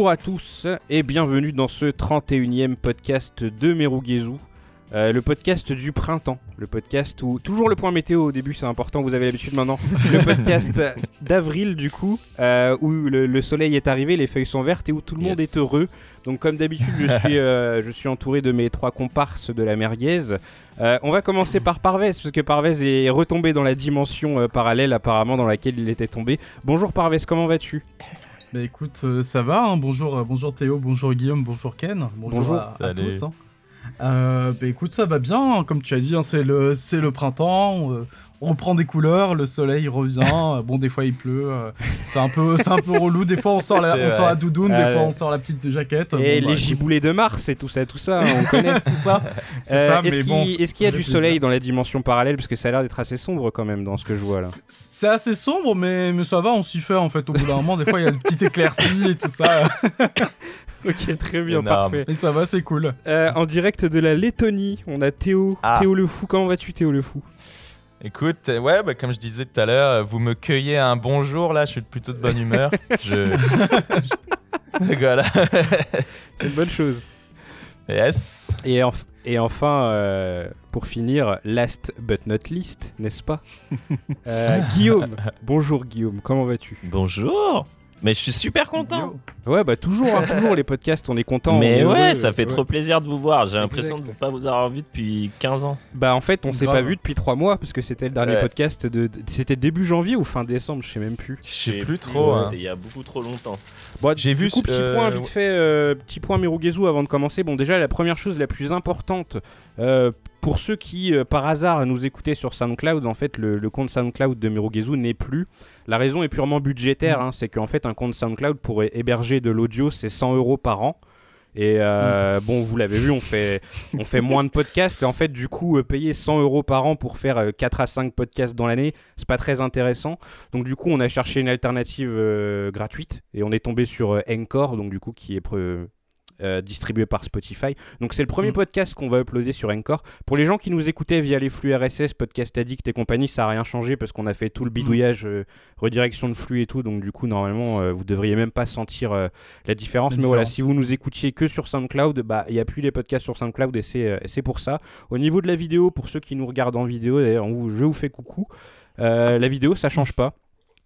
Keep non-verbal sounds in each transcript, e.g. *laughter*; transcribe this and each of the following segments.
Bonjour à tous et bienvenue dans ce 31e podcast de Merugezu, euh, le podcast du printemps, le podcast où toujours le point météo au début c'est important, vous avez l'habitude maintenant, le *laughs* podcast d'avril du coup, euh, où le, le soleil est arrivé, les feuilles sont vertes et où tout le monde est heureux. Donc comme d'habitude je suis, euh, je suis entouré de mes trois comparses de la merguez. On va commencer par Parvez parce que Parvez est retombé dans la dimension parallèle apparemment dans laquelle il était tombé. Bonjour Parvez, comment vas-tu? Bah écoute, euh, ça va, hein. bonjour, euh, bonjour Théo, bonjour Guillaume, bonjour Ken, bonjour, Bonjour. à, tous. hein. Euh, bah écoute, ça va bien, hein. comme tu as dit, c'est le, le printemps, euh, on reprend des couleurs, le soleil revient, *laughs* euh, bon des fois il pleut, euh, c'est un peu, c'est un peu relou, des fois on sort la, on sort la doudoune, Ah des fois ouais. on sort la petite jaquette. Et bon, bah, les giboulées de Mars et tout ça, tout ça, on *laughs* connaît. ça, c'est Euh, ça, Est-ce qu'il bon. est-ce qu'il y a du soleil plaisir. dans la dimension parallèle Parce que ça a l'air d'être assez sombre quand même dans ce que je vois là. C'est- C'est assez sombre, mais, mais ça va, on s'y fait en fait. Au bout d'un moment, des fois il y a une petite éclaircie et tout ça, *laughs* Ok, très bien, Énorme. parfait. et ça va, c'est cool. Euh, en direct de la Lettonie, on a Théo. Ah. Théo le fou, comment vas-tu Théo le fou? Écoute, euh, ouais, bah, comme je disais tout à l'heure, euh, vous me cueillez un bonjour là, je suis plutôt de bonne humeur. *laughs* je... je- *laughs* voilà. C'est une bonne chose. Yes. Et, enf- et enfin, euh, pour finir, last but not least, n'est-ce pas? *laughs* Euh, Guillaume. Bonjour Guillaume, comment vas-tu? Bonjour Mais je suis super content Ouais, bah toujours, hein, toujours les podcasts, on est content. Mais on est ouais, heureux, ça fait ouais. trop plaisir de vous voir. J'ai l'impression de ne pas vous avoir vu depuis 15 ans. Bah en fait, on s'est pas vu depuis trois mois parce que c'était le dernier Ouais. podcast de, de- c'était début janvier ou fin décembre, je sais même plus. Je sais plus trop. hein. C'était il y a beaucoup trop longtemps. Bon, J'ai du vu coup, petit euh, point vite fait, euh, petit point Merugezu avant de commencer. Bon, déjà, la première chose la plus importante euh, pour ceux qui, euh, par hasard, nous écoutaient sur SoundCloud, en fait, le, le compte SoundCloud de Merugezu n'est plus. La raison est purement budgétaire, hein, c'est qu'en fait, un compte SoundCloud pour hé- héberger de l'audio, c'est 100 euros par an. Et euh, bon, vous l'avez vu, on fait, on fait moins de podcasts. Et en fait, du coup, euh, payer 100 euros par an pour faire euh, 4 à 5 podcasts dans l'année, c'est pas très intéressant. Donc du coup, on a cherché une alternative gratuite et on est tombé sur Encore, donc du coup qui est euh, distribué par Spotify. Donc c'est le premier Mm. podcast qu'on va uploader sur Encore. Pour les gens qui nous écoutaient via les flux RSS, Podcast Addict et compagnie, ça a rien changé parce qu'on a fait tout le bidouillage, euh, redirection de flux et tout. Donc du coup, normalement, euh, vous devriez même pas sentir la différence. La Mais voilà, si vous nous écoutiez que sur SoundCloud, bah il y a plus les podcasts sur SoundCloud et c'est pour ça. Au niveau de la vidéo, pour ceux qui nous regardent en vidéo, d'ailleurs, je vous fais coucou. La vidéo, ça change pas.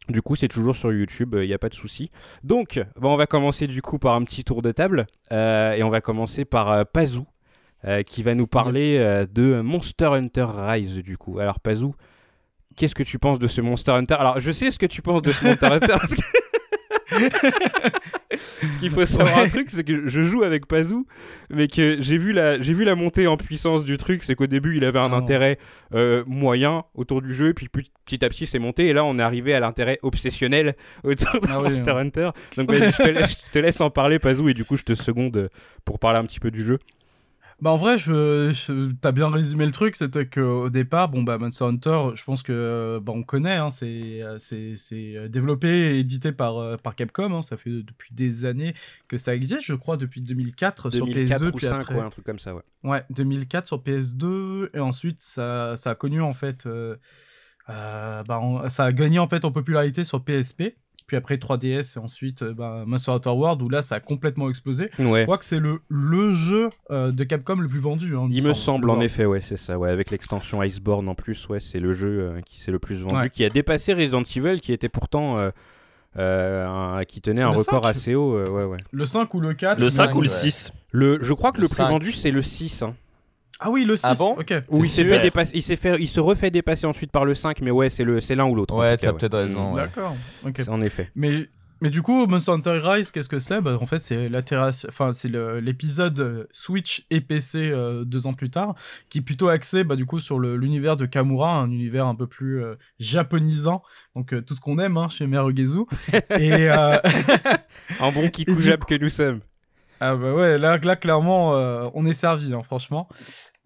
Du coup, c'est toujours sur YouTube, il n'y a pas de souci. Donc, bon, on va commencer du coup par un petit tour de table. euh, et on va commencer par euh, Pazou, euh, qui va nous parler euh, de Monster Hunter Rise, du coup. Alors, Pazou, qu'est-ce que tu penses de ce Monster Hunter? Alors, je sais ce que tu penses de ce Monster Hunter. parce que- Ce qu'il faut savoir un truc, c'est que je joue avec Pazou, mais que j'ai vu la, j'ai vu la montée en puissance du truc. C'est qu'au début, il avait un Ah. intérêt euh, moyen autour du jeu, puis petit à petit, c'est monté. Et là, on est arrivé à l'intérêt obsessionnel *laughs* autour de Ah oui, Monster ouais. Hunter. Donc, je, te *laughs* laisse, je te laisse en parler, Pazou, et du coup, je te seconde euh, pour parler un petit peu du jeu. Bah en vrai, je, je- t'as bien résumé le truc, c'était qu'au départ, bon bah Monster Hunter, je pense que bah, on connaît, hein, c'est c'est c'est, euh, développé et édité par euh, par Capcom, hein, ça fait depuis des années que ça existe, je crois depuis 2004, sur 2004 PS2 ou puis 5, après ouais, un truc comme ça, ouais. ouais 2004 sur PS2 et ensuite ça ça a connu en fait euh, euh, bah, ça a gagné en fait en popularité sur PSP. Puis après 3DS et ensuite euh, bah, Monster Hunter World où là ça a complètement explosé. Je crois que c'est le, le jeu euh, de Capcom le plus vendu. hein, Il me semble en effet, ouais, c'est ça, ouais, avec l'extension Iceborne en plus, ouais, c'est le jeu euh, qui s'est le plus vendu, Ouais. qui a dépassé Resident Evil, qui était pourtant, euh, euh, un- qui tenait un Le record 5. assez haut, euh, ouais, ouais. Le 5 ou le 4 Le 5 ou le ouais. 6 Le, je crois que le, Le plus 5. vendu c'est le 6, hein. Ah oui, le 6. Ah bon. Où il s'est fait dépasser, il s'est fait, il se refait dépasser ensuite par le 5, mais ouais, c'est le, c'est l'un ou l'autre. en Ouais, t'as peut-être raison. ouais. D'accord. En effet. Mais, mais du coup, Monster Hunter Rise, qu'est-ce que c'est? Bah, En fait, c'est l'altération- enfin, c'est le- l'épisode euh, Switch et PC euh, deux ans plus tard, qui est plutôt axé bah, du coup sur le- l'univers de Kamura, un univers un peu plus euh, japonisant, donc euh, tout ce qu'on aime hein, chez Merugezu. *laughs* et euh, Un bon *laughs* jap que nous sommes. Ah bah ouais, là, là clairement, euh, on est servi, hein, franchement.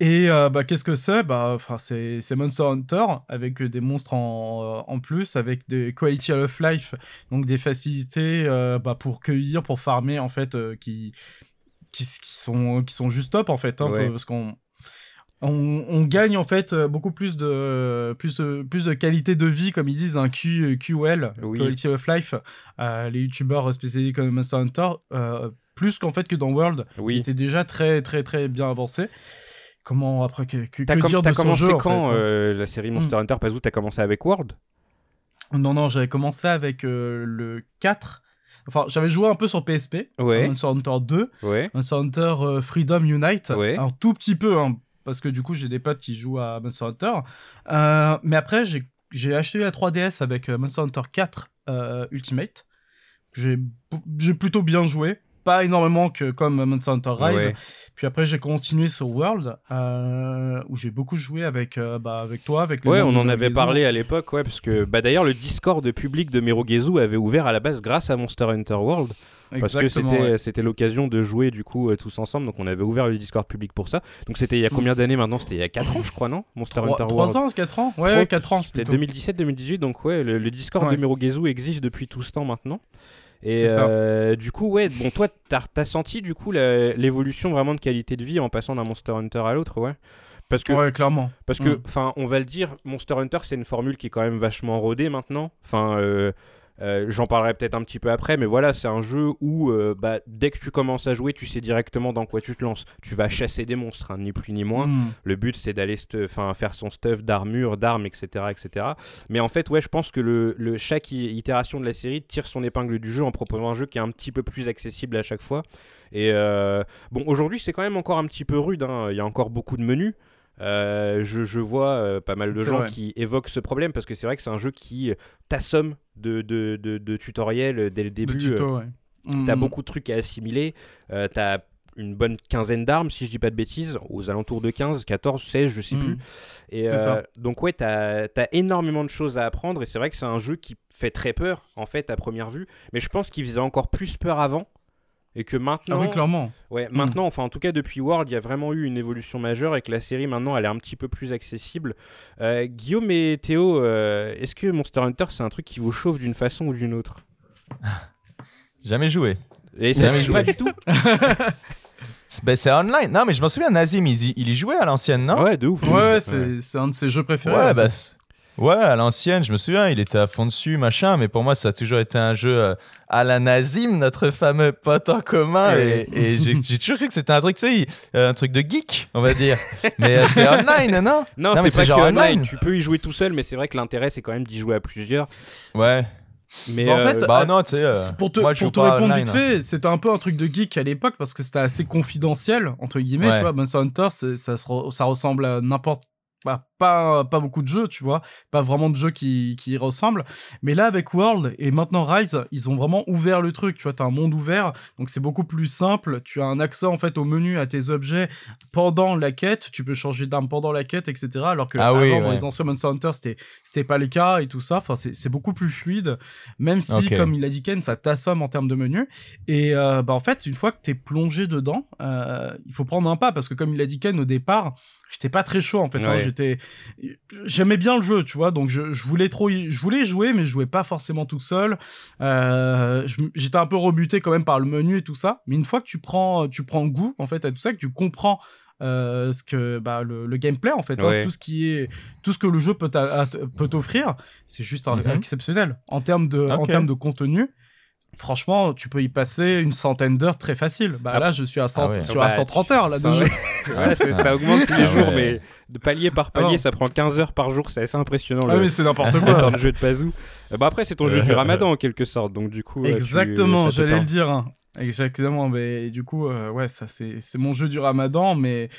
Et euh, bah, qu'est-ce que c'est? Bah, c'est, c'est Monster Hunter, avec euh, des monstres en, en plus, avec des quality of life, donc des facilités euh, bah, pour cueillir, pour farmer, en fait, qui, qui, qui, sont, qui sont juste top, en fait. hein, Ouais. parce qu'on On, on gagne en fait beaucoup plus de, plus, de- plus de qualité de vie, comme ils disent, un Q, QL, Oui. Quality of Life, euh, les youtubeurs spécialisés comme Monster Hunter, euh, plus qu'en fait que dans World, qui Oui. était déjà très très très bien avancé. Comment après que, que, T'as que com- dire t'as de son commencé en quand fait, hein euh, la série Monster Hunter? Pazou T'as commencé avec World? Non, non, j'avais commencé avec euh, le 4. Enfin, j'avais joué un peu sur PSP, Ouais. Monster Hunter 2, Ouais. Monster Hunter euh, Freedom Unite, Ouais. un tout petit peu, hein, parce que du coup j'ai des potes qui jouent à Monster Hunter. Mais après, j'ai acheté la 3DS avec Monster Hunter 4 euh, Ultimate. J'ai plutôt bien joué. Pas énormément que comme Monster Hunter Rise. Ouais. Puis après, j'ai continué sur World, euh, où j'ai beaucoup joué avec, euh, bah, avec toi, avec les Ouais, on en avait parlé à l'époque, ouais, parce que bah, d'ailleurs le Discord public de Merugezu avait ouvert à la base grâce à Monster Hunter World, parce que c'était ouais. c'était l'occasion de jouer du coup euh, tous ensemble, donc on avait ouvert le Discord public pour ça. Donc c'était il y a combien d'années maintenant? C'était il y a 4 ans, je crois, non? Monster Hunter 3, World. ans, 4 ans? Ouais, Trois- ouais, 4 ans. C'était plutôt. 2017-2018, donc ouais, le, le Discord Ouais. de Merugezu existe depuis tout ce temps maintenant. Et euh, du coup, ouais, bon, toi, t'as as senti du coup l'évolution vraiment de qualité de vie en passant d'un Monster Hunter à l'autre, ouais? Parce que Ouais, clairement. Parce que, Mm. enfin, on va le dire, Monster Hunter, c'est une formule qui est quand même vachement rodée maintenant. Enfin, euh, euh, j'en parlerai peut-être un petit peu après, mais voilà, c'est un jeu où, euh, bah, dès que tu commences à jouer, tu sais directement dans quoi tu te lances. Tu vas chasser des monstres, hein, ni plus ni moins. Mm. Le but, c'est d'aller faire son stuff d'armure, d'armes, etc., etc. Mais en fait, ouais, je pense que le, le- chaque itération de la série tire son épingle du jeu en proposant un jeu qui est un petit peu plus accessible à chaque fois. Et euh, bon, aujourd'hui, c'est quand même encore un petit peu rude. hein. Il y a encore beaucoup de menus. Euh, je, je vois euh, pas mal de gens vrai. qui évoquent ce problème parce que c'est vrai que c'est un jeu qui t'assomme de, de, de, de tutoriels euh, dès le début. tuto, ouais. Mm. T'as beaucoup de trucs à assimiler. t'as une bonne quinzaine d'armes, si je dis pas de bêtises, aux alentours de 15, 14, 16, je sais Mm. plus. Et euh, ça. donc ouais, t'as as énormément de choses à apprendre et c'est vrai que c'est un jeu qui fait très peur en fait à première vue, mais je pense qu'il faisait encore plus peur avant et que Ah maintenant, oui, clairement. ouais, maintenant, enfin en tout cas depuis World, il y a vraiment eu une évolution majeure et que la série maintenant elle est un petit peu plus accessible. Euh, Guillaume et Théo, euh, est-ce que Monster Hunter c'est un truc qui vous chauffe d'une façon ou d'une autre? *laughs* Jamais joué. Et ça Jamais ne pas joué. du tout? *laughs* C'est ben, c'est online. Non, mais je m'en souviens, Nazim, il, y- il y jouait à l'ancienne, non? Ouais, de ouf. Ouais, ouais, c'est un de ses jeux préférés. Ouais, bah, ouais, à l'ancienne, je me souviens, il était à fond dessus, machin, mais pour moi, ça a toujours été un jeu euh, à la Nazim, notre fameux pote en commun, et, et j'ai toujours cru que c'était un truc, tu sais, euh, un truc de geek, on va dire. mais euh, c'est online, non? *laughs* Non, Non, mais c'est pas genre que online. online. Tu peux y jouer tout seul, mais c'est vrai que l'intérêt c'est quand même d'y jouer à plusieurs. Ouais. Mais Bah, en euh, fait, bah euh, non, euh, c'est- pour te, moi, pour te répondre online, vite fait, c'était un peu un truc de geek à l'époque parce que c'était assez confidentiel, entre guillemets. Ouais. Tu vois, Monster Hunter, c'est- ça, se re- ça ressemble à n'importe bah, pas, pas beaucoup de jeux, tu vois, pas vraiment de jeux qui, qui y ressemblent. Mais là, avec World et maintenant Rise, ils ont vraiment ouvert le truc, tu vois, t'as un monde ouvert, donc c'est beaucoup plus simple. Tu as un accès en fait au menu, à tes objets pendant la quête, tu peux changer d'arme pendant la quête, etc. Alors que Ah avant, oui, dans les anciens Monster Hunter, c'était pas le cas et tout ça. Enfin, c'est beaucoup plus fluide, même si, comme il a dit Ken, ça t'assomme en termes de menu. Et euh, bah, en fait, une fois que t'es plongé dedans, euh, il faut prendre un pas parce que, comme il a dit Ken au départ, j'étais pas très chaud en fait. hein. J'étais, j'aimais bien le jeu, tu vois. Donc je, je voulais trop, je voulais jouer, mais je jouais pas forcément tout seul. Euh, j'étais un peu rebuté quand même par le menu et tout ça. Mais une fois que tu prends, tu prends goût en fait à tout ça, que tu comprends. euh, ce que bah, le, le gameplay en fait hein, tout ce qui est tout ce que le jeu peut t'offrir c'est juste un- Mhm. exceptionnel en termes de en termes de contenu franchement tu peux y passer une centaine d'heures très facile bah Ah. là je suis à 100 Ah ouais. sur Bah, à 130 heures là ça- de jeu Ouais, ça augmente tous les Ah jours, ouais. mais de palier par palier, ça prend 15 heures par jour, c'est assez impressionnant. ah le, mais c'est n'importe *laughs* le quoi de jeu de Pazou. Euh, Bah après, c'est ton jeu du ramadan en quelque sorte, donc du coup. euh, tu- Exactement, j'allais le dire. hein. Exactement, mais du coup, euh, ouais, ça c'est mon jeu du Ramadan, mais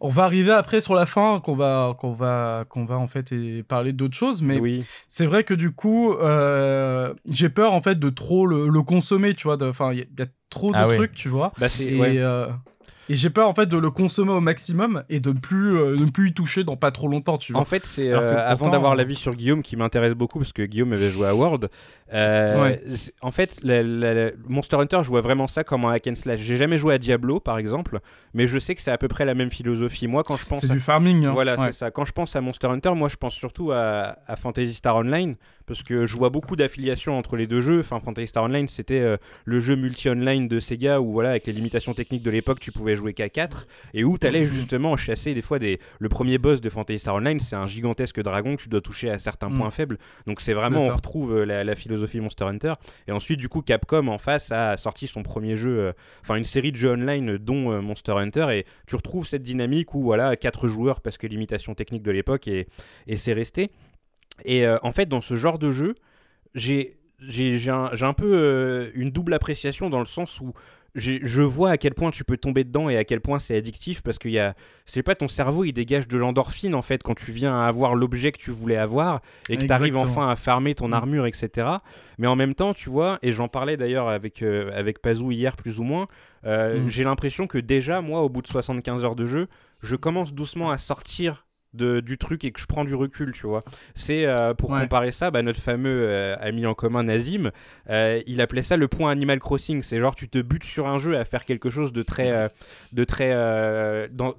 on va arriver après sur la fin qu'on va qu'on va qu'on va en fait et parler d'autres choses, mais Oui, c'est vrai que du coup, euh, j'ai peur en fait de trop le, le consommer, tu vois. Enfin, il y, a- il y a trop de Ah oui. trucs, tu vois. bah c'est. Et, ouais. euh, et j'ai peur en fait de le consommer au maximum et de ne plus euh, de plus y toucher dans pas trop longtemps, tu vois. En fait, c'est euh, avant pourtant- d'avoir l'avis sur Guillaume qui m'intéresse beaucoup parce que Guillaume avait joué à World. Euh, Ouais. En fait, la- la- la- Monster Hunter, je vois vraiment ça comme un hack and slash. J'ai jamais joué à Diablo, par exemple, mais je sais que c'est à peu près la même philosophie. Moi, quand je pense c'est à du farming. hein. Voilà, Ouais. c'est ça. Quand je pense à Monster Hunter, moi je pense surtout à, à Fantasy Star Online parce que je vois beaucoup d'affiliations entre les deux jeux. Enfin, Fantasy Star Online, c'était euh, le jeu multi-online de Sega où, voilà, avec les limitations techniques de l'époque, tu pouvais jouer qu'à 4 et où tu allais justement chasser des fois des. Le premier boss de Fantasy Star Online, c'est un gigantesque dragon que tu dois toucher à certains Mm. points faibles. Donc, c'est vraiment, on retrouve euh, la, la philosophie Monster Hunter. Et ensuite, du coup, Capcom en face a sorti son premier jeu, euh, enfin, une série de jeux online, dont euh, Monster Hunter. Et tu retrouves cette dynamique où, voilà, 4 joueurs parce que limitation technique de l'époque et, et c'est resté. Et euh, en fait, dans ce genre de jeu, j'ai un, un peu euh, une double appréciation dans le sens où je vois à quel point tu peux tomber dedans et à quel point c'est addictif parce qu'il y a c'est pas ton cerveau il dégage de l'endorphine en fait quand tu viens à avoir l'objet que tu voulais avoir et que tu arrives enfin à farmer ton Mm. armure etc mais en même temps tu vois et j'en parlais d'ailleurs avec euh, avec Pazou hier plus ou moins euh, Mm. j'ai l'impression que déjà moi au bout de 75 heures de jeu je commence doucement à sortir de, du truc et que je prends du recul, tu vois. C'est euh, pour Ouais. comparer ça, bah, notre fameux euh, ami en commun Nazim, euh, il appelait ça le point Animal Crossing. C'est genre tu te butes sur un jeu à faire quelque chose de très, de très,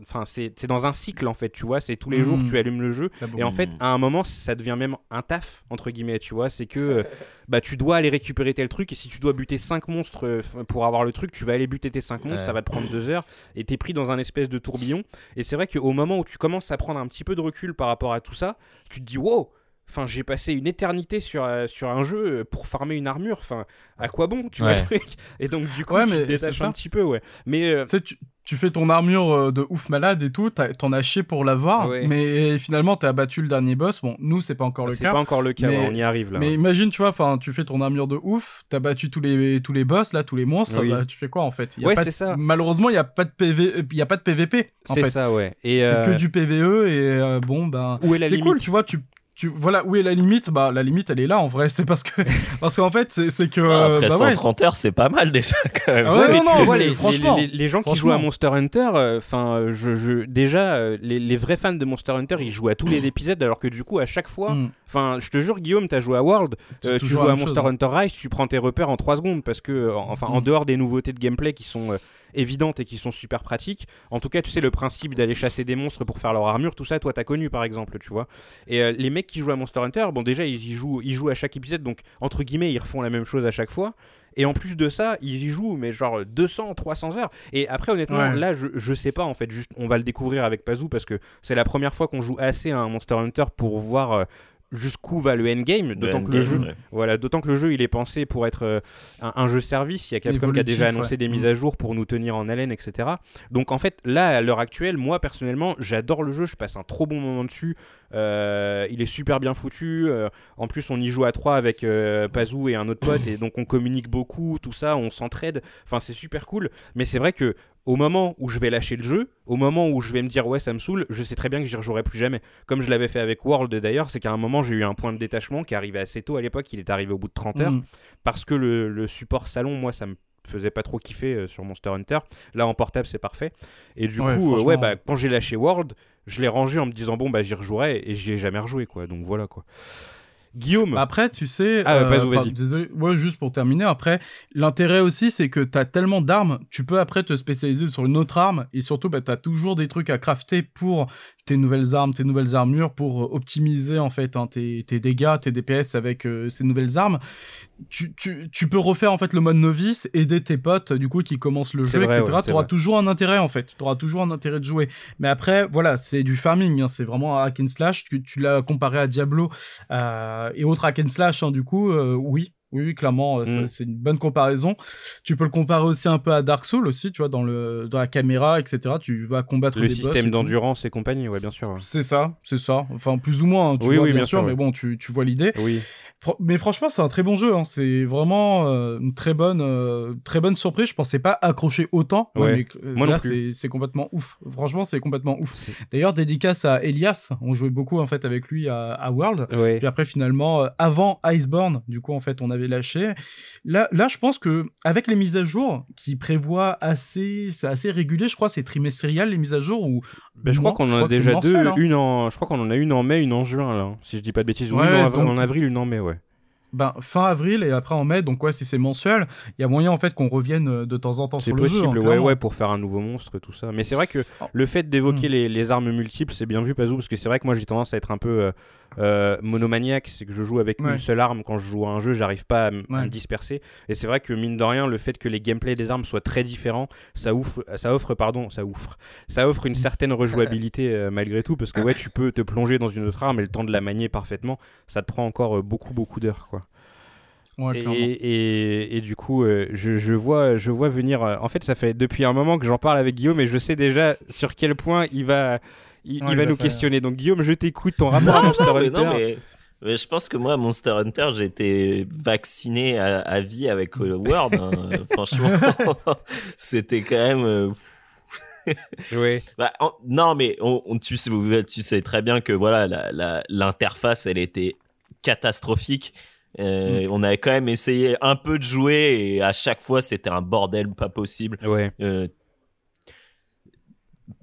enfin c'est c'est dans un cycle en fait, tu vois. C'est tous les jours Mhm. tu allumes le jeu beau- et en fait, à un moment, ça devient même un taf, entre guillemets, tu vois. C'est que bah, tu dois aller récupérer tel truc, et si tu dois buter 5 monstres euh, pour avoir le truc, tu vas aller buter tes 5 monstres, Ouais. ça va te prendre 2 heures, et t'es pris dans un espèce de tourbillon. Et c'est vrai qu'au moment où tu commences à prendre un petit peu de recul par rapport à tout ça, tu te dis, wow! Enfin, j'ai passé une éternité sur, euh, sur un jeu euh, pour farmer une armure. Enfin, à quoi bon, tu vois Ouais. le truc? Et donc, du coup, Ouais, tu mais te détaches c'est un petit peu, ouais. Mais euh, Tu fais ton armure de ouf malade et tout, t'en as chié pour l'avoir, Ouais. mais finalement t'as battu le dernier boss. Bon, nous c'est pas encore le c'est cas. pas encore le cas, mais- on y arrive là. Mais imagine, tu vois, enfin, tu fais ton armure de ouf, t'as battu tous les tous les boss là, tous les monstres. Oui. bah, tu fais quoi en fait? Y a Ouais, pas de- c'est ça. Malheureusement, il y a pas de PV, il y a pas de PVP en C'est ça, ouais. Et C'est euh, que du PVE et euh, bon ben. Où est la C'est limite? cool, tu vois, tu tu voilà où est la limite? Bah la limite elle est là en vrai c'est parce que *laughs* parce qu'en fait c'est que Ah, euh, Après bah ouais. 130 heures, c'est pas mal déjà quand même. Ah ouais, non, tu les, franchement, les, les- les gens qui jouent à Monster Hunter, enfin, je, je- déjà, euh, les, les vrais fans de Monster Hunter, ils jouent à tous les épisodes, alors que du coup, à chaque fois, Mm. enfin, je te jure, Guillaume, t'as joué à World, euh, tu joues à Monster chose, hein. Hunter Rise, tu prends tes repères en 3 secondes, parce que, euh, enfin, en Mm. dehors des nouveautés de gameplay qui sont euh, évidentes et qui sont super pratiques, en tout cas, tu sais, le principe d'aller chasser des monstres pour faire leur armure, tout ça, toi, t'as connu, par exemple, tu vois. Et euh, les mecs qui jouent à Monster Hunter, bon, déjà, ils y jouent, ils jouent à chaque épisode, donc, entre guillemets, ils refont la même chose à chaque fois. Et en plus de ça, ils y jouent, mais genre 200, 300 heures. Et après, honnêtement, Ouais. là, je, je sais pas, en fait, juste, on va le découvrir avec Pazou parce que c'est la première fois qu'on joue assez à un Monster Hunter pour voir euh, jusqu'où va le endgame. D'autant que le jeu, endgame, ouais. voilà, d'autant que le jeu, il est pensé pour être euh, un, un jeu service. Il y a Capcom qui a déjà annoncé ouais. des mises Mm. à jour pour nous tenir en haleine, etc. Donc en fait, là, à l'heure actuelle, moi personnellement, j'adore le jeu. Je passe un trop bon moment dessus. Euh, il est super bien foutu. Euh, en plus, on y joue à trois avec Pazou et un autre pote, et donc on communique beaucoup, tout ça, on s'entraide. Enfin, c'est super cool. Mais c'est vrai que au moment où je vais lâcher le jeu, au moment où je vais me dire ouais ça me saoule, je sais très bien que j'y rejouerai plus jamais. Comme je l'avais fait avec World d'ailleurs, c'est qu'à un moment j'ai eu un point de détachement qui arrivait assez tôt à l'époque, il est arrivé au bout de 30 heures, Mm. parce que le, le support salon, moi ça me faisait pas trop kiffer euh, sur Monster Hunter. Là en portable c'est parfait. Et du Ouais, coup, euh, ouais, bah, quand j'ai lâché World, je l'ai rangé en me disant bon bah j'y rejouerai et j'y ai jamais rejoué quoi. Donc voilà quoi. Guillaume, Après, tu sais, Ah enfin, vas-y. désolé, ouais, juste pour terminer, après, l'intérêt aussi, c'est que t'as tellement d'armes, tu peux après te spécialiser sur une autre arme, et surtout, bah, t'as toujours des trucs à crafter pour tes nouvelles armes, tes nouvelles armures, pour euh, optimiser, en fait, hein, tes, tes dégâts, tes DPS avec euh, ces nouvelles armes. Tu, tu, tu peux refaire, en fait, le mode novice, aider tes potes, du coup, qui commencent le jeu, vrai, etc. ouais, T'auras toujours un intérêt, en fait. T'auras toujours un intérêt de jouer. Mais après, voilà, c'est du farming, hein, c'est vraiment un hack and slash. Tu, tu l'as comparé à Diablo, euh, et autres hack and slash, hein, du coup, euh, oui. Oui, clairement, euh, Mm. c'est une bonne comparaison. Tu peux le comparer aussi un peu à Dark Souls aussi, tu vois, dans le dans la caméra, etc. Tu vas combattre le des système d'endurance et compagnie, ouais bien sûr. ouais. C'est ça, c'est ça. Enfin, plus ou moins, hein, tu Oui, vois, oui, bien, bien sûr, sûr, mais bon, tu, tu vois l'idée. Oui. Fr- Mais franchement, c'est un très bon jeu. hein. C'est vraiment euh, une très bonne, euh, très bonne surprise. Je pensais pas accrocher autant. Ouais. mais, Moi là, c'est- complètement ouf. Franchement, c'est complètement ouf. D'ailleurs, dédicace à Elias. On jouait beaucoup en fait avec lui à, à World. Puis après, finalement, euh, avant Iceborne, du coup, en fait, on avait lâché. Là, là, je pense que avec les mises à jour qui prévoient assez, c'est assez régulier. Je crois, c'est trimestriel les mises à jour ou. Ben, je crois qu'on en a déjà deux, hein. une en, je crois qu'on en a une en mai, une en juin là, si je dis pas de bêtises, ou Ouais, une, en, av- donc- en avril, une en mai, ouais. Ben, fin avril et après en mai, donc ouais, si c'est mensuel, il y a moyen en fait qu'on revienne euh, de temps en temps C'est sur le jeu. possible, hein, ouais, ouais, pour faire un nouveau monstre, tout ça. Mais c'est vrai que Oh. le fait d'évoquer Mm. les, les armes multiples, c'est bien vu, Pazou, parce que c'est vrai que moi j'ai tendance à être un peu euh, euh, monomaniaque, c'est que je joue avec Ouais. une seule arme quand je joue à un jeu, j'arrive pas à, me disperser. Et c'est vrai que mine de rien, le fait que les gameplays des armes soient très différents, ça offre, ça offre, pardon, ça offre, ça offre une certaine rejouabilité euh, malgré tout, parce que ouais, tu peux te plonger dans une autre arme et le temps de la manier parfaitement, ça te prend encore euh, beaucoup, beaucoup d'heures, quoi. Ouais, Et, clairement. et- et du coup, euh, je, je vois, je vois venir. euh, en fait, ça fait depuis un moment que j'en parle avec Guillaume et je sais déjà sur quel point il va, il, il Ouais, il va va nous faire- questionner. Donc, Guillaume, je t'écoute. Ton rapport à Non, Monster non, mais, Hunter. non, mais, mais je pense que moi, Monster Hunter, j'ai été vacciné à, à vie avec euh, Word. hein. *laughs* Franchement, *laughs* c'était quand même. euh, *laughs* Ouais. bah, non, mais on, on- tu, sais, vous- tu sais très bien que voilà, la- la- l'interface, elle était catastrophique. Euh, On avait quand même essayé un peu de jouer et à chaque fois, c'était un bordel pas possible. Ouais. Euh,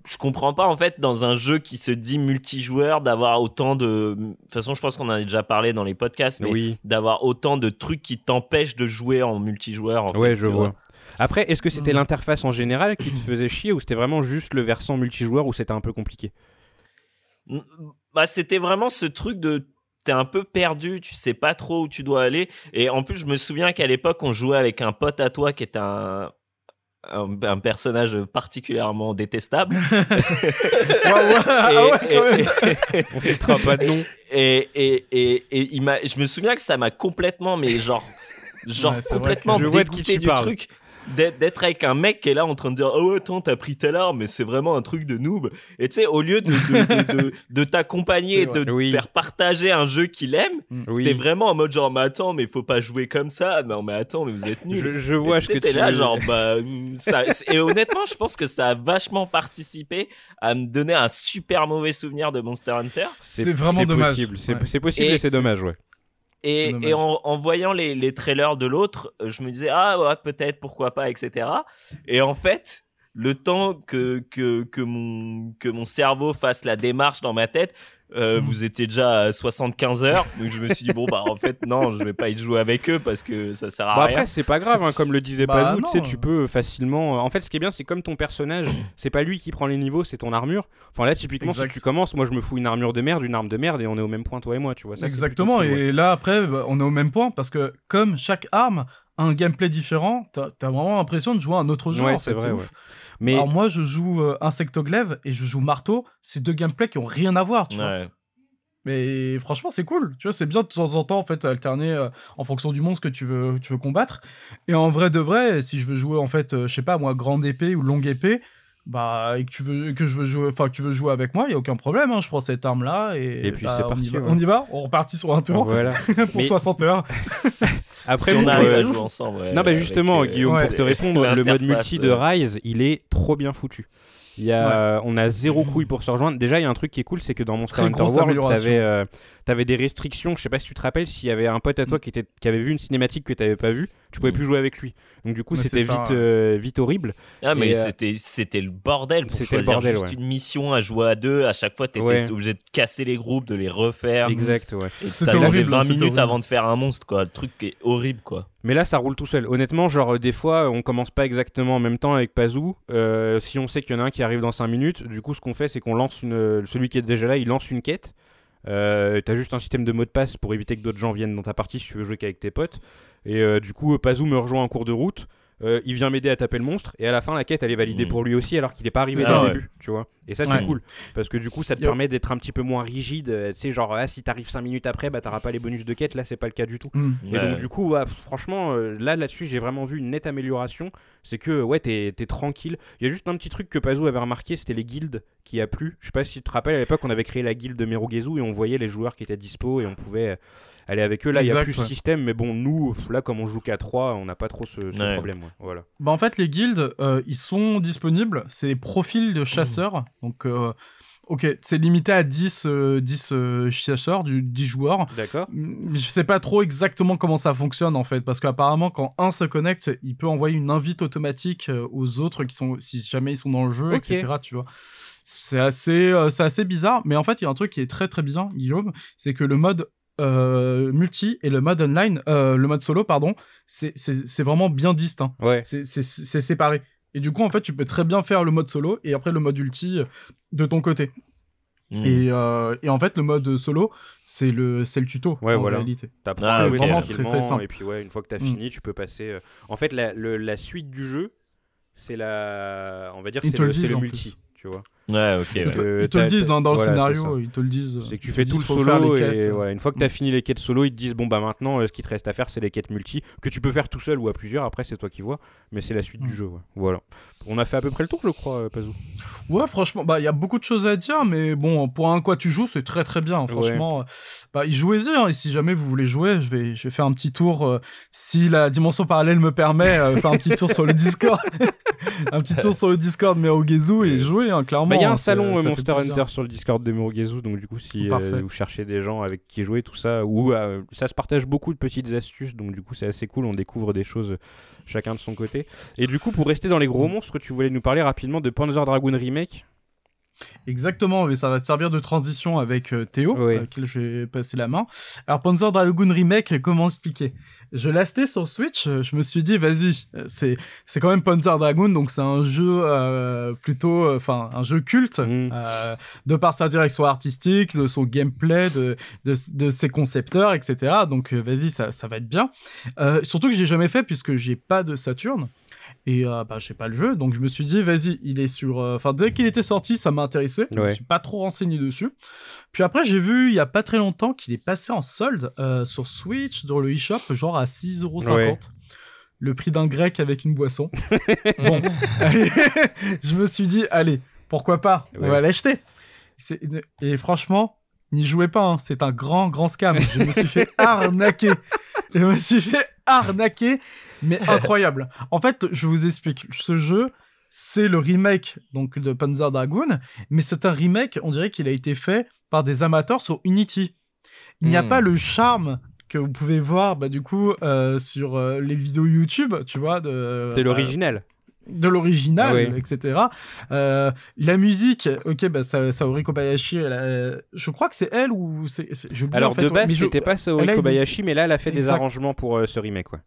je comprends pas en fait dans un jeu qui se dit multijoueur d'avoir autant de. De toute façon, je pense qu'on en a déjà parlé dans les podcasts, mais Oui. d'avoir autant de trucs qui t'empêchent de jouer en multijoueur. En Ouais, fait, je vois. Après, est-ce que c'était Mhm. l'interface en général qui te faisait chier ou c'était vraiment juste le versant multijoueur où c'était un peu compliqué? Mm, Bah, c'était vraiment ce truc de t'es un peu perdu, tu sais pas trop où tu dois aller. Et en plus, je me souviens qu'à l'époque, on jouait avec un pote à toi qui était un un, un personnage particulièrement détestable. Ouais, *laughs* *laughs* ouais, ah ouais, Et- quand même. et- On citera pas de nom. et, et, et, et il je me souviens que ça m'a complètement, mais genre, genre Ouais, complètement dégoûté du parles. truc. D'être, avec un mec qui est là en train de dire oh attends t'as pris telle arme mais c'est vraiment un truc de noob et tu sais au lieu de, de, de, de- de t'accompagner *laughs* et de Oui. faire partager un jeu qu'il aime c'était Oui. vraiment en mode genre mais attends mais faut pas jouer comme ça non mais attends mais vous êtes nuls Je, je vois et ce que tu là, genre, bah, ça, et honnêtement, je pense que ça a vachement participé à me donner un super mauvais souvenir de Monster Hunter. C'est vraiment dommage. Possible. C'est Ouais. possible c'est c'est- dommage, ouais. Et, en voyant les, les trailers de l'autre, euh, je me disais, ah ouais, peut-être, pourquoi pas, etc. Et en fait, le temps que, que, que, mon, que mon cerveau fasse la démarche dans ma tête, euh, vous étiez déjà à 75 heures. Donc je me suis dit, bon, bah en fait, non, je vais pas y jouer avec eux parce que ça sert à Bon, rien. après, c'est pas grave, hein, comme le disait Bah, Pazou, tu sais, tu peux facilement. En fait, ce qui est bien, c'est comme ton personnage, c'est pas lui qui prend les niveaux, c'est ton armure. Enfin, là, typiquement, Exact. si tu commences, moi, je me fous une armure de merde, une arme de merde, et on est au même point, toi et moi, tu vois. Ça, Exactement, ouais. et là après, bah, on est au même point parce que comme chaque arme un gameplay différent, t'as as vraiment l'impression de jouer à un autre jeu. Ouais, en fait, vrai, ouf. Mais Alors moi, je joue euh, Insectoglaive et je joue Marteau, c'est deux gameplays qui ont rien à voir, tu vois. Ouais. Mais franchement, c'est cool. Tu vois, c'est bien de temps en temps en fait alterner euh, en fonction du monstre que tu veux tu veux combattre. Et en vrai de vrai, si je veux jouer en fait, euh, je sais pas moi, grande épée ou longue épée, bah et que tu veux que je veux jouer, enfin que tu veux jouer avec moi, il y a aucun problème. hein, je prends cette arme là et, Et puis bah, c'est on parti, y va. ouais. On y va. On repartit sur un tour voilà. *laughs* pour Mais- 60 heures. *laughs* Après, si on arrive à jouer ensemble. ouais, Non, bah avec, justement, euh, Guillaume, ouais. pour te répondre, le mode multi de Rise, il est trop bien foutu. Il y a, On a zéro couille pour se rejoindre. Déjà, il y a un truc qui est cool, c'est que dans Monster Très Hunter World, t'avais euh, t'avais des restrictions. Je sais pas si tu te rappelles, s'il y avait un pote à toi qui, était, qui avait vu une cinématique que t'avais pas vue, tu pouvais Mm. plus jouer avec lui. Donc du coup, c'était vite, euh, vite horrible. Ah mais euh, c'était c'était le bordel pour c'était le choisir bordel, juste ouais. une mission à jouer à deux. À chaque fois, t'étais Ouais. obligé de casser les groupes, de les refaire. Exact, ouais. Et C'était t'avais horrible, 20 c'était minutes horrible. avant de faire un monstre, quoi. Le truc est horrible, quoi. Mais là, ça roule tout seul. Honnêtement, genre, euh, des fois, on commence pas exactement en même temps avec Pazou. Euh, si on sait qu'il y en a un qui arrive dans 5 minutes, du coup, ce qu'on fait, c'est qu'on lance une. Celui qui est déjà là, il lance une quête. Euh, T'as juste un système de mot de passe pour éviter que d'autres gens viennent dans ta partie si tu veux jouer qu'avec tes potes. Et euh, du coup, Pazou me rejoint en cours de route. Euh, il vient m'aider à taper le monstre et à la fin la quête elle est validée Mm. pour lui aussi alors qu'il est pas arrivé dès le ouais. début tu vois et ça c'est Ouais. cool parce que du coup ça te Yo. permet d'être un petit peu moins rigide euh, tu sais genre ah, si t'arrives 5 minutes après bah t'auras pas les bonus de quête là c'est pas le cas du tout Mm. et Ouais. donc du coup, ouais, franchement, euh, là là-dessus, j'ai vraiment vu une nette amélioration. C'est que ouais, t'es t'es tranquille. Il y a juste un petit truc que Pazou avait remarqué, c'était les guildes qui a plu. Je sais pas si tu te rappelles, à l'époque, on avait créé la guilde de Merugezu et on voyait les joueurs qui étaient dispo et on pouvait euh, aller avec eux. Là, il y a plus ouais. ce système, mais bon, nous, là, comme on joue qu'à 3, on n'a pas trop ce, ce Ouais. problème. ouais. Voilà. Bah en fait, les guildes, euh, ils sont disponibles. C'est des profils de chasseurs. Donc, euh, ok, c'est limité à 10, euh, 10 euh, chasseurs, du, 10 joueurs. D'accord Mm, Je sais pas trop exactement comment ça fonctionne en fait, parce qu'apparemment quand un se connecte, il peut envoyer une invite automatique aux autres qui sont, si jamais ils sont dans le jeu, etc. Tu vois. C'est assez, euh, c'est assez bizarre, mais en fait il y a un truc qui est très très bien, Guillaume, c'est que le mode euh, multi et le mode online, euh, le mode solo, pardon, c'est c'est c'est vraiment bien distinct. Ouais. C'est c'est c'est séparé. Et du coup, en fait, tu peux très bien faire le mode solo et après le mode ulti euh, de ton côté. Hmm. Et, euh, et en fait, le mode solo, c'est le, c'est le tuto. Ouais, en voilà. réalité. Ah, à ok. jouer Vraiment très, très simple. Et puis ouais, une fois que t'as Mm. fini, tu peux passer. euh, En fait, la, le- la suite du jeu, c'est la, on va dire, c'est le, le c'est multi, tu vois. Ouais, ok. Ils te, Euh, ils te le disent hein, dans voilà, le scénario, ils te le disent. C'est que tu fais tout le solo et une fois que t'as Mm. fini les quêtes solo, ils te disent bon bah maintenant, euh, ce qui te reste à faire, c'est les quêtes multi que tu peux faire tout seul ou à plusieurs. Après, c'est toi qui vois, mais c'est la suite du Mm. jeu. ouais. Voilà. On a fait à peu près le tour, je crois, euh, Pazou. Ouais, franchement, bah il y a beaucoup de choses à dire, mais bon, pour un quoi tu joues, c'est très très bien. Franchement, bah y jouez-y. Hein, et si jamais vous voulez jouer, je vais, je vais faire un petit tour. euh, si la dimension parallèle me permet, euh, faire un petit tour sur le *laughs* Discord, *laughs* un petit tour sur le Discord Merugezu et jouer, hein, clairement. Bah, Il y a un salon ça euh, Monster. Hunter sur le Discord de Murugezu, donc du coup, si euh, vous cherchez des gens avec qui jouer, tout ça, ou euh, ça se partage beaucoup de petites astuces, donc du coup, c'est assez cool. On découvre des choses chacun de son côté. Et du coup, pour rester dans les gros monstres, tu voulais nous parler rapidement de Panzer Dragoon Remake? Exactement, mais ça va te servir de transition avec euh, Théo, Oui. à qui je vais passer la main. Alors, Panzer Dragoon Remake, comment expliquer? Je l'ai acheté sur Switch, euh, je me suis dit, vas-y, euh, c'est c'est quand même Panzer Dragoon, donc c'est un jeu euh, plutôt, enfin, un jeu culte, Mm. euh, de par sa direction artistique, de son gameplay, de, de, de ses concepteurs, etc. Donc, vas-y, ça, ça va être bien. Euh, surtout que j'ai jamais fait, puisque j'ai pas de Saturn. Et euh, bah, j'ai pas le jeu, donc je me suis dit, vas-y, il est sur. euh, Enfin, dès qu'il était sorti, ça m'a intéressé. Je me Ouais. suis pas trop renseigné dessus. Puis après, j'ai vu il y a pas très longtemps qu'il est passé en solde euh, sur Switch, dans le eShop, genre à 6,50€. Ouais. Le prix d'un grec avec une boisson. *laughs* bon, allez, *laughs* je me suis dit, allez, pourquoi pas On Ouais. va l'acheter. Une- Et franchement, n'y jouez pas, hein, c'est un grand, grand scam. Je me suis fait *laughs* arnaquer. Je me suis fait arnaquer, mais *laughs* incroyable. En fait, je vous explique. Ce jeu, c'est le remake donc de Panzer Dragoon, mais c'est un remake, on dirait qu'il a été fait par des amateurs sur Unity. Il n'y a Hmm. pas le charme que vous pouvez voir bah, du coup euh, sur euh, les vidéos YouTube, tu vois, de, C'est bah, l'original. De l'original, oui. etc. Euh, la musique, ok, bah, Sa- Saori Kobayashi, elle a- je crois que c'est elle ou c'est. Alors en fait, de base, je- c'était pas Saori Kobayashi, mais là, elle a fait des arrangements pour euh, ce remake. Ouais.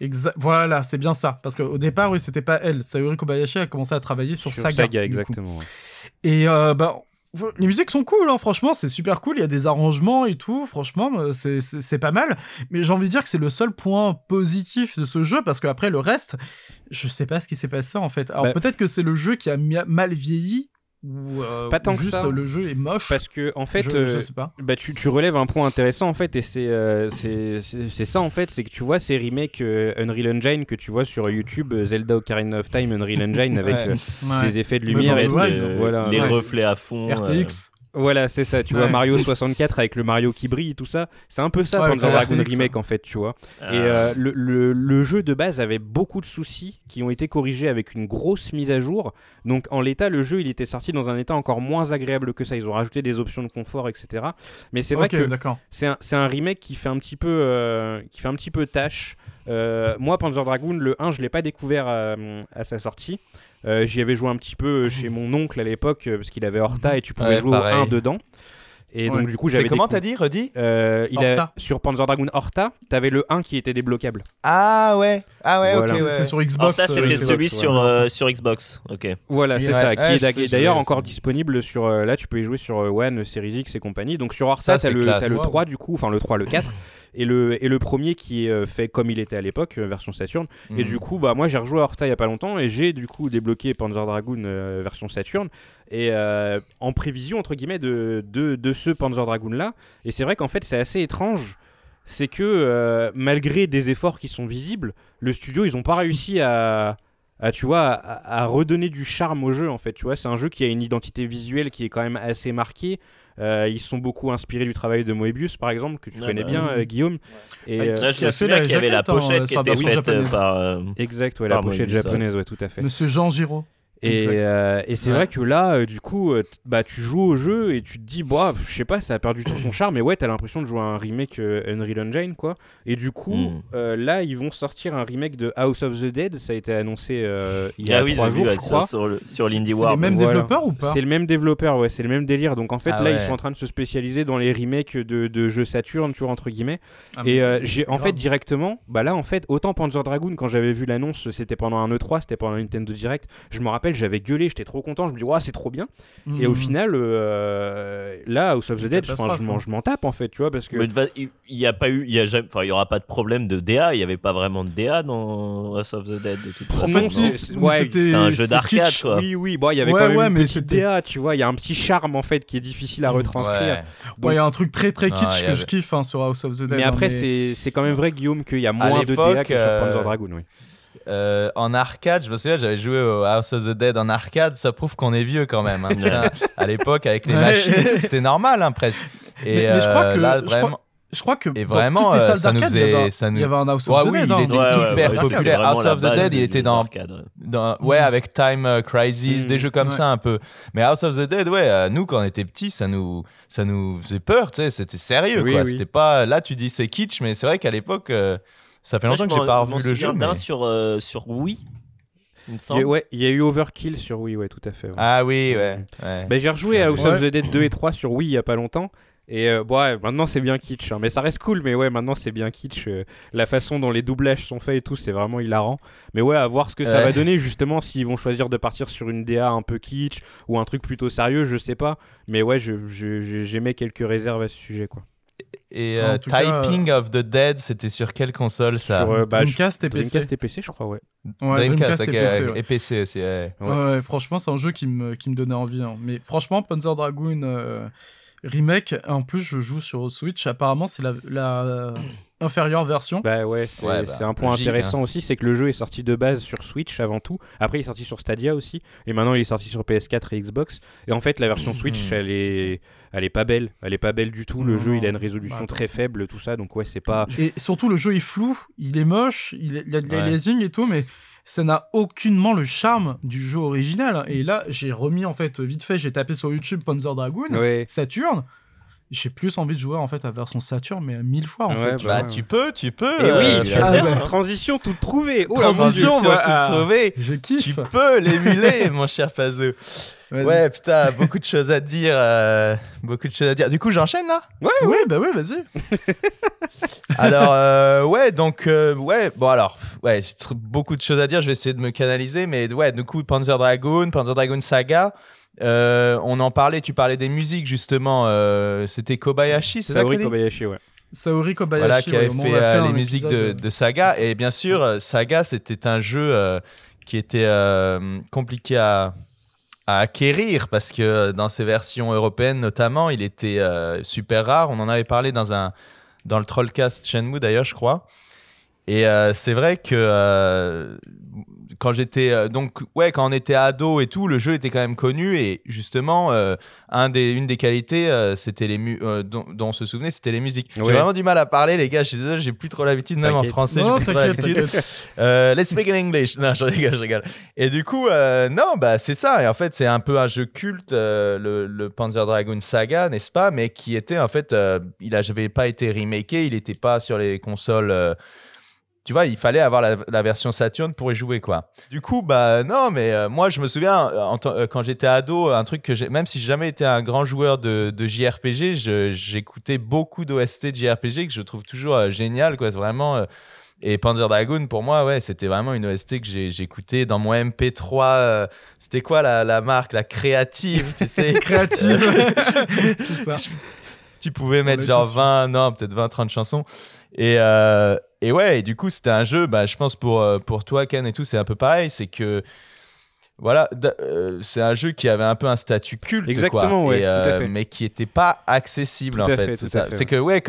Exa- Voilà, c'est bien ça. Parce qu'au départ, oui, c'était pas elle. Saori Kobayashi a commencé à travailler sur, Saga. du coup. exactement. ouais. Et euh, bah, les musiques sont cool, hein, franchement, c'est super cool. Il y a des arrangements et tout, franchement, euh, c'est- pas mal. Mais j'ai envie de dire que c'est le seul point positif de ce jeu parce qu'après le reste, je sais pas ce qui s'est passé en fait. Alors Bah- peut-être que c'est le jeu qui a mal vieilli ou euh, Pas tant que juste ça. le jeu est moche. Parce que en fait, je, je euh, sais pas. bah, tu, tu relèves un point intéressant en fait, et c'est euh, c'est- ça en fait, c'est que tu vois ces remakes euh, Unreal Engine que tu vois sur YouTube, euh, Zelda Ocarina of Time, Unreal Engine avec Ouais. euh, Ouais. des effets de lumière et ouais, voilà, les ouais. reflets à fond. euh, RTX. Voilà, c'est ça. Tu Ouais. vois Mario *laughs* 64 avec le Mario qui brille, tout ça. C'est un peu ça, Ouais, Panzer Dragoon Remake en fait, tu vois. euh, Et euh, le, le- le jeu de base avait beaucoup de soucis qui ont été corrigés avec une grosse mise à jour. Donc en l'état, le jeu il était sorti dans un état encore moins agréable que ça. Ils ont rajouté des options de confort, etc. Mais c'est vrai que c'est un, remake qui fait un petit peu, euh, qui fait un petit peu tâche. Euh, moi, Panzer Dragoon, le 1, je l'ai pas découvert à, à sa sortie. Euh, J'y avais joué un petit peu chez mon oncle à l'époque euh, parce qu'il avait Horta et tu pouvais Ouais, jouer pareil. au 1 dedans. Et Ouais. donc du coup, C'est j'avais comment t'as dit, redis Euh, il a- Horta. sur Panzer Dragoon Horta, t'avais le 1 qui était débloquable. Ah ouais, ah ouais, Voilà. ok, ouais. C'est sur Xbox. Horta, euh, c'était celui ouais. sur, euh, sur Xbox. Ok. Voilà, c'est ouais. ça, qui est d'ailleurs encore disponible sur. euh, là, tu peux y jouer sur euh, One, Series X et compagnie. Donc sur Horta, t'as le, le Wow. 3 du coup, enfin le 3, le 4. Et le, et le premier qui est euh, fait comme il était à l'époque, euh, version Saturn. Et Mm. du coup, bah, moi j'ai rejoué à Horta il y a pas longtemps et j'ai du coup débloqué Panzer Dragoon euh, version Saturn. Et euh, en prévision, entre guillemets, de, de, de ce Panzer Dragoon là. Et c'est vrai qu'en fait, c'est assez étrange. C'est que euh, malgré des efforts qui sont visibles, le studio, ils ont pas réussi à. à, tu vois, à, à redonner du charme au jeu en fait, tu vois, c'est un jeu qui a une identité visuelle qui est quand même assez marquée. Euh, ils se sont beaucoup inspirés du travail de Moebius par exemple, que tu Ah connais bah bien oui. euh, Guillaume. Et, Ah, euh, Là, je qui me souviens qu'il y avait la hein, pochette qui la était faite euh, japonaise. par. euh, exact, ouais, la pochette Moebius, ouais. japonaise, ouais, tout à fait. Monsieur Jean Giraud. Et, euh, et c'est Ouais. vrai que là, euh, du coup, euh, bah, tu joues au jeu et tu te dis, bah, je sais pas, ça a perdu tout son charme. Mais ouais, t'as l'impression de jouer à un remake euh, Unreal Engine, quoi. Et du coup, Mm. euh, là, ils vont sortir un remake de House of the Dead. Ça a été annoncé euh, il y a Ah oui, trois jours, vu je crois. sur, le- sur l'Indie C'est mêmes Voilà. développeurs ou pas C'est le même développeur, ouais, c'est le même délire. Donc en fait, Ah là, ils sont en train de se spécialiser dans les remakes de, de jeux Saturn, tu vois, entre guillemets. Ah, Et euh, j'ai en grave. fait directement, bah là en fait, autant Panzer Dragoon quand j'avais vu l'annonce, c'était pendant un E3, c'était pendant un Nintendo Direct. Je me rappelle, j'avais gueulé, j'étais trop content, je me dis ouais c'est trop bien. Et au Mhm. final, euh, là House of the Dead, enfin, je catastrophe, m'en hein. je m'en tape en fait, tu vois, parce que Mais il il y a pas eu, il y a jamais, enfin, il y aura pas de problème de DA. Il y avait pas vraiment de DA dans House of the Dead de toute façon. En Non, fait, c'est- si, ouais, c'était un jeu d'arcade, kitsch. quoi. oui oui, bon il y avait Ouais, quand même ouais, une mais petite c'était- DA, tu vois, il y a un petit charme en fait qui est difficile à retranscrire. Ouais. Ouais, il y a un truc très très Non, kitsch que avait- je kiffe hein, sur House of the Dead. Mais hein, après c'est c'est quand même vrai Guillaume qu'il y a moins de DA que sur euh, Panzer Dragoon, oui. Euh, en arcade, je me souviens, j'avais joué au House of the Dead en arcade. Ça prouve qu'on est vieux quand même. hein. *laughs* Putain, à l'époque, avec les Ouais. machines, et tout, c'était normal hein, presque. Et Mais- mais je crois euh, que- là, je crois- vraiment. Je crois que Et dans vraiment, toutes les euh, salles ça nous d'arcade, il y avait faisait- ça nous- il y avait un House of Ouais, the oui, Dead. il hein. était Ouais, hyper populaire. House of the Dead, il était dans- dans- ouais, Mhm. avec Time Crisis, Mhm. des jeux comme Ouais. ça un peu. Mais House of the Dead, ouais, euh, nous quand on était petits, ça nous, ça nous faisait peur, tu sais, c'était sérieux Oui, quoi. oui. C'était pas, là tu dis c'est kitsch, mais c'est vrai qu'à l'époque, euh, ça fait Moi, longtemps je que j'ai pas revu le jeu. d'un mais- sur euh, sur Wii. Il me Il y a- semble. ouais, il y a eu Overkill sur Wii, ouais, tout à fait. ouais. Ah oui, ouais. ouais. Bah, j'ai rejoué à House of the Dead 2 et *clears throat* 3 sur Wii il y a pas longtemps. Et euh, bon, ouais, maintenant c'est bien kitsch, hein, mais ça reste cool. Mais ouais, maintenant c'est bien kitsch. euh, la façon dont les doublages sont faits et tout, c'est vraiment hilarant. Mais ouais, à voir ce que ça Ouais. va donner justement s'ils vont choisir de partir sur une DA un peu kitsch ou un truc plutôt sérieux, je sais pas. Mais ouais, je- je- je- j'émets quelques réserves à ce sujet quoi. Et euh, cas, Typing of the Dead, c'était sur quelle console ça Sur euh, bah, je- Dreamcast et PC. Dreamcast et PC, je crois, ouais. Ouais, Dreamcast ok, et PC. ouais. et PC aussi, ouais. Ouais. Franchement, c'est un jeu qui me, qui me donnait envie. hein. Mais franchement, Panzer Dragoon euh, Remake, en plus, je joue sur Switch. Apparemment, c'est la, la euh, inférieure version. Bah ouais, c'est Ouais, bah, un point logique, intéressant hein. aussi, c'est que le jeu est sorti de base sur Switch avant tout. Après, il est sorti sur Stadia aussi, et maintenant il est sorti sur PS4 et Xbox. Et en fait, la version Switch, Mhm. elle est, elle est pas belle. Elle est pas belle du tout. Le jeu, il a une bah, résolution attends. très faible, tout ça. Donc ouais, c'est pas. Et surtout, le jeu est flou, il est moche, il, est- il y a de Ouais. l'aliasing et tout, mais ça n'a aucunement le charme du jeu original. Et là, j'ai remis, en fait, vite fait, j'ai tapé sur YouTube Panzer Dragoon, Ouais. Saturn. J'ai plus envie de jouer, en fait, à la version Saturn, mais à mille fois, en Ouais, fait. tu Bah, ouais. tu peux, tu peux. Et euh, oui, il tu a as raison, raison. hein. Transition toute trouvée. Oh, Transition, transition. va bah, tout trouver. Je Tu kiffe. peux l'émuler, *laughs* mon cher Fazeux. Ouais, putain, beaucoup de choses à dire. euh, beaucoup de choses à dire. Du coup, j'enchaîne là? Oui, bah oui, vas-y. *laughs* Alors, euh, ouais, donc, euh, ouais, bon, alors, ouais, beaucoup de choses à dire. Je vais essayer de me canaliser, mais ouais, du coup, Panzer Dragoon, Panzer Dragoon Saga. Euh, on en parlait, tu parlais des musiques justement. euh, C'était Kobayashi, c'est ça que Saori t'as dit Kobayashi, ouais. Saori Kobayashi. voilà, qui ouais, avait au moment fait où on a euh, un les musiques de, épisode, de Saga. Et bien sûr, euh, Saga, c'était un jeu euh, qui était euh, compliqué à, à acquérir parce que euh, dans ses versions européennes notamment, il était euh, super rare. On en avait parlé dans, un, dans le Trollcast Shenmue d'ailleurs, je crois. Et euh, c'est vrai que euh, quand j'étais euh, donc ouais quand on était ado et tout, le jeu était quand même connu et justement euh, un des une des qualités euh, c'était les mu euh, dont, dont on se souvenait c'était les musiques. J'ai vraiment du mal à parler les gars, je suis désolé, j'ai plus trop l'habitude même en français, Non, j'ai plus trop t'inquiète, l'habitude. *laughs* Euh, let's speak in English. Non, je rigole, je rigole. Et du coup, euh, non, bah c'est ça. Et en fait, c'est un peu un jeu culte, euh, le, le Panzer Dragoon Saga, n'est-ce pas? Mais qui était en fait, euh, il n'avait pas été remaké, il n'était pas sur les consoles. Tu vois, il fallait avoir la, la version Saturn pour y jouer, quoi. Du coup, bah non, mais euh, moi, je me souviens, euh, en euh, quand j'étais ado, un truc que j'ai, même si j'ai jamais été un grand joueur de, de JRPG, j'écoutais beaucoup d'OST de JRPG que je trouve toujours euh, génial, quoi. C'est vraiment. et Panzer Dragoon, pour moi, ouais, c'était vraiment une OST que écouté dans mon MP3. euh, c'était quoi la, la marque La créative, tu sais? *laughs* Créative. *laughs* c'est ça. tu pouvais mettre genre tous 20, non, peut-être 20, 30 chansons. Et, euh, et ouais, et du coup, c'était un jeu, bah, je pense pour, euh, pour toi, Ken et tout, c'est un peu pareil. C'est que, voilà, euh, c'est un jeu qui avait un peu un statut culte, Exactement, quoi, ouais, et, tout à euh, fait. mais qui était pas accessible, Tout en fait. fait, c'est ouais. que, ouais,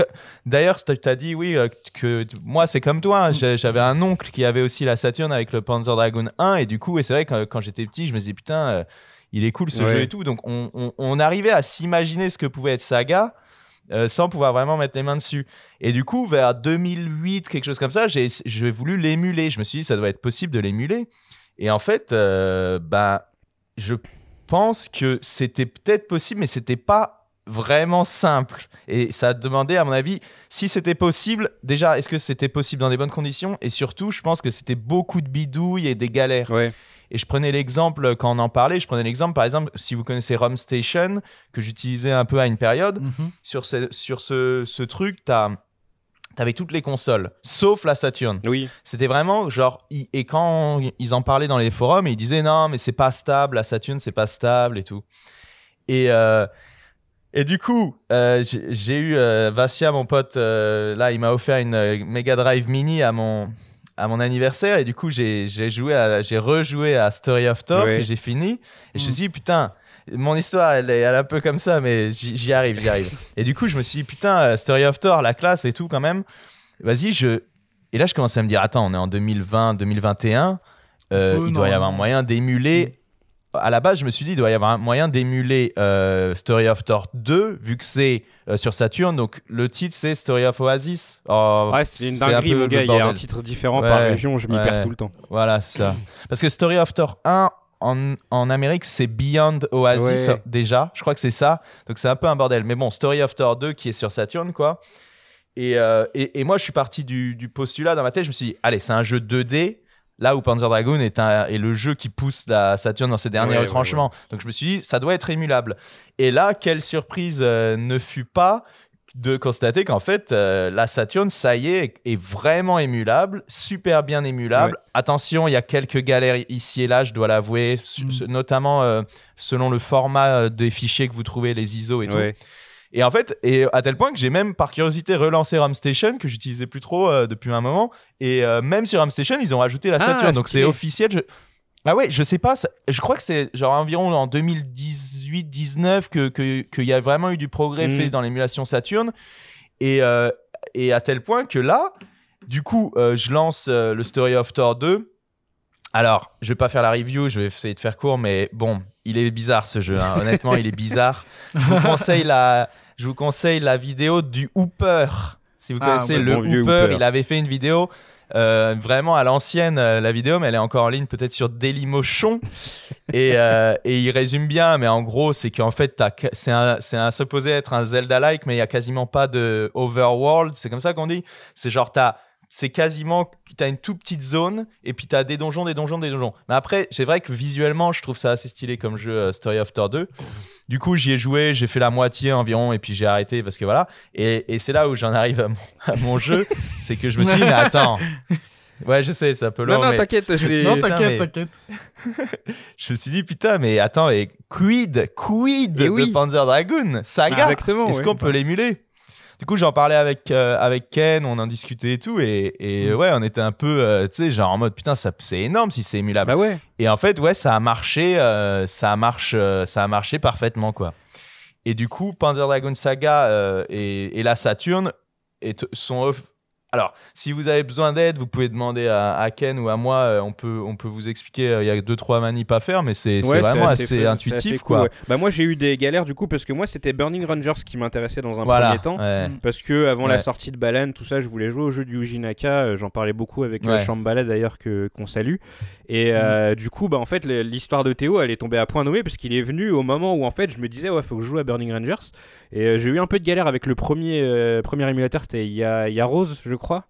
d'ailleurs, tu as dit, oui, euh, que moi, c'est comme toi. hein, J'avais un oncle qui avait aussi la Saturn avec le Panzer Dragon 1, et du coup, et c'est vrai que quand j'étais petit, je me disais, putain, il est cool ce Ouais. jeu et tout. Donc, on, on, on arrivait à s'imaginer ce que pouvait être Saga. Euh, sans pouvoir vraiment mettre les mains dessus. Et du coup, vers 2008, quelque chose comme ça, j'ai voulu l'émuler. Je me suis dit, ça doit être possible de l'émuler. Et en fait, euh, ben, je pense que c'était peut-être possible, mais c'était pas vraiment simple. Et ça a demandé, à mon avis, si c'était possible, déjà, est-ce que c'était possible dans des bonnes conditions? Et surtout, je pense que c'était beaucoup de bidouilles et des galères. Et je prenais l'exemple, quand on en parlait, je prenais l'exemple, par exemple, si vous connaissez ROM Station, que j'utilisais un peu à une période, Mhm. sur ce, sur ce, ce truc, t'as avais toutes les consoles, sauf la Saturn. Oui. C'était vraiment genre, et quand ils en parlaient dans les forums, ils disaient non, mais c'est pas stable, la Saturn, c'est pas stable et tout. Et, euh, et du coup, euh, j'ai eu euh, Vassia, mon pote, euh, là, il m'a offert une euh, Mega Drive Mini à mon, à mon anniversaire, et du coup, j'ai joué, à- j'ai rejoué à Story of Thor, que j'ai fini, et je me Mm. suis dit, putain, mon histoire, elle est, elle est un peu comme ça, mais j'y arrive, j'y arrive. *laughs* et du coup, je me suis dit, putain, euh, Story of Thor, la classe et tout, quand même, vas-y, je. Et là, je commençais à me dire, attends, on est en 2020, 2021, euh, Oh, il doit y avoir un moyen d'émuler. À la base, je me suis dit, il doit y avoir un moyen d'émuler euh, Story of Thor 2, vu que c'est euh, sur Saturn. Donc, le titre, c'est Story of Oasis. Oh, Ouais, c'est une un dinguerie, mon gars. Il y a un titre différent par région, je m'y ouais. perds tout le temps. Voilà, c'est ça. Parce que Story of Thor 1, en, en Amérique, c'est Beyond Oasis, Ouais. déjà. Je crois que c'est ça. Donc, c'est un peu un bordel. Mais bon, Story of Thor 2, qui est sur Saturn, quoi. Et, euh, et, et moi, je suis parti du, du postulat dans ma tête. Je me suis dit, allez, c'est un jeu 2D. Là où Panzer Dragoon est, un, est le jeu qui pousse la Saturn dans ses derniers Ouais, ouais, retranchements. Donc je me suis dit, ça doit être émulable. Et là, quelle surprise euh, ne fut pas de constater qu'en fait, euh, la Saturn, ça y est, est vraiment émulable, super bien émulable. Attention, il y a quelques galères ici et là, je dois l'avouer, Mm. notamment euh, selon le format des fichiers que vous trouvez, les ISO et tout. Et en fait, et à tel point que j'ai même par curiosité relancé ROM Station que j'utilisais plus trop euh, depuis un moment. Et euh, même sur ROM Station, ils ont rajouté la Ah, Saturn, donc c'est officiel. Je... Ah ouais, je sais pas. ça- Je crois que c'est genre environ en 2018-19 que que- qu'il y a vraiment eu du progrès Mhm. fait dans l'émulation Saturn. Et euh, et à tel point que là, du coup, euh, je lance euh, le Story of Thor 2. Alors, je vais pas faire la review, je vais essayer de faire court, mais bon, il est bizarre ce jeu. hein. Honnêtement, il est bizarre. Je vous conseille la, je vous conseille la vidéo du Hooper. Si vous Ah, connaissez ouais, le bon Hooper, Hooper. il avait fait une vidéo euh, vraiment à l'ancienne, euh, la vidéo, mais elle est encore en ligne peut-être sur Dailymotion. et, euh, et il résume bien, mais en gros, c'est qu'en fait, c'est un, supposé être un Zelda-like, mais il y a quasiment pas de overworld. C'est comme ça qu'on dit. C'est genre, t'as c'est quasiment tu as une toute petite zone et puis tu as des donjons des donjons des donjons mais après c'est vrai que visuellement je trouve ça assez stylé comme jeu euh, Story of Thor 2 du coup j'y ai joué j'ai fait la moitié environ et puis j'ai arrêté parce que voilà et, et c'est là où j'en arrive à mon, à mon jeu *laughs* c'est que je me suis dit mais attends ouais je sais c'est un peu long Non, non, mais t'inquiète, Non, t'inquiète, t'inquiète. *laughs* je me suis dit putain mais attends et quid quid Et de oui. Panzer Dragoon saga Exactement. est-ce ouais. qu'on peut l'émuler? Du coup, j'en parlais avec, euh, avec Ken, on en discutait et tout, et, et Mm. ouais, on était un peu, euh, tu sais, genre en mode putain, ça, c'est énorme si c'est émulable. Bah ouais. Et en fait, ouais, ça a marché, euh, ça, marche, ça a marché parfaitement, quoi. Et du coup, Panzer Dragon Saga et, et la Saturn sont. Alors, si vous avez besoin d'aide, vous pouvez demander à, à Ken ou à moi. euh, on, peut, on peut vous expliquer. euh, Il y a deux trois manips à faire, mais c'est Ouais, vraiment assez, intuitif, assez cool, quoi. ouais. Bah moi j'ai eu des galères du coup parce que moi c'était Burning Rangers qui m'intéressait dans un Voilà. premier temps. ouais. Mm. Parce que avant la sortie de Balan, tout ça, je voulais jouer au jeu du Yuji Naka. euh, J'en parlais beaucoup avec Ouais. Shambhala d'ailleurs que qu'on salue. Et euh, du coup, bah en fait, l'histoire de Théo, elle est tombée à point nommé parce qu'il est venu au moment où en fait, je me disais ouais, faut que je joue à Burning Rangers. Et euh, j'ai eu un peu de galère avec le premier euh, premier émulateur, c'était Ya Ya Rose, je crois.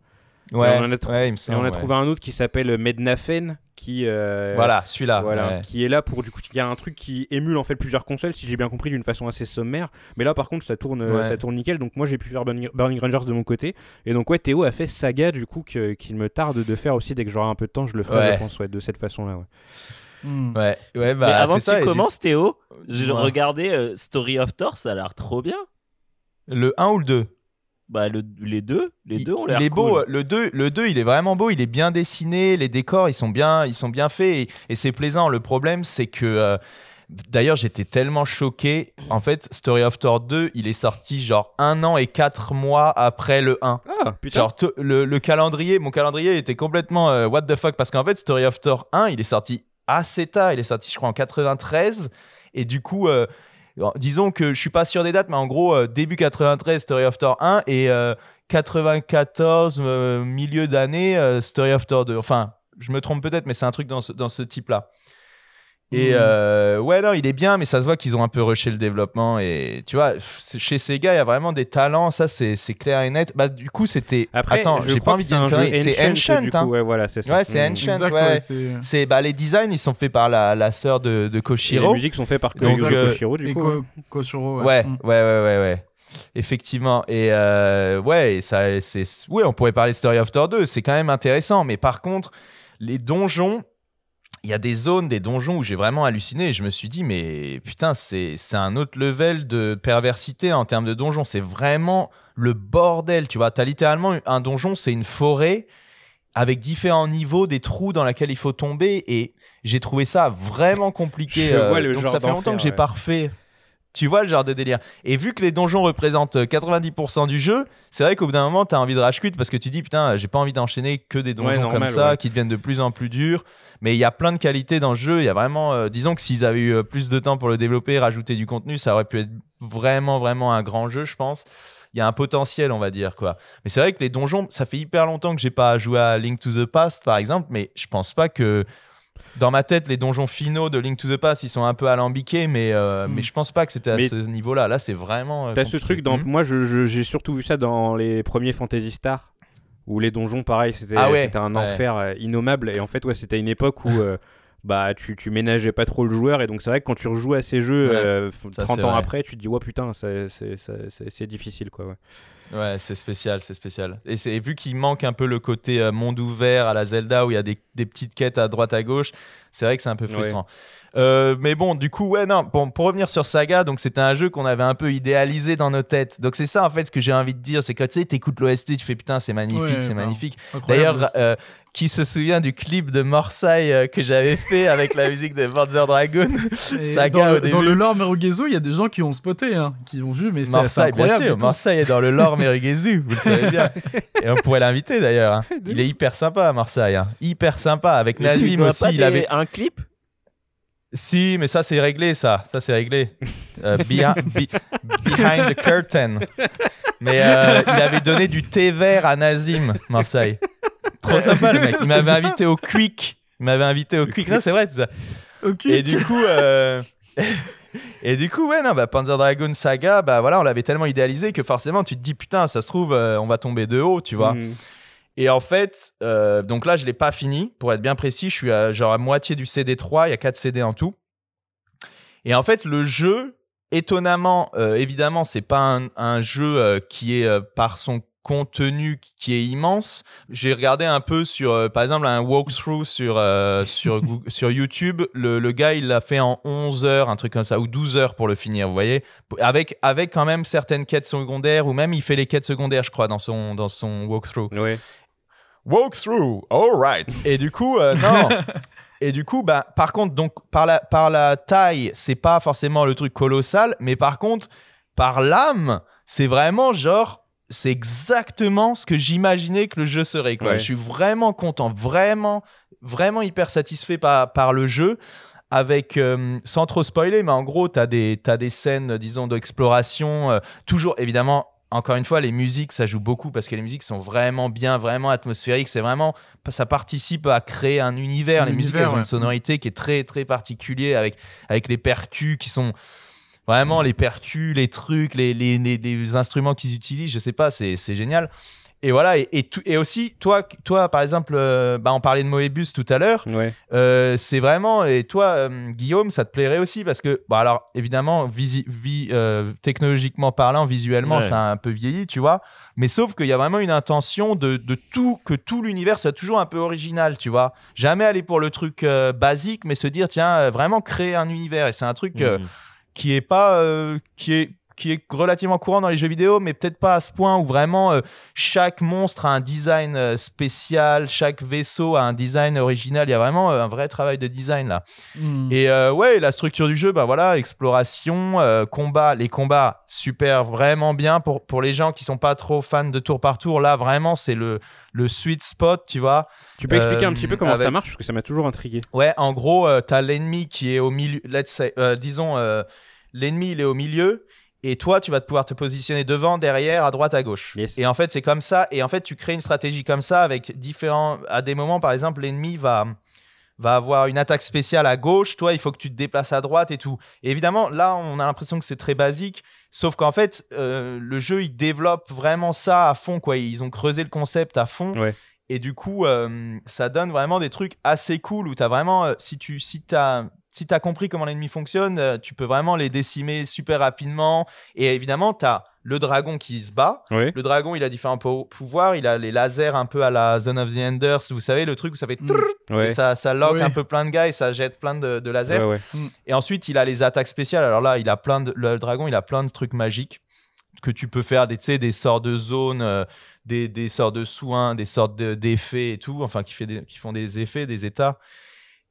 Ouais, on en a trou- ouais, il me Et semble. on a ouais. trouvé un autre qui s'appelle Mednafen, qui euh, Voilà, celui-là. voilà, ouais. qui est là pour du coup, il y a un truc qui émule en fait plusieurs consoles, si j'ai bien compris, d'une façon assez sommaire. Mais là, par contre, ça tourne, euh, Ouais. ça tourne nickel. Donc moi, j'ai pu faire Burning, Burning Rangers de mon côté. Et donc ouais, Théo a fait Saga du coup que- qu'il me tarde de faire aussi dès que j'aurai un peu de temps, je le ferai, Ouais. je pense, ouais, de cette façon-là. Ouais. Mm. Ouais, ouais, bah, Mais avant c'est que ça, tu du- commences, Théo, j'ai regardé euh, Story of Thor, ça a l'air trop bien. Le 1 ou le 2 Bah, le- les deux, les il, deux ont il l'air est beau, cool. le 2, le 2, il est vraiment beau, il est bien dessiné, les décors, ils sont bien, ils sont bien faits et, et c'est plaisant. Le problème, c'est que euh, d'ailleurs, j'étais tellement choqué. En fait, Story of Thor 2, il est sorti genre un an et quatre mois après le 1. Ah putain. Genre le, le calendrier, mon calendrier était complètement euh, what the fuck parce qu'en fait, Story of Thor 1, il est sorti assez tard, il est sorti je crois en 93 et du coup euh, disons que je suis pas sûr des dates mais en gros euh, début 93 Story of Thor 1 et euh, 94 euh, milieu d'année euh, Story of Thor 2. Enfin, je me trompe peut-être mais c'est un truc dans ce, dans ce type là. Et Mm. euh, ouais, non, il est bien, mais ça se voit qu'ils ont un peu rushé le développement. Et tu vois, chez Sega, il y a vraiment des talents, ça c'est c'est clair et net. Bah, du coup, c'était. Après, Attends, je j'ai pas envie de dire c'est Ancient, Ancient, du coup, hein. ouais, voilà, c'est ça. Ouais, c'est Mm. Ancient. Exact, ouais. c'est- C'est bah, les designs, ils sont faits par la, la sœur de, de Et les Koshiro. musiques sont faites par Donc, euh, Koshiro, du et coup. Ko- Koshiro, Ouais, ouais, ouais, ouais, ouais. Effectivement. Et euh, ouais, ça, c'est, ouais, on pourrait parler de Story of Thor 2. C'est quand même intéressant. Mais par contre, les donjons, il y a des zones, des donjons où j'ai vraiment halluciné. Et je me suis dit, mais putain, c'est, un autre level de perversité en termes de donjons. C'est vraiment le bordel. Tu vois, t'as littéralement un donjon, c'est une forêt avec différents niveaux, des trous dans lesquels il faut tomber. Et j'ai trouvé ça vraiment compliqué. Je euh, vois le donc genre ça fait longtemps que j'ai ouais. refait. Tu vois le genre de délire. Et vu que les donjons représentent euh, 90% du jeu, c'est vrai qu'au bout d'un moment, t'as envie de rage parce que tu dis putain, j'ai pas envie d'enchaîner que des donjons Ouais, comme ça ouais. qui deviennent de plus en plus durs. Mais il y a plein de qualités dans le jeu. Il y a vraiment, euh, disons que s'ils avaient eu euh, plus de temps pour le développer, rajouter du contenu, ça aurait pu être vraiment, vraiment un grand jeu, je pense. Il y a un potentiel, on va dire quoi. Mais c'est vrai que les donjons, ça fait hyper longtemps que j'ai pas joué à Link to the Past, par exemple, mais je pense pas que dans ma tête, les donjons finaux de Link to the Past, ils sont un peu alambiqués, mais, euh, Mm. mais je pense pas que c'était à Mais ce niveau-là. Là, c'est vraiment. euh, T'as ce truc dans. Moi, je- je- j'ai surtout vu ça dans les premiers Fantasy Star. Où les donjons, pareil, c'était Ah ouais, un ouais. enfer euh, innommable. Et en fait, ouais, c'était une époque où *laughs* euh, bah, tu, tu ménageais pas trop le joueur. Et donc, c'est vrai que quand tu rejoues à ces jeux Ouais, euh, ça, 30 c'est ans vrai. après, tu te dis, ouais, putain, c'est difficile, quoi. Ouais. C'est spécial, c'est spécial. Et vu qu'il manque un peu le côté euh, monde ouvert à la Zelda où il y a des, des petites quêtes à droite à gauche, c'est vrai que c'est un peu frustrant. Euh, mais bon, du coup, ouais, non, bon, pour revenir sur Saga, donc c'était un jeu qu'on avait un peu idéalisé dans nos têtes. Donc c'est ça en fait ce que j'ai envie de dire, c'est que tu sais, t'écoutes l'OST, tu fais putain, c'est magnifique, Ouais, c'est bah, magnifique. D'ailleurs, euh, qui se souvient du clip de Morsai euh, que j'avais fait avec la *laughs* musique de Panzer Dragon Saga dans, au le- début dans le lore Merugezu, il y a des gens qui ont spoté, hein, qui ont vu, mais c'est bien incroyable. et sûr. Marseille est dans le lore Merugezu, vous le savez bien. *laughs* Et on pourrait l'inviter d'ailleurs. hein. Il est hyper sympa à Marseille. hein. Hyper sympa. Avec Nazim aussi, il avait. Un clip? Si, mais ça c'est réglé, ça. Ça c'est réglé. Euh, behi- be- behind the curtain. Mais euh, il avait donné du thé vert à Nazim, Marseille. Trop sympa le mec. Il m'avait invité au Quick. Il m'avait invité au Quick. Non, c'est vrai tout ça. Ok. Et du coup, euh, et du coup, ouais, non, bah, Panzer Dragon Saga, bah voilà, on l'avait tellement idéalisé que forcément, tu te dis putain, ça se trouve, on va tomber de haut, tu vois. Mhm. Et en fait, euh, donc là, je l'ai pas fini. Pour être bien précis, je suis à, genre à moitié du CD3. Il y a 4 CD en tout. Et en fait, le jeu, étonnamment, euh, évidemment, c'est pas un, un jeu euh, qui est euh, par son contenu qui est immense. J'ai regardé un peu sur, par exemple, un walkthrough sur, sur, *laughs* Google- sur YouTube. Le, le gars, il l'a fait en 11 heures, un truc comme ça, ou 12 heures pour le finir, vous voyez. Avec, avec quand même certaines quêtes secondaires, ou même il fait les quêtes secondaires, je crois, dans son, dans son walkthrough. Ouais. Walkthrough, alright. Et du coup, euh, non. *laughs* Et du coup, bah, par contre, donc par la, par la taille, c'est pas forcément le truc colossal, mais par contre, par l'âme, c'est vraiment genre, c'est exactement ce que j'imaginais que le jeu serait. Quoi. Ouais. Je suis vraiment content, vraiment, vraiment hyper satisfait par, par le jeu. Avec, euh, sans trop spoiler, mais en gros, tu as, as des scènes, disons, d'exploration. euh, toujours, évidemment, encore une fois, les musiques, ça joue beaucoup parce que les musiques sont vraiment bien, vraiment atmosphériques. C'est vraiment, ça participe à créer un univers. Un les musiques, elles ont ouais. une sonorité qui est très, très particulier avec, avec les percus qui sont vraiment les percus, les trucs, les, les, les, les instruments qu'ils utilisent. Je sais pas, c'est c'est génial. Et voilà, et, et, tout- et aussi, toi, toi, par exemple, euh, bah, on parlait de Moebius tout à l'heure. Ouais. Euh, c'est vraiment et toi euh, Guillaume ça te plairait aussi parce que bon alors évidemment visi- vi- euh, technologiquement parlant visuellement Ouais. ça a un peu vieilli tu vois mais sauf qu'il y a vraiment une intention de, de tout que tout l'univers soit toujours un peu original tu vois jamais aller pour le truc basique mais se dire tiens vraiment créer un univers et c'est un truc Mhm. qui est pas euh, qui est qui est relativement courant dans les jeux vidéo, mais peut-être pas à ce point où vraiment euh, chaque monstre a un design euh, spécial, chaque vaisseau a un design original. Il y a vraiment euh, un vrai travail de design là. Hmm. Et euh, ouais, la structure du jeu, ben voilà, exploration, euh, combat, les combats super, vraiment bien pour pour les gens qui sont pas trop fans de tour par tour. Là, vraiment, c'est le le sweet spot, tu vois. Tu peux expliquer un petit peu comment avec- ça marche parce que ça m'a toujours intrigué. Ouais, en gros, euh, t'as l'ennemi qui est au milieu. Let's say, euh, disons, euh, l'ennemi il est au milieu. Et toi, tu vas te pouvoir te positionner devant, derrière, à droite, à gauche. Yes. Et en fait, c'est comme ça. Et en fait, tu crées une stratégie comme ça avec différents. À des moments, par exemple, l'ennemi va va avoir une attaque spéciale à gauche, toi, il faut que tu te déplaces à droite et tout. Et évidemment, là, on a l'impression que c'est très basique, sauf qu'en fait, euh, le jeu, il développe vraiment ça à fond, quoi. Ils ont creusé le concept à fond. Ouais. Et du coup, euh, ça donne vraiment des trucs assez cool où tu as vraiment, euh, si tu si as, si as compris comment l'ennemi fonctionne, euh, tu peux vraiment les décimer super rapidement. Et évidemment, tu as le dragon qui se bat. Le dragon, il a différents pou- pouvoirs. Il a les lasers un peu à la Zone of the Enders. Vous savez, le truc où ça fait Mm. trrr, Ouais. et ça, ça lock Oui. un peu plein de gars et ça jette plein de, de lasers. Ouais, ouais. Et ensuite, il a les attaques spéciales. Alors là, il a plein de, le dragon, il a plein de trucs magiques que tu peux faire, des, tu sais, des sorts de zones, euh, des, des sorts de soins, des sortes de- d'effets et tout, enfin, qui, fait des- qui font des effets, des états.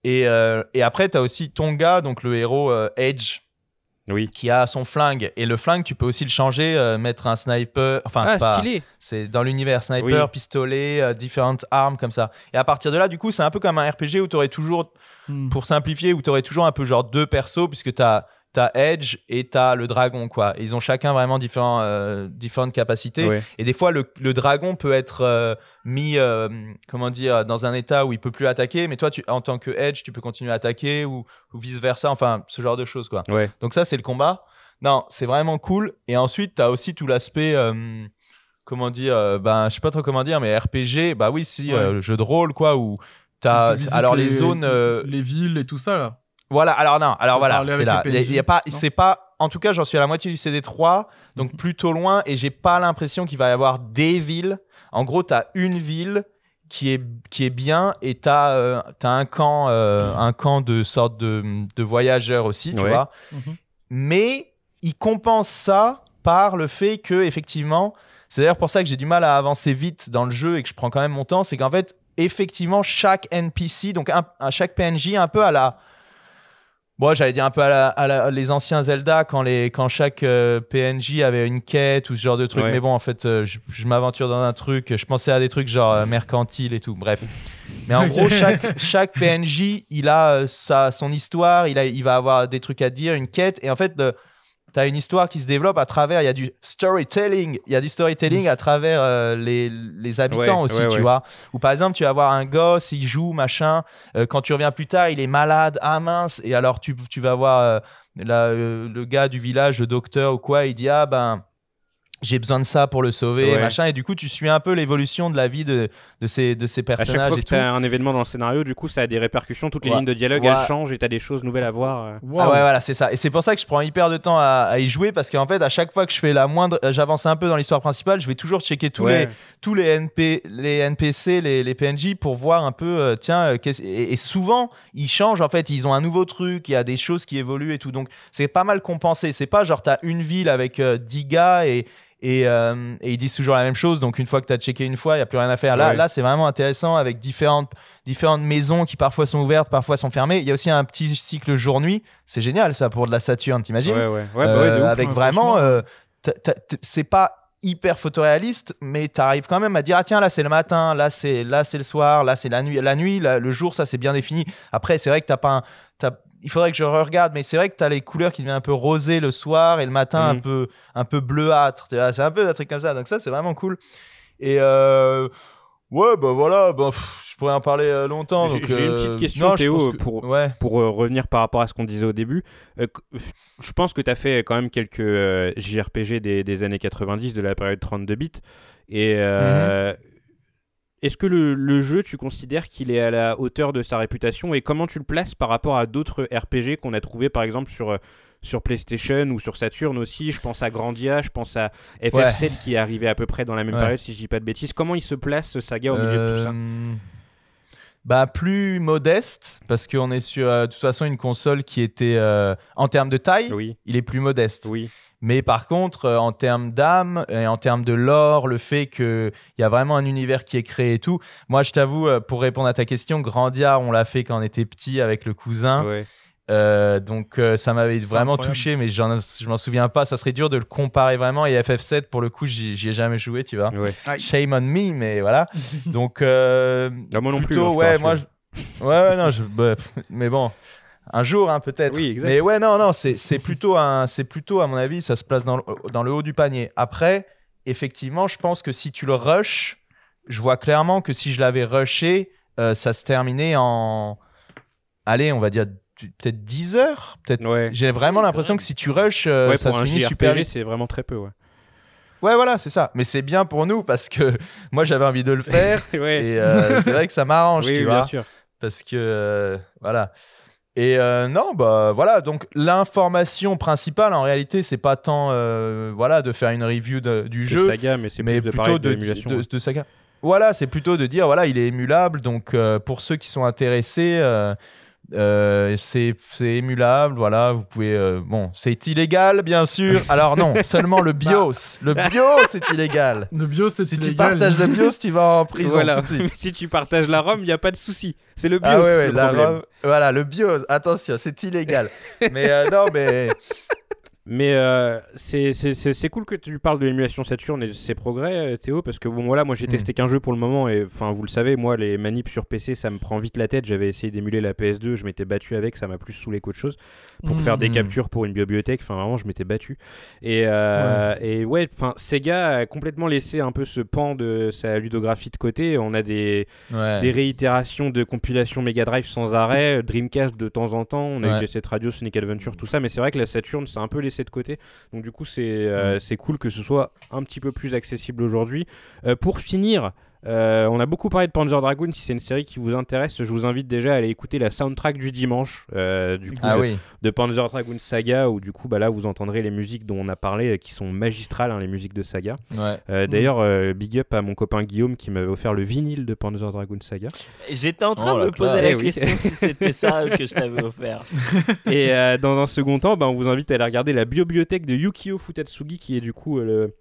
Et, euh, et après, tu as aussi ton gars, donc le héros euh, Edge, Oui. qui a son flingue. Et le flingue, tu peux aussi le changer, euh, mettre un sniper. Enfin, Ah, c'est pas. stylé. C'est dans l'univers sniper, Oui. pistolet, euh, différentes armes comme ça. Et à partir de là, du coup, c'est un peu comme un RPG où tu aurais toujours Hmm. pour simplifier, où tu aurais toujours un peu genre deux persos, puisque tu as, Edge et tu as le dragon, quoi. Et ils ont chacun vraiment différents, euh, différentes capacités. Et des fois, le, le dragon peut être euh, mis, euh, comment dire, dans un état où il peut plus attaquer, mais toi, tu, en tant que Edge, tu peux continuer à attaquer ou, ou vice-versa, enfin, ce genre de choses, quoi. Donc ça, c'est le combat. Non, c'est vraiment cool. Et ensuite, tu as aussi tout l'aspect... Comment dire, euh, ben je sais pas trop comment dire, mais RPG, bah oui, si, Ouais. euh, le jeu de rôle, quoi, où t'as. Alors les, zones, euh, les villes et tout ça là. Voilà, alors non, alors voilà, c'est là. Il y a- PNJ, il y a pas, c'est pas. En tout cas, j'en suis à la moitié du CD3, donc Mhm. plutôt loin, et j'ai pas l'impression qu'il va y avoir des villes. En gros, t'as une ville qui est qui est bien, et t'as euh, t'as un camp, euh, un camp de sorte de, de voyageurs aussi, tu Ouais. vois. Mhm. Mais il compense ça par le fait que effectivement, c'est d'ailleurs pour ça que j'ai du mal à avancer vite dans le jeu et que je prends quand même mon temps, c'est qu'en fait, effectivement, chaque NPC, donc un, un- chaque PNJ, un peu à la Bon, j'allais dire un peu à, la- à la- les anciens Zelda quand, les, quand chaque euh, PNJ avait une quête ou ce genre de truc. Ouais. Mais bon, en fait, euh, je, je m'aventure dans un truc. Je pensais à des trucs genre euh, mercantile et tout. Bref. Mais en gros, *laughs* chaque, chaque PNJ, il a euh, sa, son histoire. Il, a, il va avoir des trucs à dire, une quête. Et en fait, le- T'as une histoire qui se développe à travers, il y a du storytelling, il y a du storytelling à travers euh, les, les habitants Ouais, aussi, ouais, tu ouais. vois. Ou par exemple, tu vas avoir un gosse, il joue, machin. Euh, quand tu reviens plus tard, il est malade, ah mince. Et alors, tu, tu vas voir euh, euh, le gars du village, le docteur ou quoi, il dit, ah ben, j'ai besoin de ça pour le sauver, Ouais. machin. Et du coup, tu suis un peu l'évolution de la vie de, de, ces, de ces À chaque personnages fois et que tu as un événement dans le scénario, du coup, ça a des répercussions. Toutes les Ouais. lignes de dialogue, Ouais. elles changent et tu as des choses nouvelles à voir. euh. Ah ouais, voilà, c'est ça. Et c'est pour ça que je prends hyper de temps à, à y jouer parce qu'en fait, à chaque fois que je fais la moindre, j'avance un peu dans l'histoire principale, je vais toujours checker tous les tous les NP, les NPC, les, les PNJ pour voir un peu, euh, tiens, euh, et souvent ils changent en fait, ils ont un nouveau truc, il y a des choses qui évoluent et tout, donc c'est pas mal compensé. C'est pas genre t'as une ville avec euh, 10 gars et et, euh, et ils disent toujours la même chose, donc une fois que t'as checké une fois, il y a plus rien à faire. Là, Ouais. là c'est vraiment intéressant avec différentes différentes maisons qui parfois sont ouvertes, parfois sont fermées. Il y a aussi un petit cycle jour-nuit. C'est génial ça pour de la Saturne, t'imagines Ouais, ouais. Bah euh, avec ouais, vraiment, euh, c'est pas hyper photoréaliste, mais t'arrives quand même à dire ah tiens là c'est le matin, là c'est là c'est le soir, là c'est la nuit, la nuit, là, le jour ça c'est bien défini. Après c'est vrai que t'as pas, un, il faudrait que je regarde, mais c'est vrai que t'as les couleurs qui deviennent un peu rosées le soir et le matin un Mhm. peu un peu bleuâtre. tu C'est un peu un truc comme ça, donc ça c'est vraiment cool. Et euh, ouais bah voilà, bah, pff, je pourrais en parler euh, longtemps. J'ai- une euh, petite question, non, Théo, que- pour- ouais. pour euh, revenir par rapport à ce qu'on disait au début, je pense que tu as fait quand même quelques JRPG des, des années 90, de la période 32 bits. Et euh, est-ce que le, le jeu, tu considères qu'il est à la hauteur de sa réputation et comment tu le places par rapport à d'autres RPG qu'on a trouvé par exemple sur, euh, sur PlayStation ou sur Saturn aussi? Je pense à Grandia, je pense à FF7 qui est arrivé à peu près dans la même Ouais. période, si je dis pas de bêtises. Comment il se place ce saga au milieu de tout ça? Euh, Bah plus modeste parce qu'on est sur euh, de toute façon une console qui était euh, en termes de taille, Oui, il est plus modeste. oui. Mais par contre, euh, en termes d'âme et en termes de lore, le fait qu'il y a vraiment un univers qui est créé et tout. Moi, je t'avoue, euh, pour répondre à ta question, Grandia, on l'a fait quand on était petit avec le cousin. Ouais. Euh, donc euh, ça m'avait vraiment incroyable. touché, mais j'en- je m'en souviens pas. Ça serait dur de le comparer vraiment. Et FF7, pour le coup, j'y j'y ai jamais joué, tu vois. Ouais. Shame on me, mais voilà. *laughs* Donc euh, Ah, moi non plus. plutôt, hein, je te ouais, moi, je- ouais, ouais, non, je, bah, mais bon, un jour, hein, peut-être. Oui, exact. Mais ouais, non, non, c'est plutôt un, c'est plutôt, à mon avis, ça se place dans le, dans le haut du panier. Après, effectivement, je pense que si tu le rushes, je vois clairement que si je l'avais rushé, euh, ça se terminait en allez, on va dire peut-être 10 heures. Peut-être. Ouais. J'ai vraiment l'impression que si tu rushes, euh, ouais, ça pour se un finit super JRPG, vite. c'est vraiment très peu, ouais. Ouais, voilà, c'est ça. Mais c'est bien pour nous parce que *laughs* moi j'avais envie de le faire *laughs* ouais. et euh, c'est vrai que ça m'arrange, *laughs* oui, tu bien vois. sûr. parce que euh, voilà. Et euh, non, bah voilà. Donc l'information principale, en réalité, c'est pas tant euh, voilà de faire une review de- du De jeu, saga, mais de plutôt parler de, de saga. Voilà, c'est plutôt de dire voilà, il est émulable. Donc euh, pour ceux qui sont intéressés. Euh, c'est c'est émulable, voilà, vous pouvez... euh, bon, c'est illégal, bien sûr. Alors non, *laughs* seulement le BIOS. Le BIOS, c'est illégal. Le bio, c'est Si tu illégal. partages le BIOS, tu vas en prison Voilà. tout de suite. Mais *laughs* si tu partages la ROM, il n'y a pas de souci. C'est le BIOS. Ah ouais, ouais, le la problème. ROM- voilà, le BIOS, attention, c'est illégal. mais euh, non, mais... Mais euh, c'est- c'est c'est- c'est cool que tu parles de l'émulation Saturn et de ses progrès, euh, Théo, parce que bon, voilà, moi j'ai Hmm. testé qu'un jeu pour le moment et enfin, vous le savez, moi les manips sur PC ça me prend vite la tête. J'avais essayé d'émuler la PS2, je m'étais battu avec, ça m'a plus saoulé qu'autre chose pour Mhm. faire des Hmm. captures pour une bibliothèque. Enfin, vraiment, je m'étais battu. Et, euh, et ouais, enfin, Sega a complètement laissé un peu ce pan de sa ludographie de côté. On a des, Ouais. des réitérations de compilations Mega Drive sans arrêt, Dreamcast de temps en temps, on a Ouais. eu Jet Set Radio, Sonic Adventure, tout ça, mais c'est vrai que la Saturn s'est un peu laissé de côté. Donc du coup, c'est euh, c'est cool que ce soit un petit peu plus accessible aujourd'hui. Euh, pour finir, euh, on a beaucoup parlé de Panzer Dragoon. Si c'est une série qui vous intéresse, je vous invite déjà à aller écouter la soundtrack du dimanche, euh, du coup, Ah de, oui. de Panzer Dragoon Saga, où du coup, bah là, vous entendrez les musiques dont on a parlé, euh, qui sont magistrales, hein, les musiques de Saga. Ouais. Euh, D'ailleurs, euh, big up à mon copain Guillaume qui m'avait offert le vinyle de Panzer Dragoon Saga. J'étais en train Oh, de me poser la Eh oui. question si c'était ça que je t'avais offert. *laughs* Et euh, dans un second temps, bah, on vous invite à aller regarder la bibliothèque de Yukio Futatsugi, qui est du coup euh, le,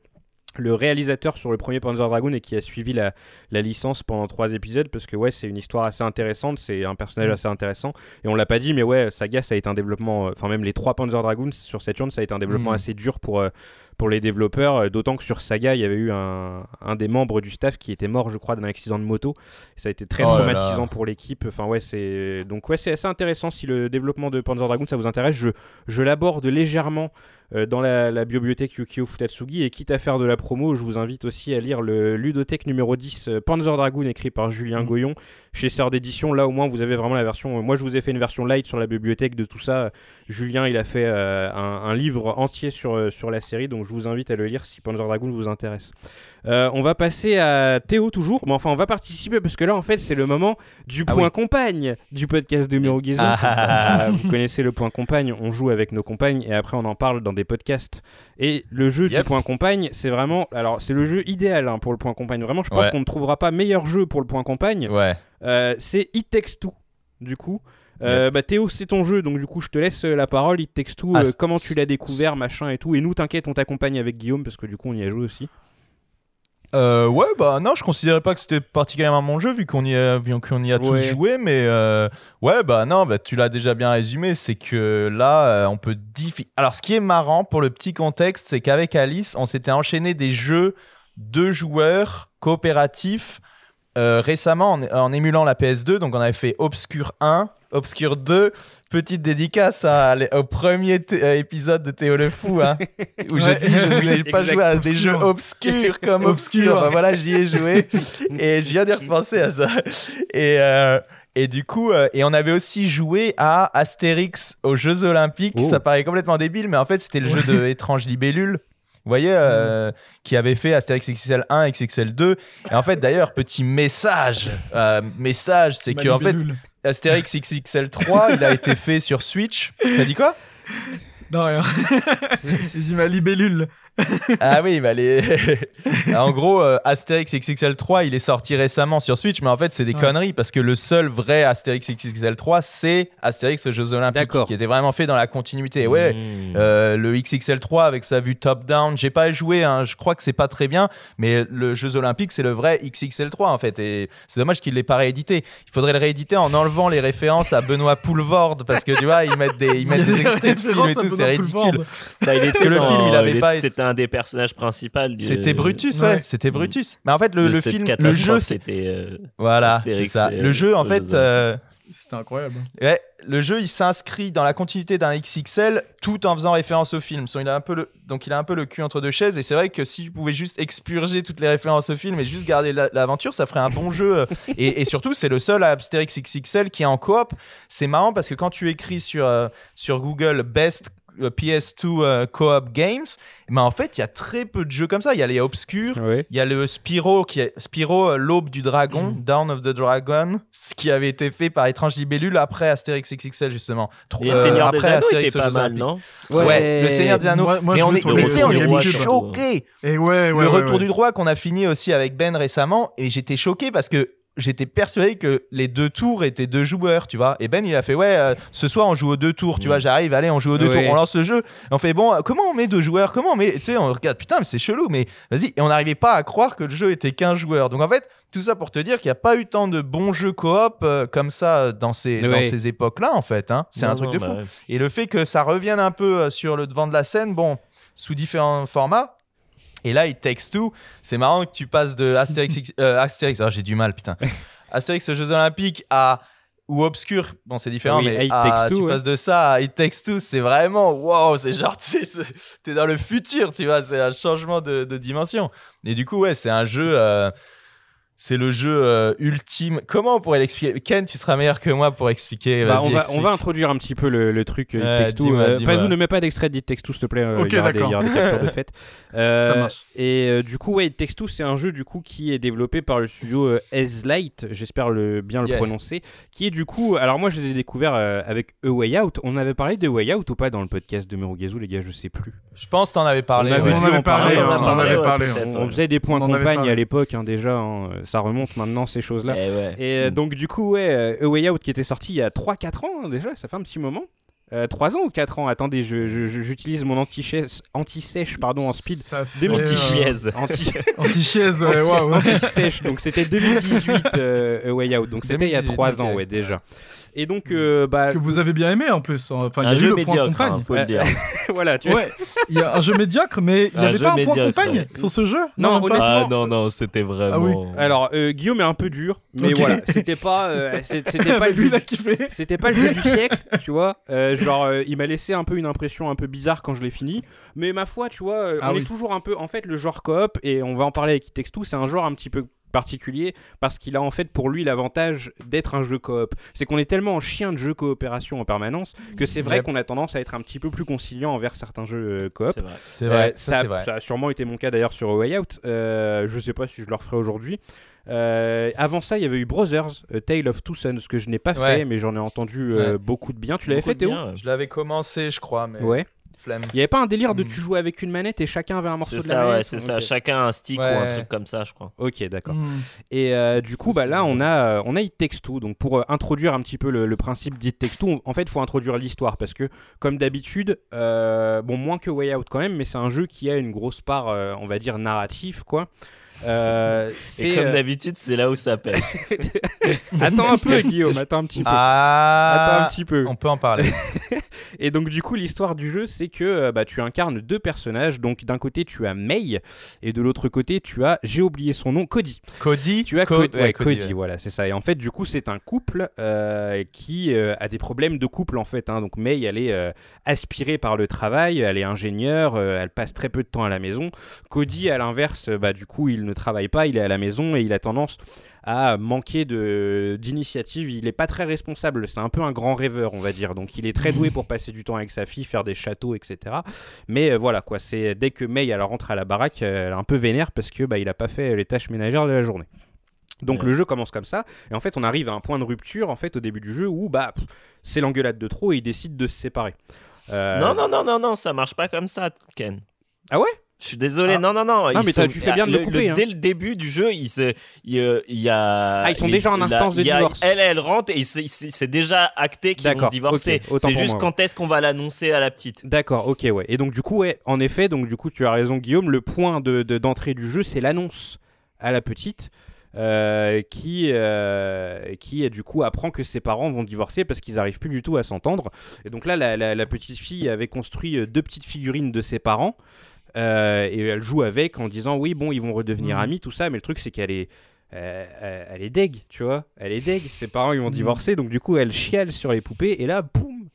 le réalisateur sur le premier Panzer Dragoon et qui a suivi la, la licence pendant trois épisodes, parce que ouais, c'est une histoire assez intéressante, c'est un personnage Mm. assez intéressant. Et on l'a pas dit, mais ouais, Saga, ça a été un développement, euh, enfin même les trois Panzer Dragoon sur Saturn, ça a été un développement Mm. assez dur pour, euh, pour les développeurs, euh, d'autant que sur Saga, il y avait eu un, un des membres du staff qui était mort, je crois, d'un accident de moto. Ça a été très Oh traumatisant là. pour l'équipe. Enfin ouais, c'est donc ouais, c'est assez intéressant si le développement de Panzer Dragoon ça vous intéresse. Je, je l'aborde légèrement dans la, la bibliothèque Yukio Futatsugi et quitte à faire de la promo, je vous invite aussi à lire le ludothèque numéro 10 euh, Panzer Dragoon écrit par Julien Mm. Goyon chez Sœur d'édition. Là au moins vous avez vraiment la version. euh, moi je vous ai fait une version light sur la bibliothèque de tout ça. Julien il a fait euh, un, un livre entier sur, euh, sur la série donc je vous invite à le lire si Panzer Dragoon vous intéresse. Euh, on va passer à Théo toujours, mais enfin on va participer parce que là en fait c'est le moment du Ah point oui. compagne du podcast de Miro. Ah. Euh, vous connaissez le point compagne, on joue avec nos compagnes et après on en parle dans des podcasts. Et le jeu du point compagne, c'est vraiment, alors c'est le jeu idéal hein, pour le point compagne. Vraiment, je pense Ouais. qu'on ne trouvera pas meilleur jeu pour le point compagne. Ouais. Euh, c'est It Takes Two, du coup. Euh, bah, Théo, c'est ton jeu, donc du coup, je te laisse la parole. Takes Two, Ah, euh, comment tu l'as découvert, machin et tout. Et nous, t'inquiète, on t'accompagne avec Guillaume parce que du coup, on y a joué aussi. Euh, ouais, bah non, je considérais pas que c'était particulièrement mon jeu vu qu'on y a, vu qu'on y a tous Ouais. joué, mais euh, ouais, bah non, bah tu l'as déjà bien résumé, c'est que là, euh, on peut diffi- Alors, ce qui est marrant pour le petit contexte, c'est qu'avec Alice, on s'était enchaîné des jeux de joueurs coopératifs euh, récemment en, en émulant la PS2, donc on avait fait Obscure 1, Obscure 2, petite dédicace à- au premier euh, épisode de Théo le Fou, hein, *laughs* où je dis je n'ai pas joué à des jeux obscur. obscurs comme Obscur. Obscure. Bah voilà, j'y ai joué *laughs* et je viens de repenser à ça. Et, euh, et du coup, euh, et on avait aussi joué à Astérix aux Jeux Olympiques. Oh. Ça paraît complètement débile, mais en fait, c'était le jeu de Étrange Libellule. Vous voyez, euh, qui avait fait Astérix XXL 1, XXL 2. Et en fait, d'ailleurs, petit message, euh, message, c'est que en fait. Astérix XXL 3, il a été fait sur Switch. T'as dit quoi? Non, rien. *laughs* J'ai dit ma libellule. Ah oui, bah les... *laughs* en gros, euh, Astérix XXL 3, il est sorti récemment sur Switch, mais en fait, c'est des Ouais. conneries parce que le seul vrai Astérix XXL 3, c'est Astérix aux Jeux Olympiques, qui était vraiment fait dans la continuité. Ouais, Mmh. euh, le XXL 3 avec sa vue top-down, j'ai pas joué, hein, je crois que c'est pas très bien, mais le Jeux Olympiques, c'est le vrai XXL 3 en fait, et c'est dommage qu'il l'ait pas réédité. Il faudrait le rééditer en enlevant les références à Benoît Poulvord, parce que tu vois, ils mettent des, ils mettent des extraits de films et tout, c'est ridicule. Bah, il était que le film, il avait est- pas été- un des personnages principaux. du- C'était Brutus, ouais, Ouais. c'était Brutus. Mais en fait, le, film, le jeu, c'était. euh, voilà, c'est ça. Le jeu, en fait, euh, C'était incroyable. ouais, le jeu, il s'inscrit dans la continuité d'un XXL, tout en faisant référence au film. So, il a un peu le, donc il a un peu le cul entre deux chaises et c'est vrai que si tu pouvais juste expurger toutes les références au film et juste garder la- l'aventure, ça ferait un bon jeu. *laughs* et, et surtout, c'est le seul Astérix XXL qui est en coop. C'est marrant parce que quand tu écris sur, euh, sur Google Best PS2 euh, Co-op Games, mais en fait, il y a très peu de jeux comme ça. Il y a les Obscurs, il y a le Spyro, qui est Spyro, euh, l'aube du dragon, Mm. Dawn of the Dragon, ce qui avait été fait par Étrange Libellule après Astérix XXL, justement. Tro- Et euh, Seigneur des après Anneaux Astérix était pas mal, non Ouais, le Seigneur des Anneaux. Moi- moi, mais je on, est, on était choqués. Et ouais, ouais, le ouais, retour ouais. du droit qu'on a fini aussi avec Ben récemment, et j'étais choqué parce que j'étais persuadé que les deux tours étaient deux joueurs, tu vois. Et Ben, il a fait, ouais, euh, ce soir on joue aux deux tours, tu Mm. vois. J'arrive, allez, on joue aux deux tours, on lance le jeu. Et on fait, bon, euh, comment on met deux joueurs Comment on met Tu sais, on regarde, putain, mais c'est chelou, mais vas-y. Et on n'arrivait pas à croire que le jeu était qu'un joueur. Donc en fait, tout ça pour te dire qu'il n'y a pas eu tant de bons jeux coop euh, comme ça dans ces, dans ces époques-là, en fait. hein. C'est un truc non, de bah fou. Et le fait que ça revienne un peu sur le devant de la scène, bon, sous différents formats. Et là, It Takes Two, c'est marrant que tu passes de Astérix, *laughs* euh, Astérix, oh, j'ai du mal, putain. Astérix aux Jeux Olympiques à ou Obscur, bon c'est différent, Oui, mais It à- Two, tu ouais. passes de ça à It Takes Two, c'est vraiment wow, c'est genre *laughs* t'es dans le futur, tu vois, c'est un changement de, de dimension. Et du coup ouais, c'est un jeu, euh, c'est le jeu euh, ultime. Comment on pourrait l'expliquer? Ken, tu seras meilleur que moi pour expliquer. Bah, on, va, on va introduire un petit peu le, le truc euh, Euh. Pazou, ne mets pas d'extrait Takes Two, s'il te plaît. euh, Ok, il, y aura des, il y d'accord. aura des captures de fête. *laughs* Euh, Ça marche. Et euh, du coup, ouais, Two, c'est un jeu du coup qui est développé par le studio euh, Light, j'espère le, bien le Yeah. prononcer, qui est du coup, alors moi je les ai découverts euh, avec A Way Out. On avait parlé de A Way Out ou pas dans le podcast de Merugezu, les gars, je sais plus. Je pense que t'en avais parlé. On avait ouais. On dû en avait parlé, on on ouais. On, faisait des points avait campagne à l'époque hein, déjà, hein, ça remonte maintenant ces choses-là. Eh ouais. Et euh, donc du coup, ouais, euh, A Way Out qui était sorti il y a 3-4 ans hein, déjà, ça fait un petit moment. Euh, 3 ans ou 4 ans? Attendez, je- je- je- j'utilise mon anti-sèche anti-sèche, pardon, en speed. Ça fait, 2010 euh, Chiez. Anti- *laughs* Anti-chiez, ouais, waouh. anti-sèche, donc c'était 2018 euh, A Way Out, donc c'était il y a 2018, 3 ans, ouais, déjà. Et donc, euh, bah, Que vous avez bien aimé en plus. Enfin, il y a Un eu jeu le point médiocre, compagne. hein, faut le dire. *laughs* voilà, tu vois. Ouais, il y a un jeu médiocre, mais il n'y avait pas un point compagne ouais. sur ce jeu Non, honnêtement, Ah non, non, c'était vraiment. Alors, euh, Guillaume est un peu dur, mais Ok. voilà, c'était pas, euh, c'était *laughs* pas le jeu. C'était pas le jeu du siècle, tu vois. Euh, genre, euh, il m'a laissé un peu une impression un peu bizarre quand je l'ai fini. Mais ma foi, tu vois, Ah on oui. est toujours un peu. En fait, le genre coop, et on va en parler avec Two, c'est un genre un petit peu particulier parce qu'il a en fait pour lui l'avantage d'être un jeu coop. C'est qu'on est tellement en chien de jeu coopération en permanence que c'est vrai Yep. qu'on a tendance à être un petit peu plus conciliant envers certains jeux euh, coop. C'est vrai. C'est vrai, Euh, ça, ça, c'est vrai. ça a sûrement été mon cas d'ailleurs sur A Way Out. Euh, je sais pas si je le referai aujourd'hui. Euh, avant ça, il y avait eu Brothers, A Tale of Two Sons, que je n'ai pas Ouais. fait, mais j'en ai entendu euh, Ouais. beaucoup de bien. Tu l'avais fait, Théo? bien. Je l'avais commencé, je crois, mais Ouais. Flemme. Il y avait pas un délire de Mm. tu jouais avec une manette et chacun avait un morceau de la ça, manette ouais, c'est ça. Ok. Chacun un stick ou un truc comme ça, je crois. Ok, d'accord. Hmm. Et euh, du coup, Ça, bah, là, on a, euh, on a It Takes Two. Donc, pour euh, introduire un petit peu le, le principe d'It Takes Two, on- en fait, il faut introduire l'histoire parce que, comme d'habitude, euh, bon, moins que Way Out quand même, mais c'est un jeu qui a une grosse part, euh, on va dire, narrative, quoi. Euh, Et c'est, comme euh, d'habitude, c'est là où ça pète. *laughs* attends un peu, *laughs* Guillaume, attends un petit peu. Attends un Ah, petit peu. on peut en parler. *laughs* Et donc du coup l'histoire du jeu c'est que euh, bah, tu incarnes deux personnages. Donc d'un côté tu as May et de l'autre côté tu as, j'ai oublié son nom, Cody. Cody, Tu as Co- Cody, ouais, ouais, Cody, ouais. voilà c'est ça. Et en fait du coup c'est un couple euh, qui euh, a des problèmes de couple en fait. hein. Donc May elle est euh, aspirée par le travail, elle est ingénieure, elle passe très peu de temps à la maison. Cody à l'inverse, bah, du coup il ne travaille pas, il est à la maison et il a tendance à manquer d'initiative. Il est pas très responsable. C'est un peu un grand rêveur, on va dire. Donc il est très doué pour passer du temps avec sa fille, faire des châteaux, etc. Mais euh, voilà quoi. C'est dès que May elle rentre à la baraque, euh, elle est un peu vénère parce que bah il a pas fait les tâches ménagères de la journée. Donc Ouais. le jeu commence comme ça et en fait on arrive à un point de rupture en fait au début du jeu où bah c'est l'engueulade de trop et ils décident de se séparer. Euh, Non, non, non, non, non, ça marche pas comme ça, Ken. Ah ouais? Je suis désolé, Ah. non, non, non. Non, ils mais sont- tu fais bien de le le- couper, hein. Dès le début du jeu, il, se, il, euh, il y a. Ah, ils sont déjà en instance de a- divorce. Elle, elle rentre et c'est- déjà acté qu'ils vont se divorcer. ok, autant c'est juste moi, quand est-ce qu'on va l'annoncer à la petite. D'accord, ok, ouais. Et donc du coup, ouais, en effet, donc du coup, tu as raison, Guillaume. Le point de de- d'entrée du jeu, c'est l'annonce à la petite. euh, qui, euh, qui du coup apprend que ses parents vont divorcer parce qu'ils arrivent plus du tout à s'entendre. Et donc là, la, la- la petite fille avait construit deux petites figurines de ses parents euh, et elle joue avec en disant oui, bon, ils vont redevenir Mhm. amis, tout ça. Mais le truc, c'est qu'elle est, euh, euh, elle est deg, tu vois. Elle est deg. Ses parents, ils vont Mhm. divorcer, donc du coup, elle chiale sur les poupées et là, boum,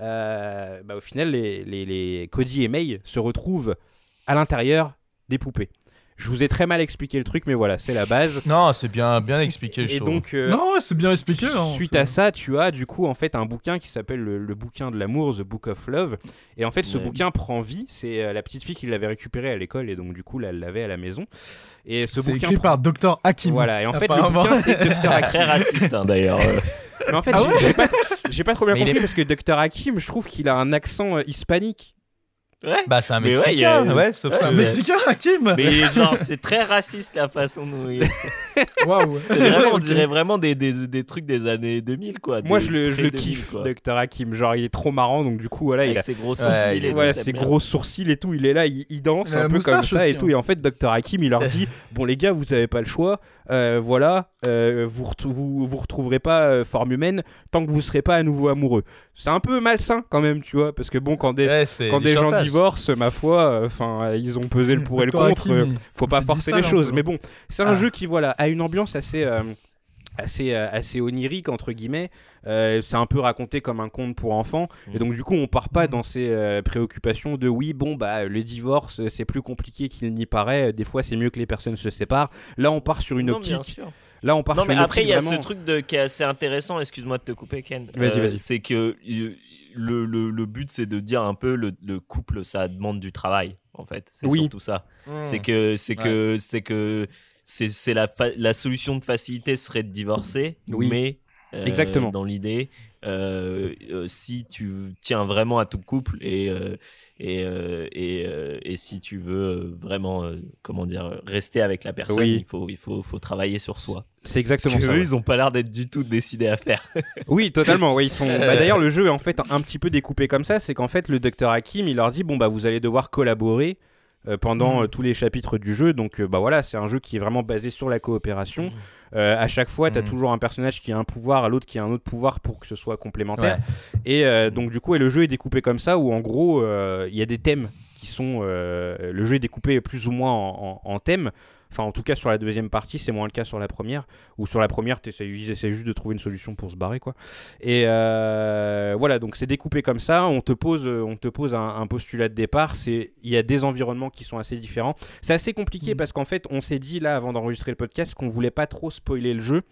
euh, bah, au final, les, les- les Cody et May se retrouvent à l'intérieur des poupées. Je vous ai très mal expliqué le truc, mais voilà, c'est la base. *laughs* Non, c'est bien, bien expliqué, je Et trouve. donc, euh, Non, ouais, c'est bien expliqué. hein, Suite à ça, tu as du coup en fait un bouquin qui s'appelle le, le bouquin de l'amour, The Book of Love. Et en fait, ce Ouais. bouquin prend vie. C'est euh, la petite fille qui l'avait récupéré à l'école et donc du coup, là, elle l'avait à la maison. Et ce C'est bouquin écrit prend- par Dr Hakim. Voilà. Et en fait, le bouquin c'est *laughs* Dr Très Hakim. raciste hein, d'ailleurs. *laughs* Mais en fait, Ah j'ai- j'ai pas, pas trop bien Mais compris est- parce que Dr Hakim, je trouve qu'il a un accent euh, hispanique. Ouais. Bah, c'est un Mais ouais, Mexicain, a- ouais, sauf ouais, Un Mexicain, Hakim Mais *laughs* genre, c'est très raciste la façon dont il... *laughs* Waouh C'est vraiment, on dirait vraiment des, des, des trucs des années 2000, quoi. Moi, je le, je le pré-2000, kiffe, quoi. Dr Hakim. Genre, il est trop marrant. Donc du coup, voilà, il a ses gros Ouais, sourcils il et est- tout, ses gros sourcils et tout, il est là, il, il danse un peu comme ça et tout. hein. Et en fait, Dr Hakim, il leur dit *laughs* Bon, les gars, vous avez pas le choix, euh, voilà, euh, vous, vous vous retrouverez pas euh, forme humaine tant que vous serez pas à nouveau amoureux. C'est un peu malsain quand même, tu vois, parce que bon, quand des, quand gens chantage. Divorcent, ma foi, enfin, ils ont pesé le pour et le contre. Euh, faut pas forcer les ça, choses. Mais bon, c'est un Ah. jeu qui, voilà, a une ambiance assez. euh, Assez, euh, assez onirique entre guillemets Euh, c'est un peu raconté comme un conte pour enfants et donc du coup on part pas Mm. dans ces euh, préoccupations de oui bon bah le divorce c'est plus compliqué qu'il n'y paraît des fois c'est mieux que les personnes se séparent là on part sur une Non, bien optique sûr. là on part Non, sur mais une après, il y a vraiment... ce truc de, qui est assez intéressant. Excuse-moi de te couper, Ken. Vas-y, Euh, vas-y. C'est que le, le, le but, c'est de dire un peu le, le couple, ça demande du travail, en fait. C'est Oui. surtout ça. Mmh. C'est que c'est Ouais. que c'est que c'est c'est la la solution de facilité serait de divorcer, Oui. mais euh, Exactement. dans l'idée, euh, euh, si tu tiens vraiment à ton couple et euh, et et, et si tu veux vraiment comment dire rester avec la personne, Oui. il faut il faut faut travailler sur soi. c'est exactement Parce que ça eux, ouais. ils ont pas l'air d'être du tout décidés à faire. *laughs* Oui, totalement. Oui, ils sont. *laughs* bah, D'ailleurs, le jeu est en fait un petit peu découpé comme ça. C'est qu'en fait, le docteur Hakim, il leur dit bon bah vous allez devoir collaborer euh, pendant Mhm. euh, tous les chapitres du jeu. Donc euh, bah voilà, c'est un jeu qui est vraiment basé sur la coopération. Euh, à chaque fois, tu as Mhm. toujours un personnage qui a un pouvoir, l'autre qui a un autre pouvoir pour que ce soit complémentaire. Ouais. Et euh, donc du coup, et le jeu est découpé comme ça où en gros, euh, il y a des thèmes qui sont. le jeu est découpé plus ou moins en, en- en thèmes. Enfin, en tout cas, sur la deuxième partie, c'est moins le cas sur la première. Ou sur la première, ils essaient juste de trouver une solution pour se barrer, quoi. Et euh, voilà, donc c'est découpé comme ça. On te pose, on te pose un, un postulat de départ. C'est, il y a des environnements qui sont assez différents. C'est assez compliqué Mhm. parce qu'en fait, on s'est dit là avant d'enregistrer le podcast qu'on voulait pas trop spoiler le jeu.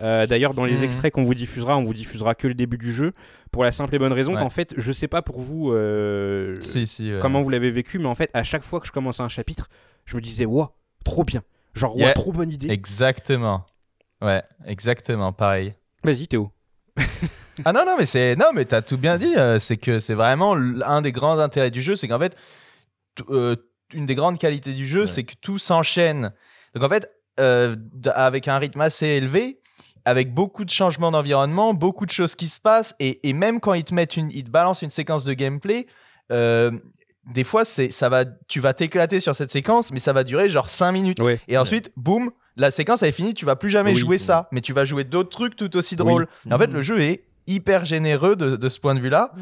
Euh, D'ailleurs, dans les Mhm. extraits qu'on vous diffusera, on vous diffusera que le début du jeu pour la simple et bonne raison Ouais. qu'en fait, je sais pas pour vous euh, Si, si. ouais. comment vous l'avez vécu, mais en fait, à chaque fois que je commençais un chapitre, je me disais, waouh, trop bien. Genre, Yeah. trop bonne idée. Exactement. Ouais, exactement, pareil. Vas-y, Théo. *laughs* Ah non, non, mais c'est. Non, mais t'as tout bien dit. euh, c'est que c'est vraiment l'un des grands intérêts du jeu. C'est qu'en fait, euh, une des grandes qualités du jeu, Ouais. c'est que tout s'enchaîne. Donc en fait, euh, avec un rythme assez élevé, avec beaucoup de changements d'environnement, beaucoup de choses qui se passent, et, et même quand ils te mettent une, ils te balancent une séquence de gameplay, euh, des fois, c'est, ça va, tu vas t'éclater sur cette séquence, mais ça va durer genre 5 minutes. Et ensuite, boum, la séquence elle est finie, tu vas plus jamais Oui. jouer ça, mais tu vas jouer d'autres trucs tout aussi drôles. Et en fait, Mhm. le jeu est hyper généreux de, de ce point de vue-là,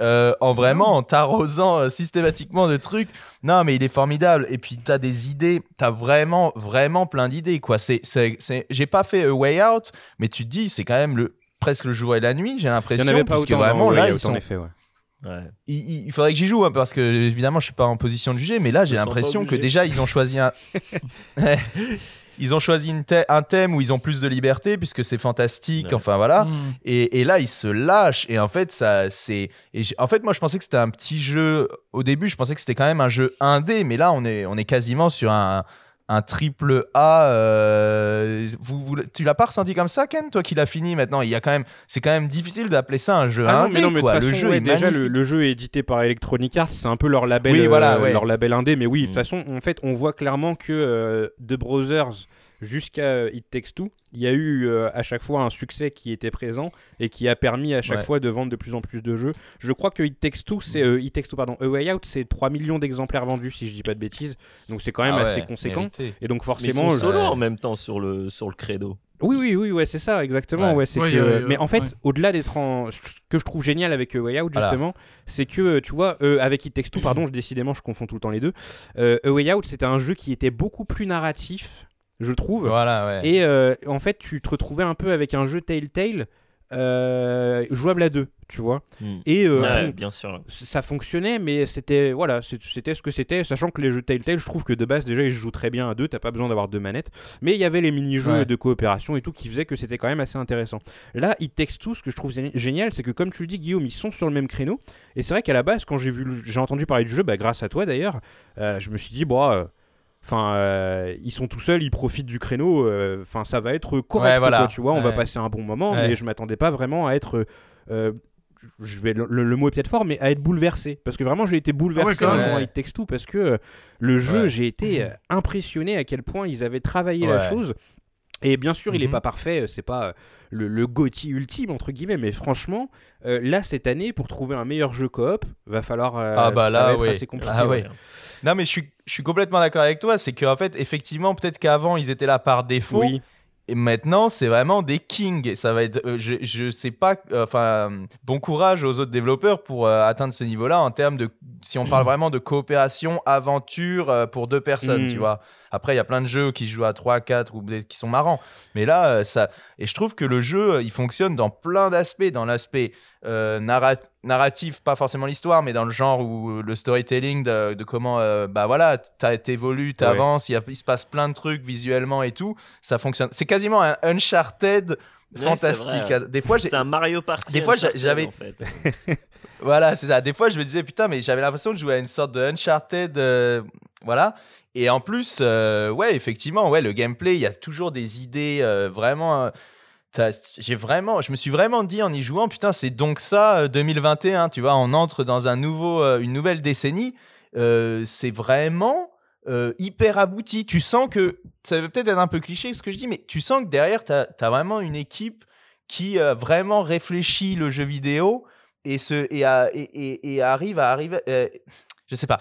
euh, en vraiment en t'arrosant euh, systématiquement de trucs. Non, mais il est formidable. Et puis t'as des idées, t'as vraiment, vraiment plein d'idées quoi. C'est, c'est, c'est- j'ai pas fait A Way Out, mais tu te dis c'est quand même le presque le jour et la nuit. J'ai Il y l'impression en avait pas parce que vraiment là ils sont effet, ouais. Ouais. il, faudrait que j'y joue hein, parce que évidemment je suis pas en position de juger mais là j'ai l'impression que déjà ils ont choisi un *laughs* ils ont choisi une thè- un thème où ils ont plus de liberté puisque c'est fantastique Ouais. enfin voilà Mm. et, et là ils se lâchent et en fait ça c'est en fait moi je pensais que c'était un petit jeu au début je pensais que c'était quand même un jeu indé mais là on est on est quasiment sur un un triple A, euh, vous, vous- tu l'as pas ressenti comme ça, Ken Toi qui l'as fini maintenant, il y a quand même, c'est quand même difficile d'appeler ça un jeu Ah non, indé, mais non, mais quoi. toute Le jeu ouais, est déjà le, jeu est édité par Electronic Arts, c'est un peu leur label, Oui, euh, voilà, ouais. leur label indé. Mais oui, de toute Mm. façon, en fait, on voit clairement que euh, The Brothers jusqu'à euh, It Takes Two, il y a eu euh, à chaque fois un succès qui était présent et qui a permis à chaque Ouais. fois de vendre de plus en plus de jeux. Je crois que It Takes Two, c'est euh, It Takes Two, pardon, A Way Out, c'est 3 millions d'exemplaires vendus si je dis pas de bêtises. Donc c'est quand même Ah assez conséquent. mérité. Et donc Mais ils forcément, sont je- solo euh, en même temps sur le, sur le credo. oui, oui, oui, ouais, c'est ça, exactement. Ouais. Ouais, c'est que... Mais en fait, ouais. au-delà d'être en. Ce que je trouve génial avec A Way Out, Voilà. justement, c'est que, euh, tu vois, euh, avec It Takes Two, pardon, je- décidément, je confonds tout le temps les deux. Euh, A Way Out, c'était un jeu qui était beaucoup plus narratif, je trouve. Voilà, ouais. Et euh, en fait, tu te retrouvais un peu avec un jeu Telltale. euh, jouable à deux, tu vois. Hmm. Et euh, Ouais, bon, bien sûr. ça fonctionnait, mais c'était voilà, c'était ce que c'était. Sachant que les jeux Telltale, je trouve que de base déjà ils jouent très bien à deux. T'as pas besoin d'avoir deux manettes. Mais il y avait les mini-jeux Ouais. de coopération et tout qui faisaient que c'était quand même assez intéressant. Là, It Takes Two, ce que je trouve gé- génial, c'est que comme tu le dis, Guillaume, ils sont sur le même créneau. Et c'est vrai qu'à la base, quand j'ai vu, j'ai entendu parler du jeu, bah, grâce à toi d'ailleurs, euh, je me suis dit, bon. Enfin, euh, ils sont tout seuls, ils profitent du créneau. euh, Enfin, ça va être correct, Ouais, voilà. quoi, tu vois. On va passer un bon moment, Ouais. mais je m'attendais pas vraiment à être. euh, je vais le, le mot est peut-être fort, mais à être bouleversé. Parce que vraiment, j'ai été bouleversé quand en jouant à It Takes Two parce que euh, le jeu, Ouais. j'ai été *laughs* impressionné à quel point ils avaient travaillé la chose. Et bien sûr, il est Mhm. pas parfait, c'est pas euh, le, le GOTY ultime, entre guillemets, mais franchement, euh, là, cette année, pour trouver un meilleur jeu coop, va falloir. euh, Ah bah là, oui. assez compliqué. Ah ouais. Non, mais je suis, je suis complètement d'accord avec toi. C'est qu'en fait, effectivement, peut-être qu'avant, ils étaient là par défaut. Oui. Et maintenant, c'est vraiment des kings. Ça va être. euh, je, je sais pas. euh, Enfin, euh, bon courage aux autres développeurs pour euh, atteindre ce niveau-là en termes de. Si on parle vraiment de coopération, aventure pour deux personnes, Mm. tu vois. Après, il y a plein de jeux qui se jouent à 3, 4 ou des- qui sont marrants. Mais là, ça. Et je trouve que le jeu, euh, il fonctionne dans plein d'aspects. Dans l'aspect euh, narra- narratif, pas forcément l'histoire, mais dans le genre où le storytelling de, de comment. euh, bah voilà, t'évolues, t'avances, il y a- il se passe plein de trucs visuellement et tout. Ça fonctionne. C'est quasiment un Uncharted Ouais, fantastique. Des fois. C'est un Mario Party. Des fois, j'avais- en fait. *laughs* Voilà, c'est ça. Des fois, je me disais, putain, mais j'avais l'impression de jouer à une sorte de Uncharted. euh, voilà. Et en plus, euh, ouais, effectivement, ouais, le gameplay, il y a toujours des idées euh, vraiment. euh, j'ai vraiment, je me suis vraiment dit en y jouant, putain, c'est donc ça euh, 2021, tu vois, on entre dans un nouveau, euh, une nouvelle décennie. Euh, c'est vraiment euh, hyper abouti. Tu sens que, ça va peut-être être un peu cliché ce que je dis, mais tu sens que derrière, tu as, vraiment une équipe qui euh, vraiment réfléchit le jeu vidéo et, se, et, arrive à arriver. euh, je sais pas.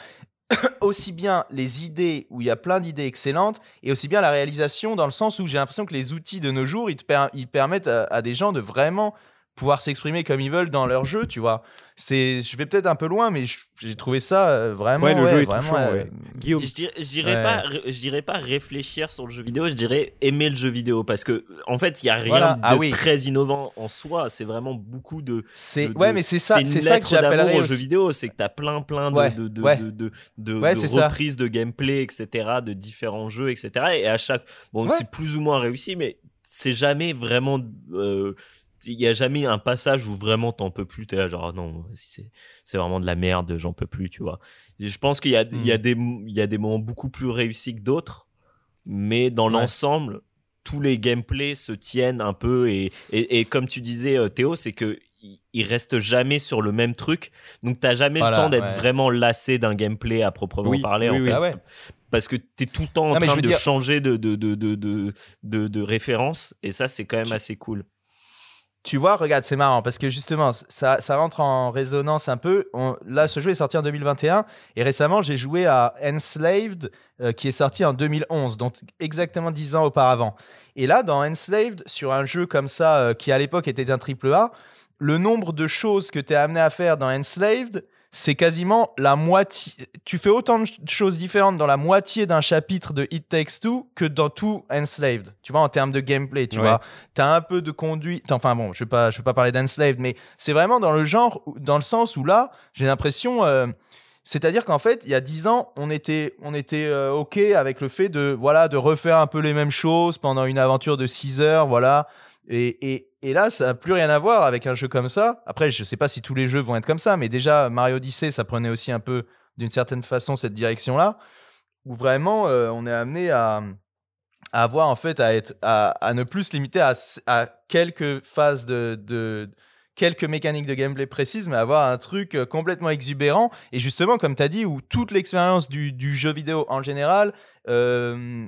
*coughs* aussi bien les idées où il y a plein d'idées excellentes et aussi bien la réalisation dans le sens où j'ai l'impression que les outils de nos jours ils, te per- ils permettent à des gens de vraiment pouvoir s'exprimer comme ils veulent dans leur jeu tu vois c'est je vais peut-être un peu loin mais j'ai trouvé ça euh, vraiment Ouais, le jeu est vraiment, touchant, euh, ouais. Guillaume, Je dirais, je dirais Ouais. pas, je dirais pas réfléchir sur le jeu vidéo, je dirais aimer le jeu vidéo parce que en fait il y a rien Voilà. de Ah oui. très innovant en soi. C'est vraiment beaucoup de. c'est de- ouais mais c'est ça c'est ça que j'appellerais au jeu vidéo, c'est que t'as plein plein de Ouais, de, de, ouais. de, de, de- Ouais, de c'est ça. reprises de gameplay, etc., de différents jeux, etc. Et à chaque, bon, Ouais. c'est plus ou moins réussi, mais c'est jamais vraiment. euh, il y a jamais un passage où vraiment t'en peux plus t'es là genre non c'est vraiment de la merde j'en peux plus tu vois je pense qu'il y y a Mm. des il y a des moments beaucoup plus réussis que d'autres mais dans Ouais. l'ensemble tous les gameplays se tiennent un peu et, et, et comme tu disais euh, Théo c'est que il- reste jamais sur le même truc donc t'as jamais Voilà, le temps d'être ouais. vraiment lassé d'un gameplay à proprement Oui, parler oui, en oui. fait Ah ouais. parce que t'es tout le temps en Non, train de dire- changer de de, de, de, de, de, de référence et ça c'est quand même Tu- assez cool Tu vois, regarde, c'est marrant parce que justement, ça, rentre en résonance un peu. On- là, ce jeu est sorti en 2021 et récemment, j'ai joué à Enslaved euh, qui est sorti en 2011, donc exactement 10 ans auparavant. Et là, dans Enslaved, sur un jeu comme ça euh, qui à l'époque était un triple A, le nombre de choses que tu es amené à faire dans Enslaved, c'est quasiment la moitié. Tu fais autant de ch- choses différentes dans la moitié d'un chapitre de It Takes Two que dans tout Enslaved. Tu vois, en termes de gameplay, tu Ouais. vois. T'as un peu de conduite. Enfin bon, je vais pas, je vais pas parler d'Enslaved, mais c'est vraiment dans le genre, dans le sens où là, j'ai l'impression. euh, c'est-à-dire qu'en fait, il y a 10 ans, on était, on était euh, OK avec le fait de, voilà, de refaire un peu les mêmes choses pendant une aventure de 6 heures, voilà. Et, là, ça n'a plus rien à voir avec un jeu comme ça. Après, je sais pas si tous les jeux vont être comme ça, mais déjà, Mario Odyssey, ça prenait aussi un peu, d'une certaine façon, cette direction-là, où vraiment, euh, on est amené à, avoir, en fait, à, être, à, ne plus se limiter à, quelques phases de, quelques mécaniques de gameplay précises, mais avoir un truc euh, complètement exubérant. Et justement, comme tu as dit, où toute l'expérience du, jeu vidéo en général, euh,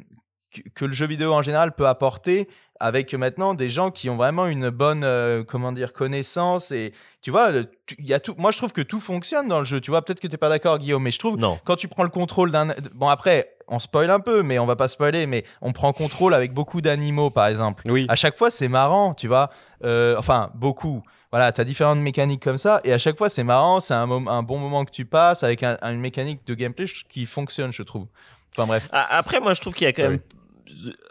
que le jeu vidéo en général peut apporter, avec maintenant des gens qui ont vraiment une bonne, euh, comment dire, connaissance. Et tu vois, il y a tout. Moi, je trouve que tout fonctionne dans le jeu. Tu vois, peut-être que tu n'es pas d'accord, Guillaume, mais je trouve non quand tu prends le contrôle d'un. Bon, après, on spoil un peu, mais on va pas spoiler, mais on prend contrôle avec beaucoup d'animaux, par exemple. oui. À chaque fois, c'est marrant, tu vois. Euh, enfin, beaucoup. Voilà, tu as différentes mécaniques comme ça, et à chaque fois, c'est marrant, c'est un, bon moment que tu passes avec un- une mécanique de gameplay qui fonctionne, je trouve. Enfin, bref. Après, moi, je trouve qu'il y a quand même,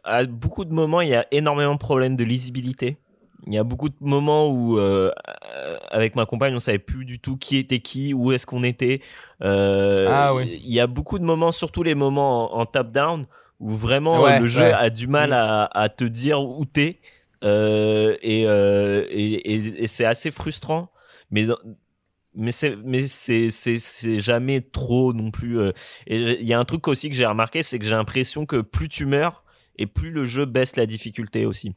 à beaucoup de moments, il y a énormément de problèmes de lisibilité il y a beaucoup de moments où, euh, avec ma compagne, on savait plus du tout qui était qui, où est-ce qu'on était. Euh, Ah oui. Il y a beaucoup de moments, surtout les moments en, en top-down, où vraiment Ouais, le jeu ouais. a du mal Mm. à, à te dire où t'es. Euh, et euh, et, et, et c'est assez frustrant. Mais mais c'est mais c'est c'est jamais trop non plus euh. et il y a un truc aussi que j'ai remarqué c'est que j'ai l'impression que plus tu meurs et plus le jeu baisse la difficulté aussi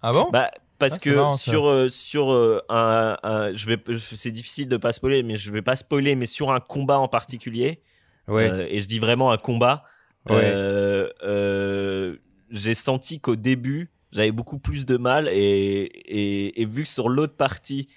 Ah bon? Bah parce Ah, que marrant, sur euh, sur euh, un, un- je vais c'est difficile de pas spoiler mais je vais pas spoiler mais sur un combat en particulier Ouais. euh, et je dis vraiment un combat Ouais. j'ai senti qu'au début j'avais beaucoup plus de mal et, et, et vu que sur l'autre partie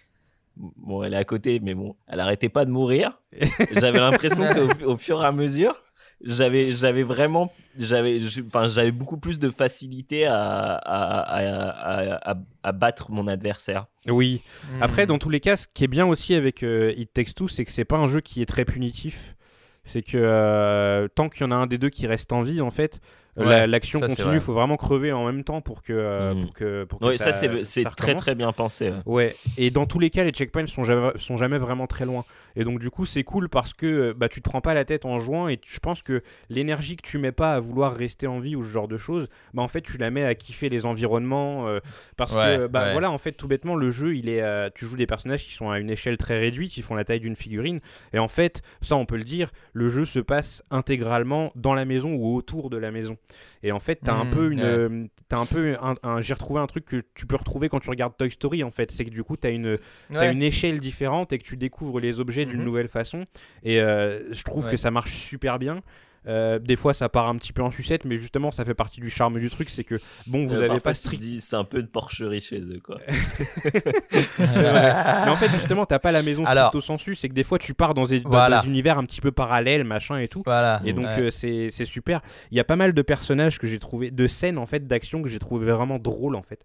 bon elle est à côté mais bon elle arrêtait pas de mourir *laughs* j'avais l'impression qu'au au fur et à mesure j'avais j'avais vraiment j'avais enfin j'avais beaucoup plus de facilité à à, à, à, à- à battre mon adversaire Oui. Hmm. Après, dans tous les cas, ce qui est bien aussi avec euh, It Takes Two, c'est que c'est pas un jeu qui est très punitif. C'est que euh, tant qu'il y en a un des deux qui reste en vie, en fait, Ouais, l'action ça, continue. vrai. Il faut vraiment crever en même temps pour que, euh, Mhm. pour que, pour que oui ça c'est c'est ça très très bien pensé ouais. Ouais, et dans tous les cas, les checkpoints sont jamais, sont jamais vraiment très loin. Et donc, du coup, c'est cool parce que euh, bah, tu te prends pas la tête en jouant et je pense que l'énergie que tu mets pas à vouloir rester en vie ou ce genre de choses, bah, en fait, tu la mets à kiffer les environnements. euh, parce Ouais, que, bah, ouais. voilà, en fait, tout bêtement, le jeu, il est, euh, tu joues des personnages qui sont à une échelle très réduite, qui font la taille d'une figurine. Et en fait, ça, on peut le dire, le jeu se passe intégralement dans la maison ou autour de la maison. Et en fait, t'as un Mhm, peu une, ouais. euh, t'as un peu un, un- j'ai retrouvé un truc que tu peux retrouver quand tu regardes Toy Story en fait, c'est que du coup t'as une, t'as une échelle différente et que tu découvres les objets d'une Mhm. nouvelle façon. Et euh, je trouve Ouais. que ça marche super bien. Euh, des fois ça part un petit peu en sucette, mais justement ça fait partie du charme du truc, c'est que bon vous Euh, avez parfois, pas strict. c'est un peu de porcherie chez eux quoi *laughs* mais en fait justement t'as pas la maison Alors- stricto sensu, c'est que des fois tu pars dans des, dans Voilà. des univers un petit peu parallèles, machin et tout. Voilà. Et donc Ouais. euh, c'est c'est super. Il y a pas mal de personnages que j'ai trouvé, de scènes en fait, d'action que j'ai trouvé vraiment drôles en fait.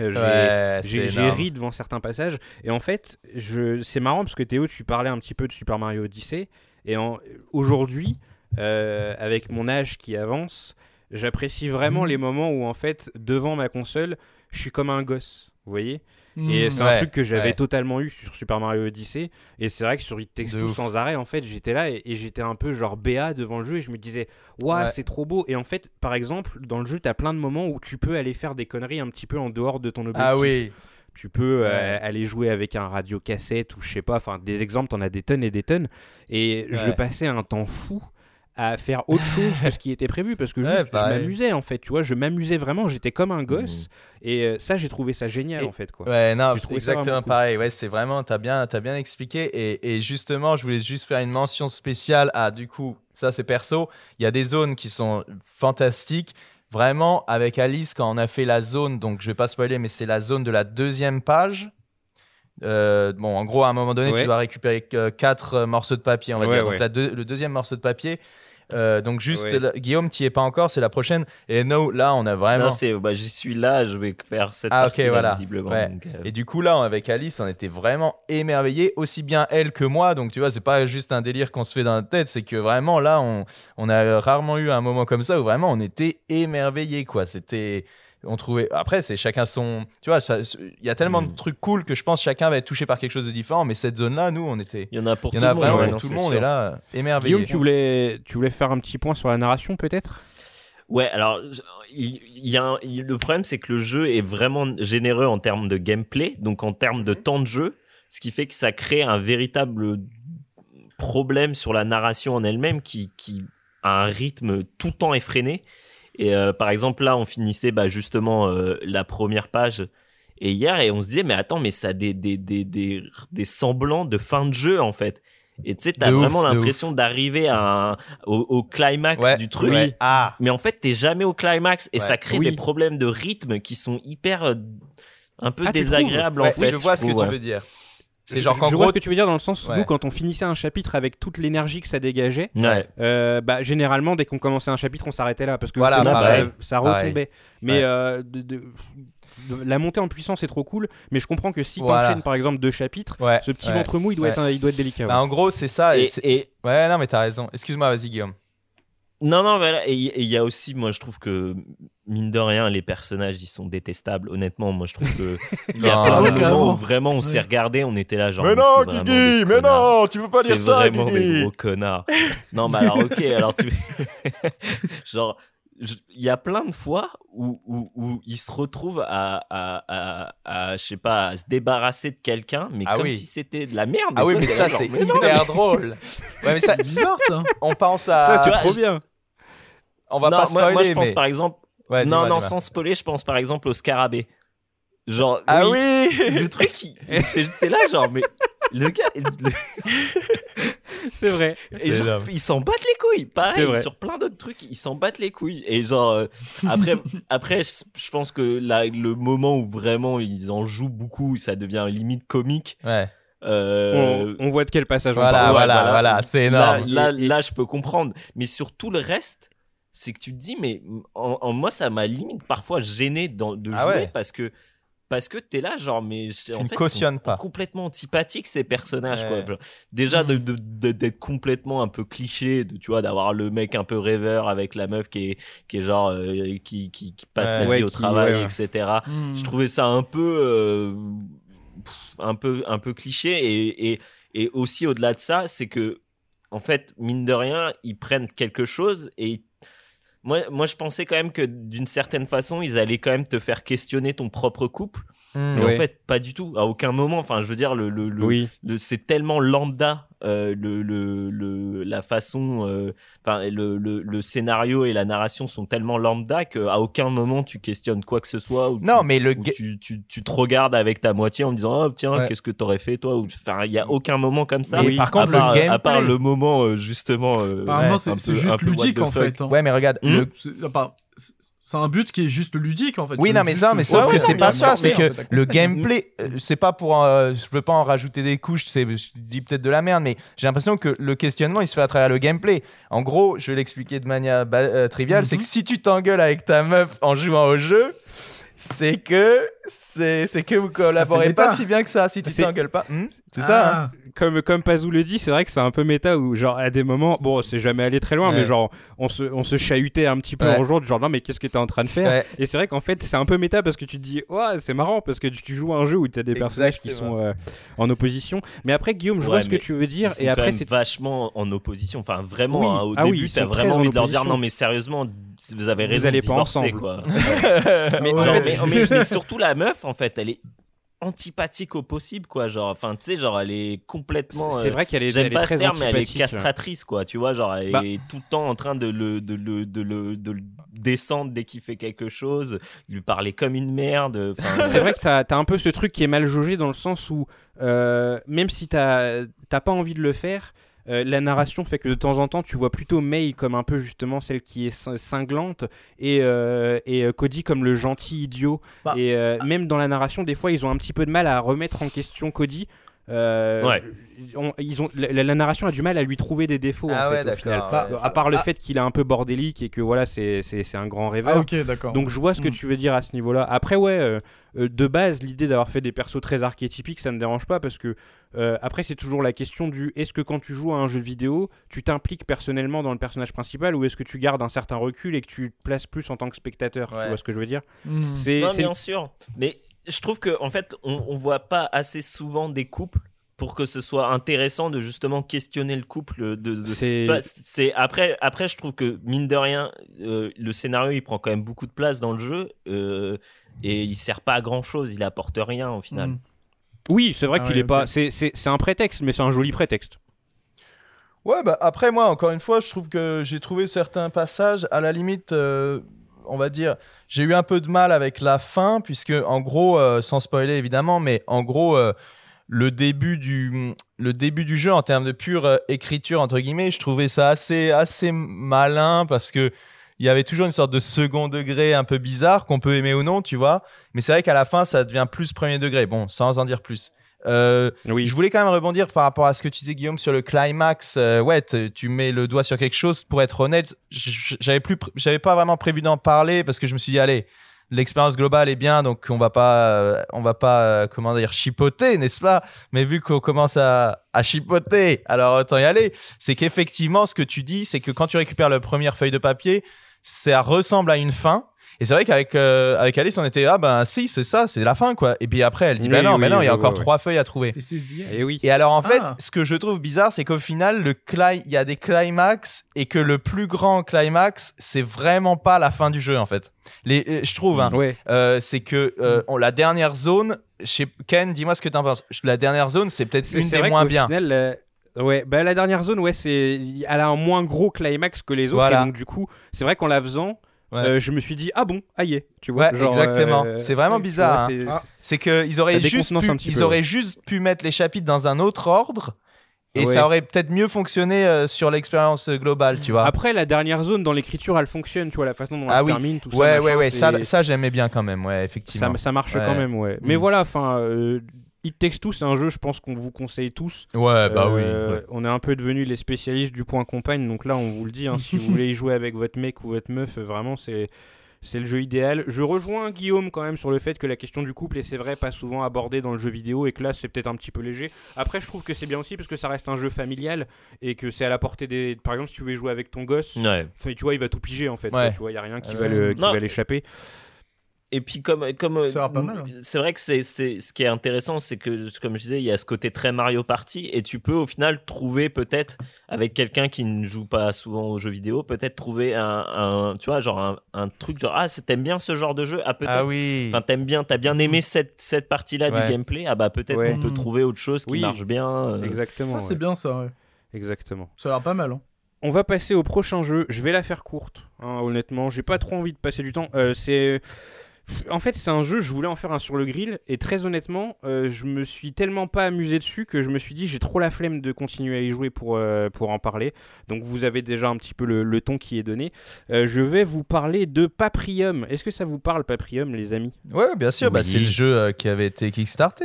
Euh, j'ai- Ouais, ri devant certains passages. Et en fait, je... c'est marrant parce que Théo, tu parlais un petit peu de Super Mario Odyssey. Et en... aujourd'hui, euh, avec mon âge qui avance, j'apprécie vraiment Mhm. les moments où en fait, devant ma console, je suis comme un gosse. Vous voyez? Et Mm. c'est un truc que j'avais ouais. totalement eu sur Super Mario Odyssey. Et c'est vrai que sur It Takes Two sans arrêt, en fait, j'étais là et, et j'étais un peu genre BA devant le jeu et je me disais, waouh, Ouais. c'est trop beau. Et en fait, par exemple, dans le jeu, t'as plein de moments où tu peux aller faire des conneries un petit peu en dehors de ton objectif. Ah oui. Tu peux euh, aller jouer avec un radio cassette ou je sais pas, enfin des exemples, t'en as des tonnes et des tonnes. Et je passais un temps fou à faire autre chose que ce qui était prévu parce que *laughs* Ouais, je m'amusais en fait, tu vois, je m'amusais vraiment, j'étais comme un gosse et euh, ça j'ai trouvé ça génial Et- en fait quoi. Ouais, non, c'est exactement cool. pareil. Ouais, c'est vraiment, t'as bien, t'as bien expliqué. Et, et justement, je voulais juste faire une mention spéciale à, du coup, ça c'est perso. Il y a des zones qui sont fantastiques. Vraiment, avec Alice, quand on a fait la zone, donc je vais pas spoiler, mais c'est la zone de la deuxième page. Euh, bon, en gros, à un moment donné, Ouais. tu dois récupérer quatre euh, morceaux de papier, on va Ouais, dire. ouais. Donc, la deux- le deuxième morceau de papier. Euh, donc, juste, Ouais. là, Guillaume, tu es pas encore, c'est la prochaine. Et no, là, on a vraiment. non c'est bah, j'y suis là je vais faire cette Ah, voilà. visiblement Ouais. donc, euh, Et du coup, là, avec Alice, on était vraiment émerveillés, aussi bien elle que moi. Donc, tu vois, c'est pas juste un délire qu'on se fait dans la tête, c'est que vraiment, là, on, on a rarement eu un moment comme ça où vraiment on était émerveillés, quoi. C'était. On trouvait. Après, c'est chacun son. Tu vois, il y a tellement de Mm. trucs cool que je pense chacun va être touché par quelque chose de différent. Mais cette zone-là, nous, on était. il y en a pour Il y en tout a le monde vraiment ouais, non, tout le monde sûr. est là, émerveillé. Guillaume, tu voulais, tu voulais faire un petit point sur la narration peut-être? Ouais, alors il, il y a un- il- le problème c'est que le jeu est vraiment généreux en termes de gameplay, donc en termes de temps de jeu, ce qui fait que ça crée un véritable problème sur la narration en elle-même qui, qui a un rythme tout le temps effréné. Et euh, par exemple là, on finissait bah, justement euh, la première page et hier et on se disait mais attends mais ça a des des, des, des, des semblants de fin de jeu en fait. Et tu sais, t'as vraiment l'impression d'arriver à un- au, au climax Ouais, du truc. ouais. Ah, Mais en fait, t'es jamais au climax et Ouais. ça crée Oui. des problèmes de rythme qui sont hyper euh, un peu Ah, désagréables Ouais, en fait. je vois ce que tu ouais. veux dire. C'est Je- genre je, qu'en je gros. vois ce que tu veux dire dans le sens où Ouais. nous, quand on finissait un chapitre avec toute l'énergie que ça dégageait, Ouais. euh, bah, généralement, dès qu'on commençait un chapitre, on s'arrêtait là parce que Voilà, justement, pareil. ça, retombait. Mais Ouais. euh, de- de- de- la montée en puissance est trop cool. Mais je comprends que si Voilà. t'enchaînes par exemple deux chapitres, Ouais, ce petit ouais. ventre mou, il doit, Ouais. être, un- il doit être délicat. Bah, ouais. en gros, c'est ça. Et, Et- c'est- et- Ouais, non, mais t'as raison. Excuse-moi, vas-y, Guillaume. Non, non, voilà. Et il y a aussi, moi, je trouve que, mine de rien, les personnages, ils sont détestables. Honnêtement, moi, je trouve que. *laughs* Il y a plein de moments où vraiment on s'est Ouais. regardé, on était là, genre. mais mais non, c'est vraiment Guigui, mais non, tu peux pas dire C'est ça, vraiment des Guigui. gros connards. non, mais alors, ok, alors tu. *laughs* genre, il y a plein de fois où, où, où ils se retrouvent à, à, à, à, je sais pas, à se débarrasser de quelqu'un, mais Ah comme oui. si c'était de la merde. Ah oui, mais ça, c'est mais hyper drôle. Ouais, mais ça, C'est *laughs* bizarre ça. on pense Ça, à. c'est vois, trop bien. On va non, pas moi, spoiler, moi, je pense mais. par exemple. Ouais, non, non, sans spoiler, je pense par exemple au scarabée. Genre, Ah oui, oui le truc, il- c'est- t'es là, genre, mais le gars, le- *laughs* C'est vrai. et genre, ils s'en battent les couilles. Pareil, sur plein d'autres trucs, ils s'en battent les couilles. Et genre, euh, après, *laughs* après, je pense que là, le moment où vraiment ils en jouent beaucoup, ça devient limite comique. Ouais. Euh, On, on voit de quel passage on Voilà, parle. ouais, voilà, voilà. voilà, c'est là, énorme. là, là, je peux comprendre. Mais sur tout le reste, c'est que tu te dis, mais en, en moi, ça m'a limite parfois gêné dans- de jouer Ah ouais. parce que parce que t'es là, genre, mais je- en ne fait, ils cautionnes sont pas. complètement antipathiques ces personnages, Ouais. quoi. Genre, déjà de- de- de- d'être complètement un peu cliché, de, tu vois, d'avoir le mec un peu rêveur avec la meuf qui est qui est genre euh, qui, qui, qui passe Ouais. sa vie Ouais, au qui- travail, etc. Hmm. Je trouvais ça un peu, euh, pff, un peu, un peu cliché et, et, et aussi au-delà de ça, c'est que en fait, mine de rien, ils prennent quelque chose et moi, moi, je pensais quand même que d'une certaine façon, ils allaient quand même te faire questionner ton propre couple. Mais Ouais. en fait, pas du tout. À aucun moment. Enfin, je veux dire, le, le, le- Oui. le- c'est tellement lambda euh, le, le, le- la façon euh, enfin le, le, le scénario et la narration sont tellement lambda qu'à aucun moment tu questionnes quoi que ce soit ou Non, tu, mais le tu, tu, tu te regardes avec ta moitié en disant oh tiens Ouais. qu'est-ce que t'aurais fait toi? Enfin il y a aucun moment comme ça Mais Oui. par contre, à, part, le à part gameplay. le moment euh, justement euh, Apparemment, un c'est juste ludique en fait. hein. Ouais, mais regarde, Hmm. le... C'est- un but qui est juste ludique en fait. Oui, non, mais ça, mais sauf que c'est pas ça, c'est que le gameplay, euh, c'est pas pour, euh, je veux pas en rajouter des couches, je dis peut-être de la merde, mais j'ai l'impression que le questionnement il se fait à travers le gameplay. En gros, je vais l'expliquer de manière euh, triviale, c'est Mhm. que si tu t'engueules avec ta meuf en jouant au jeu, c'est que c'est, c'est que vous collaborez méta. pas si bien que ça. Si tu t'engueules pas, Hmm, c'est ça. hein. Ah, Comme, comme Pazou le dit, c'est vrai que c'est un peu méta où, genre, à des moments, bon, c'est jamais allé très loin, Ouais. mais genre, on se, on se chahutait un petit peu Ouais. en jouant, genre, non, mais qu'est-ce que t'es en train de faire Ouais. Et c'est vrai qu'en fait, c'est un peu méta parce que tu te dis, ouais, c'est marrant parce que tu, tu joues à un jeu où t'as des personnages qui sont euh, en opposition. Mais après, Guillaume, je Ouais, vois ce que tu veux Ils dire. sont Et après, c'est. vachement en opposition. Enfin, vraiment, Oui. hein, au Ah oui, début, ils t'as sont vraiment envie de leur dire non, mais sérieusement, vous avez Vous raison allez de pas ensemble. quoi. *laughs* Mais Ouais. en *laughs* La meuf, en fait, elle est antipathique au possible, quoi. Genre, enfin, tu sais, genre, elle est complètement. c'est euh, vrai qu'elle est, J'aime pas très ce terme, mais elle est castratrice, quoi. Tu vois, genre, elle Bah. est tout le temps en train de le, de le, de le, de le descendre dès qu'il fait quelque chose, lui parler comme une merde. *laughs* C'est vrai que t'as as un peu ce truc qui est mal jaugé dans le sens où, euh, même si t'as t'as pas envie de le faire, euh, la narration fait que de temps en temps tu vois plutôt May comme un peu justement celle qui est cin- cinglante et, euh, et euh, Cody comme le gentil idiot. Bah. et euh, même dans la narration, des fois ils ont un petit peu de mal à remettre en question Cody. Euh, Ouais. on- ils ont, la, la narration a du mal à lui trouver des défauts Ah en ouais, fait, au final. d'accord. ouais. À part le Ah. fait qu'il est un peu bordélique et que voilà, c'est un grand rêveur. Ah, ok, d'accord. Donc je vois ce que Mm. tu veux dire à ce niveau-là. Après ouais, euh, euh, de base l'idée d'avoir fait des persos très archétypiques, ça me dérange pas parce que euh, après c'est toujours la question du est-ce que quand tu joues à un jeu vidéo, tu t'impliques personnellement dans le personnage principal ou est-ce que tu gardes un certain recul et que tu te places plus en tant que spectateur Ouais. Tu vois ce que je veux dire? Hmm. C'est Non, c'est- bien sûr. Mais je trouve que en fait, on, on voit pas assez souvent des couples pour que ce soit intéressant de justement questionner le couple. De, de- c'est- après, après, je trouve que mine de rien, euh, le scénario il prend quand même beaucoup de place dans le jeu euh, et il sert pas à grand chose. Il apporte rien au final. Hmm. oui, c'est vrai Ah qu'il ouais, est pas c'est- c'est un prétexte mais c'est un joli prétexte. Ouais, bah après moi, encore une fois, je trouve que j'ai trouvé certains passages, à la limite, euh, on va dire, j'ai eu un peu de mal avec la fin, puisque en gros, euh, sans spoiler évidemment, mais en gros, euh, le début du le début du jeu en termes de pure euh, écriture entre guillemets, je trouvais ça assez assez malin parce que il y avait toujours une sorte de second degré un peu bizarre qu'on peut aimer ou non, tu vois. Mais c'est vrai qu'à la fin, ça devient plus premier degré. Bon, sans en dire plus. Euh, Oui. je voulais quand même rebondir par rapport à ce que tu disais, Guillaume, sur le climax. Euh, ouais, tu mets le doigt sur quelque chose. Pour être honnête, j'avais plus, j'avais pas vraiment prévu d'en parler parce que je me suis dit, allez, l'expérience globale est bien, donc on va pas, on va pas, euh, comment dire, chipoter, n'est-ce pas? Mais vu qu'on commence à, à chipoter, alors autant y aller. C'est qu'effectivement, ce que tu dis, c'est que quand tu récupères la première feuille de papier, ça ressemble à une fin. Et c'est vrai qu'avec euh, avec Alice, on était ah ben si c'est ça, c'est la fin quoi. Et puis après, elle dit Oui, ben non, oui, mais non, il y a encore trois feuilles à trouver. Et oui. Et alors en fait, Ah. ce que je trouve bizarre, c'est qu'au final, le il y a des climax et que le plus grand climax, c'est vraiment pas la fin du jeu en fait. Les, euh, je trouve, hein, Ouais. euh, c'est que euh, on- la dernière zone, chez Ken, dis-moi ce que t'en penses. La dernière zone, c'est peut-être une c'est des vrai moins bien. final, Ouais, bah la dernière zone, ouais, c'est, elle a un moins gros climax que les autres, Voilà. et donc du coup, c'est vrai qu'en la faisant, Ouais. euh, je me suis dit ah bon, aïe, tu vois. Ouais, genre, exactement. euh, C'est vraiment bizarre, vois, c'est-. C'est que ils auraient juste pu, ils peu, auraient juste pu mettre les chapitres dans un autre ordre. Et Ouais. ça aurait peut-être mieux fonctionné euh, sur l'expérience globale, tu vois. Après, la dernière zone dans l'écriture, elle fonctionne, tu vois, la façon dont Ah elle se oui. termine, tout ça. ouais, machin, ouais, ouais, ça, j'aimais bien quand même, ouais, effectivement. ça marche Ouais. quand même, ouais. Mais Mm. voilà, enfin, euh, It Takes Two, c'est un jeu, je pense qu'on vous conseille tous. Ouais, bah oui. Euh, ouais. On est un peu devenus les spécialistes du point compagne, donc là, on vous le dit, hein, si vous voulez y jouer avec votre mec ou votre meuf, euh, vraiment, c'est. C'est le jeu idéal. Je rejoins Guillaume quand même sur le fait que la question du couple est c'est vrai pas souvent abordée dans le jeu vidéo et que là c'est peut-être un petit peu léger. Après je trouve que c'est bien aussi parce que ça reste un jeu familial et que c'est à la portée des. Par exemple si tu veux y jouer avec ton gosse, Ouais. enfin, tu vois il va tout piger en fait. Ouais. tu vois il y a rien qui Euh, va le- qui non. va l'échapper. Et puis comme comme Ça a l'air pas mal, hein. c'est vrai que c'est c'est ce qui est intéressant, c'est que comme je disais, il y a ce côté très Mario Party et tu peux au final trouver peut-être avec quelqu'un qui ne joue pas souvent aux jeux vidéo, peut-être trouver un, un- tu vois genre un, un truc genre ah t'aimes bien ce genre de jeu? Ah peut-être Ah oui. Enfin, t'aimes bien, t'as bien aimé cette, cette partie-là Ouais. du gameplay? Ah bah peut-être Ouais. qu'on peut Mm. trouver autre chose qui Oui. marche bien. euh. Exactement. Ça, c'est ouais. bien ça, ouais. Exactement. Ça a l'air pas mal. Hein. On va passer au prochain jeu. Je vais la faire courte, hein, honnêtement. J'ai pas trop envie de passer du temps. Euh, c'est. En fait, c'est un jeu, je voulais en faire un sur le grill, et très honnêtement, euh, je me suis tellement pas amusé dessus que je me suis dit j'ai trop la flemme de continuer à y jouer pour, euh, pour en parler. Donc vous avez déjà un petit peu le, le ton qui est donné. Euh, je vais vous parler de Paprium. Est-ce que ça vous parle, Paprium, les amis? Ouais, bien sûr, bah, c'est le jeu euh, qui avait été kickstarté.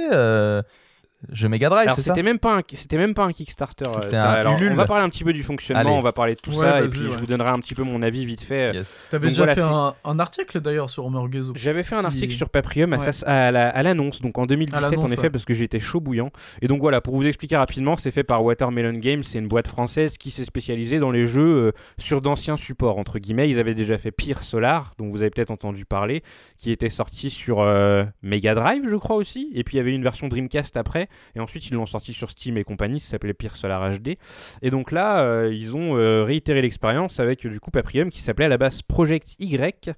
Jeu Mega Drive, Alors c'est ça c'était même pas un, c'était même pas un Kickstarter. euh, un Alors, on va parler un petit peu du fonctionnement, Allez. on va parler de tout Ouais, ça, et puis je vous donnerai un petit peu mon avis vite fait. Yes. T'avais déjà voilà, fait un, un article d'ailleurs sur Homer Gezo. J'avais fait un article sur Paprium à, Ouais. sa- à la- à l'annonce, donc en 2017 en effet, ouais. parce que j'étais chaud bouillant. Et donc voilà, pour vous expliquer rapidement, c'est fait par Watermelon Games, c'est une boîte française qui s'est spécialisée dans les jeux euh, sur d'anciens supports, entre guillemets. Ils avaient déjà fait Pire Solar, dont vous avez peut-être entendu parler, qui était sorti sur euh, Mega Drive, je crois aussi. Et puis il y avait une version Dreamcast après, et ensuite ils l'ont sorti sur Steam et compagnie, ça s'appelait Pire Solar HD. Et donc là, euh, ils ont euh, réitéré l'expérience avec du coup Paprium qui s'appelait à la base Project Y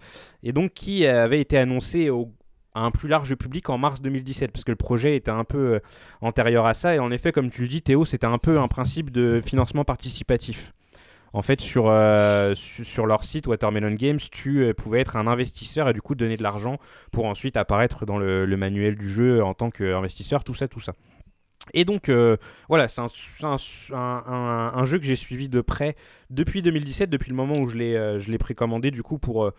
et donc qui avait été annoncé au- à un plus large public en mars 2017 parce que le projet était un peu antérieur à ça et en effet comme tu le dis Théo c'était un peu un principe de financement participatif. En fait, sur, euh, su- sur leur site Watermelon Games, tu euh, pouvais être un investisseur et du coup donner de l'argent pour ensuite apparaître dans le, le manuel du jeu en tant qu'investisseur, tout ça, tout ça. Et donc, euh, voilà, c'est un, c'est un- un- un- un jeu que j'ai suivi de près depuis 2017, depuis le moment où je l'ai précommandé, du coup, pour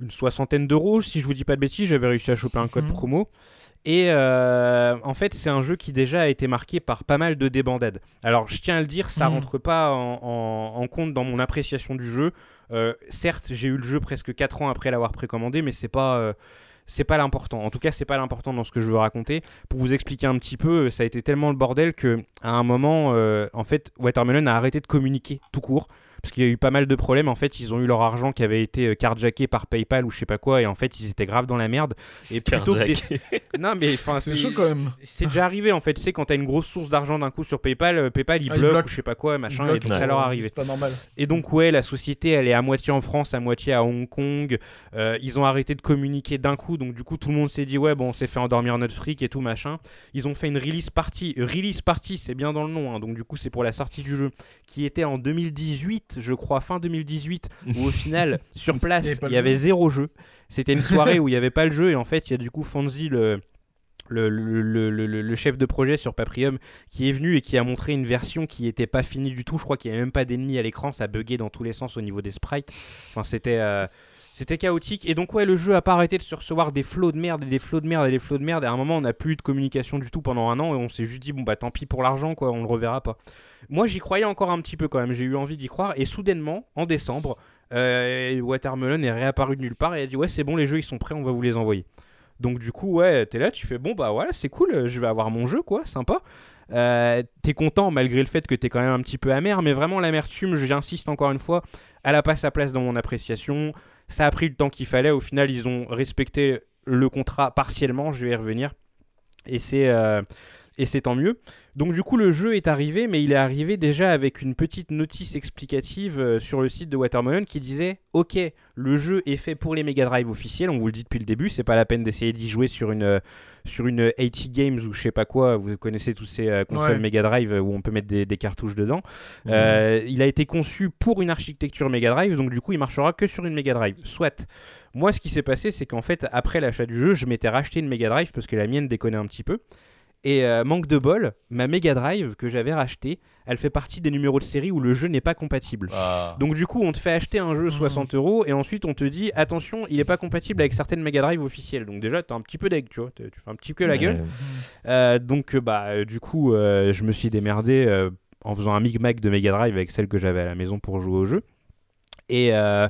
une soixantaine d'euros, si je vous dis pas de bêtises, j'avais réussi à choper un code Mhm. promo. Et euh, en fait, c'est un jeu qui déjà a été marqué par pas mal de débandades. Alors, je tiens à le dire, ça Mhm. rentre pas en, en- en compte dans mon appréciation du jeu. Euh, certes, j'ai eu le jeu presque 4 ans après l'avoir précommandé, mais c'est pas. euh, c'est pas l'important. En tout cas, c'est pas l'important dans ce que je veux raconter. Pour vous expliquer un petit peu, ça a été tellement le bordel que à un moment, en fait, Watermelon a arrêté de communiquer tout court parce qu'il y a eu pas mal de problèmes. En fait, ils ont eu leur argent qui avait été euh, carjacké par PayPal ou je sais pas quoi, et en fait, ils étaient grave dans la merde. Et *laughs* plutôt que d'ess- *laughs* non mais enfin C'est chaud quand même. c'est déjà arrivé en fait. Tu sais, quand t'as une grosse source d'argent d'un coup sur PayPal, euh, PayPal il Ah, il bloque bloque. ou je sais pas quoi, machin, et donc ouais. ça leur arrivé. C'est pas normal. Et donc, ouais, la société, elle est à moitié en France, à moitié à Hong Kong. Euh, ils ont arrêté de communiquer d'un coup. Donc, du coup, tout le monde s'est dit, ouais, bon, on s'est fait endormir notre fric et tout, machin. Ils ont fait une release party. Release party, c'est bien dans le nom. hein. Donc, du coup, c'est pour la sortie du jeu. Qui était en 2018, je crois, fin 2018. Où au *laughs* final, sur place, il y avait zéro jeu. C'était une soirée *laughs* où il n'y avait pas le jeu. Et en fait, il y a du coup Fonzie, le. Le, le- le- le- le- le chef de projet sur Paprium qui est venu et qui a montré une version qui était pas finie du tout. Je crois qu'il n'y avait même pas d'ennemis à l'écran, ça buguait dans tous les sens au niveau des sprites. Enfin, c'était euh, c'était chaotique. Et donc, ouais, le jeu a pas arrêté de se recevoir des flots de merde et des flots de merde et des flots de merde. Et à un moment, on n'a plus eu de communication du tout pendant un an et on s'est juste dit, bon, bah tant pis pour l'argent, quoi, on le reverra pas. Moi, j'y croyais encore un petit peu quand même, j'ai eu envie d'y croire. Et soudainement, en décembre, Euh, Watermelon est réapparu de nulle part et a dit ouais c'est bon les jeux ils sont prêts, on va vous les envoyer. Donc du coup ouais t'es là, tu fais bon bah voilà c'est cool, je vais avoir mon jeu quoi, sympa. Euh, t'es content malgré le fait que t'es quand même un petit peu amer, mais vraiment l'amertume, j'insiste encore une fois, elle a pas sa place dans mon appréciation. Ça a pris le temps qu'il fallait. Au final, ils ont respecté le contrat partiellement. Je vais y revenir. Et c'est euh, et c'est tant mieux. Donc du coup le jeu est arrivé, mais il est arrivé déjà avec une petite notice explicative euh, sur le site de Watermelon qui disait OK, le jeu est fait pour les Mega Drive officiels, on vous le dit depuis le début, c'est pas la peine d'essayer d'y jouer sur une euh, sur une 80 Games ou je sais pas quoi, vous connaissez tous ces euh, consoles Mega Drive où on peut mettre des, cartouches dedans. il a été conçu pour une architecture Mega Drive, donc du coup il marchera que sur une Mega Drive. Soit. Moi ce qui s'est passé c'est qu'en fait après l'achat du jeu, je m'étais racheté une Mega Drive parce que la mienne déconnait un petit peu. Et euh, manque de bol, ma Mega Drive que j'avais racheté, elle fait partie des numéros de série où le jeu n'est pas compatible. Ah. Donc du coup, on te fait acheter un jeu 60 mmh. euros et ensuite on te dit attention, il n'est pas compatible avec certaines Mega Drive officielles. Donc déjà, t'as un petit peu d'egg, tu vois, tu fais un petit peu la gueule. Euh, donc bah euh, du coup, je me suis démerdé en faisant un micmac de Mega Drive avec celle que j'avais à la maison pour jouer au jeu. Et euh,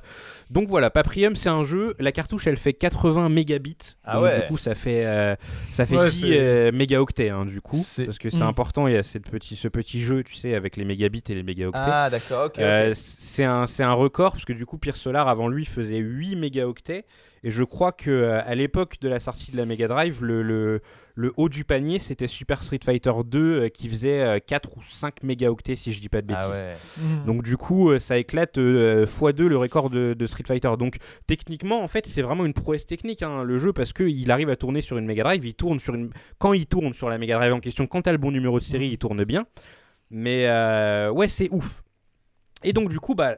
donc voilà, Paprium c'est un jeu, la cartouche elle fait 80 mégabits. Ah ouais. Du coup ça fait, euh, ça fait 10 euh, mégaoctets hein, du coup. Parce que c'est mm. important, il y a cette petit, ce petit jeu tu sais avec les mégabits et les mégaoctets. Ah d'accord, ok. C'est un, un record parce que du coup Pierre Solar avant lui faisait 8 mégaoctets. Et je crois que à l'époque de la sortie de la Mega Drive, le, le, le haut du panier, c'était Super Street Fighter 2 euh, qui faisait 4 euh, ou 5 mégaoctets, si je dis pas de ah bêtises. Mhm. Donc, du coup, euh, ça éclate x2 le record de, Street Fighter. Donc, techniquement, en fait, c'est vraiment une prouesse technique, hein, le jeu, parce qu'il arrive à tourner sur une Mega Drive. Il tourne sur une... Quand il tourne sur la Mega Drive en question, quand tu as le bon numéro de série, il tourne bien. Mais ouais, c'est ouf. Et donc, du coup, bah,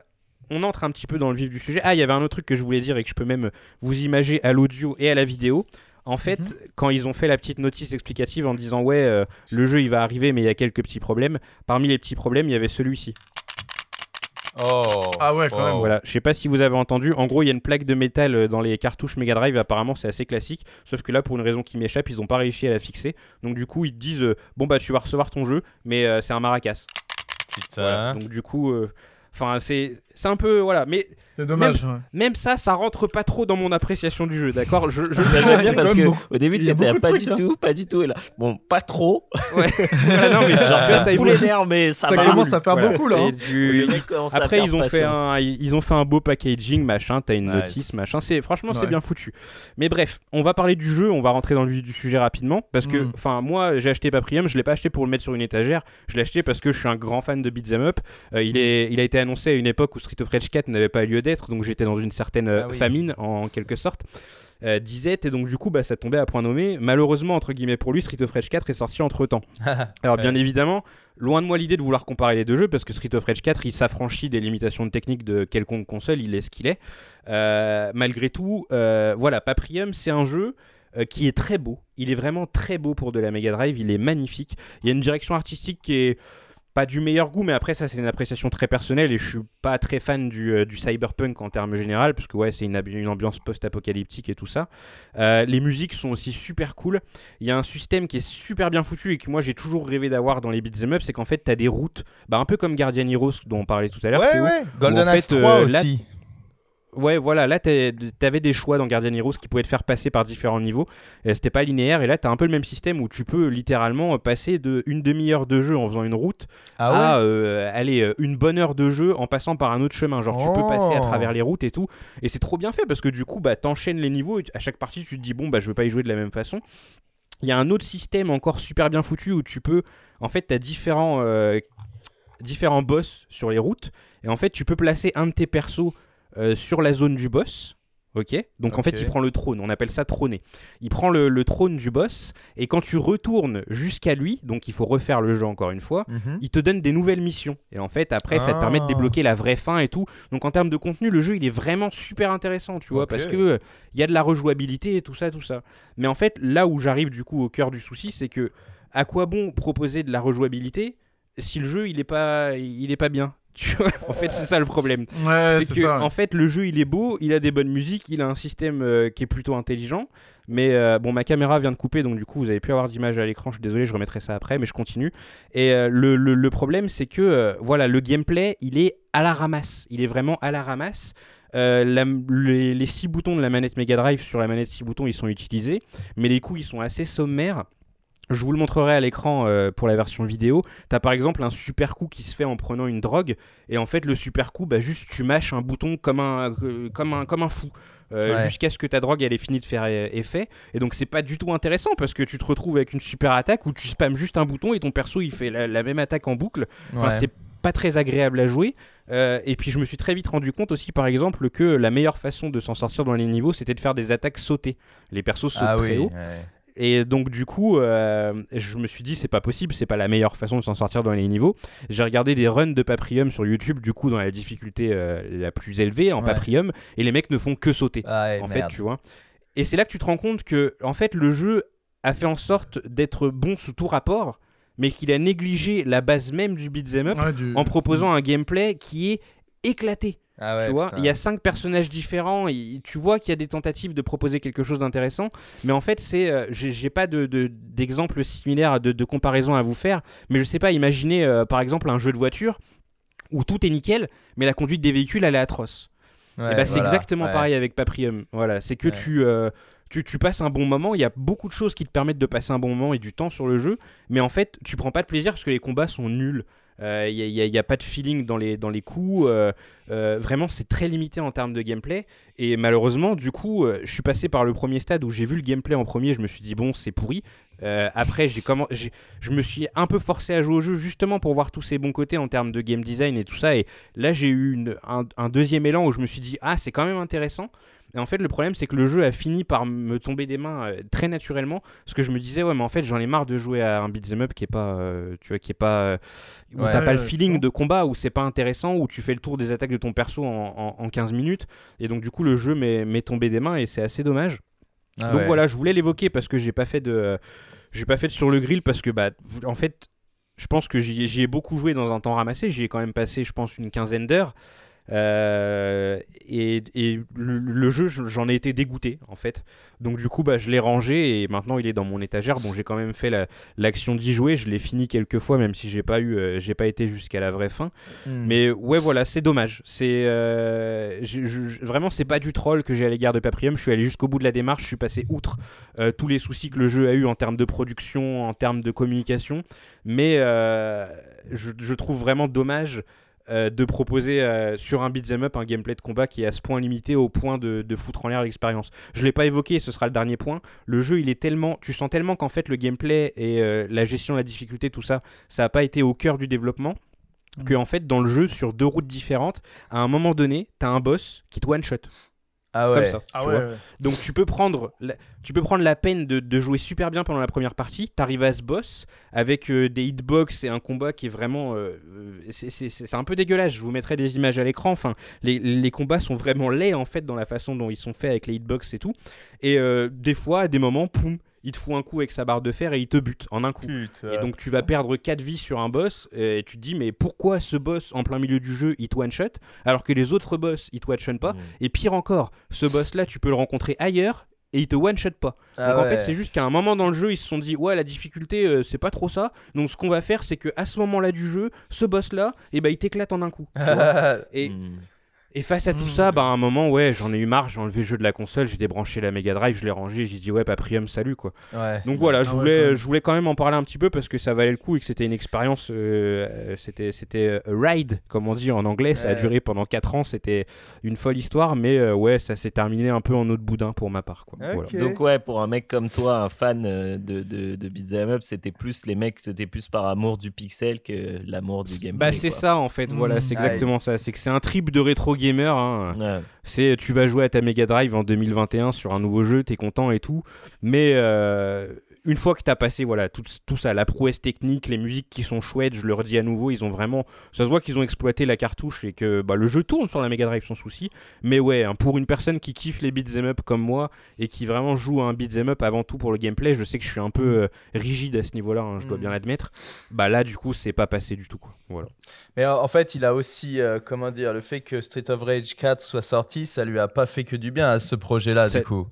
on entre un petit peu dans le vif du sujet. Ah, il y avait un autre truc que je voulais dire et que je peux même vous imager à l'audio et à la vidéo. En fait, mhm. quand ils ont fait la petite notice explicative en disant ouais, euh, le jeu il va arriver, mais il y a quelques petits problèmes. Parmi les petits problèmes, il y avait celui-ci. Oh. Ah ouais, quand même. Voilà, je sais pas si vous avez entendu. En gros, il y a une plaque de métal euh, dans les cartouches Mega Drive. Apparemment, c'est assez classique. Sauf que là, pour une raison qui m'échappe, ils ont pas réussi à la fixer. Donc du coup, ils te disent euh, bon bah tu vas recevoir ton jeu, mais c'est un maracas. Putain. Donc du coup, enfin c'est c'est un peu voilà, mais c'est dommage. Même, ça, ça rentre pas trop dans mon appréciation du jeu, d'accord? Je, je j'aime bien parce que au début t'étais pas du hein. tout, pas du tout, et là, bon, pas trop. Ouais. *laughs* non, mais genre, ça, ça fout les nerfs, mais ça, ça commence à faire beaucoup là. Hein. Du... Après, ils ont fait un, ils ont fait un beau packaging, machin. T'as une notice, machin. C'est franchement, c'est bien foutu. Mais bref, on va parler du jeu. On va rentrer dans le vif du sujet rapidement parce que, mm. enfin, moi, j'ai acheté Paprium. Je l'ai pas acheté pour le mettre sur une étagère. Je l'ai acheté parce que je suis un grand fan de beat'em up. Euh, il est, il a été annoncé à une époque où Street of Rage 4 n'avait pas lieu d'être, donc j'étais dans une certaine euh, ah famine en quelque sorte. Euh, disette et donc du coup bah, ça tombait à point nommé. Malheureusement entre guillemets pour lui, Street of Rage 4 est sorti entre temps. *laughs* Alors bien évidemment, loin de moi l'idée de vouloir comparer les deux jeux parce que Street of Rage 4 il s'affranchit des limitations techniques de quelconque console, il est ce qu'il est. Euh, malgré tout, voilà, Paprium c'est un jeu qui est très beau. Il est vraiment très beau pour de la Mega Drive, il est magnifique. Il y a une direction artistique qui est pas du meilleur goût, mais après ça c'est une appréciation très personnelle et je suis pas très fan du, euh, du cyberpunk en termes général, parce que ouais c'est une, une, ambiance post-apocalyptique et tout ça. Euh, les musiques sont aussi super cool. Il y a un système qui est super bien foutu et que moi j'ai toujours rêvé d'avoir dans les beat'em up, c'est qu'en fait tu as des routes, bah, un peu comme Guardian Heroes dont on parlait tout à l'heure. Ouais, ouais, Golden Axe 3 euh, aussi. Ouais, voilà, là, t'avais des choix dans Guardian Heroes qui pouvaient te faire passer par différents niveaux. C'était pas linéaire, et là, t'as un peu le même système où tu peux littéralement passer de une demi-heure de jeu en faisant une route ah à euh, aller euh, une bonne heure de jeu en passant par un autre chemin. Genre, tu peux passer à oh. travers les routes et tout. Et c'est trop bien fait parce que du coup, bah, t'enchaînes les niveaux et à chaque partie, tu te dis, bon, bah, je veux pas y jouer de la même façon. Il y a un autre système encore super bien foutu où tu peux, en fait, t'as différents, euh, différents boss sur les routes. Et en fait, tu peux placer un de tes persos sur la zone du boss. Ok? Donc en fait, il prend le trône. On appelle ça trôner. Il prend le, trône du boss. Et quand tu retournes jusqu'à lui, donc il faut refaire le jeu encore une fois, mhm. il te donne des nouvelles missions. Et en fait, après, ça te permet de ah. débloquer la vraie fin et tout. Donc en termes de contenu, le jeu, il est vraiment super intéressant, tu vois, parce que euh, il y a de la rejouabilité et tout ça, tout ça. Mais en fait, là où j'arrive du coup au cœur du souci, c'est que à quoi bon proposer de la rejouabilité si le jeu il est pas il est pas bien? Tu vois, en fait, c'est ça le problème. Ouais, c'est que, ça. en fait, le jeu il est beau, il a des bonnes musiques, il a un système euh, qui est plutôt intelligent. Mais euh, bon, ma caméra vient de couper, donc du coup, vous avez pu avoir d'image à l'écran. Je suis désolé, je remettrai ça après, mais je continue. Et euh, le, le- le problème, c'est que euh, voilà, le gameplay, il est à la ramasse. Il est vraiment à la ramasse. La- les, les six boutons de la manette Mega Drive sur la manette 6 boutons, ils sont utilisés, mais les coups, ils sont assez sommaires. Je vous le montrerai à l'écran euh, pour la version vidéo. T'as par exemple un super coup qui se fait en prenant une drogue, et en fait le super coup, bah juste tu mâches un bouton comme un, euh, comme un, comme un fou, euh, Ouais. jusqu'à ce que ta drogue elle ait fini de faire effet. Et donc c'est pas du tout intéressant parce que tu te retrouves avec une super attaque où tu spammes juste un bouton et ton perso il fait la, la même attaque en boucle. Enfin, Ouais. c'est pas très agréable à jouer. Euh, et puis je me suis très vite rendu compte aussi, par exemple, que la meilleure façon de s'en sortir dans les niveaux, c'était de faire des attaques sautées. Les persos sautent Ah très oui. haut. ouais. Et donc du coup, euh, je me suis dit c'est pas possible, c'est pas la meilleure façon de s'en sortir dans les niveaux. J'ai regardé des runs de Paprium sur YouTube, du coup dans la difficulté euh, la plus élevée en Ouais. Paprium, et les mecs ne font que sauter Ah ouais, en merde. fait, tu vois. Et c'est là que tu te rends compte que en fait le jeu a fait en sorte d'être bon sous tout rapport, mais qu'il a négligé la base même du beat'em up Ouais, du- en proposant un gameplay qui est éclaté. Ah ouais, tu vois, il y a cinq personnages différents. Et tu vois qu'il y a des tentatives de proposer quelque chose d'intéressant, mais en fait, c'est, euh, j'ai pas de de- d'exemple similaire de, de comparaison à vous faire. Mais je sais pas, imaginez euh, par exemple un jeu de voiture où tout est nickel, mais la conduite des véhicules elle est atroce. Ouais, bah, c'est voilà, exactement ouais. pareil avec Paprium. Voilà, c'est que tu, euh, tu, tu passes un bon moment. Il y a beaucoup de choses qui te permettent de passer un bon moment et du temps sur le jeu, mais en fait, tu prends pas de plaisir parce que les combats sont nuls. Euh, Il n'y a, pas de feeling dans les, dans les coups. euh, euh, vraiment, c'est très limité en termes de gameplay. Et malheureusement, du coup, euh, je suis passé par le premier stade où j'ai vu le gameplay en premier. Je me suis dit, bon, c'est pourri. Euh, après, je me suis un peu forcé à jouer au jeu justement pour voir tous ses bons côtés en termes de game design et tout ça. Et là, j'ai eu un deuxième élan où je me suis dit, ah, c'est quand même intéressant. Et en fait, le problème, c'est que le jeu a fini par me tomber des mains euh, très naturellement. Parce que je me disais, ouais, mais en fait, j'en ai marre de jouer à un beat'em up qui est pas. euh, tu vois, qui est pas. euh, où Ouais. t'as pas le feeling de combat, où c'est pas intéressant, où tu fais le tour des attaques de ton perso en, en- en 15 minutes. Et donc, du coup, le jeu m'est m'est tombé des mains et c'est assez dommage. Ah donc ouais. voilà, je voulais l'évoquer parce que j'ai pas fait de. J'ai pas fait de sur le grill parce que, bah, en fait. Je pense que j'y ai beaucoup joué dans un temps ramassé. J'y ai quand même passé, je pense, une quinzaine d'heures. Euh, et et le, le jeu, je- j'en ai été dégoûté en fait. Donc du coup, bah, je l'ai rangé et maintenant il est dans mon étagère. Bon, j'ai quand même fait la- l'action d'y jouer. Je l'ai fini quelques fois, même si j'ai pas eu, euh, j'ai pas été jusqu'à la vraie fin. Hmm. Mais ouais, voilà, c'est dommage. C'est euh, vraiment, c'est pas du troll que j'ai à l'égard de Paprium. Je suis allé jusqu'au bout de la démarche. Je suis passé outre euh, tous les soucis que le jeu a eu en termes de production, en termes de communication. Mais je, je trouve vraiment dommage. Euh, de proposer euh, sur un beat'em up un gameplay de combat qui est à ce point limité au point de, de foutre en l'air l'expérience. Je l'ai pas évoqué, ce sera le dernier point. Le jeu, il est tellement, tu sens tellement qu'en fait le gameplay et euh, la gestion de la difficulté, tout ça, ça a pas été au cœur du développement que en fait dans le jeu sur deux routes différentes à un moment donné t'as un boss qui te one shot Ah ouais. comme ça Ah tu ouais, vois. ouais. donc tu peux prendre la, tu peux prendre la peine de, de jouer super bien pendant la première partie t'arrives à ce boss avec euh, des hitbox et un combat qui est vraiment euh, euh, c'est- c'est c'est- c'est un peu dégueulasse je vous mettrai des images à l'écran enfin les, les combats sont vraiment laids en fait dans la façon dont ils sont faits avec les hitbox et tout et euh, des fois à des moments poum il te fout un coup avec sa barre de fer et il te bute en un coup Putain. et donc tu vas perdre 4 vies sur un boss et tu te dis mais pourquoi ce boss en plein milieu du jeu il te one shot alors que les autres boss ils te one shot pas Mm. et pire encore ce boss là tu peux le rencontrer ailleurs et il te one shot pas. Ah donc en fait c'est juste qu'à un moment dans le jeu ils se sont dit ouais la difficulté euh, c'est pas trop ça donc ce qu'on va faire c'est que à ce moment là du jeu ce boss là et ben il t'éclate en un coup. *laughs* et, Mm. Et face à tout Mm. ça, bah, à un moment, ouais, j'en ai eu marre, j'ai enlevé le jeu de la console, j'ai débranché la Mega Drive, je l'ai rangé, j'ai dit, ouais, Paprium, salut, quoi. ouais. Donc voilà, je, Ah ouais, voulais, quand même. je voulais quand même en parler un petit peu parce que ça valait le coup et que c'était une expérience, euh, euh, c'était, c'était euh, a ride, comme on dit en anglais, ça a duré pendant 4 ans, c'était une folle histoire, mais euh, ouais, ça s'est terminé un peu en eau de boudin pour ma part, quoi. Voilà. Donc ouais, pour un mec comme toi, un fan de, de, de beat'em up, c'était plus les mecs, c'était plus par amour du pixel que l'amour du gameplay. Bah c'est ça en fait, voilà, Mm. c'est exactement ça. C'est que c'est un trip de rétro gamer. hein. Ouais. C'est tu vas jouer à ta Mega Drive en 2021 sur un nouveau jeu, t'es content et tout, mais euh, une fois que tu as passé voilà, tout, tout, ça, la prouesse technique, les musiques qui sont chouettes, je le redis à nouveau, ils ont vraiment. Ça se voit qu'ils ont exploité la cartouche et que bah, le jeu tourne sur la Mega Drive sans souci. Mais ouais, hein, pour une personne qui kiffe les beat'em up comme moi et qui vraiment joue à un beat'em up avant tout pour le gameplay, je sais que je suis un peu euh, rigide à ce niveau-là, hein, je dois bien mm. l'admettre. Bah là, du coup, c'est pas passé du tout. Quoi. Voilà. Mais en fait, il a aussi, euh, comment dire, le fait que Street of Rage 4 soit sorti, ça lui a pas fait que du bien à ce projet-là, du coup.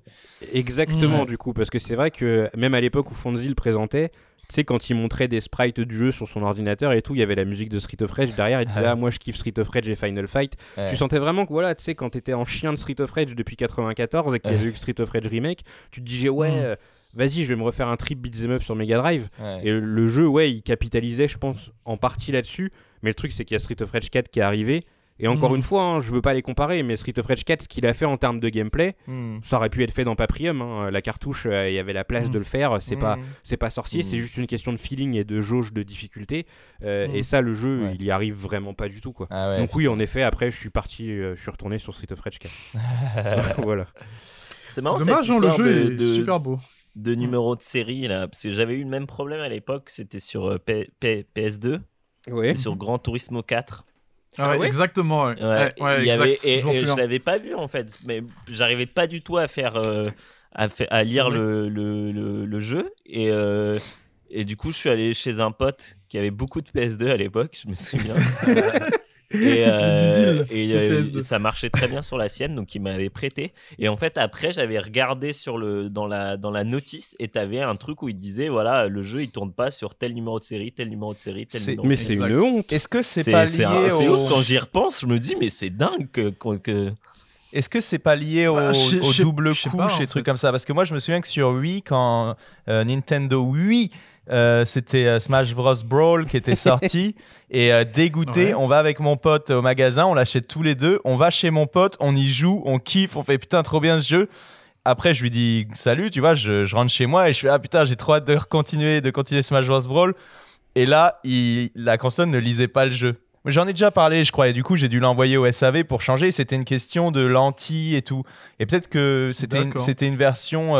Exactement, du coup, parce que c'est vrai que même à l'époque où Fonzie le présentait, tu sais, quand il montrait des sprites du jeu sur son ordinateur et tout, il y avait la musique de Street of Rage derrière. Il disait, ah, moi je kiffe Street of Rage et Final Fight. Tu sentais vraiment que, voilà, tu sais, quand t'étais en chien de Street of Rage depuis 94 et qu'il y avait eu Street of Rage Remake, tu te disais, ouais, mm. euh, vas-y, je vais me refaire un trip beat'em up sur Mega Drive. Et le jeu, ouais, il capitalisait, je pense, en partie là-dessus. Mais le truc, c'est qu'il y a Street of Rage 4 qui est arrivé. Et encore mm. une fois, hein, je veux pas les comparer, mais Street of Rage 4, ce qu'il a fait en termes de gameplay, mm. ça aurait pu être fait dans Paprium. Hein. La cartouche, euh, il y avait la place de le faire. C'est pas, c'est pas sorcier, c'est juste une question de feeling et de jauge de difficulté. Euh, et ça, le jeu, il y arrive vraiment pas du tout, quoi. Ah Donc oui, en effet, après, je suis parti, euh, je suis retourné sur Street of Rage 4. *laughs* *laughs* voilà. C'est dommage, hein, le jeu est super beau. De numéro de série là, parce que j'avais eu le même problème à l'époque. C'était sur PS2. C'était sur Gran Turismo 4. Ah, ah exactement. Ouais. il y avait, et, je, l'avais pas vu en fait, mais j'arrivais pas du tout à faire, euh, à, à, lire le, le, le, jeu et euh, et du coup je suis allé chez un pote qui avait beaucoup de PS2 à l'époque, je me souviens. *laughs* Et, *laughs* euh, euh, ça marchait très bien sur la sienne, donc il m'avait prêté. Et en fait, après, j'avais regardé sur le, dans, la, dans la notice et t'avais un truc où il disait voilà, le jeu il tourne pas sur tel numéro de série, tel numéro de série, tel numéro Mais c'est une honte. Est-ce que c'est pas lié au... Quand j'y repense, je me dis mais c'est dingue que. que... Est-ce que c'est pas lié au, bah, double couche et trucs comme ça? Parce que moi, je me souviens que sur Wii, quand euh, Nintendo Wii euh, c'était euh, Smash Bros. Brawl qui était sorti. *laughs* Et euh, dégoûté on va avec mon pote au magasin on l'achète tous les deux on va chez mon pote on y joue on kiffe on fait putain trop bien ce jeu. Après je lui dis salut tu vois je, je rentre chez moi et je fais ah putain j'ai trop hâte de continuer de continuer Smash Bros. Brawl. Et là il, la console ne lisait pas le jeu. J'en ai déjà parlé, je crois, et du coup, j'ai dû l'envoyer au SAV pour changer. C'était une question de lentilles et tout. Et peut-être que c'était une, c'était une version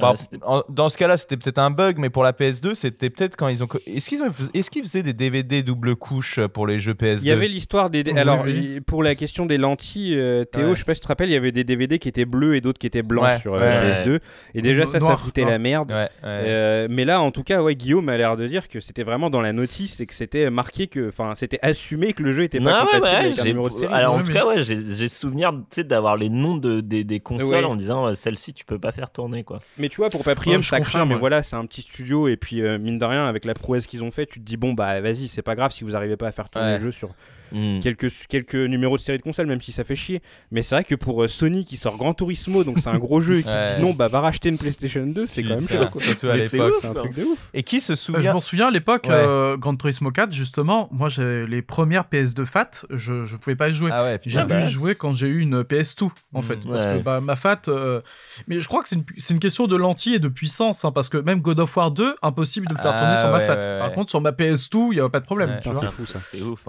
bah, euh, dans ce cas-là, c'était peut-être un bug, mais pour la PS2, c'était peut-être quand ils ont. Est-ce qu'ils ont... est qu'ils faisaient des DVD double couche euh, pour les jeux PS2 Il y avait l'histoire des. Alors, pour la question des lentilles, euh, Théo, je sais pas si tu te rappelles, il y avait des DVD qui étaient bleus et d'autres qui étaient blancs sur PS2. Et déjà, ça, ça foutait la merde. mais là, en tout cas, ouais, Guillaume a l'air de dire que c'était vraiment dans la notice et que c'était marqué que. Enfin, c'était assumé que le jeu était pas compatible avec un numéro de série. Alors, en tout cas, ouais, j'ai souvenir d'avoir les noms de, des, des consoles en disant celle-ci, tu peux pas faire tourner, quoi. Mais tu vois, pour Paprium, ça craint, mais voilà, c'est un petit studio. Et puis, euh, mine de rien, avec la prouesse qu'ils ont fait, tu te dis, bon, bah vas-y, c'est pas grave si vous arrivez pas à faire tourner le jeu sur Hmm. quelques, quelques numéros de série de console, même si ça fait chier. Mais c'est vrai que pour euh, Sony qui sort Gran Turismo, donc c'est un gros jeu, et qui dit non, bah va racheter une PlayStation 2, c'est quand même chaud. Surtout à l'époque, c'est un truc de ouf. Et qui se souvient Je m'en souviens à l'époque, euh, Gran Turismo 4, justement, moi j'ai les premières PS2 FAT, je, je pouvais pas y jouer. Ah j'ai pu y jouer quand j'ai eu une PS2, en fait. Parce que bah, ma FAT. Euh, mais je crois que c'est une, une, question de lentilles et de puissance, hein, parce que même God of War 2, impossible de le faire tourner sur ma FAT. Par contre, sur ma PS2, il y avait pas de problème. C'est fou ça. C'est ouf.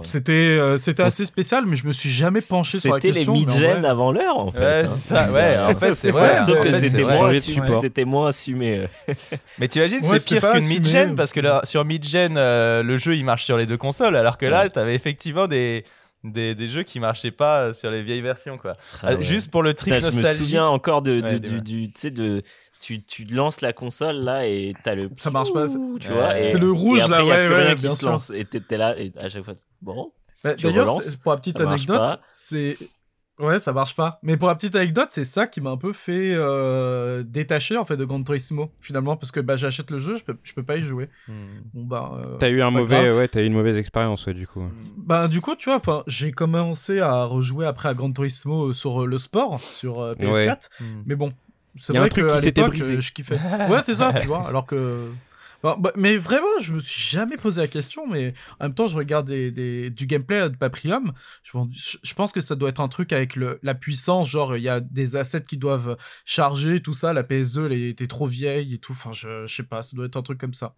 Hein. C'était assez spécial mais je me suis jamais penché sur la question. C'était les mid-gen avant l'heure, en fait. Ouais, hein. ça, ouais, en fait, c'est *laughs* vrai. Sauf que c'était moins, assumé, moins *laughs* assumé. mais t'imagines, c'est pire qu'une mid-gen, parce que sur mid-gen, euh, le jeu, il marche sur les deux consoles, alors que là, t'avais effectivement des... Des, des, jeux qui marchaient pas sur les vieilles versions quoi. Ah euh, juste pour le trip nostalgique. Je me souviens encore de, du, du tu sais de tu, tu lances la console là et t'as le ça marche pas tu vois c'est le rouge et après, là a plus rien qui se lance et t'es là et à chaque fois bon bah, d'ailleurs, pour la petite anecdote, c'est. Ouais, ça marche pas. Mais pour la petite anecdote, c'est ça qui m'a un peu fait euh, détacher en fait de Gran Turismo finalement parce que bah j'achète le jeu, je peux, je peux pas y jouer. Hmm. Bon bah. Euh, t'as eu un mauvais, ouais, as eu une mauvaise expérience ouais, du coup. Bah du coup, tu vois, enfin, j'ai commencé à rejouer après à Gran Turismo sur le sport sur euh, PS4, hmm. mais bon, c'est vrai que à l'époque, je kiffais. ouais, c'est ça, tu vois, *laughs* alors que bah, mais vraiment, je me suis jamais posé la question, mais en même temps, je regarde des, du gameplay de Paprium. Je, je, pense que ça doit être un truc avec le, la puissance, genre il y a des assets qui doivent charger, tout ça. La PS2, elle était trop vieille et tout. Enfin, je, je sais pas, ça doit être un truc comme ça.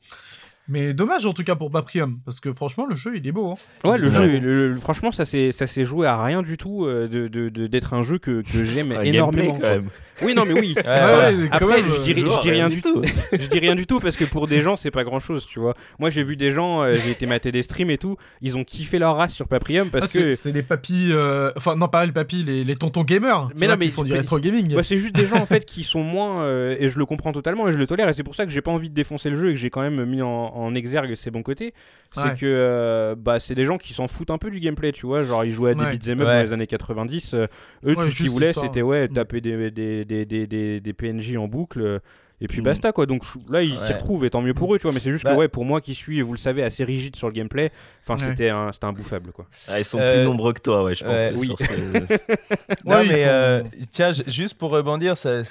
Mais dommage en tout cas pour Paprium, parce que franchement le jeu il est beau. Hein. Ouais, le Ouais. jeu, le- le- franchement, ça s'est ça s'est joué à rien du tout euh, de de- de- d'être un jeu que, que *laughs* j'aime Un énormément. gameplay, quand même. quoi. Oui, non, mais oui. *laughs* Ouais, ouais, après, même, je dirais, Genre, je dis rien rien du tout. je dis rien du tout parce que pour des gens, c'est pas grand chose, tu vois. Moi, j'ai vu des gens, euh, j'ai été mater des streams et tout, ils ont kiffé leur race sur Paprium Ah, parce c'est que. c'est les papis, euh, enfin non pas les papis, les, les tontons gamers. Mais vois, non, mais qui font du rétro gaming. Bah, c'est juste des gens en fait qui sont moins euh, et je le comprends totalement et je le tolère et c'est pour ça que j'ai pas envie de défoncer le jeu et que j'ai quand même mis en, en exergue ses bons côtés c'est Ouais. que euh, bah c'est des gens qui s'en foutent un peu du gameplay tu vois genre ils jouaient à des Ouais. beat'em up Ouais. dans les années 90 euh, eux Ouais, tout ce qu'ils voulaient c'était ouais Mm. taper des, des, des, des, des, des PNJ en boucle et puis Mm. basta quoi donc là ils s'y Ouais. retrouvent et tant mieux pour eux tu vois mais c'est juste Bah. que ouais pour moi qui suis vous le savez assez rigide sur le gameplay enfin Ouais. c'était un c'était imbouffable quoi Ah, ils sont Euh, plus nombreux que toi, ouais, je pense ouais, que oui. sur ce- *laughs* Non, mais sont- euh, tiens, juste pour rebondir, c'est-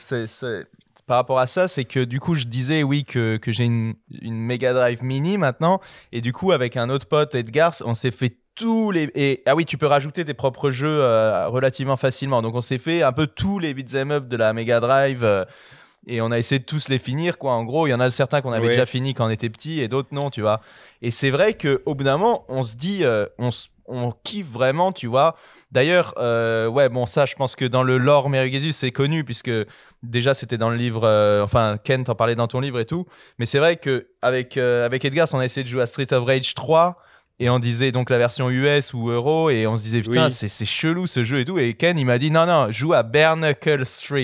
par rapport à ça, c'est que du coup, je disais oui que, que j'ai une, une Mega Drive Mini maintenant, et du coup, avec un autre pote, Edgar, on s'est fait tous les et ah oui, tu peux rajouter tes propres jeux euh, relativement facilement. Donc, on s'est fait un peu tous les beat'em up de la Mega Drive. euh, et on a essayé de tous les finir, quoi. En gros, il y en a certains qu'on avait déjà fini quand on était petit et d'autres non, tu vois. Et c'est vrai qu'au bout d'un moment, on se dit, euh, on, on kiffe vraiment, tu vois. D'ailleurs, euh, ouais, bon, ça, je pense que dans le lore Merugesus, c'est connu, puisque déjà, c'était dans le livre, euh, enfin, Ken t'en parlait dans ton livre et tout. Mais c'est vrai que avec, euh, avec Edgar, on a essayé de jouer à Street of Rage 3. Et on disait donc la version US ou Euro, et on se disait putain, Oui. c'est chelou ce jeu et tout. Et Ken, il m'a dit non, non, joue à Bare Knuckles 3.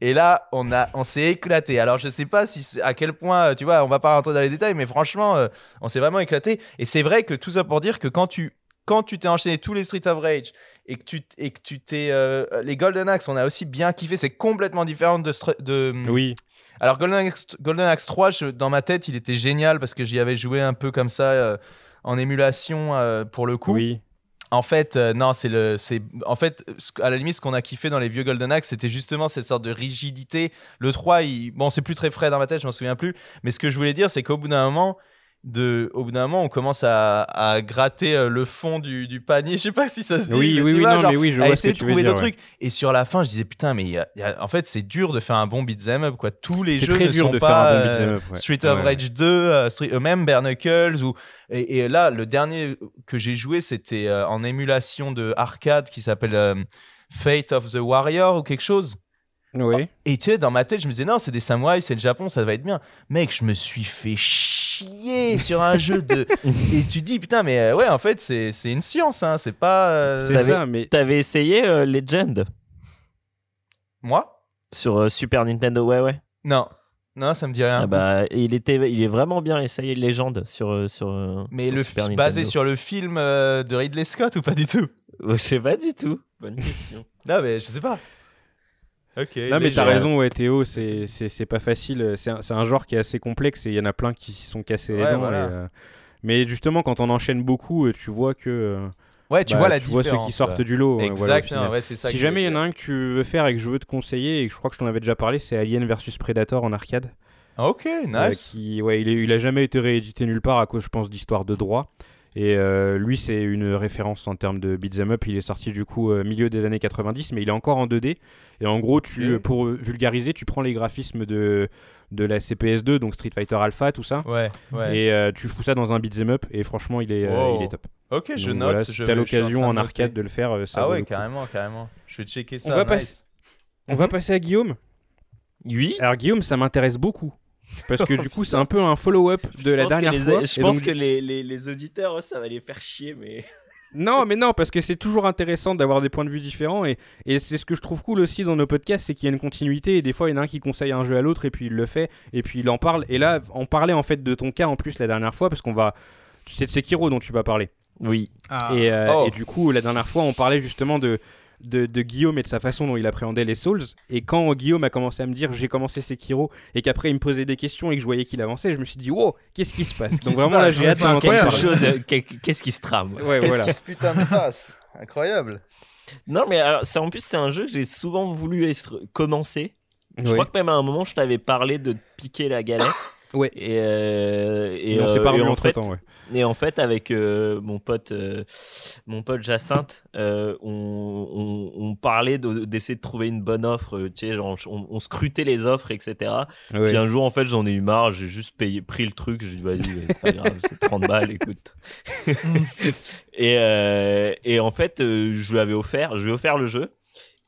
Et là, on, a, on s'est éclaté. Alors, je sais pas si à quel point, tu vois, on va pas rentrer dans les détails, mais franchement, euh, on s'est vraiment éclaté. Et c'est vrai que tout ça pour dire que quand tu quand tu t'es enchaîné tous les Street of Rage et que tu et que tu t'es euh, les Golden Axe, on a aussi bien kiffé. C'est complètement différent de de. oui Alors Golden Axe, Golden Axe 3, je- dans ma tête, il était génial parce que j'y avais joué un peu comme ça. euh, en émulation euh, pour le coup. oui En fait, euh, non, c'est le, c'est, en fait, à la limite, ce qu'on a kiffé dans les vieux Golden Axe, c'était justement cette sorte de rigidité. Le 3, il, bon, c'est plus très frais dans ma tête, je m'en souviens plus. Mais ce que je voulais dire, c'est qu'au bout d'un moment, de, au bout d'un moment, on commence à, à gratter euh, le fond du, du panier. *laughs* Je sais pas si ça se dit. oui mais oui tu oui vois, non genre, mais oui je à vois ce essayer de trouver d'autres ouais. trucs. Et sur la fin, je disais putain, mais il y a- il y a- en fait, c'est dur de faire un bon beat'em up, quoi. Tous les jeux très ne dur sont de pas faire un bon euh, beat'em up ouais. Street of Ouais, Rage 2, euh, Street- euh, même Bare Knuckles ou et, et là le dernier que j'ai joué c'était euh, en émulation de arcade qui s'appelle Fate of the Warrior ou quelque chose. Ouais Et tu sais dans ma tête je me disais non c'est des samouraïs c'est le Japon ça va être bien. Mec je me suis fait chier sur un jeu de *laughs* et tu te dis putain mais euh, ouais en fait c'est c'est une science hein c'est pas euh, c'est ça mais T'avais essayé euh, Legend? Moi? Sur euh, Super Nintendo, ouais, ouais. non non ça me dit rien. Ah bah, il, était, il est vraiment bien essayé Legend sur, sur, mais sur le Super basé Nintendo. sur le film de Ridley Scott ou pas du tout? Je sais pas du tout. Bonne question. Non mais je sais pas. Ok. Non mais t'as raison ouais Théo c'est c'est c'est pas facile c'est un, c'est un genre qui est assez complexe et il y en a plein qui s'y sont cassés les dents voilà. et, euh, mais justement quand on enchaîne beaucoup tu vois que euh, Ouais, tu bah, vois la tu vois différence. ceux qui sortent du lot voilà, au Exactement, ouais, c'est ça. si jamais il y en a un que tu veux faire et que je veux te conseiller et que je crois que je t'en avais déjà parlé c'est Alien versus Predator en arcade Ok, euh, nice. qui ouais il, est- il a jamais été réédité nulle part à cause je pense d'histoire de droit et euh, lui c'est une référence en termes de beat'em up il est sorti du coup euh, milieu des années 90 mais il est encore en 2D et en gros tu euh, pour euh, vulgariser tu prends les graphismes de de la CPS2 donc Street Fighter Alpha tout ça Ouais, ouais. et euh, tu fous ça dans un beat'em up et franchement il est euh, Wow. il est top Ok, je note. voilà, si t'as en l'occasion en de arcade noter. de le faire ça Ah ouais, carrément, carrément. Je vais checker ça. on va nice. passer on va passer à Guillaume Oui. alors Guillaume ça m'intéresse beaucoup parce que du coup c'est un peu un follow-up de la dernière les- fois Je pense donc, que les, les, les auditeurs, ça va les faire chier, mais. *laughs* Non, mais non, parce que c'est toujours intéressant d'avoir des points de vue différents et, et c'est ce que je trouve cool aussi dans nos podcasts, c'est qu'il y a une continuité et des fois il y en a un qui conseille un jeu à l'autre et puis il le fait et puis il en parle. Et là, on parlait en fait de ton cas en plus la dernière fois parce qu'on va. Tu sais de Sekiro dont tu vas parler. Oui. Ah. Et, euh, Oh. et du coup, la dernière fois, on parlait justement de, de, de Guillaume et de sa façon dont il appréhendait les Souls. Et quand Guillaume a commencé à me dire j'ai commencé Sekiro et qu'après il me posait des questions et que je voyais qu'il avançait, je me suis dit wow, qu'est-ce qui se passe? Donc vraiment là, j'ai hâte. Quelque chose. euh, Qu'est-ce qui se trame? Ouais, Qu'est-ce voilà. qui se putain de passe? Incroyable. Non, mais alors, c'est en plus, c'est un jeu que j'ai souvent voulu être- commencer. Je crois que même à un moment, je t'avais parlé de piquer la galette. Ouais. Et, euh, et, Et on s'est euh, pas et revu en entre fait, temps, ouais. Et en fait, avec euh, mon pote, euh, mon pote Jacinthe, euh, on, on, on parlait de- d'essayer de, trouver une bonne offre. Tu sais, genre, on, on scrutait les offres, etc. Ouais. Puis un jour, en fait, j'en ai eu marre. J'ai juste payé, pris le truc. J'ai dit, vas-y, c'est pas grave, c'est 30 balles, écoute. *laughs* *laughs* et, euh, et en fait, euh, je lui avais offert, je lui ai offert le jeu.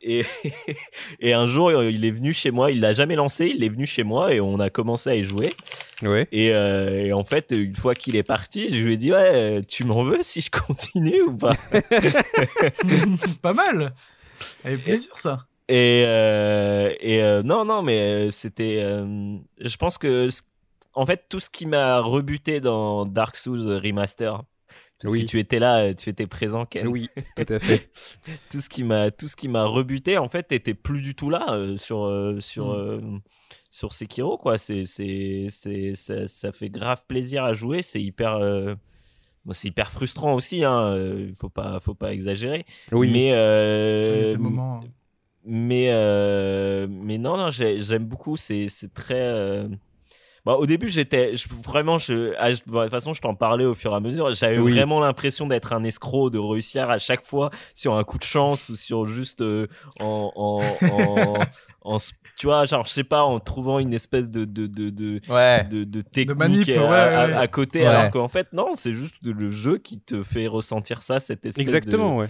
Et, *laughs* et un jour, il est venu chez moi. Il l'a jamais lancé. Il est venu chez moi et on a commencé à y jouer. Ouais. Et, euh, et en fait, une fois qu'il est parti, je lui ai dit Ouais, tu m'en veux si je *laughs* continue ou pas? *laughs* Pas mal. Avec plaisir, ça. Et, euh, et euh, non, non, mais c'était. euh, je pense que, ce- en fait, tout ce qui m'a rebuté dans Dark Souls Remaster, parce Oui. que tu étais là, tu étais présent, Ken. Oui, tout à fait. *laughs* tout ce qui m'a tout ce qui m'a rebuté en fait était plus du tout là euh, sur euh, sur Mm. euh, sur Sekiro quoi c'est c'est c'est ça, ça fait grave plaisir à jouer c'est hyper euh, bon, c'est hyper frustrant aussi hein euh, faut pas faut pas exagérer Oui. mais Il y a euh, des moments. mais euh, mais non non j'ai- j'aime beaucoup c'est c'est très euh, bah, au début, j'étais je- vraiment, je, je- de toute façon, je t'en parlais au fur et à mesure. J'avais Oui. vraiment l'impression d'être un escroc, de réussir à chaque fois sur un coup de chance ou sur juste euh, en, en, en, en s- *laughs* tu vois, genre, je sais pas, en trouvant une espèce de, de, de, de, Ouais. de, de technique manip, à, ouais, à- ouais. à côté, alors qu'en fait, non, c'est juste le jeu qui te fait ressentir ça, cette espèce Exactement, de. ouais.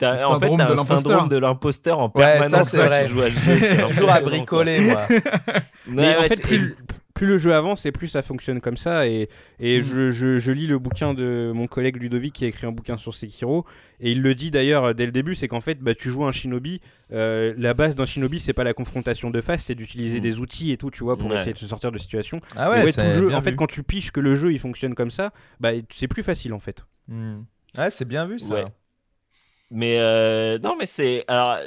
T'as- Le en fait, t'as de un l'imposteur. syndrome de l'imposteur en Ouais, ça, permanence. c'est *laughs* Toujours à bricoler, moi. *laughs* Mais Ouais, en fait, plus, plus le jeu avance et plus ça fonctionne comme ça. Et, et Mm. je, je- je lis le bouquin de mon collègue Ludovic qui a écrit un bouquin sur Sekiro. Et il le dit d'ailleurs euh, dès le début c'est qu'en fait, bah, tu joues un shinobi. euh, la base d'un shinobi, c'est pas la confrontation de face, c'est d'utiliser Mm. des outils et tout, tu vois, pour Ouais. essayer de se sortir de situation. Ah ouais, ouais, tout le jeu, en fait, vu. quand tu piches que le jeu il fonctionne comme ça, bah, c'est plus facile en fait. Hmm. Ouais, c'est bien vu ça. Ouais. Mais euh, non, mais c'est. Alors,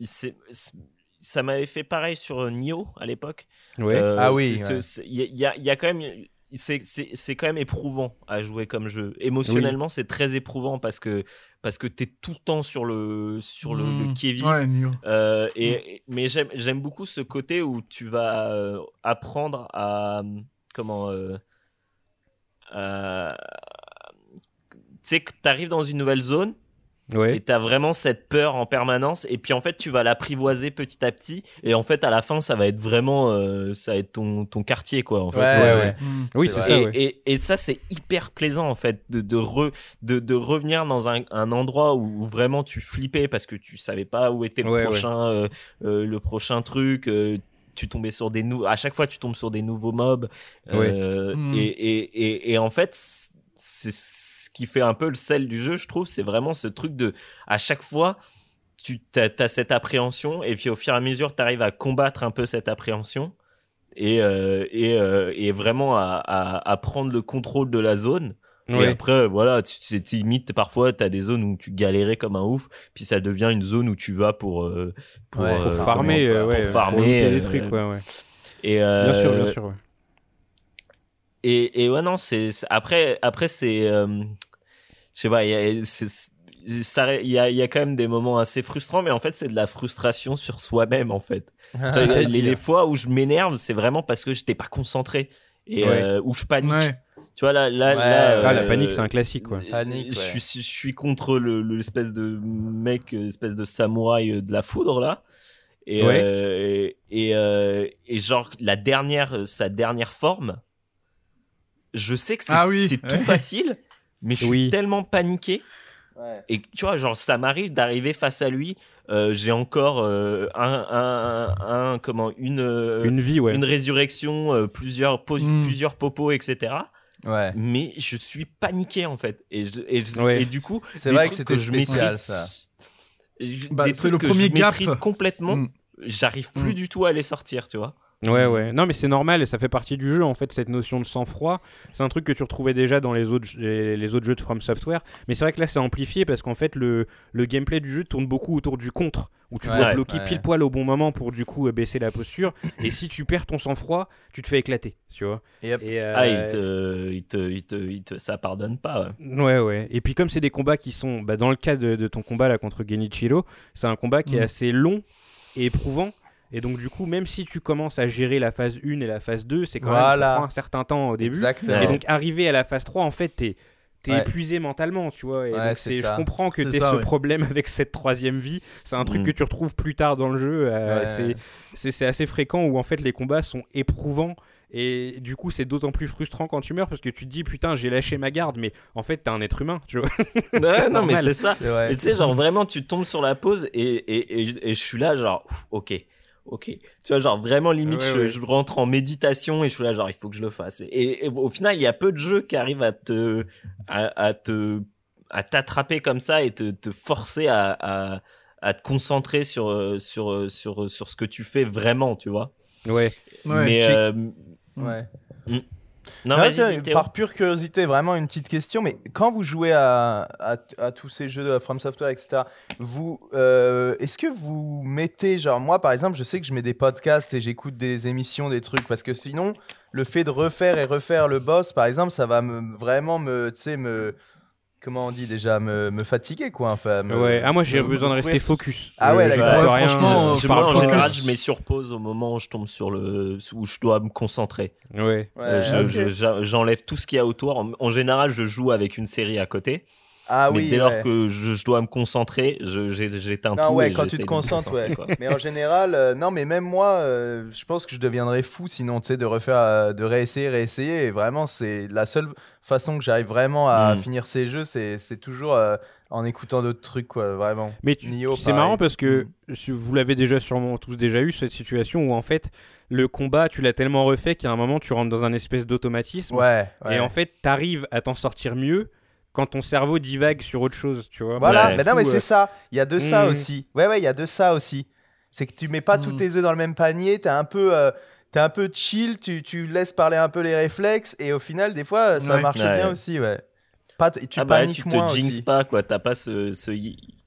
c'est- c'est- ça m'avait fait pareil sur Nioh à l'époque. Ouais. Euh, Ah oui, ouais. Il y, a- il y a, il y a quand même. C'est c'est- c'est quand même éprouvant à jouer comme jeu. Émotionnellement, c'est très éprouvant parce que, parce que tu es tout le temps sur le, sur le, le Mm. qui-vive. Ouais, Nioh. Euh, et, et- mais j'aime j'aime beaucoup ce côté où tu vas euh, apprendre à comment euh, à- tu sais que tu arrives dans une nouvelle zone Ouais. et tu as vraiment cette peur en permanence et puis en fait tu vas l'apprivoiser petit à petit et en fait à la fin ça va être vraiment euh, ça va être ton, ton quartier quoi en fait. Ouais, Ouais, ouais. ouais. Mm. Oui, C'est ça, Et, ouais. et- et ça, c'est hyper plaisant en fait de, de, re- de, de revenir dans un, un endroit où, où vraiment tu flippais parce que tu savais pas où était le Ouais, ouais. prochain, euh, euh, le prochain truc. euh, tu tombais sur des nou à chaque fois tu tombes sur des nouveaux mobs euh, Mm. et, et, et, et en fait c'est ce qui fait un peu le sel du jeu je trouve c'est vraiment ce truc de à chaque fois tu as, cette appréhension et puis au fur et à mesure tu arrives à combattre un peu cette appréhension et, euh, et, euh, et vraiment à, à, à prendre le contrôle de la zone. Et après, voilà, tu c'est limite, parfois, tu as des zones où tu galérais comme un ouf, puis ça devient une zone où tu vas pour, euh, pour, Ouais, Pour comment- farmer, comment- euh, pour farmer, des trucs, ouais, ouais. Et, euh, Bien sûr, bien sûr, ouais. Et, et ouais, non, c'est après, après c'est, euh, je sais pas, il y a, y a, il y a quand même des moments assez frustrants, mais en fait, c'est de la frustration sur soi-même, en fait. *laughs* les, fois où je m'énerve, c'est vraiment parce que j'étais pas concentré et Ouais. euh, où je panique. Ouais. Tu vois là, là, Ouais, là, Ah, la euh, panique, c'est un classique, quoi. Panique, Je suis, je suis contre le le- l'espèce de mec, euh, espèce de samouraï euh, de la foudre là. Et, Ouais. euh, et, euh, et genre la dernière, sa dernière forme, je sais que c'est Ah oui, c'est ouais. tout facile, mais je suis Oui. tellement paniqué. Et tu vois, genre, ça m'arrive d'arriver face à lui. euh, J'ai encore euh, un, un, un- un- comment, une, euh, Une vie, ouais. une résurrection, euh, plusieurs, pos- Mm. plusieurs popos, etc. Ouais. Mais je suis paniqué en fait. Et, je- et, je- Ouais. et du coup, C'est vrai que c'était je spécial, maîtrise- ça. je- Bah, des trucs le que premier je gap. maîtrise complètement, Mm. j'arrive plus Mm. du tout à les sortir, tu vois. Ouais, ouais. Non, mais c'est normal et ça fait partie du jeu, en fait, cette notion de sang-froid. C'est un truc que tu retrouvais déjà dans les autres, les, les autres jeux de From Software. Mais c'est vrai que là, c'est amplifié parce qu'en fait, le, le gameplay du jeu tourne beaucoup autour du contre, où tu Ouais, dois bloquer ouais. pile poil au bon moment pour du coup euh, baisser la posture. *coughs* et si tu perds ton sang-froid, tu te fais éclater, tu vois. Et hop. Et, euh, Ah, il te, il te, il te, il te- ça pardonne pas. ouais. Ouais, ouais. Et puis comme c'est des combats qui sont, bah, dans le cas de, de ton combat là contre Genichiro, c'est un combat qui est Mm. assez long et éprouvant. Et donc, du coup, même si tu commences à gérer la phase 1 et la phase 2, c'est quand même ça prend un certain temps au début. Exactement. Et donc, arriver à la phase 3, en fait, t'es. T'es Ouais. épuisé mentalement, tu vois. Et Ouais, donc c'est je comprends que t'aies ce ouais. problème avec cette troisième vie. C'est un truc Mm. que tu retrouves plus tard dans le jeu. euh, Ouais. c'est- assez fréquent où en fait les combats sont éprouvants. Et du coup, c'est d'autant plus frustrant quand tu meurs parce que tu te dis putain, j'ai lâché ma garde, mais en fait, t'es un être humain, tu vois. *laughs* Ouais, non, mais c'est ça. Tu sais, genre vraiment, tu tombes sur la pause et, et, et, et je suis là, genre, ouf, ok, ok. Tu vois, genre vraiment limite, Ouais, je, ouais. je rentre en méditation et je suis là, genre, il faut que je le fasse. Et, et au final, il y a peu de jeux qui arrivent à te, à, à te, à t'attraper comme ça et te, te forcer à, à, à te concentrer sur, euh, sur, euh, sur, sur ce que tu fais vraiment, tu vois. Ouais. Ouais. Mais euh, Ouais. Non, Non, par pure curiosité, vraiment une petite question, mais quand vous jouez à, à, à tous ces jeux de From Software, etc., vous, euh, est-ce que vous mettez, genre moi par exemple, je sais que je mets des podcasts et j'écoute des émissions, des trucs, parce que sinon, le fait de refaire et refaire le boss, par exemple, ça va me, vraiment me, tu sais, me, comment on dit déjà, me, me fatiguer, quoi. Enfin, me- Ouais. Ah, moi, j'ai besoin de rester focus. Ah ouais, d'accord. note Ouais, rien, franchement, je- Je- je moi, en focus. général, je mets sur pause au moment où je tombe sur le, où je dois me concentrer. Ouais. Ouais, Euh, je- J'enlève tout ce qu'il y a autour. En, en général, je joue avec une série à côté. Ah mais oui, dès lors ouais. que je, je dois me concentrer, j'éteins Non, tout. ouais, et quand tu te concentres, ouais. Mais en général, euh, non, mais même moi, euh, je pense que je deviendrais fou sinon, tu sais, de refaire, euh, de réessayer, réessayer. Et vraiment, c'est la seule façon que j'arrive vraiment à Mm. finir ces jeux, c'est toujours euh, en écoutant d'autres trucs, quoi, vraiment. Mais c'est marrant parce que Mm. si vous l'avez déjà sûrement tous déjà eu cette situation où en fait le combat tu l'as tellement refait qu'à un moment tu rentres dans un espèce d'automatisme Ouais, ouais. et en fait t'arrives à t'en sortir mieux quand ton cerveau divague sur autre chose, tu vois. Voilà, Ouais. mais non, mais c'est ça. Il y a de ça Mm. aussi. Ouais, ouais, il y a de ça aussi. C'est que tu mets pas tous Mm. tes œufs dans le même panier. T'es un peu, euh, t'es un peu chill. Tu, tu laisses parler un peu les réflexes et au final, des fois, ça Ouais. marche Ouais. bien aussi, ouais. Pas tu Ah bah, paniques tu te moins jinx aussi. pas, quoi. T'as pas ce, ce,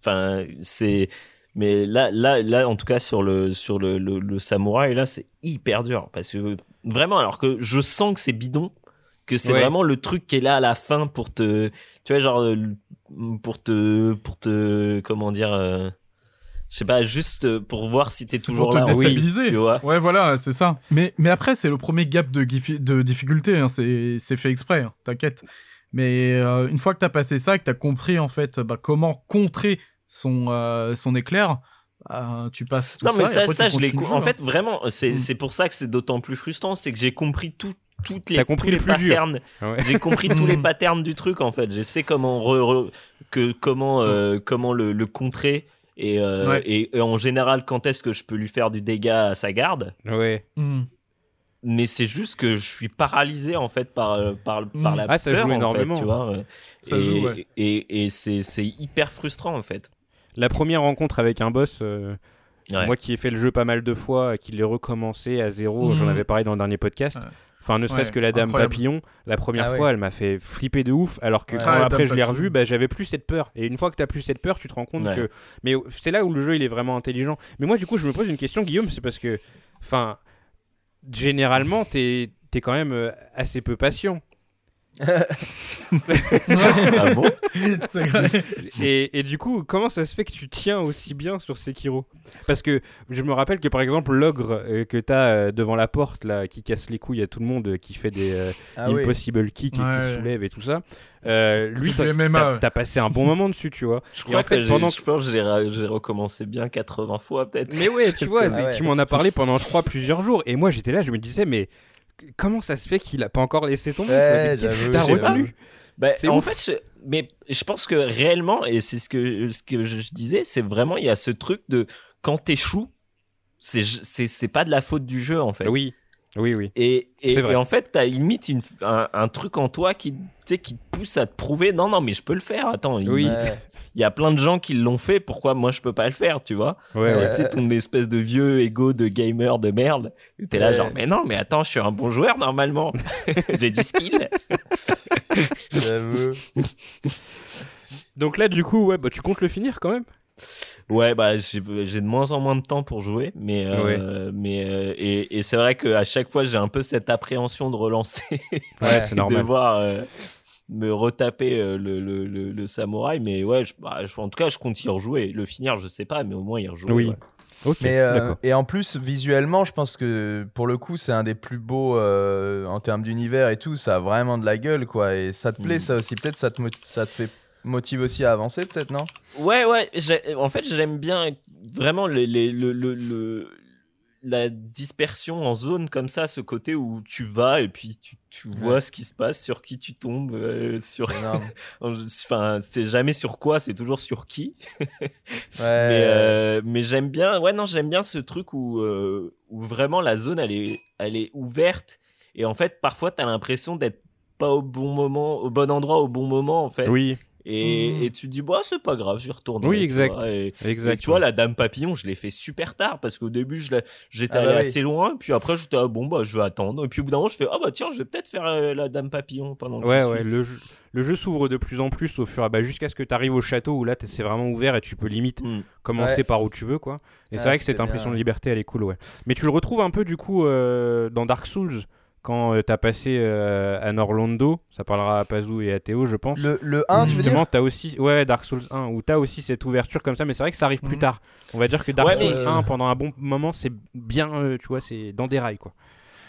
enfin, c'est, mais là, là, là, en tout cas, sur le, sur le, le, le samouraï, là, c'est hyper dur parce que vraiment, alors que je sens que c'est bidon, que c'est Ouais. vraiment le truc qui est là à la fin pour te, tu vois, genre, euh, pour te, pour te, comment dire, euh, je sais pas, juste pour voir si t'es toujours pour te là. déstabiliser. tu vois. Ouais, voilà, c'est ça. Mais, mais après, c'est le premier gap de, de difficulté. hein, C'est c'est fait exprès, hein, t'inquiète. Mais euh, une fois que t'as passé ça, que t'as compris en fait bah, comment contrer son, euh, son éclair, tu passes tout Non, ça. mais et ça, après, ça je l'ai. En fait, vraiment, c'est Mm. c'est pour ça que c'est d'autant plus frustrant, c'est que j'ai compris tout, toutes les, T'as compris les dur. patterns. Ouais. J'ai compris tous les *laughs* patterns du truc en fait. Je sais comment re- re- que comment euh, comment le, le contrer et, euh, Ouais. et, et en général quand est-ce que je peux lui faire du dégât à sa garde. Ouais. Hmm. Mais c'est juste que je suis paralysé en fait par euh, par, par Mm. la Ah, ça peur joue en énormément. fait, tu vois. Ça et, joue, ouais. et, et c'est c'est hyper frustrant en fait. La première rencontre avec un boss, euh, Ouais. moi qui ai fait le jeu pas mal de fois, qui l'ai recommencé à zéro, Mhm. j'en avais parlé dans le dernier podcast. Enfin, ne serait-ce Ouais, que la Dame incroyable. Papillon, la première Ah ouais. fois, elle m'a fait flipper de ouf, alors que Ouais. quand après je l'ai Papillon. revu, bah, j'avais plus cette peur. Et une fois que t'as plus cette peur, tu te rends compte Ouais. que. Mais c'est là où le jeu il est vraiment intelligent. Mais moi, du coup, je me pose une question, Guillaume, c'est parce que. Enfin. Généralement, t'es es quand même euh, assez peu patient. Ah bon. Et, et du coup, comment ça se fait que tu tiens aussi bien sur Sekiro? Parce que je me rappelle que par exemple, l'ogre euh, que t'as euh, devant la porte, là, qui casse les couilles à tout le monde, euh, qui fait des euh, Ah oui. impossible kick et Ouais. qui soulève et tout ça, euh, lui, t'as passé un bon moment dessus, tu vois. Je Et crois en fait, que j'ai- pendant je pense que j'ai ra- j'ai recommencé bien 80 fois peut-être. Mais ouais, tu vois, que- Ah ouais. tu m'en as parlé pendant, je crois, plusieurs jours. Et moi, j'étais là, je me disais, mais comment ça se fait qu'il a pas encore laissé tomber Ouais, Qu'est-ce que t'as retenu Bah, C'est en ouf. fait, je, mais je pense que réellement, et c'est ce que, ce que je disais, c'est vraiment, il y a ce truc de quand t'échoues, c'est, c'est, c'est pas de la faute du jeu en fait. Oui, oui, oui. Et, et, C'est vrai. et en fait, t'as limite une, un, un truc en toi qui, tu sais, qui te pousse à te prouver non, non, mais je peux le faire. Attends, il, Oui. Il y a plein de gens qui l'ont fait, pourquoi moi je peux pas le faire, tu vois? Ouais, ouais. Tu sais, ton espèce de vieux ego de gamer de merde. T'es là, Ouais. genre, mais non, mais attends, je suis un bon joueur normalement. *laughs* J'ai du skill. J'avoue. Donc là, du coup, ouais, bah, tu comptes le finir quand même? Ouais, bah j'ai de moins en moins de temps pour jouer, mais euh, mais euh, et, et c'est vrai que à chaque fois j'ai un peu cette appréhension de relancer, *laughs* Ouais, c'est de normal. devoir euh, me retaper euh, le, le, le, le samouraï, mais ouais, je, bah, je- en tout cas je compte y rejouer. Le finir, je sais pas, mais au moins y rejouer. Oui. ouais. Ok, Mais, euh, et en plus, visuellement, je pense que pour le coup, c'est un des plus beaux euh, en termes d'univers et tout. Ça a vraiment de la gueule, quoi. Et ça te plaît, Mm. ça aussi. Peut-être ça te, ça te fait motive aussi à avancer, peut-être, non? Ouais, ouais. En fait, j'aime bien vraiment les, les- le, le, le- la dispersion en zone comme ça, ce côté où tu vas et puis tu, tu vois ce qui se passe, sur qui tu tombes, euh, sur. *laughs* Enfin, c'est jamais sur quoi, c'est toujours sur qui. *laughs* Ouais. Mais, euh, mais j'aime bien, ouais, non, j'aime bien ce truc où, euh, où vraiment la zone elle est, elle est ouverte et en fait, parfois, t'as l'impression d'être pas au bon moment, au bon endroit, au bon moment en fait. Oui, Et, Mhm. et tu te dis, bah, c'est pas grave, j'y retourne. Oui, exact. Et, exact. et tu vois, la dame papillon, je l'ai fait super tard parce qu'au début, je l'ai- j'étais Ah bah allé oui. assez loin. Puis après, j'étais, ah, bon, bah, je vais attendre. Et puis au bout d'un moment, je fais, ah, bah, tiens, je vais peut-être faire euh, la dame papillon pendant que Ouais, ouais, le jeu, le jeu s'ouvre de plus en plus au fur et à bah, jusqu'à ce que tu arrives au château où là t'es- c'est vraiment ouvert et tu peux limite Mm. commencer Ouais. par où tu veux quoi. Et c'est Ah, vrai que cette impression bien. de liberté elle est cool ouais. Mais tu le retrouves un peu du coup euh, dans Dark Souls? Quand euh, t'as passé euh, à Norlando, ça parlera à Pazou et à Théo je pense. Le, le 1, tu veux Justement, dire t'as aussi ouais Dark Souls 1 où t'as aussi cette ouverture comme ça, mais c'est vrai que ça arrive plus Mhm. tard. On va dire que Dark Ouais, mais- Souls 1 pendant un bon moment c'est bien, euh, tu vois, c'est dans des rails quoi.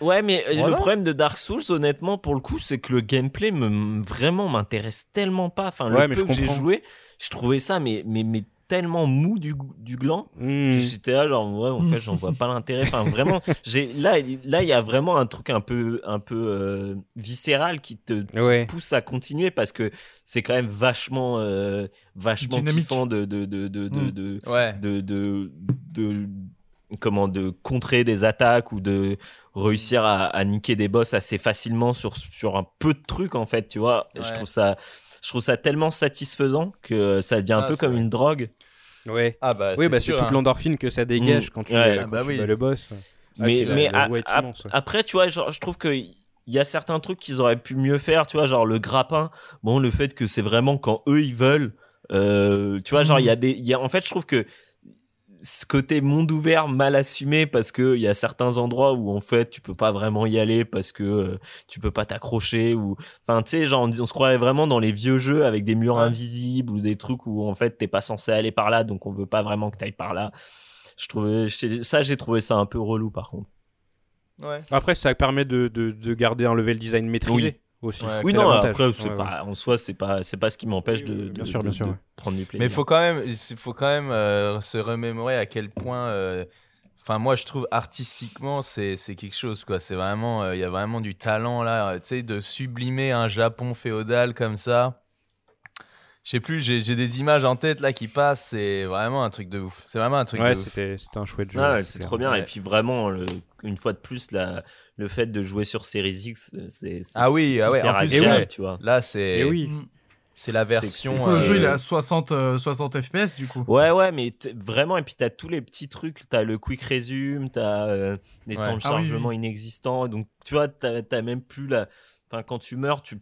Ouais, mais euh, le problème de Dark Souls, honnêtement, pour le coup, c'est que le gameplay me vraiment m'intéresse tellement pas. Enfin, Ouais, le mais peu je que j'ai comprends. joué, je trouvais ça mais, mais, mais tellement mou du, du gland. Hmm. J'étais là, genre, ouais, en fait, j'en vois pas l'intérêt. Enfin, vraiment, *laughs* j'ai, là, là, il y a vraiment un truc un peu, un peu euh, viscéral qui te, qui te Ouais. pousse à continuer parce que c'est quand même vachement, euh, vachement Dynamique. kiffant de, de, de, de, de, Mm. de, Ouais. de, de, de- comment de contrer des attaques ou de réussir à, à niquer des boss assez facilement sur sur un peu de trucs en fait tu vois je Ouais. trouve ça je trouve ça tellement satisfaisant que ça devient un Ah, peu comme vrai. une drogue Ouais. Ah bah, Oui, c'est bah c'est toute hein. l'endorphine que ça dégage Mm. quand tu, Ouais. quand Ah bah tu oui. bats le boss. Ah, mais c'est- mais la a- joie est a- immense, ouais. après tu vois genre, je trouve que il y a certains trucs qu'ils auraient pu mieux faire tu vois genre le grappin bon le fait que c'est vraiment quand eux ils veulent euh, tu vois genre il y a des il y a en fait je trouve que ce côté monde ouvert mal assumé parce que il y a certains endroits où en fait tu peux pas vraiment y aller parce que euh, tu peux pas t'accrocher ou enfin tu sais genre on, on se croirait vraiment dans les vieux jeux avec des murs Ouais. invisibles ou des trucs où en fait t'es pas censé aller par là donc on veut pas vraiment que t'ailles par là je trouvais je- ça j'ai trouvé ça un peu relou par contre Ouais. Après, ça permet de, de, de garder un level design maîtrisé aussi. Ouais, C'est oui non après c'est Ouais, pas en soi c'est pas c'est pas ce qui m'empêche de, de- bien sûr, de- sûr, prendre du plaisir Mais il faut quand même, faut quand même euh, se remémorer à quel point. euh, Enfin, moi, je trouve artistiquement, c'est c'est quelque chose, quoi. C'est vraiment, euh, il y a vraiment du talent là, euh, tu sais, de sublimer un Japon féodal comme ça. Je sais plus, j'ai des images en tête là qui passent. C'est vraiment un truc de ouf. C'est vraiment un truc Ouais, de ouf. c'était c'était un chouette jeu. Ah, c'est trop bien. Ouais. Et puis vraiment, le- une fois de plus, la, le fait de jouer sur Series X, euh, c'est Ah oui, ah ouais, en plus, agréable, ouais. tu vois. Là, c'est Et oui. Mm. c'est la version. le euh, jeu il est à 60, euh, 60 FPS du coup. Ouais, ouais, mais vraiment, et puis t'as tous les petits trucs, t'as le quick resume, t'as euh, les Ouais. temps de Ah oui, chargement oui. inexistants, donc tu vois, t'as même plus la. Enfin, quand tu meurs, tu.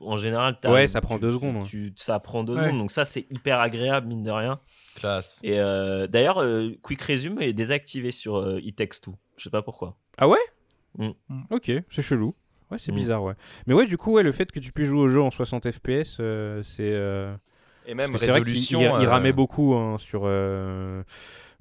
En général, t'as- Ouais, ça prend tu- deux secondes, tu- ça prend deux Ouais. secondes, donc ça, c'est hyper agréable, mine de rien. classe. Et euh, d'ailleurs, euh, Quick Resume est désactivé sur euh, It Takes Two. Je sais pas pourquoi. Ah ouais? Mm. Ok, c'est chelou. Ouais, c'est Mm. bizarre, ouais. Mais ouais, du coup, ouais, le fait que tu puisses jouer au jeu en 60 FPS, euh, c'est. euh, Et même c'est vrai résolution. il- il euh, ramait beaucoup hein, sur. euh,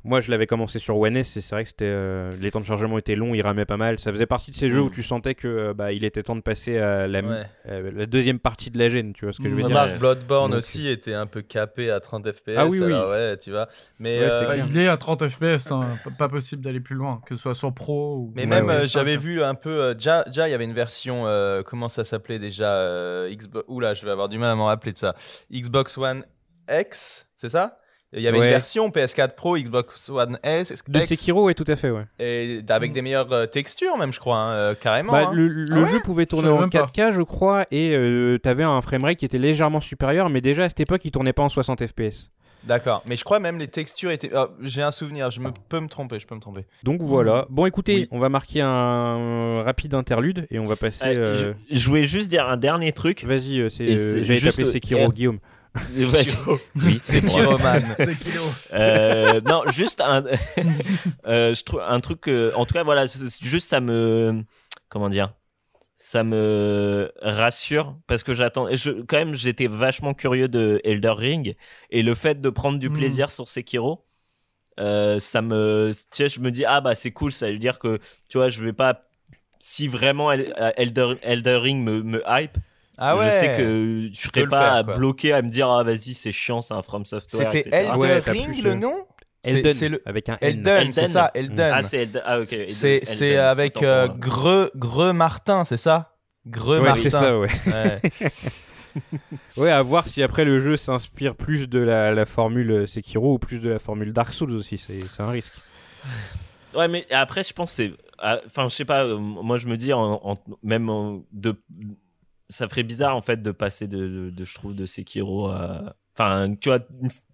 Moi, je l'avais commencé sur One S et c'est vrai que c'était euh, les temps de chargement étaient longs, il ramait pas mal. Ça faisait partie de ces jeux Mm. où tu sentais que euh, bah, il était temps de passer à la, Ouais. euh, la deuxième partie de la gêne, tu vois ce que je veux Mm. dire Remarque, Ouais. Bloodborne Donc, aussi était un peu capé à 30 FPS. Ah oui, oui. alors ouais, tu vois. Mais, Ouais, euh, Bah, il est à 30 FPS, hein, pas possible d'aller plus loin, que ce soit sur Pro ou. Mais Ouais, même, euh, j'avais vu un peu. euh, déjà, il y avait une version. euh, comment ça s'appelait déjà euh, Xbox. Oula, je vais avoir du mal à m'en rappeler de ça. Xbox One X, c'est ça? Il y avait Ouais. une version PS4 Pro, Xbox One S, De X, Sekiro, ouais, tout à fait, ouais. et avec des meilleures euh, textures, même, je crois, hein, euh, carrément. Bah, hein. le le Ah ouais jeu pouvait tourner en même pas. 4K, je crois, et euh, t'avais un framerate qui était légèrement supérieur, mais déjà à cette époque, il tournait pas en 60 FPS. D'accord. Mais je crois même les textures étaient. ah, J'ai un souvenir, je me peux me tromper, je peux me tromper. Donc voilà. Bon, écoutez, Oui. on va marquer un rapide interlude et on va passer. Euh, euh, je, je voulais juste dire un dernier truc. Vas-y, euh, c'est, Et euh, c'est euh. Vas-y. *laughs* oui, c'est vrai. Pyroman. *laughs* Euh, non, juste un, *laughs* euh, je trouve un truc. que- en tout cas, voilà, juste ça me, comment dire, ça me rassure parce que j'attends. et Je, quand même, j'étais vachement curieux de Elder Ring et le fait de prendre du Mm. plaisir sur Sekiro. euh, ça me, tu sais, je me dis ah bah c'est cool, ça veut dire que tu vois, je vais pas si vraiment El- Elder, Elder Ring me, me hype. Ah ouais. Je sais que je serais pas faire, bloqué à me dire ah vas-y c'est chiant, c'est un From Software. C'était Ouais, t'as Ring le nom? Elden, C'est le avec un N. Elden, c'est Elden. ça, Elden. Ah c'est Elden, ah ok. Elden- C'est c'est Elden, avec euh. Greux Greux Martin, c'est ça? Greux Ouais, Martin. c'est ça, ouais. Ouais. *laughs* Ouais, à voir si après le jeu s'inspire plus de la, la formule euh, Sekiro ou plus de la formule Dark Souls aussi, c'est c'est un risque. Ouais, mais après, je pense que c'est. ah, Enfin, je sais pas, euh, moi je me dis, en, en- même en- de. Ça ferait bizarre en fait de passer de, de, de, je trouve, de Sekiro à. Enfin, tu vois,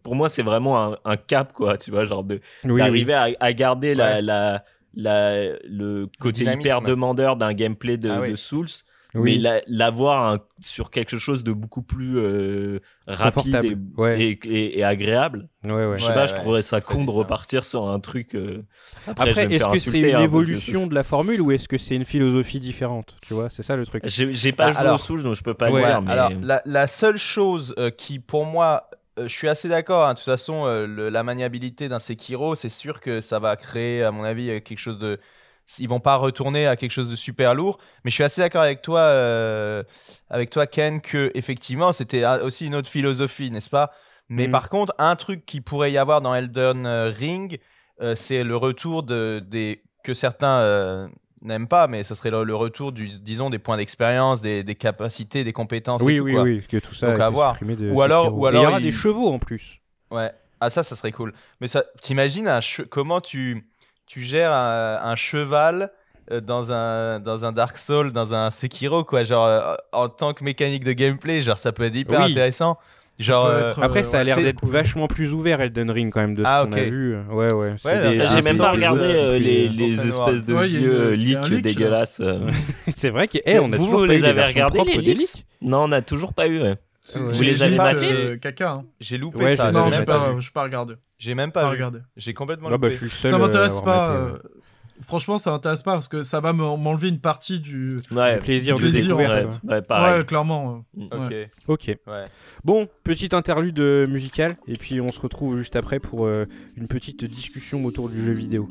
pour moi, c'est vraiment un, un cap, quoi, tu vois, genre de, Oui, d'arriver à, à garder la, Ouais. la, la- le côté hyper demandeur d'un gameplay de, Ah oui. de Souls, oui. mais la- l'avoir sur quelque chose de beaucoup plus euh, rapide et, ouais. et, et- et agréable. Ouais, ouais. Je sais Ouais, pas, je trouverais ça con de repartir sur un truc. euh, Après, est-ce que c'est une hein, évolution de la formule ou est-ce que c'est une philosophie différente Tu vois, c'est ça le truc. J'ai pas Ah, joué alors- au Souls, donc je peux pas dire. Mais... alors la, la seule chose euh, qui pour moi euh, je suis assez d'accord hein, de toute façon euh, le- la maniabilité d'un Sekiro c'est sûr que ça va créer à mon avis quelque chose de ils vont pas retourner à quelque chose de super lourd mais je suis assez d'accord avec toi euh, avec toi Ken que effectivement c'était euh, aussi une autre philosophie n'est-ce pas? Mais Mhm. par contre un truc qui pourrait y avoir dans Elden euh, Ring euh, c'est le retour de des que certains euh, n'aiment pas mais ce serait le, le retour du disons des points d'expérience des, des capacités des compétences et Oui, tout, oui, quoi. oui, que tout ça Donc, à voir. de Ou alors- Et il y aura des chevaux en plus. Ouais. Ah ça, ça serait cool. Mais ça, t'imagines comment tu tu gères un, un cheval euh, dans un dans un Dark Souls, dans un Sekiro quoi, genre euh, en tant que mécanique de gameplay, genre ça peut être hyper Oui. intéressant. Genre euh, être, Après, Euh, ça a l'air d'être cool. vachement plus ouvert Elden Ring quand même de ce Ah, qu'on a ok. vu. Ouais, ouais. des- J'ai même pas regardé euh, les, les espèces de Ouais, vieux leaks leak, dégueulasses. *laughs* c'est vrai que eh, a Vous, toujours vous pas eu les des avez regardés, les des leaks leaks? Non, on n'a toujours pas eu. Vous les avez matés euh, caca. hein. j'ai loupé Ouais, ça. je Non, j'ai pas pas, regardé. J'ai même Pas pas regardé. J'ai complètement Ah bah, loupé. je suis le seul. Ça euh, m'intéresse pas. ouais. euh, Franchement, ça m'intéresse pas parce que ça va me- m'enlever une partie du. Ouais, Du plaisir du de plaisir, en fait. ouais. ouais, pareil. Ouais, clairement. euh, Ok. ouais. Ok. Ouais. Bon, petite interlude euh, musicale et puis on se retrouve juste après pour euh, une petite discussion autour du jeu vidéo.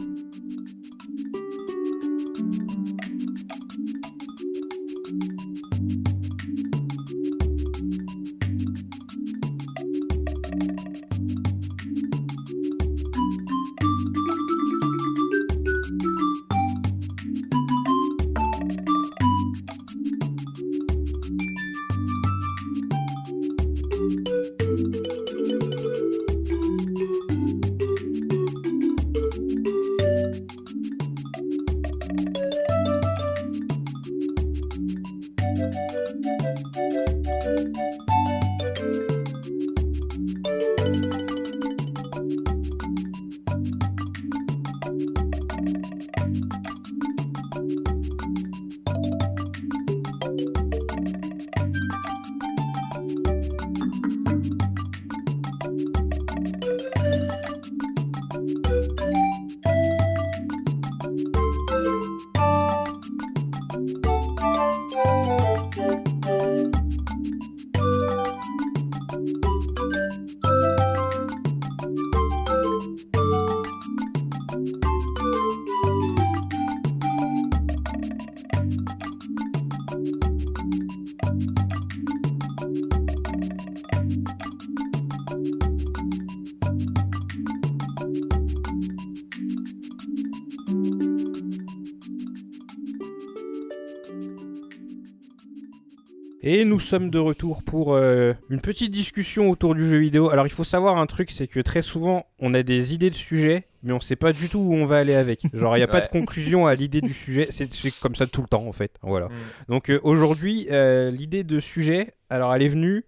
Et nous sommes de retour pour euh, une petite discussion autour du jeu vidéo. Alors il faut savoir un truc, c'est que très souvent on a des idées de sujets, mais on sait pas du tout où on va aller avec. Genre il n'y a pas de conclusion à l'idée du sujet, c'est c'est comme ça tout le temps en fait. Voilà. Mm. Donc euh, aujourd'hui, euh, l'idée de sujet, alors elle est venue,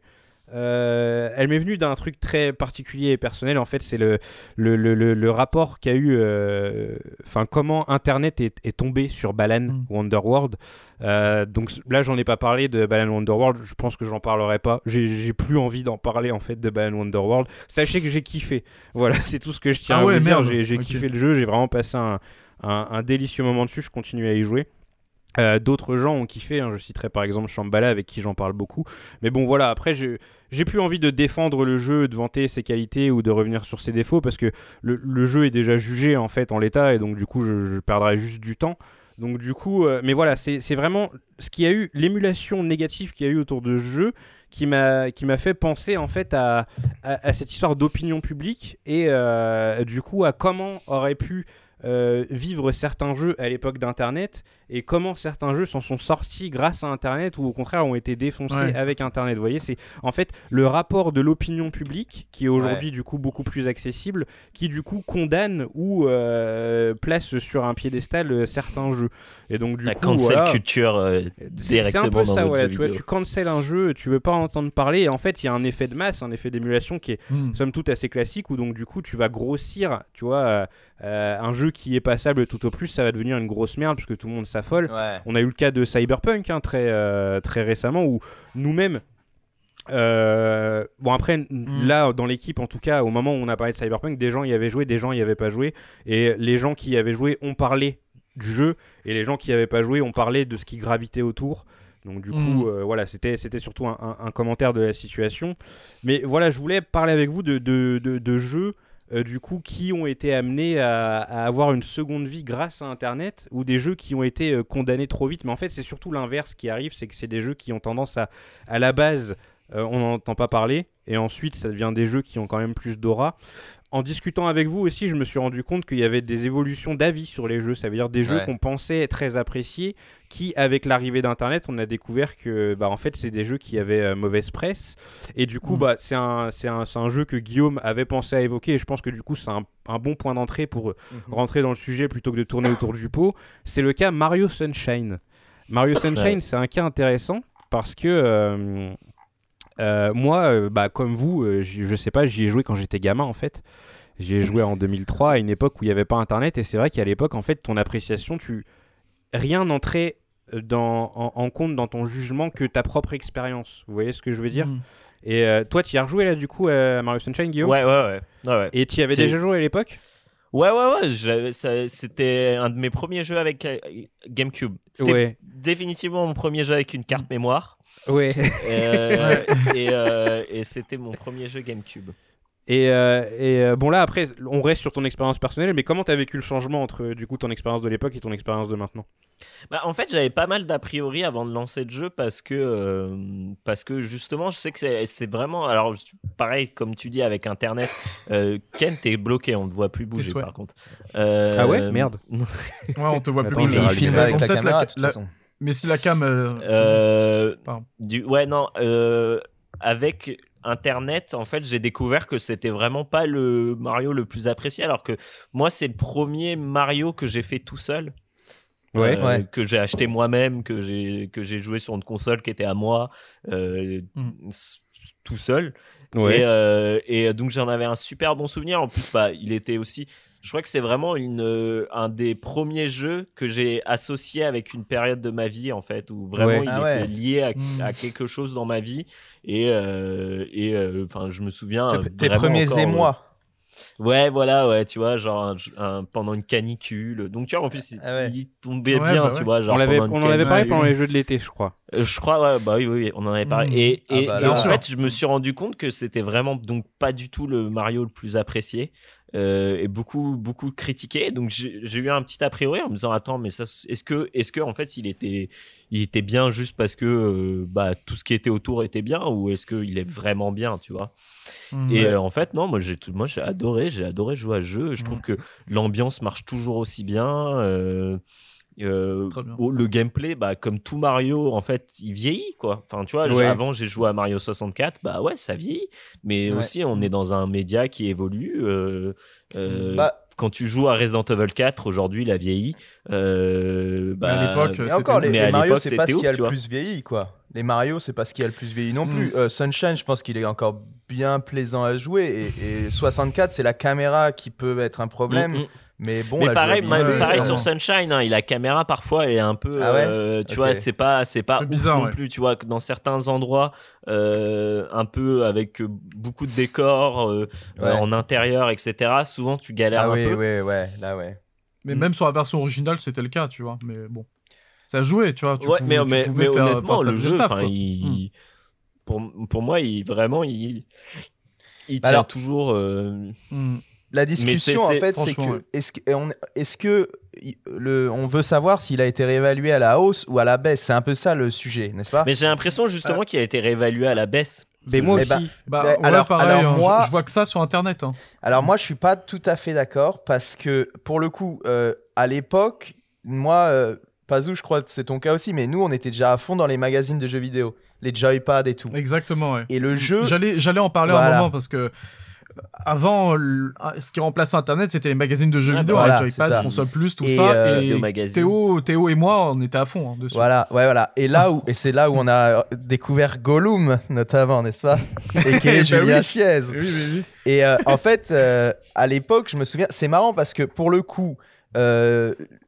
euh, elle m'est venue d'un truc très particulier et personnel. En fait, c'est le, le, le, le- rapport qu'a eu, euh, enfin comment Internet est, est tombé sur Balan Mm. Wonderworld. Euh, donc là, j'en ai pas parlé de Balan Wonderworld. Je pense que j'en parlerai pas. J'ai plus envie d'en parler en fait de Balan Wonderworld. Sachez que j'ai kiffé. *laughs* Voilà, c'est tout ce que je tiens Ah à ouais, vous dire. J'ai kiffé le jeu. J'ai vraiment passé un, un, un délicieux moment dessus. Je continue à y jouer. Euh, D'autres gens ont kiffé, hein, je citerai par exemple Shambhala avec qui j'en parle beaucoup. Mais bon voilà, après j'ai plus envie de défendre le jeu, de vanter ses qualités ou de revenir sur ses défauts parce que le, jeu est déjà jugé en fait en l'état et donc du coup je, perdrais juste du temps. Donc du coup, euh, mais voilà, c'est vraiment ce qu'il y a eu, l'émulation négative qu'il y a eu autour de ce jeu qui m'a fait penser en fait à cette histoire d'opinion publique et euh, du coup à comment aurait pu euh, vivre certains jeux à l'époque d'Internet et comment certains jeux s'en sont sortis grâce à Internet ou au contraire ont été défoncés Ouais. avec Internet. Vous voyez, c'est en fait le rapport de l'opinion publique qui est aujourd'hui du coup beaucoup plus accessible, qui du coup condamne ou euh, place sur un piédestal euh, certains jeux. Et donc du La coup, cancel voilà, culture euh, c'est c'est un directement peu dans ça, votre voilà. jeu Tu vois, tu cancel un jeu, tu veux pas en entendre parler, et en fait, il y a un effet de masse, un effet d'émulation qui est Hmm. somme toute assez classique où donc du coup tu vas grossir tu vois un jeu qui est passable tout au plus ça va devenir une grosse merde puisque tout le monde s'affole Ouais. on a eu le cas de Cyberpunk hein, très, euh, très récemment où nous-mêmes euh, bon après Mm. là dans l'équipe en tout cas au moment où on a parlé de Cyberpunk des gens y avaient joué des gens y avaient pas joué et les gens qui y avaient joué ont parlé du jeu et les gens qui y avaient pas joué ont parlé de ce qui gravitait autour donc du coup Mm. euh, voilà c'était c'était surtout un, un- un commentaire de la situation mais voilà je voulais parler avec vous de, de, de- de jeux euh, du coup qui ont été amenés à, à avoir une seconde vie grâce à internet ou des jeux qui ont été euh, condamnés trop vite? Mais en fait c'est surtout l'inverse qui arrive c'est que c'est des jeux qui ont tendance à à la base euh, on n'en entend pas parler. Et ensuite ça devient des jeux qui ont quand même plus d'aura. En discutant avec vous aussi je me suis rendu compte qu'il y avait des évolutions d'avis sur les jeux. Ça veut dire des jeux Ouais. qu'on pensait très appréciés qui avec l'arrivée d'internet on a découvert que bah en fait c'est des jeux qui avaient euh, mauvaise presse. Et du coup Mm. bah c'est un, jeu que Guillaume avait pensé à évoquer. Et je pense que du coup c'est un, un bon point d'entrée pour euh, rentrer dans le sujet plutôt que de tourner autour du pot. C'est le cas Mario Sunshine. Mario Sunshine Ouais. c'est un cas intéressant parce que euh, moi euh, bah comme vous euh, j'y- je sais pas j'y ai joué quand j'étais gamin en fait j'y ai joué en 2003 à une époque où il n'y avait pas internet et c'est vrai qu'à l'époque en fait ton appréciation tu rien n'entrait euh, dans, en, en compte dans ton jugement que ta propre expérience vous voyez ce que je veux dire? Hmm. et euh, toi tu y as rejoué là du coup à Mario Sunshine Guillaume? Ouais, ouais, ouais. ouais, ouais. et tu y avais déjà joué à l'époque? Ouais, ouais, ouais. C'était un de mes premiers jeux avec euh, GameCube. C'était ouais définitivement mon premier jeu avec une carte mémoire. Ouais *laughs* Euh, et euh, et c'était mon premier jeu GameCube. Et, euh, et, euh, bon là après on reste sur ton expérience personnelle mais comment t'as vécu le changement entre du coup ton expérience de l'époque et ton expérience de maintenant? Bah, en fait, j'avais pas mal d'a priori avant de lancer le jeu parce que, euh, parce que justement, je sais que c'est- c'est vraiment. Alors, pareil, comme tu dis avec Internet, euh, Ken, t'es bloqué, on te voit plus bouger par contre. Euh, Ah ouais? Merde. *laughs* Ouais, on te voit plus. Vais il filme avec la caméra, la- de toute façon. Mais si la cam. euh, Euh, du, ouais, non. euh, avec Internet, en fait, j'ai découvert que c'était vraiment pas le Mario le plus apprécié, alors que moi, c'est le premier Mario que j'ai fait tout seul. Ouais. euh, Ouais. que j'ai acheté moi-même, que j'ai que j'ai joué sur une console qui était à moi, euh, Mm. tout seul. ouais Et, euh, et donc j'en avais un super bon souvenir. En plus, bah, il était aussi. Je crois que c'est vraiment une, euh, un des premiers jeux que j'ai associé avec une période de ma vie en fait, où vraiment Ouais. il Ah ouais. lié à, Mm. à quelque chose dans ma vie. Et euh, et euh, enfin, je me souviens. Tes- premiers encore, euh, émois. Ouais, voilà, ouais, tu vois, genre un- un- pendant une canicule. Donc tu vois, en plus, il- Ah ouais. il tombait Ouais, bien, bah tu vois, genre on, l'avait- on en avait parlé pendant les jeux de l'été je crois Euh, Je crois, ouais, bah oui, oui, oui, on en avait parlé. Mm. Et, Ah et, bah, et en sûr. fait, je me suis rendu compte que c'était vraiment donc pas du tout le Mario le plus apprécié euh, et beaucoup beaucoup critiqué. Donc j'ai eu un petit a priori en me disant attends, mais ça, est-ce que est-ce que en fait il était il était bien juste parce que euh, bah tout ce qui était autour était bien ou est-ce qu'il est vraiment bien, tu vois? Hmm. et euh, en fait, non, moi j'ai tout, moi j'ai adoré, j'ai adoré jouer à ce jeu. Je trouve que l'ambiance marche toujours aussi bien. Euh, le gameplay, bah, comme tout Mario, en fait, il vieillit quoi. Enfin, tu vois, Ouais. avant j'ai joué à Mario 64, bah ouais, ça vieillit. Mais Ouais. aussi, on est dans un média qui évolue. euh, euh, Bah, quand tu joues à Resident Evil 4, aujourd'hui, il a vieilli. Euh, bah, Mais à l'époque, Et c'était encore, les, mais les à Mario, c'est pas ce qui a le plus vieilli, quoi. Les Mario, c'est pas ce qui a le plus vieilli non plus. Mm. Euh, Sunshine, je pense qu'il est encore bien plaisant à jouer. Et, et 64, c'est la caméra qui peut être un problème. Mm, mm. Mais bon, mais la pareil, ouais, pareil ouais. sur Sunshine, hein, la caméra parfois est un peu, Ah ouais euh, tu Ok. vois, c'est pas, c'est pas bizarre, non ouais. plus, tu vois, que dans certains endroits, euh, un peu avec euh, beaucoup de décors euh, Ouais. euh, en intérieur, etc. Souvent tu galères Ah un oui, peu. ouais, ouais, là, ouais. Mais Mm. même sur la version originale, c'était le cas, tu vois. Mais bon. ça jouait, tu vois. Tu ouais, pouvais- mais, tu mais, mais faire- honnêtement, le jeu, taf, il, pour, pour moi, il vraiment, il, il tient Alors- toujours. euh, Hmm. La discussion, en fait, c'est que ouais. est-ce que on, est-ce que le, on veut savoir s'il a été réévalué à la hausse ou à la baisse? C'est un peu ça le sujet, n'est-ce pas? Mais j'ai l'impression justement qu'il a été réévalué à la baisse. Mais moi Eh aussi. ben, Bah, Mais ouais, alors- pareil, alors hein, je- moi- je, vois que ça sur internet. hein. Alors moi, je suis pas tout à fait d'accord parce que pour le coup, euh, à l'époque, moi, euh, Pazou, je crois que c'est ton cas aussi, mais nous, on était déjà à fond dans les magazines de jeux vidéo, les Joypad et tout. Exactement, ouais. Et le jeu, J'allais, j'allais en parler un moment parce que avant, ce qui remplaçait Internet, c'était les magazines de jeux Ah, vidéo, bah voilà, hein, ça. Joypad, Console Plus, tout Et, ça. euh, et. Théo, Théo et moi, on était à fond hein, dessus. voilà, ouais, voilà. Et là où, et c'est là où on a découvert Gollum, notamment, n'est-ce pas? *laughs* Et qui est Bah Julien. Chiez. Oui, oui, oui. Et euh, en fait, euh, à l'époque, je me souviens, c'est marrant parce que pour le coup,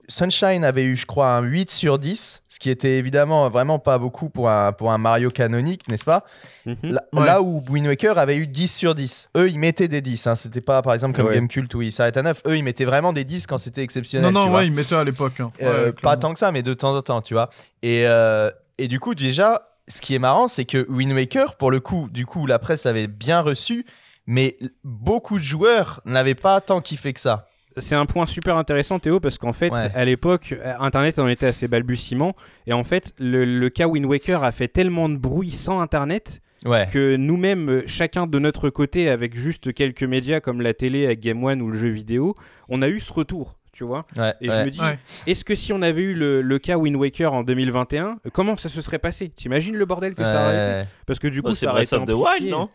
Sunshine avait eu, je crois, un 8 sur 10, ce qui était évidemment vraiment pas beaucoup pour un, pour un Mario canonique, n'est-ce pas? Mhm. là, Ouais. là où Wind Waker avait eu 10 sur 10. Eux, ils mettaient des 10. Hein. C'était pas, par exemple, comme Ouais. Gamecult où ils s'arrêtent à 9. Eux, ils mettaient vraiment des 10 quand c'était exceptionnel. Non, tu non, vois. ouais, ils mettaient à l'époque. hein. Euh, pas tant que ça, mais de temps en temps, tu vois. Et, euh, et du coup, déjà, ce qui est marrant, c'est que Wind Waker, pour le coup, du coup, la presse l'avait bien reçu, mais beaucoup de joueurs n'avaient pas tant kiffé que ça. C'est un point super intéressant, Théo, parce qu'en fait, Ouais. à l'époque, euh, Internet en était assez balbutiement. Et en fait, le, le cas Wind Waker a fait tellement de bruit sans Internet Ouais. que nous-mêmes, euh, chacun de notre côté, avec juste quelques médias comme la télé, avec Game One ou le jeu vidéo, on a eu ce retour. Tu vois Ouais, Et ouais. je me dis, Ouais. est-ce que si on avait eu le, le cas Wind Waker en 2021, euh, comment ça se serait passé? T'imagines le bordel que ça aurait été? Parce que du coup, Bah, c'est ça aurait été amplifié. Wild, non?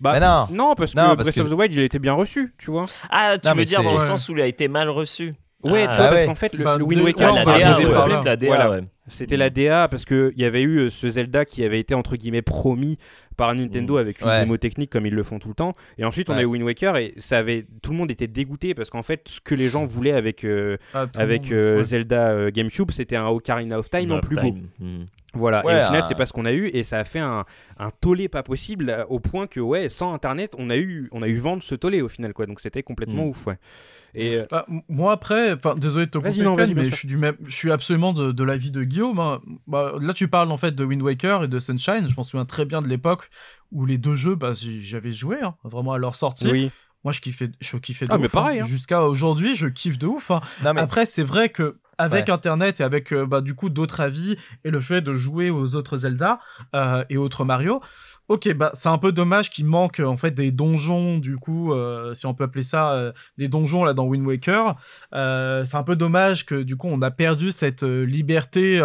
Bah, Mais non. non, parce que parce Breath que- of the Wild, il a été bien reçu, tu vois. Ah, tu Non, veux dire dans le sens où il a été mal reçu Ouais, Ah, tu vois, ouais. parce qu'en fait, le, Bah, le Wind Waker, ouais, Ah, ouais, ouais. C'était la DA parce qu'il y avait eu euh, ce Zelda qui avait été entre guillemets promis par Nintendo avec une Ouais. démo technique comme ils le font tout le temps. Et ensuite on Ouais. a eu Wind Waker et ça avait tout le monde était dégoûté parce qu'en fait ce que les gens voulaient avec euh, Ah, avec monde, euh, ouais. Zelda euh, GameCube c'était un Ocarina of Time en plus beau. Time. Voilà. Ouais, et au final c'est pas ce qu'on a eu et ça a fait un, un tollé pas possible euh, au point que ouais sans internet on a eu on a eu vent de ce tollé au final quoi. Donc c'était complètement Mm. ouf ouais. Et euh, Bah, moi après, désolé de te couper, non, mais je suis du même, je suis absolument de, de l'avis de Guillaume. hein. Bah, là, tu parles en fait de Wind Waker et de Sunshine. Je m'en souviens très bien de l'époque où les deux jeux, bah, j'avais joué, hein, vraiment à leur sortie. oui. Moi, je kiffais, je kiffais de Ah, ouf. mais pareil, hein. hein. Jusqu'à aujourd'hui, je kiffe de ouf. hein. Non, mais Après, c'est vrai que avec Ouais. Internet et avec euh, bah, du coup d'autres avis et le fait de jouer aux autres Zelda euh, et autres Mario, ok, bah c'est un peu dommage qu'il manque en fait des donjons du coup, euh, si on peut appeler ça euh, des donjons là dans Wind Waker. C'est un peu dommage que du coup on a perdu cette liberté.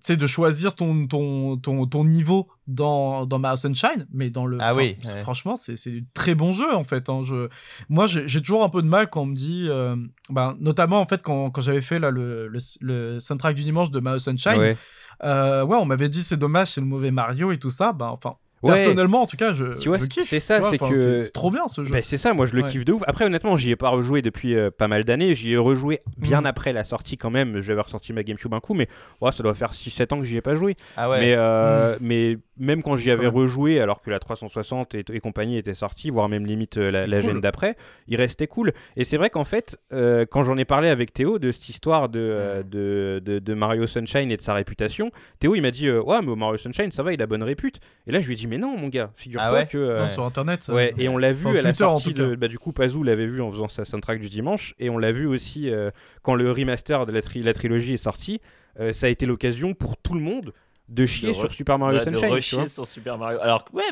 Sais, de choisir ton, ton, ton, ton niveau dans, dans Mario Sunshine, mais dans le. Ah oui, ouais. Franchement, c'est du très bon jeu en fait. hein. Je, moi, j'ai toujours un peu de mal quand on me dit. euh, ben, notamment en fait, quand, quand j'avais fait là, le, le, le soundtrack du dimanche de Mario Sunshine, Ouais. euh, ouais, on m'avait dit c'est dommage, c'est le mauvais Mario et tout ça. Ben, enfin, Ouais. personnellement, en tout cas, je, Tu vois, je kiffe. c'est ça, c'est que- C'est trop bien ce jeu. Ben, c'est ça, moi je le Ouais. kiffe de ouf. Après, honnêtement, j'y ai pas rejoué depuis euh, pas mal d'années. J'y ai rejoué bien Mhm. après la sortie quand même. J'avais ressorti ma GameCube un coup, mais ouais, ça doit faire 6-7 ans que j'y ai pas joué. ah ouais. Mais, euh, mais même quand j'y avais même. rejoué, alors que la 360 et, et compagnie était sortie, voire même limite euh, la, la Cool. gêne d'après, il restait cool. Et c'est vrai qu'en fait, euh, quand j'en ai parlé avec Théo de cette histoire de, euh, de, de- de Mario Sunshine et de sa réputation, Théo il m'a dit euh, Ouais, mais Mario Sunshine ça va, il a bonne répute. Et là je lui ai dit Mais non, mon gars, figure-toi Ah ouais que. euh, Non, sur internet. Ouais, et on l'a vu Enfin, à la Twitter, sortie de. Bah, du coup, Pazou l'avait vu en faisant sa soundtrack du dimanche, et on l'a vu aussi euh, quand le remaster de la, tri- la trilogie est sorti. Euh, ça a été l'occasion pour tout le monde de chier De sur Super Mario Ouais, de Sunshine. rechier vois. sur Super Mario. Alors que ouais,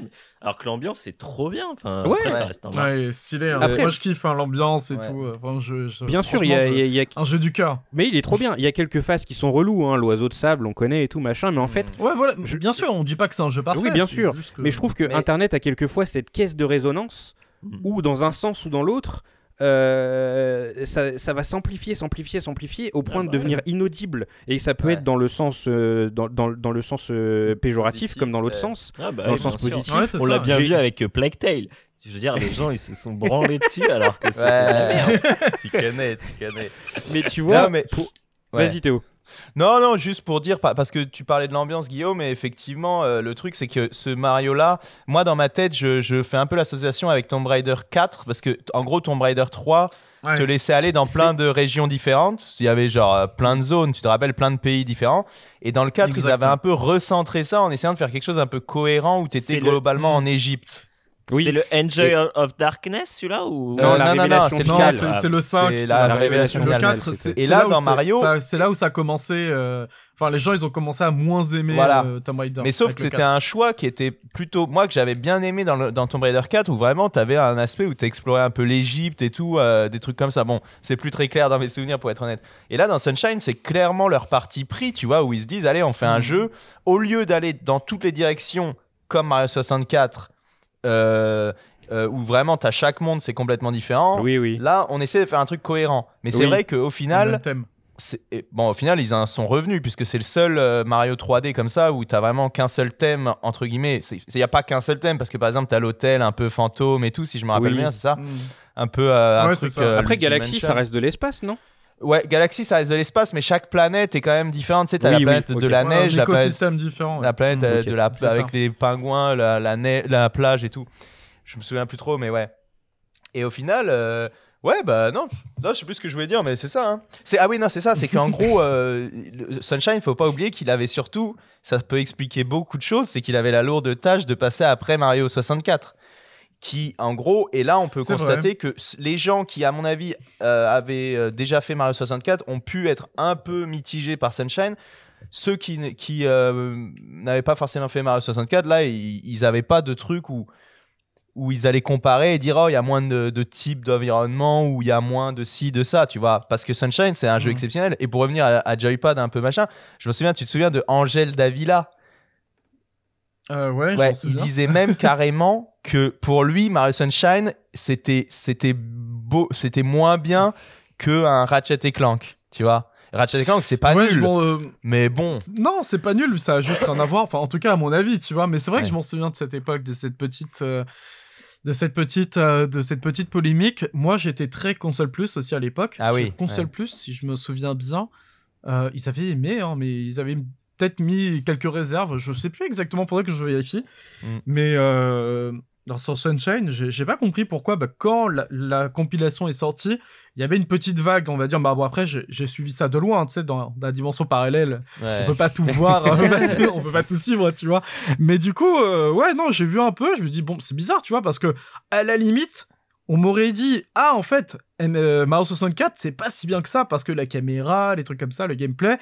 alors que l'ambiance c'est trop bien. Enfin, Ouais. après, ça Ouais. reste un Ouais, stylé. hein. Après- Moi, je kiffe hein, l'ambiance et Ouais. tout. euh, enfin, je- je- Bien sûr, il y a, y Un jeu du cœur. mais il est trop bien. Il y a quelques phases qui sont relous, hein, l'oiseau de sable, on connaît et tout machin, mais en fait, Ouais, voilà. Je- Bien sûr, on dit pas que c'est un jeu parfait. Oui, bien sûr. que- mais je trouve que Mais- Internet a quelquefois cette caisse de résonance Mhm. où, dans un sens ou dans l'autre, euh, ça, ça va s'amplifier, s'amplifier, s'amplifier au point Ah de bah devenir inaudible. Et ça peut Ouais. être dans le sens, euh, dans, dans- dans le sens euh, péjoratif Positif, comme dans l'autre sens. Ah bah dans le sens sûr. positif. Ouais, On l'a bien vu avec euh, Plague Tale. Je veux dire, les gens ils se sont branlés dessus alors que c'était de la merde. *laughs* Tu connais, tu connais. Mais tu vois, Non, mais- pour- Ouais. vas-y Théo. Non, non, juste pour dire, pa- parce que tu parlais de l'ambiance, Guillaume, et effectivement, euh, le truc, c'est que ce Mario-là, moi, dans ma tête, je, je fais un peu l'association avec Tomb Raider 4, parce que, en gros, Tomb Raider 3 te laissait aller dans plein de régions différentes. Il y avait genre euh, plein de zones, tu te rappelles, plein de pays différents. Et dans le 4, ils avaient un peu recentré ça en essayant de faire quelque chose un peu cohérent où tu étais le- globalement Mm. en Égypte. Oui. C'est le Enjoy Et- of Darkness, celui-là ou... Non, Euh, la non, non, non, révélation c'est le Non, c'est c'est le 5. C'est la, la révélation révélation le finale. finale, 4, c'était. c'est Et là, dans Mario- ça- c'est là où ça a commencé. euh, Enfin, les gens, ils ont commencé à moins aimer Voilà. euh, Tomb Raider. Mais sauf que c'était 4. un choix qui était plutôt. Moi, que j'avais bien aimé dans, le, dans Tomb Raider 4, où vraiment, tu avais un aspect où tu explorais un peu l'Égypte et tout, euh, des trucs comme ça. Bon, c'est plus très clair dans mes souvenirs, pour être honnête. Et là, dans Sunshine, c'est clairement leur parti pris, tu vois, où ils se disent allez, on fait un Mhm. jeu. Au lieu d'aller dans toutes les directions, comme Mario 64, euh, euh, où vraiment, tu as chaque monde, c'est complètement différent. Oui, oui. Là, on essaie de faire un truc cohérent. Mais c'est Oui. vrai qu'au final, et bon, au final, ils en sont revenus puisque c'est le seul euh, Mario 3D comme ça où t'as vraiment qu'un seul thème entre guillemets. Il n'y a pas qu'un seul thème parce que par exemple t'as l'hôtel un peu fantôme et tout, si je me rappelle Oui. bien, c'est ça, Mm. un peu euh, un Ouais, truc. euh, Après, Luigi Galaxy, ça reste de l'espace, non? Ouais, Galaxy, ça reste de l'espace, mais chaque planète est quand même différente. Tu sais, t'as Oui, la oui, planète de la Ouais, neige, un la planète, écosystème différent. la planète euh, ok. de la, avec ça. les pingouins, la, la, neige- la plage et tout. Je me souviens plus trop, mais ouais. Et au final, euh, ouais, bah non, non, je sais plus ce que je voulais dire, mais c'est ça. hein. C'est ah oui, non, c'est ça. C'est qu'en *laughs* gros, euh, Sunshine, faut pas oublier qu'il avait surtout, ça peut expliquer beaucoup de choses, c'est qu'il avait la lourde tâche de passer après Mario 64. Qui, en gros, et là, on peut constater que les gens qui, à mon avis, euh, avaient euh, déjà fait Mario 64 ont pu être un peu mitigés par Sunshine. Ceux qui, qui euh, n'avaient pas forcément fait Mario 64, là, ils, ils avaient pas de truc où, où ils allaient comparer et dire, oh, il y a moins de, de types d'environnement, ou il y a moins de ci, de ça, tu vois. Parce que Sunshine, c'est un jeu exceptionnel. Et pour revenir à, à Joypad un peu machin, je me souviens, tu te souviens de Angel Davila? Euh, ouais, il disait *laughs* même carrément que pour lui, Mario Sunshine, c'était c'était beau, c'était moins bien que un Ratchet et Clank, tu vois. Ratchet et Clank, c'est pas Ouais, nul, euh, mais bon. Non, c'est pas nul, ça a juste rien à voir. Enfin, en tout cas, à mon avis, tu vois. Mais c'est vrai que je m'en souviens de cette époque, de cette petite, euh, de cette petite, euh, de cette petite polémique. Moi, j'étais très console plus aussi à l'époque. Ah oui, Console ouais. plus, si je me souviens bien, euh, ils avaient aimé, hein, mais ils avaient peut-être mis quelques réserves. Je sais plus exactement. Faudrait que je vérifie. Mm. Mais euh, dans sur Sunshine, j'ai pas compris pourquoi. Bah, quand la, la compilation est sortie, il y avait une petite vague, on va dire. Bah bon, après, j'ai suivi ça de loin, tu sais, dans, dans la dimension parallèle Ouais. on peut pas tout voir, on peut pas, su- on peut pas tout suivre, tu vois. Mais du coup, euh, ouais, non, j'ai vu un peu, je me dis, bon, c'est bizarre, tu vois, parce que à la limite, on m'aurait dit, ah, en fait, euh, Mario 64, c'est pas si bien que ça, parce que la caméra, les trucs comme ça, le gameplay,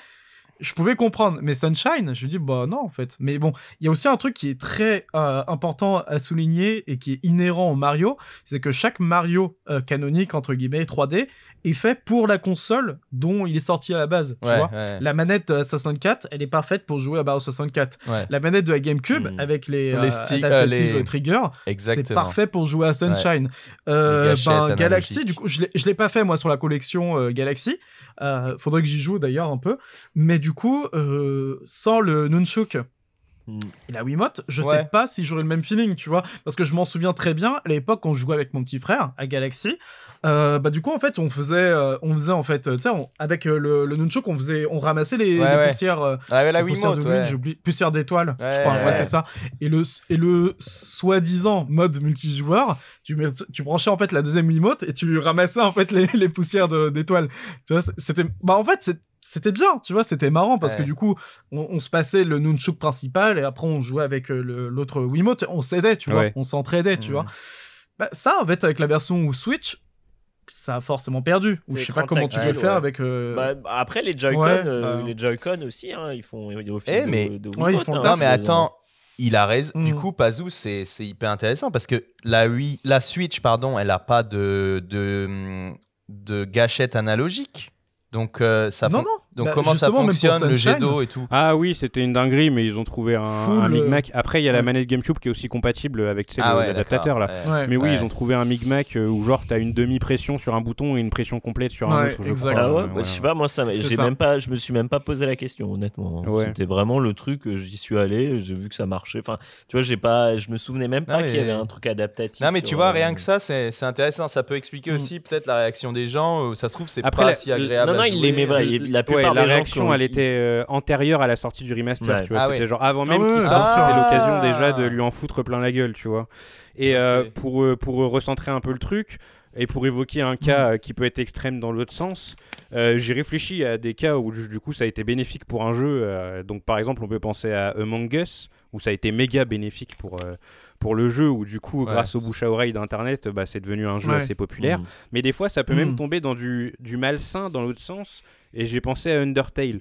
je pouvais comprendre. Mais Sunshine, je dis, bah non, en fait. Mais bon, il y a aussi un truc qui est très euh, important à souligner et qui est inhérent au Mario, c'est que chaque Mario euh, canonique, entre guillemets, 3D, est fait pour la console dont il est sorti à la base, tu vois. ouais, La manette de la 64, elle est parfaite pour jouer à Mario 64. ouais, La manette de la GameCube, Hmm. avec les, Les euh, euh, les- triggers, c'est parfait pour jouer à Sunshine. Euh, ben, Galaxy, du coup, je l'ai- pas fait moi sur la collection euh, Galaxy. Euh, faudrait que j'y joue d'ailleurs un peu. Mais du coup, euh, sans le Nunchuk Hmm. et la Wiimote, je Ouais. sais pas si j'aurais le même feeling, tu vois. Parce que je m'en souviens très bien, à l'époque, quand je jouais avec mon petit frère à Galaxy, euh, bah du coup, en fait, on faisait, euh, on faisait en fait, tu sais, avec euh, le, le Nunchuk, on faisait, on ramassait les, Ouais, les ouais. poussières. euh, Ah la les poussières Wiimote, de Wii, ouais. j'oublie. Poussière d'étoiles, je crois. Ouais, ouais. c'est ça. Et le, et le soi-disant mode multijoueur, tu, mets, tu branchais en fait la deuxième Wiimote et tu ramassais en fait les, les poussières d'étoiles. Tu vois, c'était, bah en fait, c'est- c'était bien, tu vois, c'était marrant parce Ouais. que du coup, on, on se passait le nunchuk principal et après on jouait avec euh, l'autre Wiimote, on s'aidait, tu vois, Ouais. on s'entraidait, tu Mhm. vois. Bah, ça, en fait, avec la version Switch, ça a forcément perdu. Ou je sais pas comment tu veux le faire ouais. avec. euh, Bah, après, les Joy-Con, Ouais, euh, bah. les Joy-Con aussi, hein, ils font ils office Eh, de, mais- de Ouais, ils Wiimote, font hein. Non, mais attends, il a raison. Du Mm. coup, Pazou, c'est c'est hyper intéressant parce que la, Wii, la Switch, pardon, elle a pas de, de, de gâchette analogique. Donc, euh, ça non, non. Donc, Bah, comment ça fonctionne, le jet d'eau et tout? Ah oui, c'était une dinguerie, mais ils ont trouvé un, un euh, micmac. Après, il y a la manette GameCube qui est aussi compatible avec tu sais, Ah ouais, l'adaptateur là. Ouais. Mais oui, Ouais. ils ont trouvé un micmac euh, où genre t'as une demi-pression sur un bouton et une pression complète sur un Ouais, autre. Je crois. Ah ouais, Euh, bah, je sais pas, moi ça, j'ai même pas, je me suis même pas posé la question honnêtement. hein. Ouais. C'était vraiment le truc, j'y suis allé, j'ai vu que ça marchait. Enfin, tu vois, j'ai pas, je me souvenais même pas qu'il y avait un truc adaptatif. Non, mais tu vois, rien que ça, c'est c'est intéressant. Ça peut expliquer Mm. aussi peut-être la réaction des gens. Ça se trouve, c'est Après, pas si agréable. Non, non, il l'aimait pas. La plupart la réaction, elle était euh, antérieure à la sortie du remaster. Ouais. Tu vois, Ah c'était ouais. genre avant Ah même ouais, qu'il sorte, c'était sûr. l'occasion Ah. déjà de lui en foutre plein la gueule, tu vois. Et euh, pour euh, pour recentrer un peu le truc et pour évoquer un cas euh, qui peut être extrême dans l'autre sens, euh, j'ai réfléchi à des cas où du coup ça a été bénéfique pour un jeu. euh, donc par exemple, on peut penser à Among Us où ça a été méga bénéfique pour euh, pour le jeu où du coup Ouais. grâce au bouche à oreille d'internet, bah, c'est devenu un jeu Ouais. assez populaire. Mhm. Mais des fois, ça peut Mm. même tomber dans du, du malsain dans l'autre sens. Et j'ai pensé à Undertale.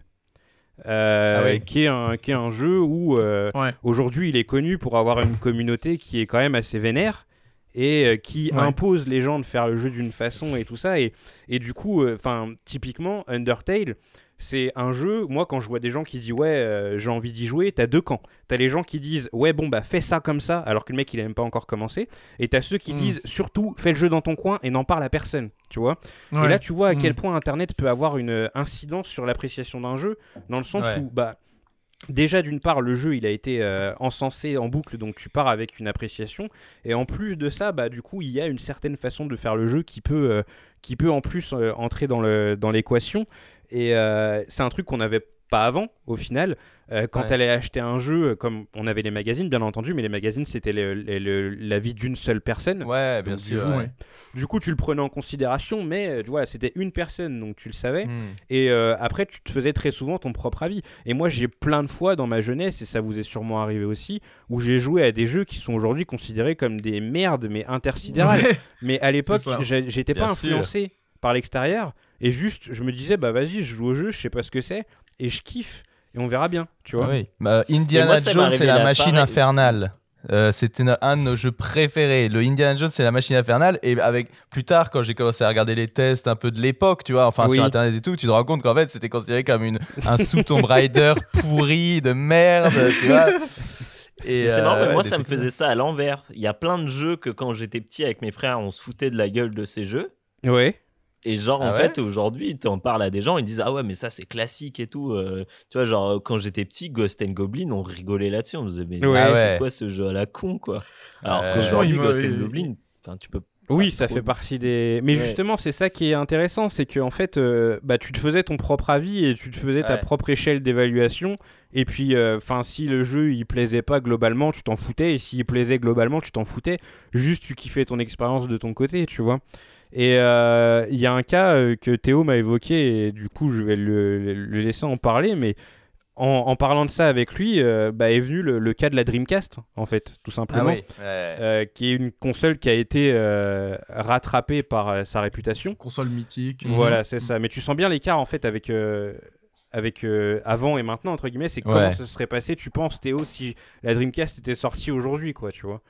Euh, Ah ouais. qui, est un, qui est un jeu où euh, Ouais. aujourd'hui il est connu pour avoir une communauté qui est quand même assez vénère et euh, qui Ouais. impose les gens de faire le jeu d'une façon et tout ça. Et, et du coup, enfin, typiquement, Undertale, c'est un jeu, moi quand je vois des gens qui disent ouais, euh, j'ai envie d'y jouer, t'as deux camps. T'as les gens qui disent ouais, bon bah fais ça comme ça, alors que le mec il a même pas encore commencé. Et t'as ceux qui Mm. disent surtout fais le jeu dans ton coin et n'en parle à personne, tu vois. Et là, tu vois à Mm. quel point Internet peut avoir une euh, incidence sur l'appréciation d'un jeu, dans le sens Ouais. où, bah, déjà d'une part, le jeu il a été euh, encensé en boucle, donc tu pars avec une appréciation, et en plus de ça, bah, du coup, il y a une certaine façon de faire le jeu qui peut, euh, qui peut en plus euh, entrer dans le dans l'équation, et euh, c'est un truc qu'on n'avait pas avant, au final. Euh, quand Ouais. elle allait acheter un jeu, euh, comme on avait les magazines, bien entendu, mais les magazines c'était la vie d'une seule personne. Ouais, bien sûr. du ouais. ouais. Du coup, tu le prenais en considération, mais vois, c'était une personne, donc tu le savais. Hmm. Et euh, après, tu te faisais très souvent ton propre avis. Et moi, j'ai plein de fois dans ma jeunesse, et ça vous est sûrement arrivé aussi, où j'ai joué à des jeux qui sont aujourd'hui considérés comme des merdes, mais intersidérales. Ouais. Mais à *laughs* l'époque, j'étais pas sûr. influencé par l'extérieur. Et juste, je me disais, bah vas-y, je joue au jeu, je sais pas ce que c'est, et je kiffe. Et on verra bien, tu vois. Oui. Bah, Indiana moi, Jones, c'est la machine pareil. infernale. Euh, C'était un de nos jeux préférés. Le Indiana Jones, c'est la machine infernale. Et avec plus tard, quand j'ai commencé à regarder les tests un peu de l'époque, tu vois, enfin Oui. sur internet et tout, tu te rends compte qu'en fait, c'était considéré comme une, un sous Tomb Raider *laughs* pourri de merde, tu vois. Et, C'est marrant, euh, mais ouais, moi ça me faisait ça à l'envers. Il y a plein de jeux que quand j'étais petit avec mes frères, on se foutait de la gueule de ces jeux. Ouais. Et genre, Ah en ouais fait, aujourd'hui, tu en parles à des gens, ils disent Ah ouais, mais ça, c'est classique et tout. Euh, tu vois, genre, quand j'étais petit, Ghost and Goblin, on rigolait là-dessus. On disait Mais Ouais. Ah c'est quoi ce jeu à la con, quoi? Alors Euh, qu'aujourd'hui, Ghost and Goblin, enfin, tu peux. Oui, ça fait partie des. Mais Ouais. justement, c'est ça qui est intéressant, c'est que en fait, euh, bah, tu te faisais ton propre avis et tu te faisais ta propre échelle d'évaluation. Et puis, enfin, si le jeu il plaisait pas globalement, tu t'en foutais. Et s'il plaisait globalement, tu t'en foutais. Juste, tu kiffais ton expérience de ton côté, tu vois. Et euh, il y a un cas euh, que Théo m'a évoqué, et du coup, je vais le, le laisser en parler, mais. En, en parlant de ça avec lui, euh, bah, est venu le, le cas de la Dreamcast, en fait, tout Ah simplement oui. ouais. euh, qui est une console qui a été euh, rattrapée par euh, sa réputation. Console mythique. Voilà, c'est ça. Mais tu sens bien l'écart en fait avec euh, avec euh, avant et maintenant entre guillemets. C'est comment ça serait passé, tu penses Théo, si la Dreamcast était sortie aujourd'hui, quoi, tu vois?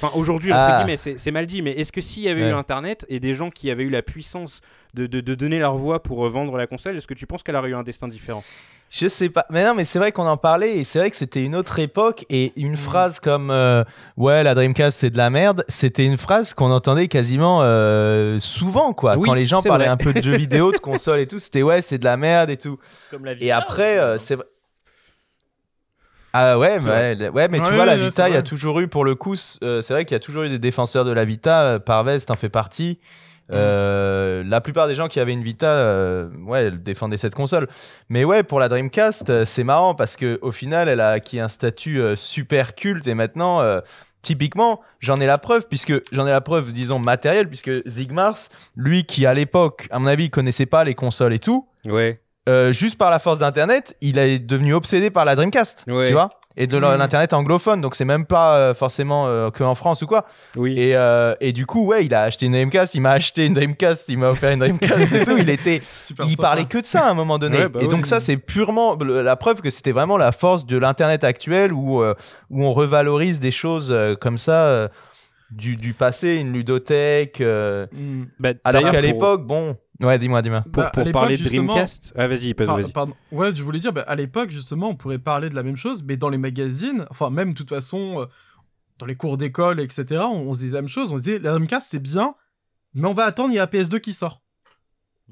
Enfin, aujourd'hui, entre Ah. guillemets, c'est c'est mal dit, mais est-ce que s'il y avait Ouais. eu Internet et des gens qui avaient eu la puissance de, de, de donner leur voix pour euh, vendre la console, est-ce que tu penses qu'elle aurait eu un destin différent? Je sais pas. Mais non, mais c'est vrai qu'on en parlait et c'est vrai que c'était une autre époque et une phrase comme euh, ouais la Dreamcast c'est de la merde, c'était une phrase qu'on entendait quasiment euh, souvent quoi. Oui, Quand les gens parlaient vrai. un peu de jeux vidéo, de *laughs* consoles et tout, c'était ouais c'est de la merde et tout. Comme la Et Vita, après aussi, euh, hein. c'est vrai. Ah ouais, ouais, ouais, mais tu Ouais, vois, la Vita, il y a toujours eu, pour le coup, euh, c'est vrai qu'il y a toujours eu des défenseurs de la Vita. euh, Parvez, t'en fais partie. Euh, La plupart des gens qui avaient une Vita, euh, ouais, défendaient cette console. Mais ouais, pour la Dreamcast, euh, c'est marrant parce que au final, elle a acquis un statut euh, super culte et maintenant, euh, typiquement, j'en ai la preuve puisque j'en ai la preuve, disons matérielle, puisque Zigmars, lui qui à l'époque, à mon avis, connaissait pas les consoles et tout, Ouais. Euh, juste par la force d'Internet, il est devenu obsédé par la Dreamcast, Ouais. tu vois et de l'internet anglophone donc c'est même pas euh, forcément euh, que en France ou quoi Oui. et, euh, et du coup ouais il a acheté une Dreamcast il m'a acheté une Dreamcast il m'a offert une Dreamcast et tout il était *laughs* Super il sympa. parlait que de ça à un moment donné Ouais, bah et donc oui. ça c'est purement la preuve que c'était vraiment la force de l'internet actuel où euh, où on revalorise des choses euh, comme ça euh, du, du passé une ludothèque euh, Mm. Bah, alors qu'à pour- l'époque bon ouais dis-moi dis-moi Pour, Bah, pour parler de Dreamcast. Ah, vas-y, passe, Par- vas-y. pardon. Ouais, je voulais dire, bah, à l'époque, justement, on pourrait parler de la même chose, mais dans les magazines, enfin, même de toute façon, euh, dans les cours d'école, etc., on, on se disait la même chose. On se disait, la Dreamcast, c'est bien, mais on va attendre, il y a la PS2 qui sort.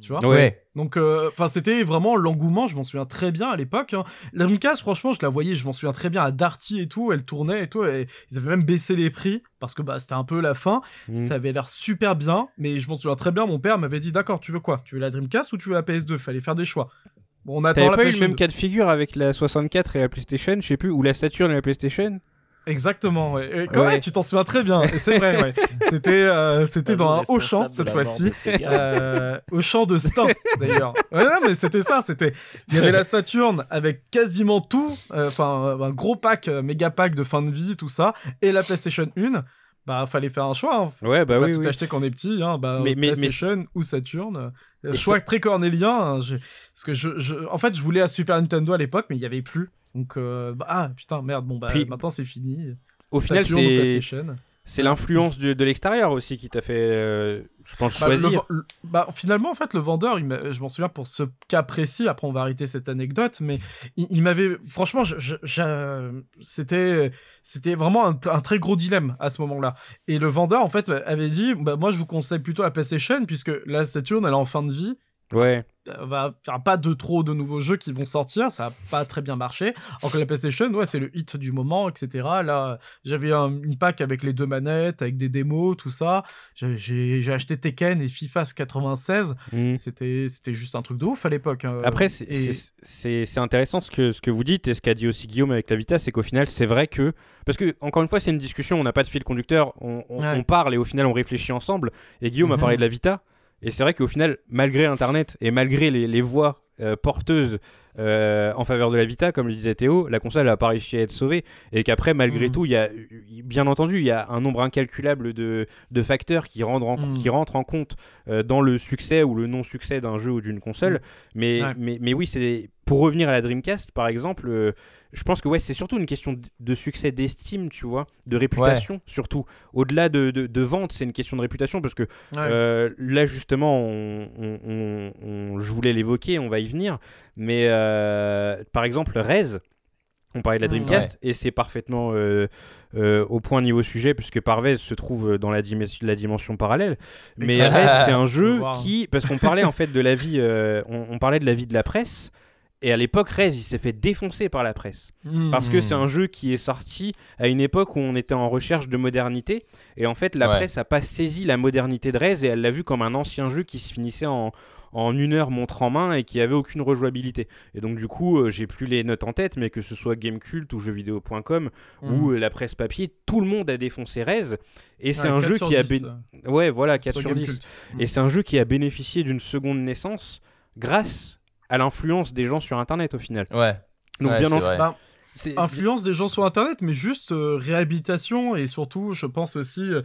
Tu vois Ouais. Donc, euh, enfin, c'était vraiment l'engouement, je m'en souviens très bien à l'époque. hein. La Dreamcast, franchement, je la voyais, je m'en souviens très bien à Darty et tout, elle tournait et tout, et ils avaient même baissé les prix, parce que bah, c'était un peu la fin. Mm. Ça avait l'air super bien, mais je m'en souviens très bien, mon père m'avait dit, d'accord, tu veux quoi? Tu veux la Dreamcast ou tu veux la PS2 Fallait faire des choix. Bon, on attend T'avais pas eu le même cas de figure avec la 64 et la PlayStation, je sais plus, ou la Saturn et la PlayStation? Exactement, ouais. Et quand Ouais. même, tu t'en souviens très bien. C'est vrai, ouais. *laughs* C'était, euh, c'était dans un Auchan cette fois-ci. Euh, Auchan de Stein d'ailleurs. *laughs* Ouais, non, mais c'était ça. C'était, il y avait la Saturn avec quasiment tout, euh, enfin un gros pack, euh, méga pack de fin de vie, tout ça, et la PlayStation 1. Bah, fallait faire un choix. Hein. Ouais, bah pas oui, tout oui. acheter quand on est petit. Hein. Bah, Mais- mais- mais- PlayStation ou Saturn. Euh, choix très cornélien. hein. Je- Parce que je, je- en fait, je voulais à Super Nintendo à l'époque, mais il y avait plus. Donc, euh, bah, ah putain, merde. Bon, bah, Puis- maintenant c'est fini. Au final, c'est l'influence de, de l'extérieur aussi qui t'a fait, euh, je pense, Bah, choisir. le- bah, finalement, en fait, le vendeur, il je m'en souviens pour ce cas précis, après on va arrêter cette anecdote, mais il, il m'avait. Franchement, c'était c'était vraiment un, un très gros dilemme à ce moment-là. Et le vendeur, en fait, avait dit bah, Moi, je vous conseille plutôt la PlayStation, puisque la Saturn, elle est en fin de vie. Ouais. Il va pas de trop de nouveaux jeux qui vont sortir, ça va pas très bien marché. Alors que la PlayStation, ouais, c'est le hit du moment, etc. Là, j'avais un, une pack avec les deux manettes, avec des démos, tout ça. J'ai- acheté Tekken et FIFA 96. Mm. C'était c'était juste un truc de ouf à l'époque. hein. Après, c'est- intéressant ce que, ce que vous dites et ce qu'a dit aussi Guillaume avec la Vita, c'est qu'au final, c'est vrai que. Parce que, encore une fois, c'est une discussion, on n'a pas de fil conducteur, on, on- Ouais. on parle et au final, on réfléchit ensemble. Et Guillaume a Mhm. parlé de la Vita. Et c'est vrai qu'au final, malgré Internet et malgré les, les voix euh, porteuses euh, en faveur de la Vita, comme le disait Théo, la console n'a pas réussi à être sauvée. Et qu'après, malgré Mhm. tout, il y a, bien entendu, il y a un nombre incalculable de, de facteurs qui, rendent en- Mhm. qui rentrent en compte euh, dans le succès ou le non-succès d'un jeu ou d'une console. Mais, Ouais. mais, mais oui, c'est pour revenir à la Dreamcast, par exemple, je pense que ouais, c'est surtout une question de succès d'estime, tu vois, de réputation, surtout. Au-delà de, de, de vente, c'est une question de réputation parce que Ouais. euh, là, justement, on, on- on- on- je voulais l'évoquer, on va y venir. Mais euh, par exemple, Rez, on parlait de la Mm, Dreamcast et c'est parfaitement euh, euh, au point niveau sujet puisque Parvez se trouve dans la, dim- la dimension parallèle. Mais Rez, c'est un *laughs* jeu qui, parce qu'on parlait en fait de la vie, euh, on, on parlait de la vie de la presse. Et à l'époque, Rez, il s'est fait défoncer par la presse. Mhm. Parce que Hmm. c'est un jeu qui est sorti à une époque où on était en recherche de modernité. Et en fait, la Ouais. presse n'a pas saisi la modernité de Rez et elle l'a vu comme un ancien jeu qui se finissait en, en une heure montre en main et qui avait aucune rejouabilité. Et donc, du coup, euh, j'ai plus les notes en tête, mais que ce soit Gamecult ou jeuxvideo.com Mhm. ou euh, la presse papier, tout le monde a défoncé Rez. Et c'est Ouais, un 4 jeu qui a. 10, bé- Ouais, voilà, 4 sur sur 10. Gamecult. Et c'est un jeu qui a bénéficié d'une seconde naissance grâce à l'influence des gens sur Internet au final. Ouais. Donc Ouais, bien c'est en- vrai. Bah, c'est- influence des gens sur internet mais juste euh, réhabilitation et surtout je pense aussi euh,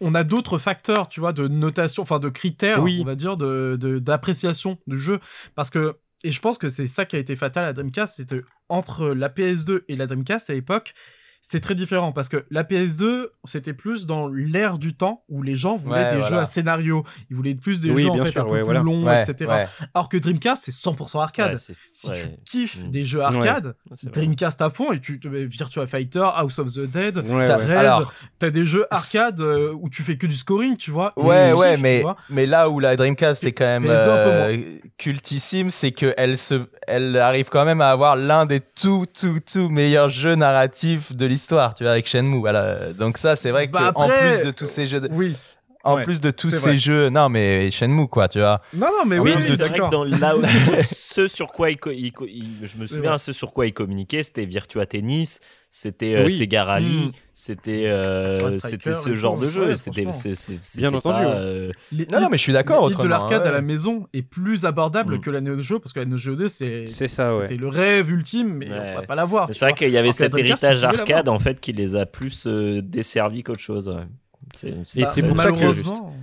on a d'autres facteurs tu vois de notation enfin de critères Oui. on va dire de de- d'appréciation du jeu parce que et je pense que c'est ça qui a été fatal à Dreamcast c'était entre la PS2 et la Dreamcast à l'époque c'était très différent parce que la PS2 c'était plus dans l'ère du temps où les gens voulaient Ouais, des voilà. jeux à scénario ils voulaient plus des Oui, jeux en bien fait sûr, un peu ouais, plus voilà. longs Ouais, etc ouais. alors que Dreamcast c'est 100% arcade si ouais, tu kiffes Mm. des jeux arcade. Dreamcast à fond et tu te mets Virtua Fighter, House of the Dead, Ouais, T'as- t'as des jeux arcade euh, où tu fais que du scoring, tu vois. Ouais, ouais, kiffes, mais, mais là où la Dreamcast est quand même PS2 un peu euh, cultissime, c'est qu'elle se, elle arrive quand même à avoir l'un des tout, tout, tout meilleurs jeux narratifs de l'histoire, tu vois, avec Shenmue. Voilà. Donc ça, c'est vrai Bah qu'en après, plus de tous ces jeux, de- Oui. en ouais, plus de tous ces vrai. jeux, non mais Shenmue quoi, tu vois. Non, non, mais En oui, oui, de- c'est vrai que dans là *laughs* ce sur quoi il, co- il co- il- je me souviens ce sur quoi il communiquait c'était Virtua Tennis c'était euh, Oui. Sega Rally Mm. c'était euh, c'était ce genre de jeu ouais, c'était Bien entendu, pas, euh, Les- Non, non, mais je suis d'accord de l'arcade ouais. à la maison est plus abordable Mm. que la Neo Geo parce que la Neo Geo 2 c'est C'est ça, ouais. c'était le rêve ultime mais Ouais. on va pas l'avoir. C'est vrai qu'il y avait cet héritage arcade en fait qui les a plus desservis qu'autre chose c'est Et c'est pour ça que- malheureusement,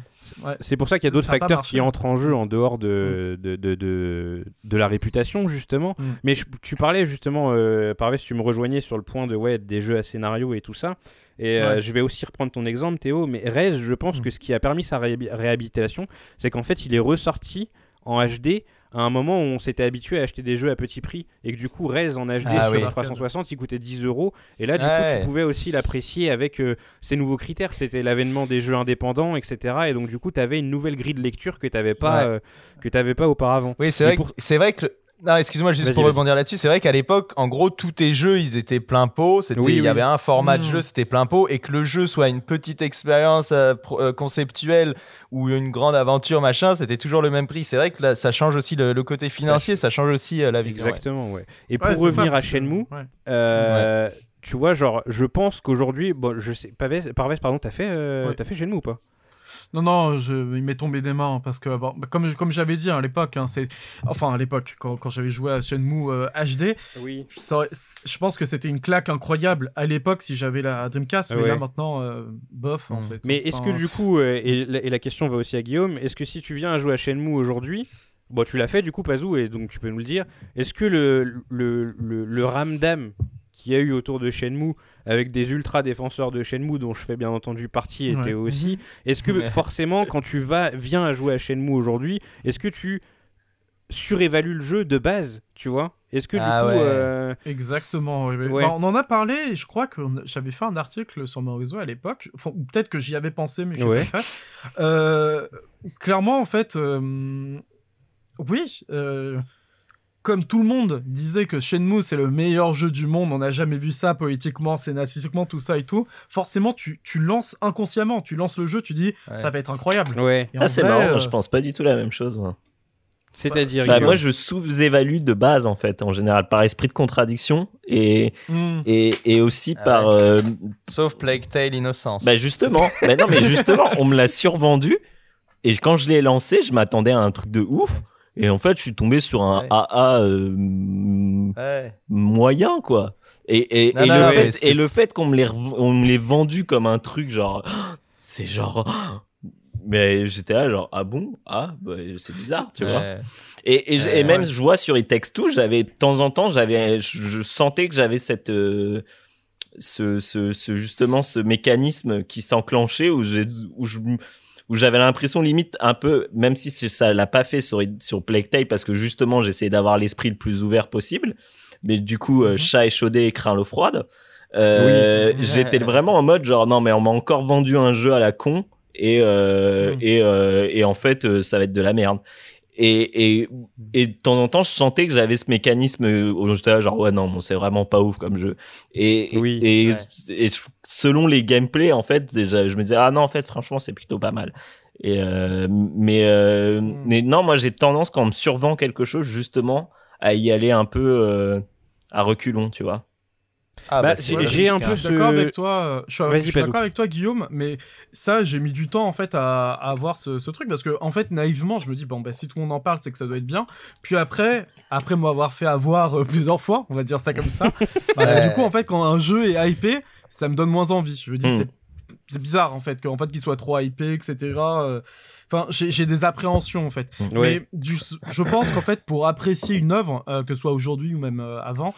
ouais, C'est pour ça qu'il y a d'autres facteurs qui entrent en jeu en dehors de, de, de, de, de la réputation, justement. Mm. Mais je- tu parlais justement, euh, Parvez, tu me rejoignais sur le point de ouais, des jeux à scénario et tout ça. Et euh, je vais aussi reprendre ton exemple, Théo. Mais Rez, je pense Mm. que ce qui a permis sa réhabi- réhabilitation, c'est qu'en fait, il est ressorti en HD à un moment où on s'était habitué à acheter des jeux à petit prix et que du coup Rez en HD Ah sur oui. le 360 il coûtait 10 euros et là du coup Ouais. tu pouvais aussi l'apprécier avec euh, ces nouveaux critères c'était l'avènement des jeux indépendants etc et donc du coup tu avais une nouvelle grille de lecture que tu n'avais pas Ouais. euh, que pas auparavant Oui, c'est vrai, pour- vrai que Non, excuse-moi, juste pour rebondir là-dessus, c'est vrai qu'à l'époque, en gros, tous tes jeux, ils étaient plein pot. C'était, Oui, il y avait un format de Mm. jeu, c'était plein pot, et que le jeu soit une petite expérience euh, euh, conceptuelle ou une grande aventure, machin, c'était toujours le même prix. C'est vrai que là, ça change aussi le, le côté financier, ça change aussi euh, la vision. ouais. Exactement, ouais. Et Ouais, pour ça, revenir à Shenmue, ouais. euh, tu vois, genre, je pense qu'aujourd'hui, bon, je sais, Parvez, pardon, t'as fait, euh, Ouais. t'as fait Shenmue ou pas? Non, non, je, il m'est tombé des mains parce que, bon, bah, comme, comme j'avais dit à l'époque, hein, c'est, enfin à l'époque, quand, quand j'avais joué à Shenmue euh, HD, Oui. ça aurait- je pense que c'était une claque incroyable à l'époque si j'avais la Dreamcast, mais Ouais. là maintenant, euh, bof en Mm. fait. Mais est-ce que du coup, euh, et, la, et la question va aussi à Guillaume, est-ce que si tu viens à jouer à Shenmue aujourd'hui, bon, tu l'as fait du coup, Pazou, et donc tu peux nous le dire, est-ce que le, le, le, le ramdam qu'il y a eu autour de Shenmue, avec des ultra défenseurs de Shenmue, dont je fais bien entendu partie, était Ouais. aussi, est-ce que Ouais. forcément, quand tu vas, viens à jouer à Shenmue aujourd'hui, est-ce que tu surévalues le jeu de base, tu vois? Est-ce que du Ah coup... ouais. euh, Exactement. Bah, on en a parlé et je crois que j'avais fait un article sur mon réseau à l'époque. Enfin, ou peut-être que j'y avais pensé, mais je Ouais. l'ai pas fait. Euh, clairement, en fait, euh, oui. Comme tout le monde disait que Shenmue c'est le meilleur jeu du monde, on n'a jamais vu ça politiquement, scénaristiquement, tout ça et tout. Forcément, tu, tu lances inconsciemment, tu lances le jeu, tu dis Ouais. ça va être incroyable. Ouais, Ah, c'est marrant, euh, je pense pas du tout la même chose. moi. c'est-à-dire... Bah, moi, je sous-évalue de base, en fait, en général, par esprit de contradiction et, hmm, et, et aussi Ah par. ouais. euh, Sauf Plague Tale Innocence. bah, justement, bah, non, mais justement, on me l'a survendu et quand je l'ai lancé, je m'attendais à un truc de ouf. Et en fait, je suis tombé sur un Ouais. AA euh, Ouais. moyen, quoi. Et, et, Non, et non, le, non, fait, et le fait qu'on me l'ait rev- vendu comme un truc genre, c'est genre. Mais j'étais là, genre, ah bon? Ah, bah, c'est bizarre, tu vois. Ouais. Et, et, même, je vois sur It Takes Two, j'avais de temps en temps, j'avais, je, je sentais que j'avais cette, euh, ce, ce, ce- justement, ce mécanisme qui s'enclenchait où où je, où j'avais l'impression limite un peu, même si ça l'a pas fait sur sur Plague Tale parce que justement, j'essayais d'avoir l'esprit le plus ouvert possible. Mais du coup, euh, Mhm. chat échaudé et craint l'eau froide. Euh, Oui. J'étais *laughs* vraiment en mode genre non mais on m'a encore vendu un jeu à la con et euh, Mhm. et, euh, et en fait euh, ça va être de la merde. Et, et, et de temps en temps, je sentais que j'avais ce mécanisme euh, où j'étais là, genre, ouais, non, bon, c'est vraiment pas ouf comme jeu. Et, Oui, et, ouais. et je- selon les gameplays, en fait, déjà, je me disais, ah non, en fait, franchement, c'est plutôt pas mal. Et euh, mais, euh, Mm. mais non, moi, j'ai tendance, quand on me survend quelque chose, justement, à y aller un peu euh, à reculons, tu vois. Ah, Bah, bah, j'ai- un hein. peu Je suis d'accord ce- avec toi. euh, Je suis, d'accord avec toi, Guillaume. Mais ça, j'ai mis du temps en fait à, à avoir ce, ce truc parce que en fait, naïvement, je me dis bon bah si tout le monde en parle, c'est que ça doit être bien. Puis après, après m'avoir fait avoir euh, plusieurs fois, on va dire ça comme ça. *laughs* bah, Ouais. Du coup, en fait, quand un jeu est hypé, ça me donne moins envie. Je veux dire, Hmm. c'est c'est bizarre en fait qu'en fait qu'il soit trop hypé, etc. euh, Enfin, j'ai j'ai des appréhensions en fait. Ouais. Mais du, je pense qu'en fait, pour apprécier une œuvre, euh, que ce soit aujourd'hui ou même euh, avant,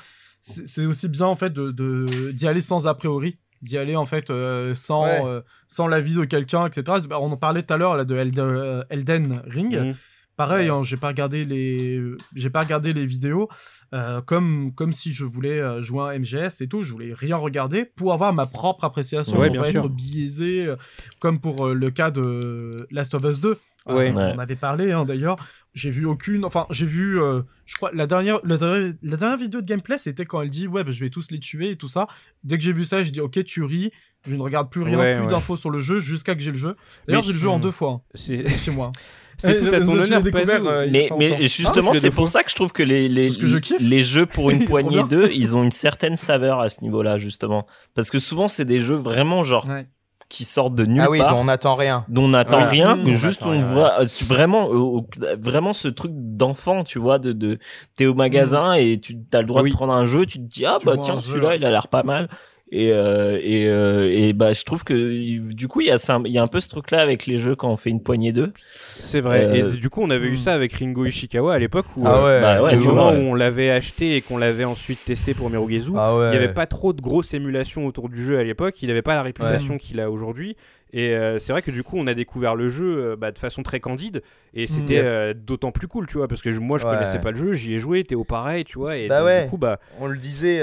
c'est aussi bien en fait de de- d'y aller sans a priori, d'y aller en fait euh, sans Ouais. euh, sans l'avis de quelqu'un, etc. Bah, On en parlait tout à l'heure là de Elden, euh, Elden Ring. Mhm. Pareil, Ouais. hein, j'ai pas regardé les j'ai pas regardé les vidéos euh, comme comme si je voulais euh, jouer un MGS et tout, je voulais rien regarder pour avoir ma propre appréciation, Ouais, pour bien pas sûr. être biaisé euh, comme pour le cas de Last of Us 2. Ouais. Euh, Ouais. On avait parlé hein, d'ailleurs. J'ai vu aucune. Enfin, j'ai vu. euh, je crois la dernière, la dernière, la dernière vidéo de gameplay, c'était quand elle dit ouais, bah, je vais tous les tuer et tout ça. Dès que j'ai vu ça, j'ai dit ok, tu ris. Je ne regarde plus rien, Ouais, plus ouais. d'infos sur le jeu jusqu'à que j'ai le jeu. D'ailleurs, j'ai le jeu en deux fois C'est hein, *laughs* chez moi. *laughs* c'est tout à ton honneur, euh, il y a Mais, mais justement, Ah, c'est pour ça que je trouve que les, les, que je les jeux pour *laughs* une poignée d'eux, ils ont une certaine saveur à ce niveau-là, justement. Parce que souvent, c'est des jeux vraiment genre Ouais. qui sortent de nulle Ah oui, part. dont on n'attend rien. dont on n'attend rien, Mmh. On juste on rien, voit euh, vraiment, euh, vraiment ce truc d'enfant, tu vois, de, de t'es au magasin et tu as le droit Oui. de prendre un jeu, tu te dis ah Tu bah tiens celui-là il a l'air pas mal et euh, et euh, et bah je trouve que du coup il y a ça- il y a un peu ce truc là avec les jeux quand on fait une poignée d'eux. C'est vrai. Euh, Et du coup, on avait eu hmm. ça avec Ringo Ishikawa à l'époque où, Ah euh, ouais, bah ouais, moment où on l'avait acheté et qu'on l'avait ensuite testé pour Mirogezu, Ah ouais. il n'y avait pas trop de grosses émulations autour du jeu à l'époque. Il n'avait pas la réputation qu'il a aujourd'hui. Et euh, c'est vrai que du coup, on a découvert le jeu euh, bah, de façon très candide. Et c'était Mm. euh, d'autant plus cool, tu vois, parce que je- moi, je Ouais. connaissais pas le jeu, j'y ai joué, Théo pareil, tu vois. Et Bah donc, ouais. du coup, bah, On le disait.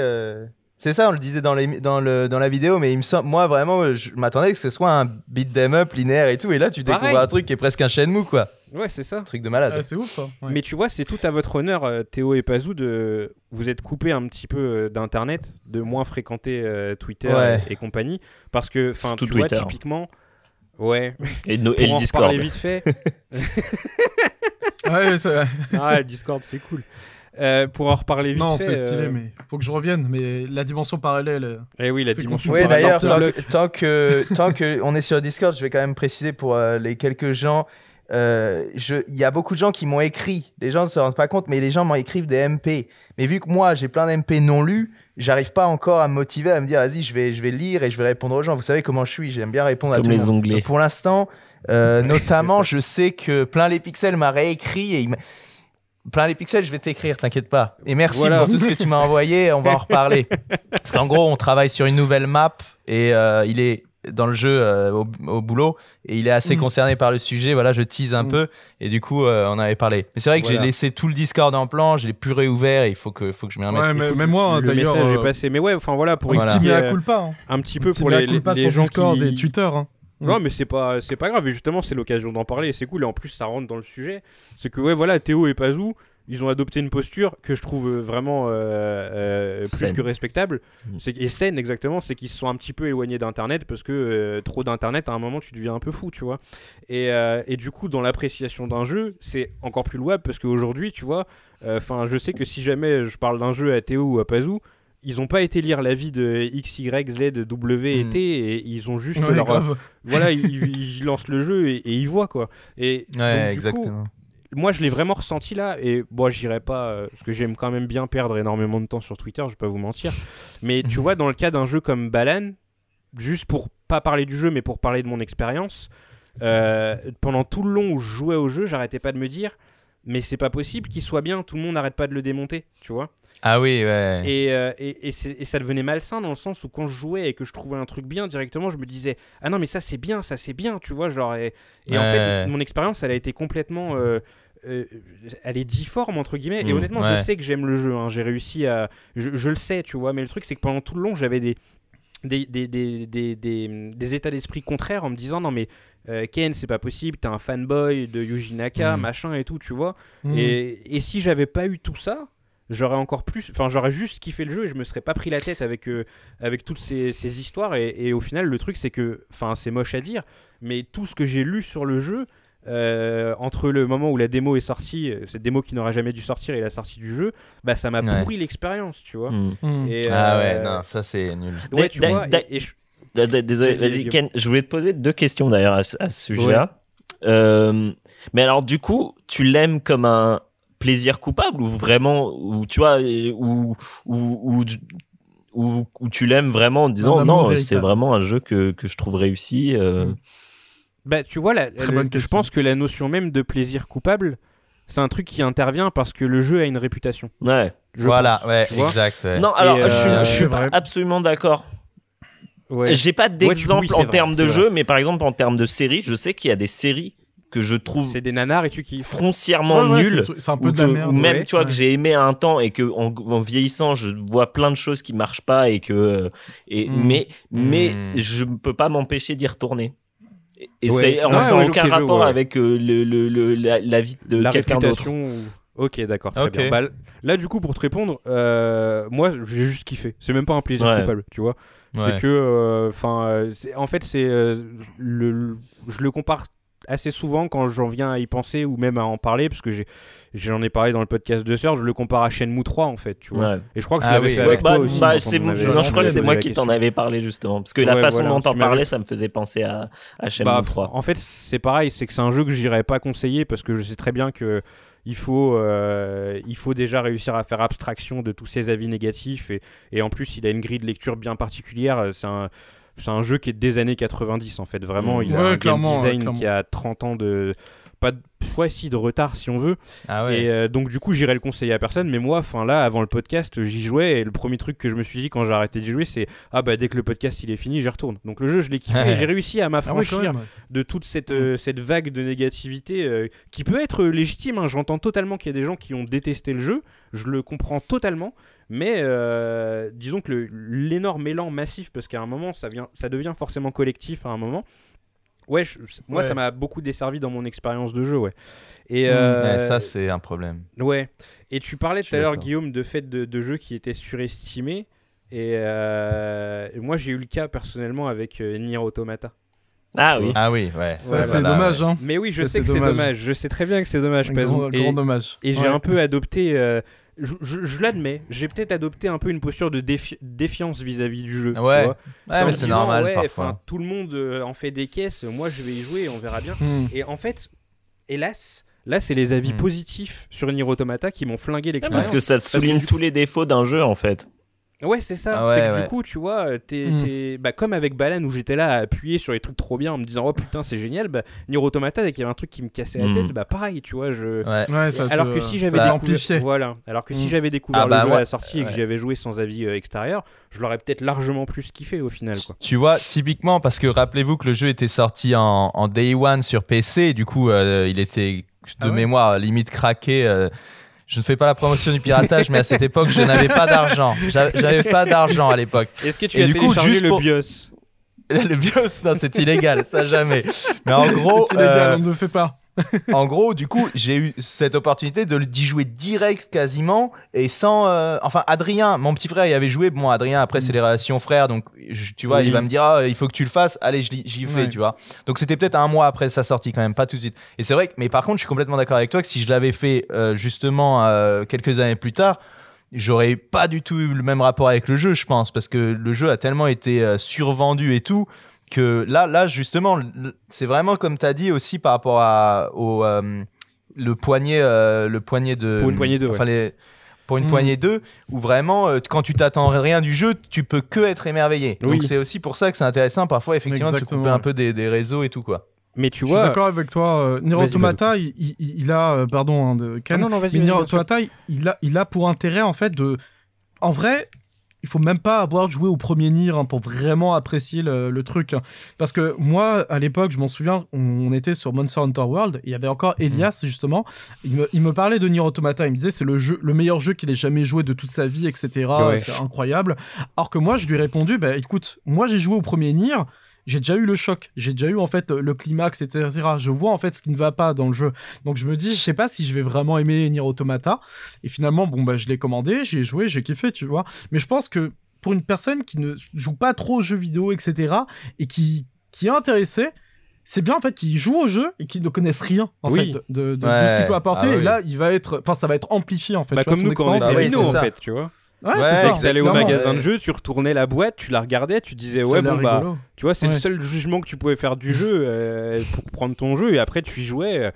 C'est ça, on le disait dans, les, dans, le, dans la vidéo, mais il me semble, moi vraiment, je m'attendais que ce soit un beat them up linéaire et tout, et là tu découvres un truc qui est presque un Shenmue quoi. Ouais, c'est ça. Truc de malade. Ah, c'est ouf, ça. Ouais. Mais tu vois, c'est tout à votre honneur, euh, Théo et Pazou, de vous êtes coupé un petit peu euh, d'internet, de moins fréquenter euh, Twitter Ouais. et, et compagnie, parce que, enfin, tu vois, Twitter. typiquement, ouais. Et, no- et le en Discord. vite fait. *laughs* Ouais, c'est- ah, le Discord, c'est cool. Euh, pour en reparler vite Non, c'est stylé, euh, mais faut que je revienne. Mais la dimension parallèle. Eh oui, la dimension. compliqué. Oui, d'ailleurs, tant, tant que tant que on est sur Discord, je vais quand même préciser pour euh, les quelques gens. euh, je- Il y a beaucoup de gens qui m'ont écrit. Les gens ne se rendent pas compte, mais les gens m'en écrivent des MP. Mais vu que moi, j'ai plein d'MP non lus, j'arrive pas encore à me motiver à me dire, vas-y, je vais, je vais lire et je vais répondre aux gens. Vous savez comment je suis. J'aime bien répondre à Comme tout le les onglets. Donc, pour l'instant, euh, *laughs* notamment, je sais que plein les pixels m'a réécrit et il m'a- Plein les pixels, je vais t'écrire, t'inquiète pas. Et merci Voilà. pour tout ce que tu m'as envoyé, on va en reparler. *laughs* Parce qu'en gros, on travaille sur une nouvelle map et euh, il est dans le jeu euh, au, au boulot et il est assez Mm. concerné par le sujet. Voilà, je tease un Mm. peu et du coup, euh, on avait parlé. Mais c'est vrai que Voilà. j'ai laissé tout le Discord en plan, je l'ai plus réouvert et il faut que, faut que je m'y remette. Ouais, mais, mais moi, hein, le d'ailleurs. message est euh, passé. Mais ouais, enfin voilà, pour Voilà. Petit euh, hein. un petit peu pour les, les, les gens Discord qui. et Twitter. hein. Non, mais c'est pas, c'est pas grave. Et justement, c'est l'occasion d'en parler. C'est cool. Et en plus, ça rentre dans le sujet. C'est que, ouais, voilà, Théo et Pazou, ils ont adopté une posture que je trouve vraiment euh, euh, plus Saine. que respectable. Mm. C'est, et saine, exactement. C'est qu'ils se sont un petit peu éloignés d'Internet parce que euh, trop d'Internet, à un moment, tu deviens un peu fou, tu vois. Et, et du coup, dans l'appréciation d'un jeu, c'est encore plus louable parce qu'aujourd'hui, tu vois, enfin, je sais que si jamais je parle d'un jeu à Théo ou à Pazou, ils ont pas été lire l'avis de X, Y, Z, W et Mm. T et ils ont juste Ouais, leur, grave. voilà, ils, ils lancent le jeu et, et ils voient quoi. Et donc, Ouais, du coup, exactement. moi, je l'ai vraiment ressenti là, et bon, j'irai pas, euh, parce que j'aime quand même bien perdre énormément de temps sur Twitter, je vais pas vous mentir. Mais tu Mhm. vois, dans le cas d'un jeu comme Balan, juste pour pas parler du jeu, mais pour parler de mon expérience, euh, pendant tout le long où je jouais au jeu, j'arrêtais pas de me dire, mais c'est pas possible qu'il soit bien, tout le monde n'arrête pas de le démonter, tu vois. Ah oui, ouais. Et, euh, et, et ça devenait malsain dans le sens où quand je jouais et que je trouvais un truc bien directement, je me disais ah non mais ça c'est bien, ça c'est bien, tu vois genre et, en fait mon expérience elle a été complètement euh, euh, elle est difforme entre guillemets et Mm, honnêtement ouais. je sais que j'aime le jeu, hein, j'ai réussi à je, je le sais tu vois mais le truc c'est que pendant tout le long j'avais des des, des, des, des, des- des états d'esprit contraires en me disant non mais euh, Ken c'est pas possible t'es un fanboy de Yuji Naka Mm. machin et tout tu vois Mm. et, et si j'avais pas eu tout ça, j'aurais encore plus. Enfin, j'aurais juste kiffé le jeu et je me serais pas pris la tête avec, euh, avec toutes ces, ces histoires. Et, et au final, le truc, c'est que. Enfin, c'est moche à dire, mais tout ce que j'ai lu sur le jeu. euh, entre le moment où la démo est sortie, cette démo qui n'aurait jamais dû sortir et la sortie du jeu, bah ça m'a Ouais. pourri l'expérience, tu vois. Mm. Et, Ah ouais, non, ça c'est nul. Ouais, tu vois. et- et je- Désolé, Vas-y. Ken. Je voulais te poser deux questions d'ailleurs à, ce- à ce sujet-là. Euh, mais alors, du coup, tu l'aimes comme un plaisir coupable ou vraiment, ou tu vois, euh, ou ou ou, ou, ou tu l'aimes vraiment en disant non, c'est vraiment un jeu que, que je trouve réussi. euh, Mm. Bah, tu vois, la- Très le- bonne je pense que la notion même de plaisir coupable, c'est un truc qui intervient parce que le jeu a une réputation. Ouais. je voilà, pense, ouais, exact. ouais. Non, alors, euh, je, suis- je vrai. absolument d'accord. Ouais. J'ai pas d'exemple oui, en vrai, termes de c'est jeu, mais par exemple en termes de séries, je sais qu'il y a des séries que je trouve C'est des nanars et tu kiffes. foncièrement Ouais, ouais, c'est un peu ou, de la merde. ou même ouais. tu vois Ouais. que j'ai aimé à un temps et que en, en vieillissant je vois plein de choses qui marchent pas et que et Mm. mais mais Mm. je ne peux pas m'empêcher d'y retourner et c'est ouais, aucun rapport avec euh, le, le, le- la, la vie de la quelqu'un d'autre ou- Ok, d'accord, très bien. Bah, là, du coup, pour te répondre, euh, moi, j'ai juste kiffé. C'est même pas un plaisir Ouais. coupable, tu vois. Ouais. C'est que, enfin, en fait, c'est euh, le, le- je le compare assez souvent quand j'en viens à y penser ou même à en parler, parce que j'ai, j'en ai parlé dans le podcast de Sœur, je le compare à Shenmue 3 en fait, tu vois. Ouais. Et je crois que je Ah l'avais oui, fait ouais. avec Bah, toi aussi. bah, avait- non, je crois que c'est moi qui t'en avais parlé justement parce que la façon voilà, dont t'en parlais ça me faisait penser à à Shenmue Bah, 3 En fait, c'est pareil, c'est que c'est un jeu que j'irais pas conseiller parce que je sais très bien que il faut, euh, il faut déjà réussir à faire abstraction de tous ces avis négatifs et, et en plus il a une grille de lecture bien particulière. C'est un, c'est un jeu qui est des années 90 en fait. Vraiment, Mm. il a un game ouais, design qui a 30 ans de pas de, ouais, si, de retard si on veut. Ah ouais. Et euh, donc du coup, j'irai le conseiller à personne. Mais moi, enfin là, avant le podcast, j'y jouais et le premier truc que je me suis dit quand j'ai arrêté d'y jouer, c'est ah bah dès que le podcast il est fini, j'y retourne. Donc le jeu, je l'ai kiffé. et j'ai réussi à Ah ouais, m'affranchir de toute cette, euh, cette vague de négativité euh, qui peut être légitime. hein. J'entends totalement qu'il y a des gens qui ont détesté le jeu, je le comprends totalement, mais euh, disons que l'énorme élan massif, parce qu'à un moment ça, vient, ça devient forcément collectif à un moment, Ouais, je- moi Ouais. ça m'a beaucoup desservi dans mon expérience de jeu, ouais. Et Mm. euh, Ouais, ça, c'est un problème. Ouais. Et tu parlais tout à l'heure. Guillaume, de fait de, de jeux qui étaient surestimés. Et euh, moi, j'ai eu le cas personnellement avec euh, Nier Automata. Ah oui. Ah oui, ouais. Ça, Ouais, c'est voilà, dommage, ouais. hein. Mais oui, je Ça, sais que c'est dommage. dommage. Je sais très bien que c'est dommage, Un grand, Et, dommage. et j'ai Ouais. un peu adopté. euh, je je- je l'admets, j'ai peut-être adopté un peu une posture de défi- défiance vis-à-vis du jeu. Ouais. mais c'est normal ouais, parfois. Tout le monde euh, en fait des caisses. Moi, je vais y jouer, on verra bien. Hmm. Et en fait, hélas, là, c'est les avis Hmm. positifs sur Nier Automata qui m'ont flingué l'expérience. Parce que ça te souligne tous les défauts d'un jeu en fait. Ouais, c'est ça. Ah ouais, c'est que ouais. du coup, tu vois, euh, t'es, Mm. t'es- bah, comme avec Balan où j'étais là à appuyer sur les trucs trop bien en me disant oh putain c'est génial, bah, Nier Automata dès qu'il y avait un truc qui me cassait la Mm. tête, bah pareil, tu vois, je. Ouais. Ça alors te- que si j'avais ça découvert, voilà, alors que si Mm. j'avais découvert Ah bah le jeu ouais. à la sortie et que j'y avais joué sans avis euh, extérieur, je l'aurais peut-être largement plus kiffé au final, quoi. Tu vois, typiquement, parce que rappelez-vous que le jeu était sorti en, en day one sur PC, et du coup, euh, il était de Ah ouais mémoire limite craqué. euh, je ne fais pas la promotion du piratage, mais à cette époque, je n'avais pas d'argent. J'a- J'avais pas d'argent à l'époque. Est-ce que tu Et as du coup, téléchargé juste le pour- BIOS *laughs* Le BIOS, non, c'est illégal, ça jamais. Mais en gros, C'est illégal, euh, on ne le fait pas. *laughs* en gros, du coup, j'ai eu cette opportunité de d'y jouer direct quasiment et sans. euh, enfin, Adrien, mon petit frère, il avait joué. Bon, Adrien, après, c'est les relations frères, donc je- tu vois, Oui. il va me dire, Ah, il faut que tu le fasses. Allez, j'y fais, Ouais. tu vois. Donc, c'était peut-être un mois après sa sortie, quand même, pas tout de suite. Et c'est vrai que, mais par contre, je suis complètement d'accord avec toi que si je l'avais fait euh, justement euh, quelques années plus tard, j'aurais pas du tout eu le même rapport avec le jeu, je pense, parce que le jeu a tellement été survendu et tout que là, là justement, c'est vraiment comme tu as dit aussi par rapport à, au euh, le poignet, euh, le poignet de. Pour une poignée deux, Enfin, les- pour une Mm. poignée 2, où vraiment, euh, quand tu t'attends rien du jeu, tu peux que être émerveillé. Oui. Donc c'est aussi pour ça que c'est intéressant parfois, effectivement, de se couper un peu des, des réseaux et tout, quoi. Mais tu Je suis vois. d'accord avec toi. euh, Nier Vas-y, Automata, il, il- il a, euh, pardon, hein, de Ah non, non, vas-y, mais vas-y, Nier. Automata, il a, il a pour intérêt en fait de, en vrai, il faut même pas avoir joué au premier Nier hein, pour vraiment apprécier le, le truc. hein. Parce que moi, à l'époque, je m'en souviens, on, on était sur Monster Hunter World, et il y avait encore Elias justement. Il me, il me parlait de Nier Automata, il me disait c'est le jeu, le meilleur jeu qu'il ait jamais joué de toute sa vie, etc. Ouais. C'est incroyable. Alors que moi, je lui ai répondu, bah écoute, moi j'ai joué au premier Nier j'ai déjà eu le choc, j'ai déjà eu en fait le climax, etc. Je vois en fait ce qui ne va pas dans le jeu. Donc je me dis, je sais pas si je vais vraiment aimer Nier Automata. Et finalement, bon bah je l'ai commandé, j'y ai joué, j'ai kiffé, tu vois. Mais je pense que pour une personne qui ne joue pas trop aux jeux vidéo, etc. et qui, qui est intéressée, c'est bien en fait qu'il joue au jeu et qu'il ne connaisse rien en Oui. fait de, de- de Ouais. ce qu'il peut apporter. Ah et là, il va être, enfin ça va être amplifié en fait. Bah, comme nous quand on était Ah oui, en ça. fait, tu vois. Ouais, Ouais, c'est que t'allais au magasin de ouais. jeu, tu retournais la boîte, tu la regardais, tu disais ouais bon bah rigolo. tu vois c'est le seul jugement que tu pouvais faire du jeu euh, pour prendre ton jeu et après tu y jouais euh,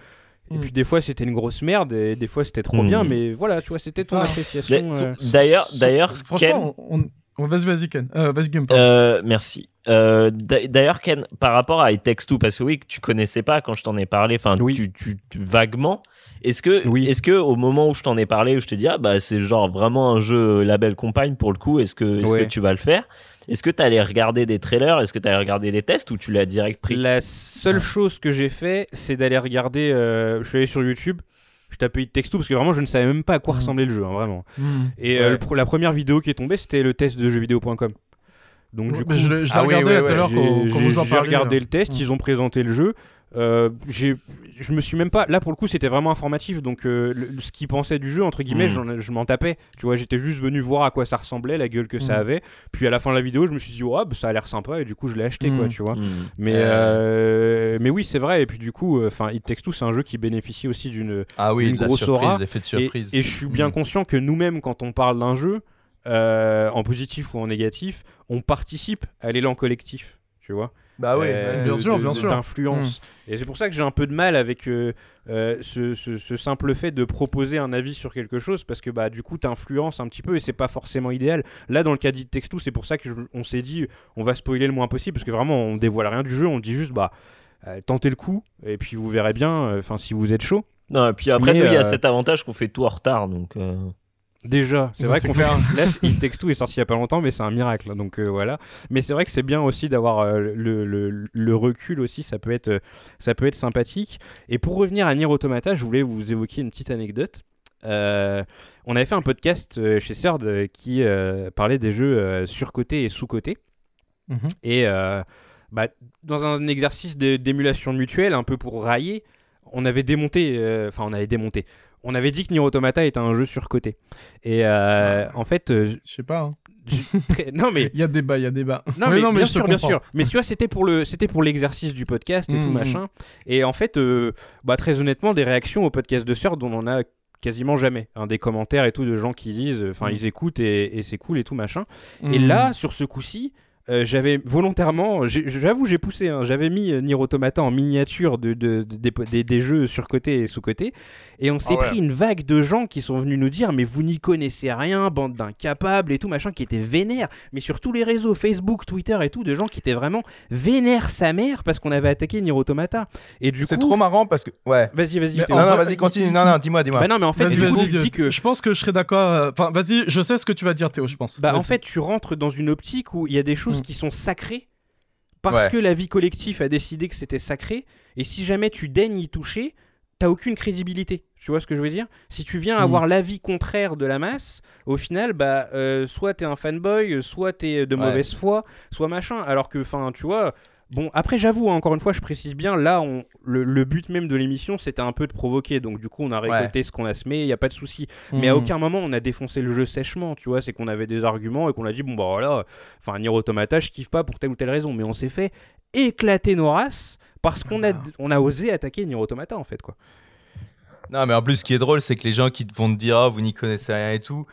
et Mm. puis des fois c'était une grosse merde et des fois c'était trop Mm. bien mais voilà tu vois c'était ton ça. appréciation euh. D'ailleurs, d'ailleurs, Ken, Franchement, on... on- Vas-y, vas-y, Ken. Euh, vas-y, pardon. Euh, merci. Euh, d'a- D'ailleurs, Ken, par rapport à It Takes Two, parce que oui, que tu connaissais pas quand je t'en ai parlé, enfin, Oui. tu, tu, tu- vaguement. Est-ce que, Oui. est-ce que au moment où je t'en ai parlé, où je te dis ah bah c'est genre vraiment un jeu label compagne pour le coup, est-ce que, est-ce Ouais. que tu vas le faire? Est-ce que tu allais regarder des trailers? Est-ce que tu allais regarder des tests ou tu l'as direct pris? La seule chose que j'ai fait c'est d'aller regarder euh, je suis allé sur YouTube je tapais It Takes Two parce que vraiment je ne savais même pas à quoi Mm. ressemblait le jeu hein, vraiment Hmm. et euh, Ouais. le pro- la première vidéo qui est tombée c'était le test de jeuxvideo.com donc du coup je l'ai Ah oui, regardé oui, tout à l'heure quand, vous en regardé là. le test, Mm. ils ont présenté le jeu. Euh, je me suis même pas. Là pour le coup, c'était vraiment informatif. Donc euh, le- ce qu'ils pensaient du jeu, entre guillemets, Mm. je m'en tapais. Tu vois, j'étais juste venu voir à quoi ça ressemblait, la gueule que ça Mm. avait. Puis à la fin de la vidéo, je me suis dit, bah, ça a l'air sympa. Et du coup, je l'ai acheté, Mm. quoi, tu vois. Mais, Euh. mais oui, c'est vrai. Et puis du coup, enfin, It Takes Two, c'est un jeu qui bénéficie aussi d'une Ah oui, grosse surprise, aura. de et, surprise. et je suis bien Mm. conscient que nous-mêmes, quand on parle d'un jeu, en positif ou en négatif, on participe à l'élan collectif. Tu vois Bah oui, euh, bien de- sûr, de- bien de- sûr. d'influence. Et c'est pour ça que j'ai un peu de mal avec euh, euh, ce, ce- ce simple fait de proposer un avis sur quelque chose parce que bah du coup t'influences un petit peu et c'est pas forcément idéal. Là dans le cas d'It Takes Two, c'est pour ça que je- on s'est dit on va spoiler le moins possible parce que vraiment on dévoile rien du jeu, on dit juste bah euh, tentez le coup et puis vous verrez bien. euh, Enfin si vous êtes chaud. Non, et puis après, Mais, nous, il y a cet avantage qu'on fait tout en retard. Donc, euh, Déjà, c'est vrai qu'on fait. clair. Là, It Takes Two est sorti il y a pas longtemps, mais c'est un miracle. Donc euh, voilà. Mais c'est vrai que c'est bien aussi d'avoir euh, le, le- le recul aussi. Ça peut être, euh, ça peut être sympathique. Et pour revenir à Nier Automata, je voulais vous évoquer une petite anecdote. Euh, on avait fait un podcast chez euh, qui parlait des jeux surcotés et sous-cotés. Mhm. Et bah, dans un exercice d'émulation mutuelle, un peu pour railler, on avait démonté, enfin on avait démonté. On avait dit que Nier Automata était un jeu surcoté. Et euh, en fait, euh, Je sais pas. hein. très- non mais *laughs* Il y a débat, il y a débat. non, mais, non, mais bien sûr, bien sûr. Mais tu vois, c'était pour le, c'était pour l'exercice du podcast et tout Mhm. machin. Et en fait, euh, bah, très honnêtement, des réactions au podcast de Sœur, on en a quasiment jamais. hein, des commentaires et tout de gens qui disent, enfin, Mhm. ils écoutent et, et c'est cool et tout machin. Et là, sur ce coup-ci. Euh, j'avais volontairement, j'ai- j'avoue, j'ai poussé. hein, j'avais mis euh, Nier Automata en miniature de, de- de- des, des- des jeux surcotés et sous-cotés. Et on s'est Ah ouais. pris une vague de gens qui sont venus nous dire Mais vous n'y connaissez rien, bande d'incapables et tout, machin, qui étaient vénères. Mais sur tous les réseaux, Facebook, Twitter et tout, de gens qui étaient vraiment vénères sa mère parce qu'on avait attaqué Nier Automata. Et du coup. C'est trop marrant parce que. Ouais. Vas-y, vas-y. Non, non, vrai, vas-y, continue. Non, non, dis-moi, dis-moi. Bah non, mais en fait, Vas-y, du coup, vas-y, tu dis que. Je pense que je serais d'accord. euh, Enfin, vas-y, je sais ce que tu vas dire, Théo, je pense. Bah, en fait, tu rentres dans une optique où il y a des choses Mm. qui sont sacrées parce Ouais. que la vie collective a décidé que c'était sacré. Et si jamais tu daignes y toucher, t'as aucune crédibilité. Tu vois ce que je veux dire? Si tu viens Mm. avoir l'avis contraire de la masse, au final, bah, euh, soit t'es un fanboy, soit t'es de Ouais. mauvaise foi, soit machin. Alors que, enfin, tu vois. Bon, après, j'avoue, hein, encore une fois, je précise bien, là, on, le, le but même de l'émission, c'était un peu de provoquer. Donc, du coup, on a récolté ce qu'on a semé, il n'y a pas de souci. Mais à Hmm. aucun moment on a défoncé le jeu sèchement, tu vois, c'est qu'on avait des arguments et qu'on a dit bon bah voilà, enfin Nier Automata je kiffe pas pour telle ou telle raison, mais on s'est fait éclater nos races parce qu'on a, on a osé attaquer Nier Automata en fait quoi. Non, mais en plus, ce qui est drôle, c'est que les gens qui vont te dire, oh, vous n'y connaissez rien et tout,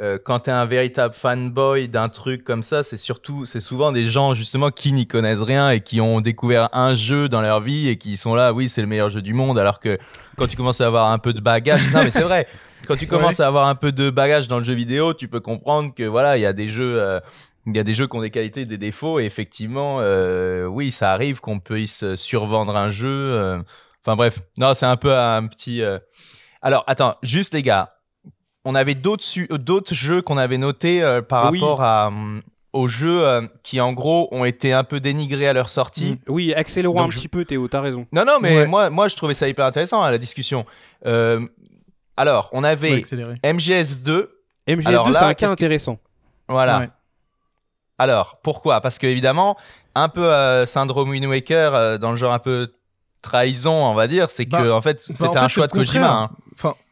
euh, quand t'es un véritable fanboy d'un truc comme ça, c'est surtout, c'est souvent des gens justement qui n'y connaissent rien et qui ont découvert un jeu dans leur vie et qui sont là, oui, c'est le meilleur jeu du monde, alors que quand tu commences à avoir un peu de bagage, non, mais c'est vrai, quand tu *laughs* commences à avoir un peu de bagage dans le jeu vidéo, tu peux comprendre que voilà, il y a des jeux. euh, il y a des jeux qui ont des qualités et des défauts, et effectivement, euh, oui, ça arrive qu'on puisse survendre un jeu. euh, Enfin bref, non, c'est un peu un petit. euh, Alors attends, juste les gars, on avait d'autres euh, d'autres jeux qu'on avait notés euh, par Oui. rapport à hum, aux jeux euh, qui en gros ont été un peu dénigrés à leur sortie. Oui, accélérons un je- petit peu Théo, t'as raison. Non non, mais Ouais. moi moi je trouvais ça hyper intéressant à la discussion. Euh, alors on Ouais, avait accéléré. MGS2, MGS2 Alors là, c'est un cas que- intéressant. voilà. Ouais. Alors, pourquoi? Parce que évidemment, un peu euh, syndrome Wind Waker, euh, dans le genre un peu trahison, on va dire, c'est que Bah, en fait, Bah, c'était en fait, un choix de Kojima. hein. Enfin, euh,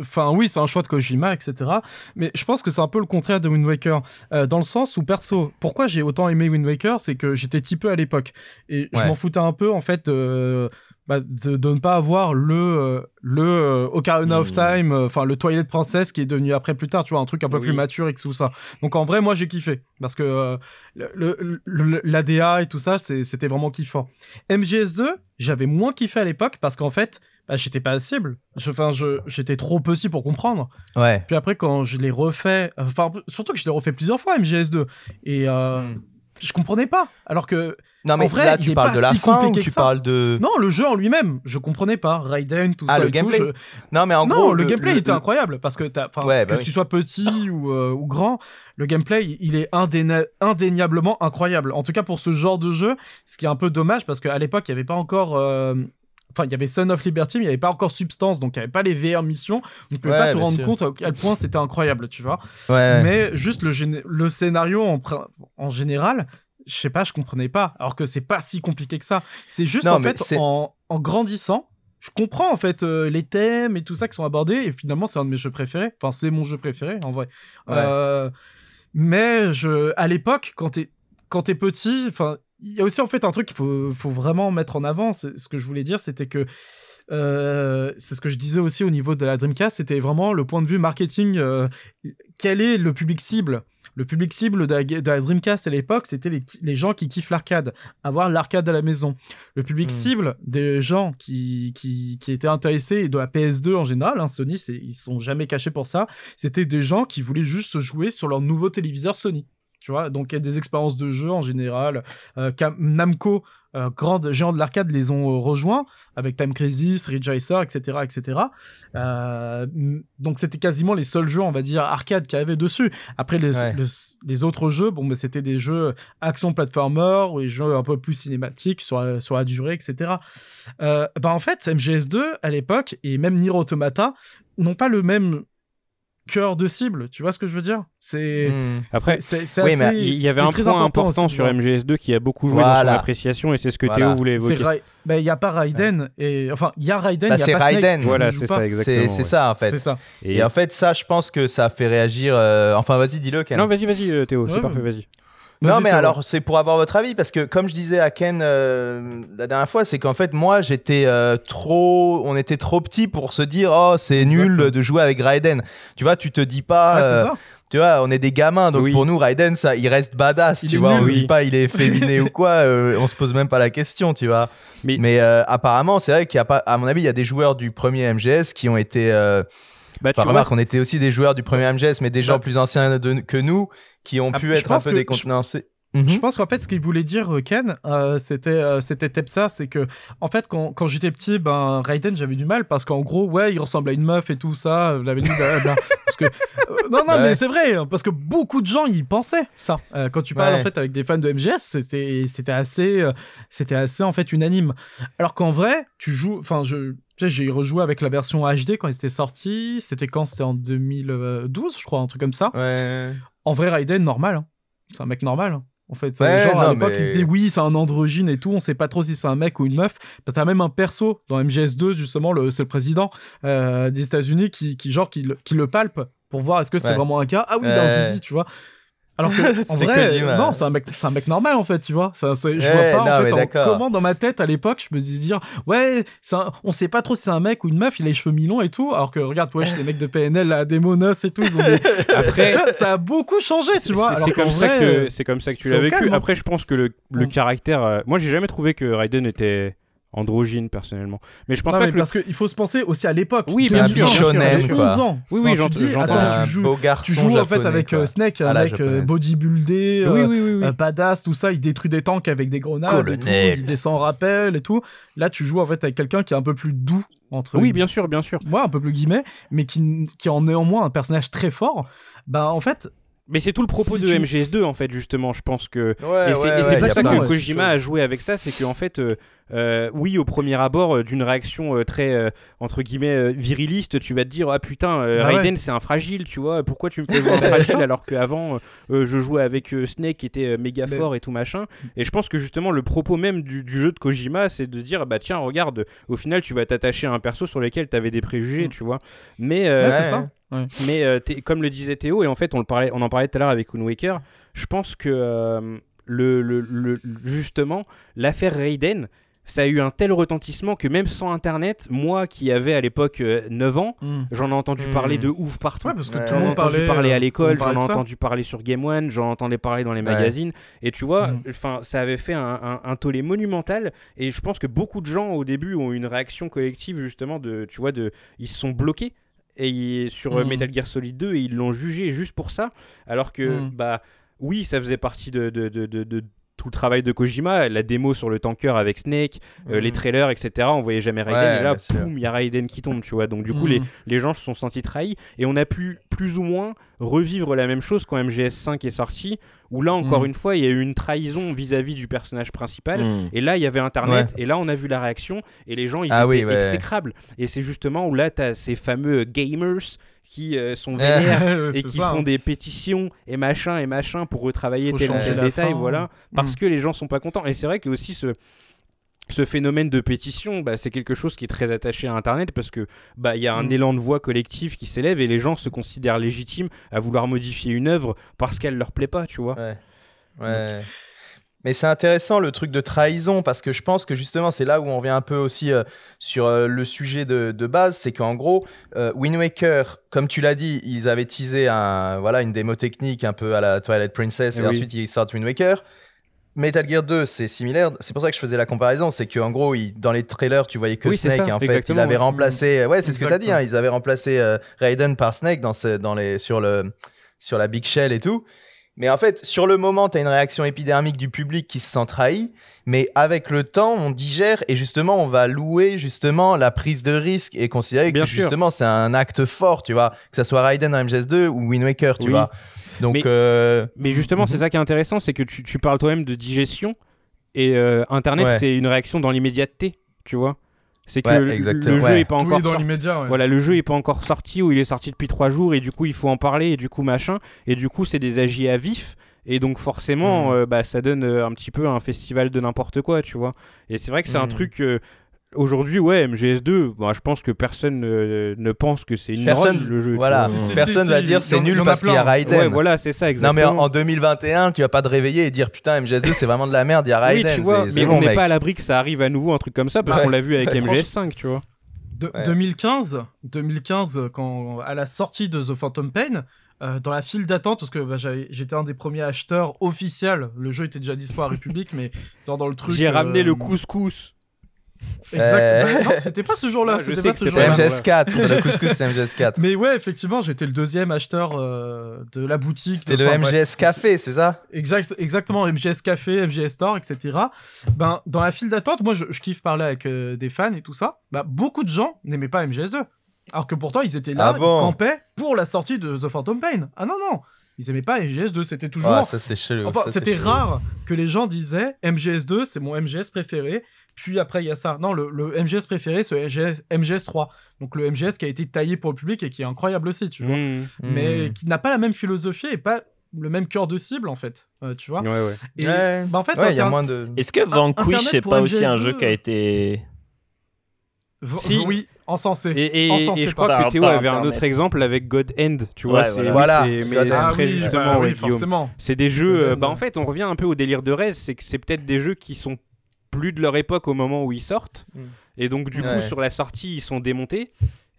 enfin, oui, c'est un choix de Kojima, etc. Mais je pense que c'est un peu le contraire de Wind Waker, euh, dans le sens où perso, pourquoi j'ai autant aimé Wind Waker, c'est que j'étais typeux à l'époque et je m'en foutais un peu en fait. euh, bah, de, de ne pas avoir le euh, le euh, Ocarina of Hmm. Time, enfin le Twilight Princess qui est devenu après plus tard, tu vois, un truc un peu Oui. plus mature et tout ça. Donc en vrai, moi j'ai kiffé parce que euh, le, l'ADA et tout ça, c'était vraiment kiffant. MGS2, j'avais moins kiffé à l'époque parce qu'en fait, bah, j'étais pas cible. Je- Enfin, je, j'étais trop petit pour comprendre. Ouais. Puis après, quand je l'ai refait, enfin, surtout que je l'ai refait plusieurs fois MGS2 et euh, Hmm. je comprenais pas. Alors que Non, mais En vrai, là, tu parles de la si fin ou tu parles de. non, le jeu en lui-même, je comprenais pas. Raiden, tout Ah, ça. le et tout, gameplay. je- Non, mais en non, gros. le, gameplay le- était le- incroyable parce que Ouais, bah que oui. tu sois petit ou, euh, ou grand, le gameplay il- il est indéna- indéniablement incroyable. En tout cas pour ce genre de jeu, ce qui est un peu dommage parce qu'à l'époque il n'y avait pas encore. euh, Enfin, il y avait Son of Liberty, mais il n'y avait pas encore Substance, donc il n'y avait pas les VR missions. Donc, tu pouvais Ouais, pas te rendre sûr. compte à quel point c'était incroyable, tu vois. Ouais. Mais juste le, le scénario en, général, je sais pas, je comprenais pas. Alors que c'est pas si compliqué que ça. C'est juste Non, en fait en, en grandissant, je comprends en fait euh, les thèmes et tout ça qui sont abordés et finalement c'est un de mes jeux préférés. Enfin c'est mon jeu préféré en vrai. Ouais. Euh, mais je, à l'époque quand t'es quand t'es petit, enfin il y a aussi en fait un truc qu'il faut, faut vraiment mettre en avant. Ce que je voulais dire, c'était que euh, c'est ce que je disais aussi au niveau de la Dreamcast, c'était vraiment le point de vue marketing. euh, quel est le public cible? Le public cible de la, de la Dreamcast à l'époque, c'était les, les gens qui kiffent l'arcade, avoir l'arcade à la maison. Le public Hmm. cible des gens qui, qui, qui étaient intéressés et de la PS2 en général, hein, Sony, ils sont jamais cachés pour ça, c'était des gens qui voulaient juste se jouer sur leur nouveau téléviseur Sony. Tu vois, donc il y a des expériences de jeu en général. Euh, Namco, euh, grande géant de l'arcade, les ont euh, rejoints avec Time Crisis, Ridge Racer, etc., etc. Donc c'était quasiment les seuls jeux, on va dire, arcade qui arrivaient dessus. Après les, Ouais. le- les autres jeux, bon, mais c'était des jeux action platformer ou des jeux un peu plus cinématiques sur la, sur la durée, etc. Bah en fait, MGS2 à l'époque et même Nier Automata n'ont pas le même cœur de cible. Tu vois ce que je veux dire? C'est Hmm. Après, c'est- c'est oui, assez- mais il y avait c'est un point important, sur vois. MGS2 qui a beaucoup joué dans son Voilà. appréciation et c'est ce que Voilà. Théo voulait C'est évoquer. Ra- ben, il n'y a pas Raiden et enfin il y a Raiden, Bah, y a c'est pas Raiden. Voilà, c'est ça exactement. C'est c'est ouais. ça en fait. C'est ça. Et, en fait, ça, je pense que ça a fait réagir. euh, Enfin, vas-y, dis-le. Non, vas-y, vas-y, euh, Théo, c'est Ouais, parfait, mais- vas-y. Non, mais alors, c'est pour avoir votre avis, parce que comme je disais à Ken euh, la dernière fois, c'est qu'en fait, moi, j'étais euh, trop. On était trop petit pour se dire, oh, c'est nul de jouer avec Raiden. Tu vois, tu te dis pas. Euh, c'est ça. tu vois, on est des gamins, donc Oui. pour nous, Raiden, ça, il reste badass, Il tu vois. nul. On se dit pas, il est efféminé *laughs* ou quoi, euh, on se pose même pas la question, tu vois. Mais- Mais, euh, apparemment, c'est vrai qu'il y a pas, à mon avis, il y a des joueurs du premier MGS qui ont été. Bah, tu Enfin, vois, remarque, on était aussi des joueurs du premier MGS, mais des gens Bah, plus anciens de- que nous qui ont Ah, pu être un peu que- décontenancés. Je Mhm. pense qu'en fait, ce qu'il voulait dire, euh, Ken, euh, c'était euh, c'était Tepsa, c'est que, en fait, quand, quand j'étais petit, ben, Raiden, j'avais du mal parce qu'en gros, ouais, il ressemble à une meuf et tout ça, euh, *laughs* parce que, euh, non, non, Ouais. mais c'est vrai, hein, parce que beaucoup de gens y pensaient, ça. Quand tu parles, Ouais. en fait, avec des fans de MGS, c'était c'était assez, c'était assez, en fait, unanime. Alors qu'en vrai, tu joues, enfin, je. J'ai rejoué avec la version HD quand il était sorti. C'était quand? C'était en 2012, je crois, un truc comme ça. Ouais. En vrai, Raiden, normal. hein. C'est un mec normal. hein. En fait, Ouais, genre à non, l'époque, mais- il disait oui, c'est un androgyne et tout. On sait pas trop si c'est un mec ou une meuf. T'as même un perso dans MGS2, justement, le, c'est le président euh, des États-Unis qui, qui, genre, qui, le- qui le palpe pour voir est-ce que c'est Ouais. vraiment un cas. Ah oui, il a un zizi, tu vois. Alors que, *laughs* en C'est vrai, Kojima. non, c'est un, mec, c'est un mec normal, en fait, tu vois. Ça, je Ouais, vois pas, non, en fait, en- comment dans ma tête, à l'époque, je me disais dire, ouais, c'est un- on sait pas trop si c'est un mec ou une meuf, il a les cheveux mi-longs et tout. Alors que, regarde, ouais, les mecs de PNL, là, des monos et tout, des... *laughs* Après, ça a beaucoup changé, tu vois. C'est comme, ça que, c'est comme ça que tu l'as vécu. calme, hein. Après, je pense que le, le Mm. caractère. euh, moi, j'ai jamais trouvé que Raiden était androgyne, personnellement. Mais je pense Non, pas que. le- parce qu'il faut se penser aussi à l'époque. Oui, bien sûr, bien sûr, shonen, bien sûr. quoi. 11 ans. Oui, oui, Enfin, tu j'entends. Attends, tu joues, beau garçon tu joues en fait avec euh, Snake, la mec euh, bodybuildé, Oui, euh, oui, oui. oui. euh, badass, tout ça. Il détruit des tanks avec des grenades et tout. Il descend en rappel et tout. Là, tu joues en fait avec quelqu'un qui est un peu plus doux entre Oui, bien sûr, bien sûr. Ouais, un peu plus guillemets, mais qui, qui en néanmoins un personnage très fort. Ben en fait, Mais c'est tout le propos Si de tu- MGS2, en fait, justement. Je pense que. Ouais, et c'est ouais, ça que Kojima a joué avec ça, c'est qu'en fait, euh, euh, oui, au premier abord, euh, d'une réaction euh, très, euh, entre guillemets, euh, viriliste, tu vas te dire, ah putain, euh, Ah ouais. Raiden c'est un fragile, tu vois, pourquoi tu me fais jouer un *laughs* fragile alors qu'avant, euh, je jouais avec euh, Snake qui était euh, méga Mais- fort et tout machin. Et je pense que justement, le propos même du, du jeu de Kojima, c'est de dire, bah tiens, regarde, au final, tu vas t'attacher à un perso sur lequel tu avais des préjugés, Mm. tu vois. Mais, euh, ouais, c'est Ouais. mais euh, comme le disait Théo, et en fait on, le parlait, on en parlait tout à l'heure avec Wind Waker, je pense que euh, le, le- le- justement l'affaire Raiden, ça a eu un tel retentissement que même sans internet, moi qui avais à l'époque euh, 9 ans, Mm. j'en ai entendu Mm. parler de ouf partout. Ouais, parce que Ouais. tout J'en le ai monde entendu parlait, parler euh, à l'école, j'en ai ça. entendu parler sur Game One, j'en entendais parler dans les Ouais. magazines. Et tu vois, Mhm. enfin, ça avait fait un, un- un tollé monumental. Et je pense que beaucoup de gens au début ont eu une réaction collective justement de, tu vois, de, ils se sont bloqués. Et sur euh, Mhm. Metal Gear Solid 2 et ils l'ont jugé juste pour ça. Alors que, Mhm. bah, oui, ça faisait partie de, de, de- de tout le travail de Kojima, la démo sur le tanker avec Snake, euh, les Mhm. trailers, etc. On voyait jamais Raiden Ouais, et là, poum, il y a Raiden qui tombe, tu vois. Donc du coup, Mhm. les, les gens se sont sentis trahis et on a pu plus ou moins revivre la même chose quand MGS5 est sorti, où là encore Mhm. une fois, il y a eu une trahison vis-à-vis du personnage principal. Et là, il y avait Internet, et là, on a vu la réaction, et les gens, ils Ah étaient oui, ouais. exécrables. Et c'est justement où là, tu as ces fameux gamers qui euh, sont *laughs* vénères et qui ça, font hein. des pétitions et machin et machin pour retravailler Faut tel ou tel détail, fin. voilà, parce Mm. que les gens sont pas contents. Et c'est vrai que aussi ce ce phénomène de pétition, bah, c'est quelque chose qui est très attaché à Internet parce que bah il y a un Mm. élan de voix collectif qui s'élève et les gens se considèrent légitimes à vouloir modifier une œuvre parce qu'elle leur plaît pas, tu vois. Ouais. Ouais. Mais c'est intéressant le truc de trahison parce que je pense que justement c'est là où on vient un peu aussi euh, sur euh, le sujet de, de base, c'est qu'en gros euh, Wind Waker, comme tu l'as dit, ils avaient teasé un voilà une démo technique un peu à la Twilight Princess et, Eh oui. ensuite ils sortent Wind Waker. Metal Gear 2, c'est similaire. C'est pour ça que je faisais la comparaison. C'est qu'en gros, il- dans les trailers, tu voyais que Oui, Snake. et en fait, il exactement, avait ouais. remplacé. Ouais, c'est ce que tu as dit. Hein, ils avaient remplacé euh, Raiden par Snake dans ce- dans les, sur, le, sur la Big Shell et tout. Mais en fait, sur le moment, tu as une réaction épidermique du public qui se sent trahi. Mais avec le temps, on digère et justement, on va louer justement la prise de risque et considérer Bien que sûr. justement, c'est un acte fort, tu vois. Que ça soit Raiden dans MGS2 ou Wind Waker, tu Oui. vois. Donc, Mais- euh, Mais justement, Mhm. c'est ça qui est intéressant, c'est que tu, tu parles toi-même de digestion et euh, Internet, Ouais. c'est une réaction dans l'immédiateté, tu vois. C'est que Ouais, le- exactement, le jeu ouais. est pas encore est dans sorti. ouais. Voilà, le jeu est pas encore sorti ou il est sorti depuis trois jours et du coup il faut en parler et du coup machin et du coup c'est des agis à vif et donc forcément Mm. euh, bah ça donne euh, un petit peu un festival de n'importe quoi tu vois et c'est vrai que c'est un Mm. truc euh, aujourd'hui ouais MGS2 bah, je pense que personne euh, ne pense que c'est une Personne- drogue, le jeu tu voilà. vois. Si, si, Personne si, va dire c'est nul parce qu'il y a. Raiden. ouais voilà c'est ça Non exactement mais en, en 2021, tu vas pas te réveiller et dire putain MGS2 c'est vraiment de la merde, il y a oui Raiden. tu vois mais on n'est pas à l'abri que ça arrive à nouveau un truc comme ça parce Ouais. qu'on l'a vu avec Ouais, MGS5 tu vois De- Ouais. 2015, 2015, quand à la sortie de The Phantom Pain, euh, dans la file d'attente, parce que bah, j'étais un des premiers acheteurs officiels. Le jeu était déjà dispo à République, mais dans, dans le truc. j'ai ramené euh, le couscous Euh. Non, c'était pas ce jour-là. C'était pas ce jour-là. MGS4, le couscous c'est MGS4. Mais ouais, effectivement, j'étais le deuxième acheteur euh, de la boutique. C'était de- le MGS bref, Café, c'est ça? Exact, exactement, MGS Café, MGS Store, etc. Ben, dans la file d'attente, moi, je, je kiffe parler avec euh, des fans et tout ça. Bah, beaucoup de gens n'aimaient pas MGS2. Alors que pourtant, ils étaient là, Ah bon? ils campaient pour la sortie de The Phantom Pain. Ah non, non, ils aimaient pas MGS2, c'était toujours... Ouais, ça c'est chelou. Enfin, c'était rare que les gens disaient MGS2, c'est mon MGS préféré. Puis après, il y a ça. Non, le, le MGS préféré, c'est MGS, MGS3. Donc le MGS qui a été taillé pour le public et qui est incroyable aussi, tu vois. Mmh. Mais Hmm. qui n'a pas la même philosophie et pas le même cœur de cible, en fait. Euh, tu vois ouais ouais et, Ouais. bah, en fait, Ouais, il y a moins de. Est-ce que Vanquish, c'est pas aussi un MGS2, jeu qui a été. V- Si. Oui, encensé. Et, et, Encensé et je crois que Théo avait un autre exemple avec God End, tu vois. Ouais, c'est voilà. oui, End. très oui, justement, bah oui, Guillaume. forcément. C'est des jeux. euh, bah en fait, on revient un peu au délire de Rez, c'est que c'est peut-être des jeux qui sont plus de leur époque au moment où ils sortent, Mm. et donc du coup sur la sortie ils sont démontés.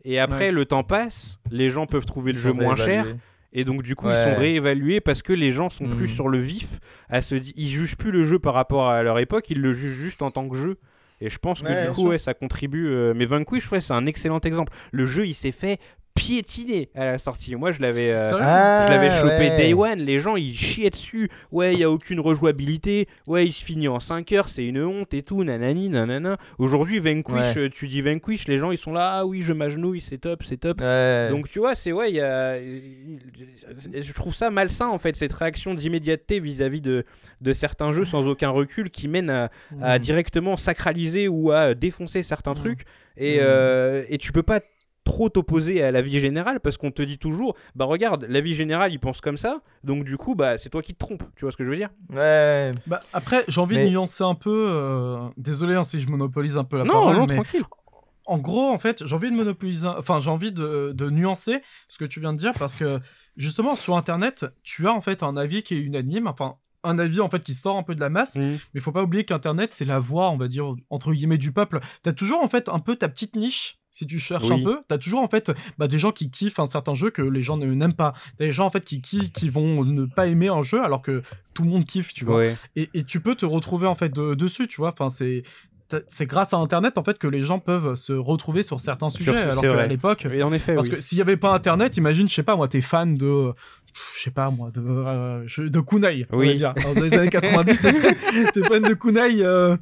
Et après Ouais. le temps passe, les gens peuvent trouver le jeu moins cher, et donc du coup Ouais. ils sont réévalués parce que les gens sont plus Mm. sur le vif, à se di- ils jugent plus le jeu par rapport à leur époque, ils le jugent juste en tant que jeu. Et je pense que Ouais, du coup ouais, ça contribue. euh, Mais Vanquish ouais, c'est un excellent exemple. Le jeu il s'est fait piétiner à la sortie. Moi je l'avais. euh, Ah, je l'avais chopé ouais. day one, les gens ils chiaient dessus. Ouais, il y a aucune rejouabilité. Ouais, il se finit en 5 heures, c'est une honte et tout, nanani, nanana. Aujourd'hui, Vanquish, Ouais. euh, tu dis Vanquish, les gens ils sont là, ah oui, je m'agenouille, c'est top, c'est top. Ouais. Donc tu vois, c'est ouais, il y a. Je trouve ça malsain en fait, cette réaction d'immédiateté vis-à-vis de, de certains jeux sans aucun recul qui mènent à, à Mm. directement sacraliser ou à défoncer certains Mm. trucs. Et, Mm. euh, et tu peux pas trop t'opposer à la vie générale parce qu'on te dit toujours bah regarde la vie générale il pense comme ça donc du coup bah c'est toi qui te trompes tu vois ce que je veux dire? Ouais. Bah, après, j'ai envie Mais- de nuancer un peu. euh, Désolé hein, si je monopolise un peu la non parole. non mais tranquille en gros, en fait, j'ai envie de monopoliser. Enfin, j'ai envie de, de nuancer ce que tu viens de dire parce que justement, sur Internet, tu as en fait un avis qui est unanime. Enfin, un avis en fait qui sort un peu de la masse. Mm. Mais faut pas oublier qu'Internet, c'est la voix, on va dire, entre guillemets, du peuple. T'as toujours, en fait, un peu ta petite niche, si tu cherches Oui. un peu. T'as toujours, en fait, bah, des gens qui kiffent un certain jeu que les gens ne- n'aiment pas. T'as des gens, en fait, qui, qui, qui vont ne pas aimer un jeu alors que tout le monde kiffe, tu vois. Et, et tu peux te retrouver, en fait, de- dessus, tu vois. Enfin, c'est... C'est grâce à Internet en fait que les gens peuvent se retrouver sur certains Sur- sujets, alors qu'à l'époque, Et en effet parce oui. que s'il y avait pas Internet, imagine, je sais pas moi, t'es fan de, je sais pas moi, de, euh, de Kunai, on Oui. va dire. Alors, dans les années 90, t'es *laughs* t'es fan de Kunai. euh,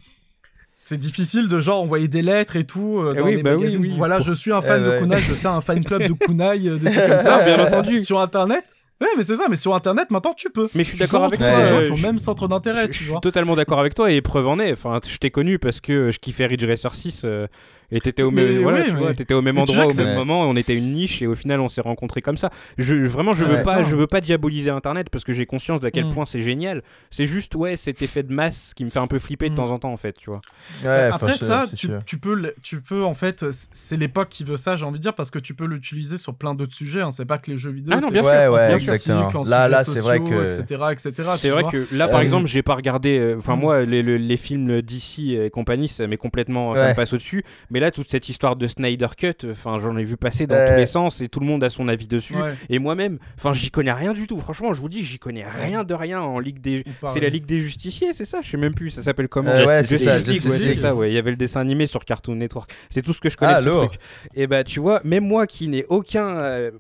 c'est difficile de genre envoyer des lettres et tout euh, Eh dans oui, les bah oui, magazines. oui. Voilà, Pour- je suis un fan Eh de ouais. Kunai, je fais un fan club de *laughs* Kunai, euh, des trucs comme ça. Ah, bien entendu. Sur Internet. Ouais, mais c'est ça. Mais sur Internet, maintenant, tu peux. mais je suis Tu d'accord avec toi Ouais. gens euh, qui je- même centre d'intérêt, je, tu je suis vois. totalement d'accord avec toi et preuve en est enfin je t'ai connu parce que je kiffais Ridge Racer 6 euh, et t'étais au, Mais même voilà, oui, tu vois, t'étais au même endroit au même c'est- moment on était une niche et au final on s'est rencontrés comme ça je vraiment je veux Ouais. pas je veux pas diaboliser internet parce que j'ai conscience de à quel Mm. point c'est génial c'est juste ouais cet effet de masse qui me fait un peu flipper de Mm. temps en temps en fait tu vois Ouais, Après ça, tu, tu peux, tu peux en fait, c'est l'époque qui veut ça, j'ai envie de dire, parce que tu peux l'utiliser sur plein d'autres sujets. Hein. C'est pas que les jeux vidéo. Ah non, bien sûr. Ouais, ouais, en exactement. en Là, là, c'est vrai que. etc., etc. c'est vrai que là par Euh, exemple j'ai pas regardé euh, enfin Mm. moi les, films d'ici et compagnie ça m'est complètement ça Ouais. me passe au dessus mais là toute cette histoire de Snyder Cut enfin j'en ai vu passer dans Ouais. tous les sens et tout le monde a son avis dessus Ouais, Et moi-même, enfin, j'y connais rien du tout. Franchement, je vous dis, j'y connais rien de rien en Ligue des. C'est la. Ligue des Justiciers, c'est ça? Je sais même plus. Ça s'appelle comment? Euh, ouais, Justice c'est ça, League, Justice ouais, c'est League. ça. Ouais, il y avait le dessin animé sur Cartoon Network. C'est tout ce que je connais Ah, ce truc. Et bah, tu vois, même moi qui n'ai aucun, euh,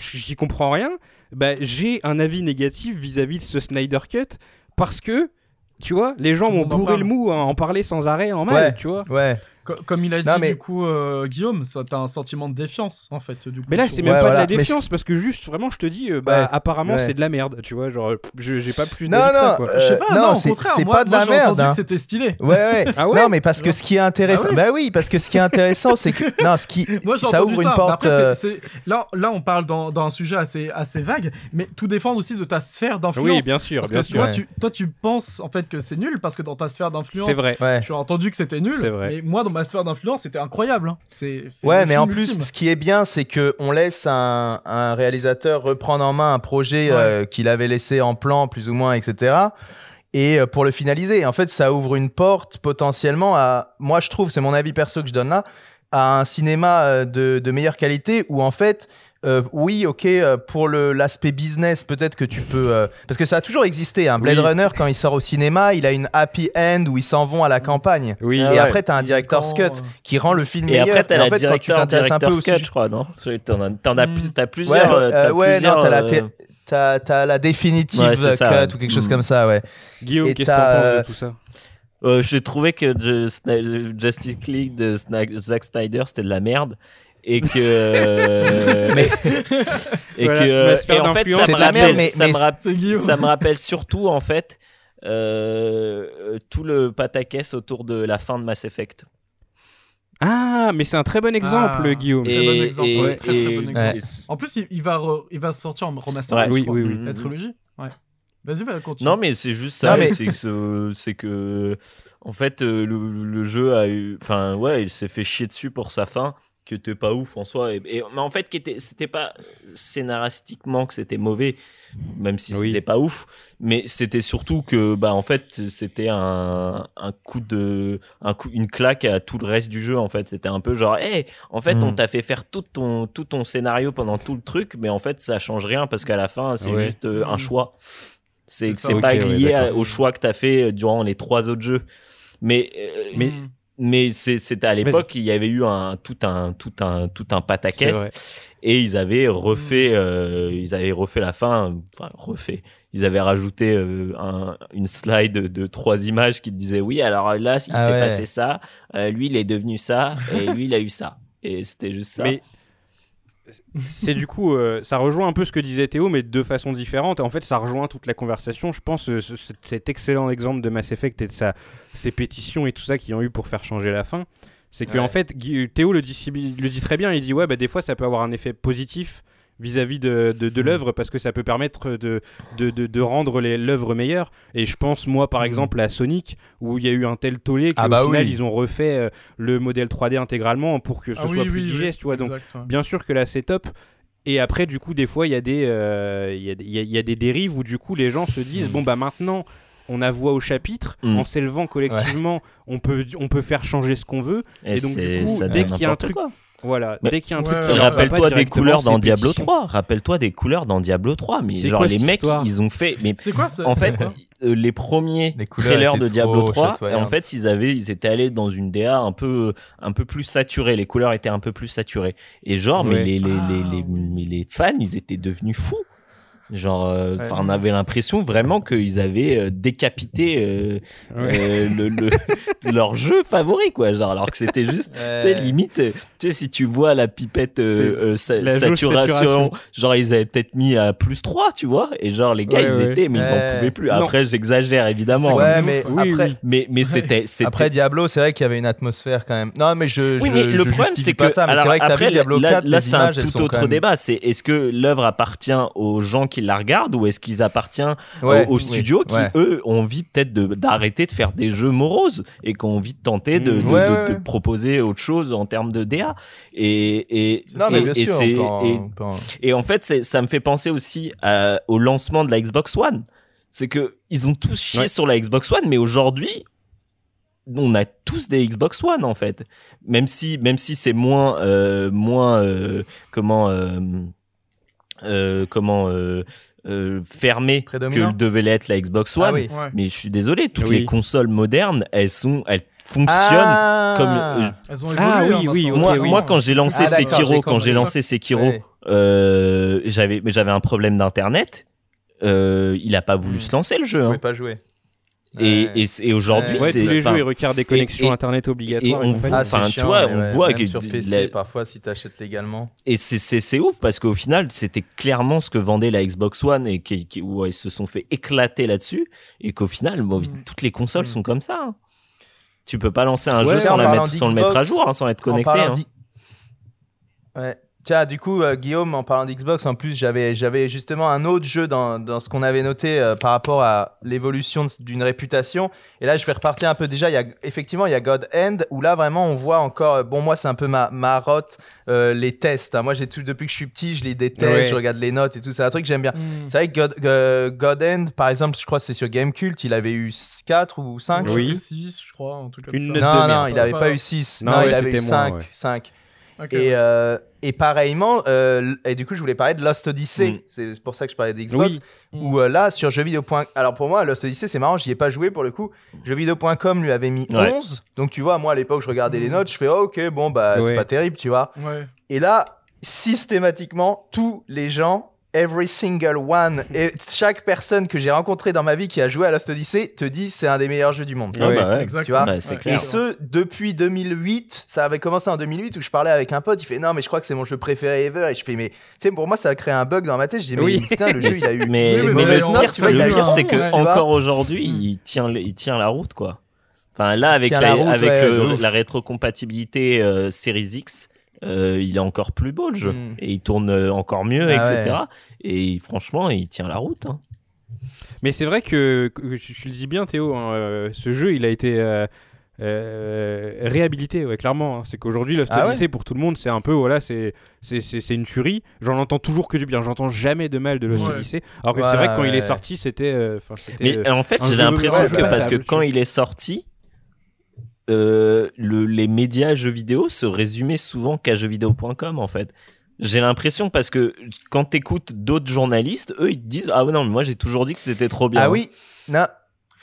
j'y comprends rien. Bah, j'ai un avis négatif vis-à-vis de ce Snyder Cut parce que. Tu vois, les gens m'ont bourré le mou à en parler sans arrêt en mal, Ouais. tu vois. Ouais. Co- Comme il a dit Non, mais- du coup euh, Guillaume, ça t'as un sentiment de défiance en fait. Du coup, Mais là, c'est même Ouais, pas voilà. de la défiance parce que juste, vraiment, je te dis, euh, bah, Ouais. apparemment, Ouais. c'est de la merde, tu vois. Genre, je- j'ai pas plus Non, ça, non, quoi. euh, Je sais pas, non, non, au c'est- moi, pas de moi, la merde, entendu hein. que c'était stylé. Ouais, ouais. *laughs* Ah ouais non, mais parce que ce qui est intéressant, Ah ouais bah oui, parce que ce qui est intéressant, c'est que non, ce qui *laughs* Moi j'ai ça entendu ouvre ça. une porte. après, c'est- c'est- là, là, on parle dans, dans un sujet assez, assez vague, mais tout dépend aussi de ta sphère d'influence. Oui, bien sûr, Parce bien que sûr. toi, tu, toi, tu penses en fait que c'est nul parce que dans ta sphère d'influence, C'est vrai. Tu as entendu que c'était nul. C'est vrai. Mais moi, dans ma sphère d'influence, c'était incroyable. hein. C'est, c'est Ouais, mais en plus, ultime. ce qui est bien, c'est que on laisse un, un réalisateur reprendre en main un projet Ouais. euh, qu'il avait laissé en plan, plus ou moins, etc. Et euh, pour le finaliser, en fait, ça ouvre une porte potentiellement à, moi je trouve, c'est mon avis perso que je donne là, à un cinéma euh, de, de meilleure qualité où en fait, euh, oui, ok, euh, pour le l'aspect business, peut-être que tu peux, euh, parce que ça a toujours existé. Hein. Blade Oui. Runner, quand il sort au cinéma, il a une happy end où ils s'en vont à la campagne. Oui, Ah Et ouais. après, t'as un director's cut qui rend le film Et meilleur. après, t'as Et la en fait, quand tu directeur, t'intéresses un peu director's cut, sujet- je crois, non? T'en as, t'en as, Ouais, plusieurs. t'as ouais, non, plusieurs, t'as la, t'as, t'as la définitive Ouais, ça, cut ouais. ou quelque chose Mm. comme ça, ouais. Guillaume, Et qu'est-ce que t'en penses de tout ça? Euh, J'ai trouvé que Justice League de Zack Snyder c'était de la merde et que euh, Mais- *laughs* et Voilà, que et en fait ça me rappelle mais- ça mais me Guillaume. ça me rappelle surtout en fait euh, tout le pataquès autour de la fin de Mass Effect Ah, mais c'est un très bon exemple, Ah. Guillaume. Très bon exemple, ouais, très, très bon exemple. En plus, il, il va, re- il va sortir en remaster. Ouais. Oui, oui, oui. La trilogie. Ouais. Vas-y, va, continue. Non, mais c'est juste ça. Non, mais- C'est que, ce- c'est que, en fait, euh, le, le jeu a eu. Enfin, ouais, il s'est fait chier dessus pour sa fin, qui était pas ouf en soi. Et, et- mais en fait, qui était, c'était pas scénaristiquement que c'était mauvais, même si Oui. c'était pas ouf. Mais c'était surtout que, bah, en fait, c'était un, un coup de. Un coup, une claque à tout le reste du jeu, en fait. C'était un peu genre, hé, en fait, Mm. on t'a fait faire tout ton, tout ton scénario pendant tout le truc, mais en fait, ça change rien parce qu'à la fin, c'est Ouais. juste euh, un Mm. choix. C'est C'est ça. c'est pas ouais, lié à- au choix que tu as fait euh, durant les trois autres jeux. Mais, euh, Mais- Mm. Mais c'était à l'époque, il y avait eu un, tout un, tout un, tout un pataquès et ils avaient refait, Mm. euh, ils avaient refait la fin, enfin refait. Ils avaient rajouté euh, un- une slide de trois images qui disaient oui, alors là, il Ah s'est ouais. passé ça, euh, lui, il est devenu ça et *laughs* lui, il a eu ça. Et c'était juste ça. Mais c'est du coup, euh, ça rejoint un peu ce que disait Théo, mais de deux façons différentes. En fait, ça rejoint toute la conversation. Je pense euh, ce- ce- cet excellent exemple de Mass Effect et de sa, ses pétitions et tout ça qu'ils ont eu pour faire changer la fin. C'est que Ouais. en fait, Théo le dit, le dit très bien. Il dit ouais, bah, des fois, ça peut avoir un effet positif vis-à-vis de, de, de Mm. l'œuvre parce que ça peut permettre de, de, de, de rendre l'œuvre meilleure. Et je pense, moi, par Mm. exemple, à Sonic, où il y a eu un tel tollé qu'au Ah bah final, oui. ils ont refait euh, le modèle 3D intégralement pour que ce Ah soit oui, plus oui, oui, digeste, tu vois. Donc, exact, ouais. bien sûr que là c'est top. Et après, du coup, des fois, il y, a des, euh, il y, a, il y a- il y a des dérives où, du coup, les gens se disent bon, bah maintenant, on a voix au chapitre, Mm. en s'élevant collectivement, on, peut, on peut faire changer ce qu'on veut. et donc, du coup, dès qu'il y a un truc- quoi. Voilà, Mais- dès qu'il y a un Ouais, truc Rappelle-toi des couleurs dans Diablo pétition. 3. Rappelle-toi des couleurs dans Diablo 3. Mais genre, quoi les mecs, ils ont fait. Mais C'est quoi ça en fait, euh, les premiers Les couleurs trailers de Diablo trop 3, et en fait, ils avaient, ils étaient allés dans une DA un peu, un peu plus saturée. Les couleurs étaient un peu plus saturées. Et genre, mais les, les, Ah, les, les, mais les fans, ils étaient devenus fous. Genre, euh, Ouais. enfin, on avait l'impression vraiment qu'ils avaient euh, décapité euh, Ouais. euh, le, le- *laughs* leur jeu favori, quoi. Genre, alors que c'était juste, tu sais, Ouais. limite, euh, tu sais, si tu vois la pipette euh, euh, sa- la saturation, saturation. genre, ils avaient peut-être mis à plus 3, tu vois. Et genre, les gars, Ouais, ils ouais. étaient, mais ils en pouvaient plus. Après, j'exagère, évidemment. Ouais, mais. Oui, après, oui. Mais, mais c'était, c'était- après Diablo, c'est vrai qu'il y avait une atmosphère quand même. Non, mais je. oui, je- mais le je problème, justifie c'est que. c'est vrai que après, vu Diablo là, 4, là, c'est un tout autre débat. C'est est-ce que l'œuvre appartient aux gens qui la regardent ou est-ce qu'ils appartiennent Ouais, aux, aux oui, studios qui, ouais. eux, ont envie peut-être de- d'arrêter de faire des jeux moroses et qui ont envie de tenter de, Mm. de- Ouais, de- proposer autre chose en termes de DA. Et, et, Non, et- sûr. en- et- on peut en- et en fait, c'est- ça me fait penser aussi à- au lancement de la Xbox One. C'est que ils ont tous chié sur la Xbox One, mais aujourd'hui, on a tous des Xbox One en fait. Même si, même si c'est moins, euh, moins, euh, comment, euh, euh, comment euh, euh, fermé que devait l'être la Xbox One. Ah oui. Ouais. Mais je suis désolé, toutes Oui. les consoles modernes, elles sont, elles fonctionnent Ah. comme. euh, Elles ont évolué. Ah oui, hein, oui, moi, oui. moi, quand j'ai lancé Ah, Sekiro, quand j'ai lancé Sekiro, Ouais. euh, j'avais, mais j'avais un problème d'internet. Euh, il a pas voulu Hmm. se lancer le Je jeu. hein. pas jouer. Et, Ouais. et, et aujourd'hui, Ouais, c'est tous les jeux ils requièrent des connexions et- internet et obligatoires. on en fait. voit- Ah, c'est enfin, tu chiant, vois, mais on ouais, voit que sur PC, la- parfois, si t'achètes légalement. Et c'est- c'est c'est ouf parce qu'au final, c'était clairement ce que vendait la Xbox One et qui, qui- où ils se sont fait éclater là-dessus. Et qu'au final, bon, Mm. toutes les consoles Mm. sont comme ça. hein. Tu peux pas lancer un Ouais, jeu sans, en la parlant mettre, sans le mettre à jour, hein, sans être connecté. Hein. Ouais. Tiens, du coup, euh, Guillaume, en parlant d'Xbox, en plus, j'avais, j'avais justement un autre jeu dans, dans ce qu'on avait noté euh, par rapport à l'évolution d'une réputation. Et là, je vais repartir un peu. Déjà, il y a, effectivement, il y a God End, où là, vraiment, on voit encore. euh, Bon, moi, c'est un peu ma, ma rotte, euh, les tests. hein. Moi, j'ai tout, depuis que je suis petit, je les déteste, Ouais. je regarde les notes et tout. C'est un truc que j'aime bien. Mm. C'est vrai que God, euh, God End, par exemple, je crois que c'est sur Gamecult, il avait eu 4 ou 5. Oui. Ou 6, je crois, Une ça. note Non, de non, il avait Pas- pas eu 6. Non, Non, ouais, il avait eu c'était moins, 5. ouais. 5. Et, ouais. euh, et pareillement, euh, et du coup, je voulais parler de Lost Odyssey. Mm. C'est pour ça que je parlais d'Xbox. Oui. Mm. Où euh, là, sur jeuxvideo. Alors pour moi, Lost Odyssey, c'est marrant, j'y ai pas joué pour le coup. Jeuxvideo.com lui avait mis Ouais. 11. Donc tu vois, moi à l'époque, je regardais les Mm. notes, je fais oh, ok, bon, bah c'est pas terrible, tu vois. Ouais. Et là, systématiquement, tous les gens. Every single one, *laughs* et chaque personne que j'ai rencontrée dans ma vie qui a joué à Lost Odyssey te dit c'est un des meilleurs jeux du monde. Ah Ouais. bah ouais. Exactement. vois, Ouais, c'est Ouais. clair. Et ce, depuis 2008, ça avait commencé en 2008 où je parlais avec un pote, il fait non mais je crois que c'est mon jeu préféré ever et je fais mais tu sais pour moi ça a créé un bug dans ma tête, je dis mais Oui. putain le *laughs* jeu il a eu Mais, Oui, le notes, pire, tu vois, c'est 11, que tu vois. encore aujourd'hui, il tient, il tient la route, quoi. Enfin, là, avec la, la route, avec ouais, le- de ouf. la rétrocompatibilité euh, Series X, euh, il est encore plus beau le jeu Mm. et il tourne euh, encore mieux, Ah etc. Et franchement, il tient la route. hein. Mais c'est vrai que, que tu, tu le dis bien, Théo, hein, euh, ce jeu, il a été euh, euh, réhabilité, ouais, clairement. hein. C'est qu'aujourd'hui, Lost Ah ouais Odyssey, pour tout le monde, c'est un peu, voilà, c'est c'est- c'est- c'est une tuerie. J'en entends toujours que du bien. J'entends jamais de mal de Lost Ouais. Odyssey. Alors que Voilà, c'est vrai que quand il est sorti, c'était. euh, Mais euh, en fait, j'ai l'impression que parce que a quand il est sorti, euh, le- les médias jeux vidéo se résumaient souvent qu'à jeuxvideo.com en fait. J'ai l'impression parce que quand t'écoutes d'autres journalistes, eux ils te disent ah ouais non mais moi j'ai toujours dit que c'était trop bien. Ah oui, non.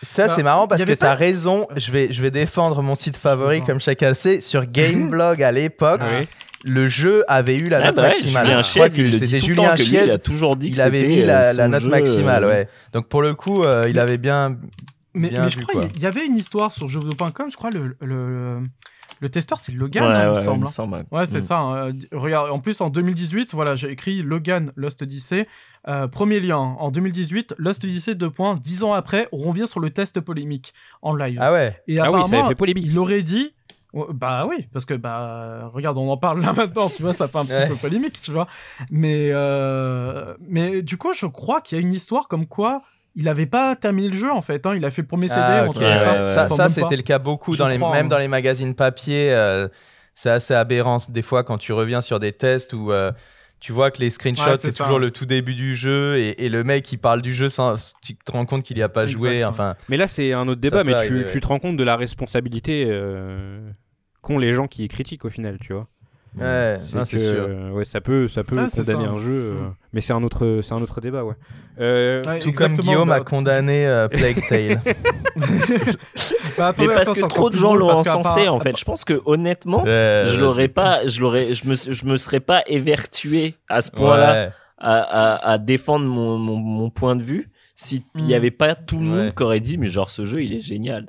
Ça, Bah, c'est marrant parce que avait tu as pas- raison. Je vais, je vais défendre mon site favori, comme chacun le sait. Sur *laughs* Gameblog à l'époque, Ouais. le jeu avait eu la Ah note bah ouais, maximale. Julien que il le c'était dit tout le Julien lui, il a toujours dit que Il avait mis la, euh, la note jeu, maximale, euh, ouais. Donc pour le coup, euh, il avait bien. Mais, je crois qu'il y avait une histoire sur jeuxvideo.com, je crois le, le, le testeur c'est Logan, Ouais, hein, il me ouais, il semble. me hein. semble. Ouais, c'est Mm. ça. hein. Euh, regarde, en plus, en 2018, voilà, j'ai écrit Logan Lost Odyssey. Euh, premier lien. En 2018, Lost Odyssey 2 points. 10 ans après, on revient sur le test polémique en live. Ah ouais. Et Ah oui, ça apparemment, avait fait polémique. il aurait dit. Ouais, Bah oui, parce que bah regarde, on en parle là *laughs* maintenant, tu vois, ça fait un petit Ouais. peu polémique, tu vois. Mais euh, mais du coup, je crois qu'il y a une histoire comme quoi il avait pas terminé le jeu en fait. hein. Il a fait le premier CD, Ah, comme ça. ouais, Ça, Enfin, ça, même c'était le cas beaucoup dans les, crois, même hein. dans les magazines papier. euh, c'est assez aberrant des fois quand tu reviens sur des tests où euh, tu vois que les screenshots Ouais, c'est toujours le tout début du jeu et, et le mec il parle du jeu sans tu te rends compte qu'il y a pas joué. Enfin, Mais là, c'est un autre débat, mais tu, te rends compte de la responsabilité euh, qu'ont les gens qui critiquent au final, tu vois. Ouais, c'est que, sûr. euh, ouais, ça peut, ça peut c'est condamner ça. un jeu, euh, mais c'est un autre, c'est un autre débat, ouais. Euh, Ouais, Tout comme Guillaume bah, a condamné euh, Plague Tale. *laughs* Bah, attendez, Mais parce que trop de gens l'ont encensé en fait. Je pense que honnêtement, Euh, je l'aurais pas, je l'aurais, je me, je me serais pas évertué à ce point-là Ouais. à, à, à défendre mon, mon, mon point de vue s'il n'y avait pas tout le monde Ouais. qui aurait dit mais genre ce jeu il est génial.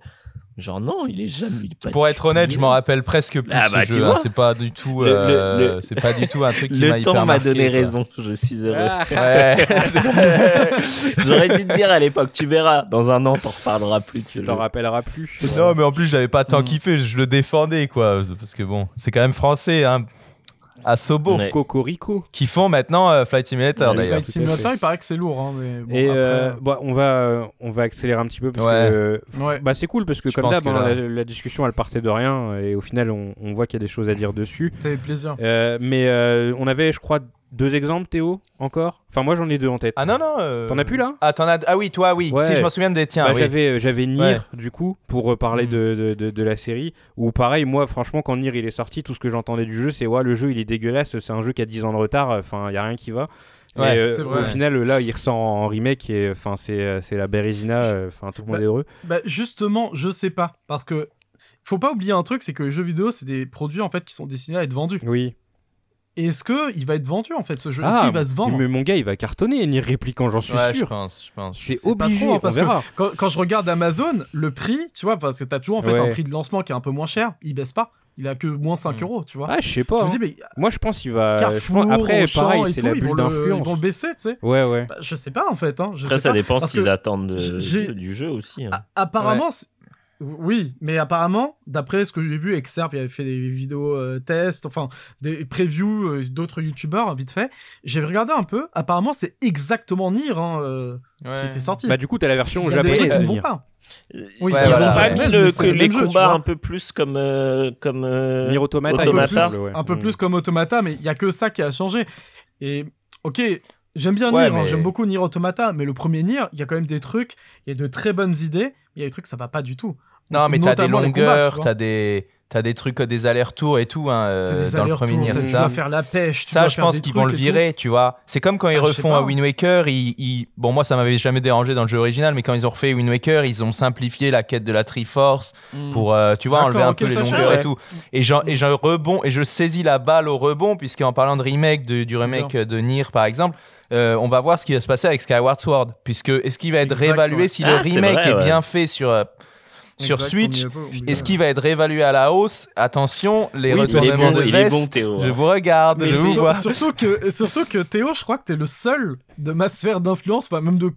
Genre non, il est jamais. il est pas Pour être honnête, je m'en rappelle presque plus Ah bah, ce tu jeu. hein. vois. C'est pas du tout, euh, c'est pas du tout un truc qui m'a Le temps m'a donné quoi. raison, je suis heureux. ah, *laughs* Ouais. *laughs* J'aurais dû te dire à l'époque, tu verras, dans un an t'en reparleras plus tu t'en rappelleras plus. Non, mais en plus, j'avais pas tant Mm. kiffé, je le défendais, quoi. Parce que bon, c'est quand même français, hein. Asobo, Ouais. Cocorico. qui font maintenant euh, Flight Simulator Ouais, d'ailleurs. Flight à Simulator, il paraît que c'est lourd. Hein, mais bon, Et après, euh, bon, on va, euh, on va accélérer un petit peu parce Ouais. que euh, Ouais. bah, c'est cool parce que Je comme d'hab, hein, là- la, la discussion elle partait de rien et au final on, on voit qu'il y a des choses à dire dessus. ça fait plaisir. Euh, mais euh, on avait, je crois, deux exemples, Théo, encore? Enfin, moi j'en ai deux en tête. Ah non, non. euh, T'en as plus là? Ah, t'en as... ah oui, toi, oui. Ouais. Si, je m'en souviens des tiens. Bah, oui. J'avais, euh, j'avais Nier Ouais. du coup pour euh, parler Mm. de, de, de- de la série. Ou pareil, moi franchement, quand Nier il est sorti, tout ce que j'entendais du jeu, c'est ouais, le jeu il est dégueulasse, c'est un jeu qui a 10 ans de retard, enfin, il y a rien qui va. Ouais, et euh, c'est vrai. au final, là, il ressort en remake et enfin, c'est, c'est la Bérésina, enfin, tout le monde Bah, est heureux. Bah, justement, je sais pas. Parce que faut pas oublier un truc, c'est que les jeux vidéo, c'est des produits en fait qui sont destinés à être vendus. Oui. Est-ce que il va être vendu en fait ce jeu? Est-ce Ah, qu'il va se vendre? mais mon gars, il va cartonner, Nier Replicant, j'en suis Ouais, je sûr. pense, je pense. C'est sais pas obligé, trop, on parce que- verra. quand, quand je regarde Amazon, le prix, tu vois, parce que t'as toujours en fait Ouais. un prix de lancement qui est un peu moins cher, il baisse pas. Il a que moins 5 Mm. euros, tu vois. Ah, je sais je pas. me hein. dis, mais Moi, je pense qu'il va. je Carrefour, pense- Après, Auchan pareil, c'est la ils bulle vont, le, ils d'influence. vont le baisser, tu sais. Ouais, ouais. Bah, je sais pas en fait. Hein, je Après, sais ça pas. dépend ce qu'ils attendent de- du jeu aussi. hein. apparemment, c'est- oui, mais apparemment, d'après ce que j'ai vu, Exerve avait fait des vidéos euh, tests, enfin des previews euh, d'autres youtubeurs, vite fait. J'ai regardé un peu. Apparemment, c'est exactement Nier hein, euh, qui était sorti. Bah, du coup, t'as la version japonaise. ne vont pas. Oui, Ouais, ils voilà. ont pas mis le- que le les jeu, combats un peu plus comme comme comme euh, Nier Automata. un peu plus, ouais. un peu Mm. plus comme Automata, mais il y a que ça qui a changé. Et ok, j'aime bien Ouais, Nier, hein, j'aime beaucoup Nier Automata, mais le premier Nier, il y a quand même des trucs, il y a de très bonnes idées, mais il y a des trucs ça va pas du tout. Non, mais t'as des longueurs, t'as des, t'as des trucs, des allers-retours et tout hein, euh, dans le premier Nier, c'est ça. faire la pêche. Ça, je pense qu'ils vont le virer, tu vois. C'est comme quand ils Ah, refont un Wind Waker. Ils, ils- Bon, moi, ça m'avait jamais dérangé dans le jeu original, mais quand ils ont refait Wind Waker, ils ont simplifié la quête de la Triforce Mm. pour, euh, tu vois, enlever un peu les longueurs et tout. Et j'en- et je rebond et je saisis la balle au rebond, puisqu'en parlant de remake, de- du remake de Nier, par exemple, euh, on va voir ce qui va se passer avec Skyward Sword, puisque est-ce qu'il va être Exact, réévalué ouais. si Ah, le c'est remake vrai, est bien fait sur sur Exact, Switch est-ce qu'il va être réévalué à la hausse? Attention, les Oui, retournements bon, de veste. bon, Théo, Je vous regarde, Mais je vous sur- vois. surtout que surtout que Théo, je crois que t'es le seul de ma sphère d'influence, enfin même de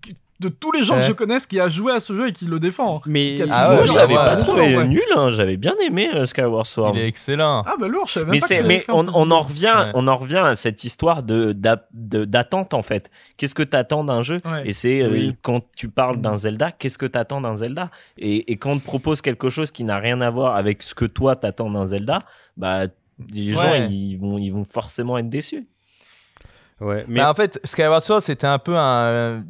de tous les gens que je connaisse qui a joué à ce jeu et qui le défend. Mais Qui Ah ouais, je l'avais pas trouvé Ouais. nul, hein, j'avais bien aimé euh, Skyward Sword. Il est excellent. Ah bah lourd, je savais Mais, pas mais on, en revient, Ouais. on en revient à cette histoire de, d'a- de- d'attente en fait. Qu'est-ce que t'attends d'un jeu? Ouais. Et c'est euh, Oui. quand tu parles d'un Zelda, qu'est-ce que t'attends d'un Zelda? Et, et quand on te propose quelque chose qui n'a rien à voir avec ce que toi t'attends d'un Zelda, bah les gens ils vont, ils vont forcément être déçus. Ouais, mais Bah, en fait, Skyward Sword, c'était un peu un.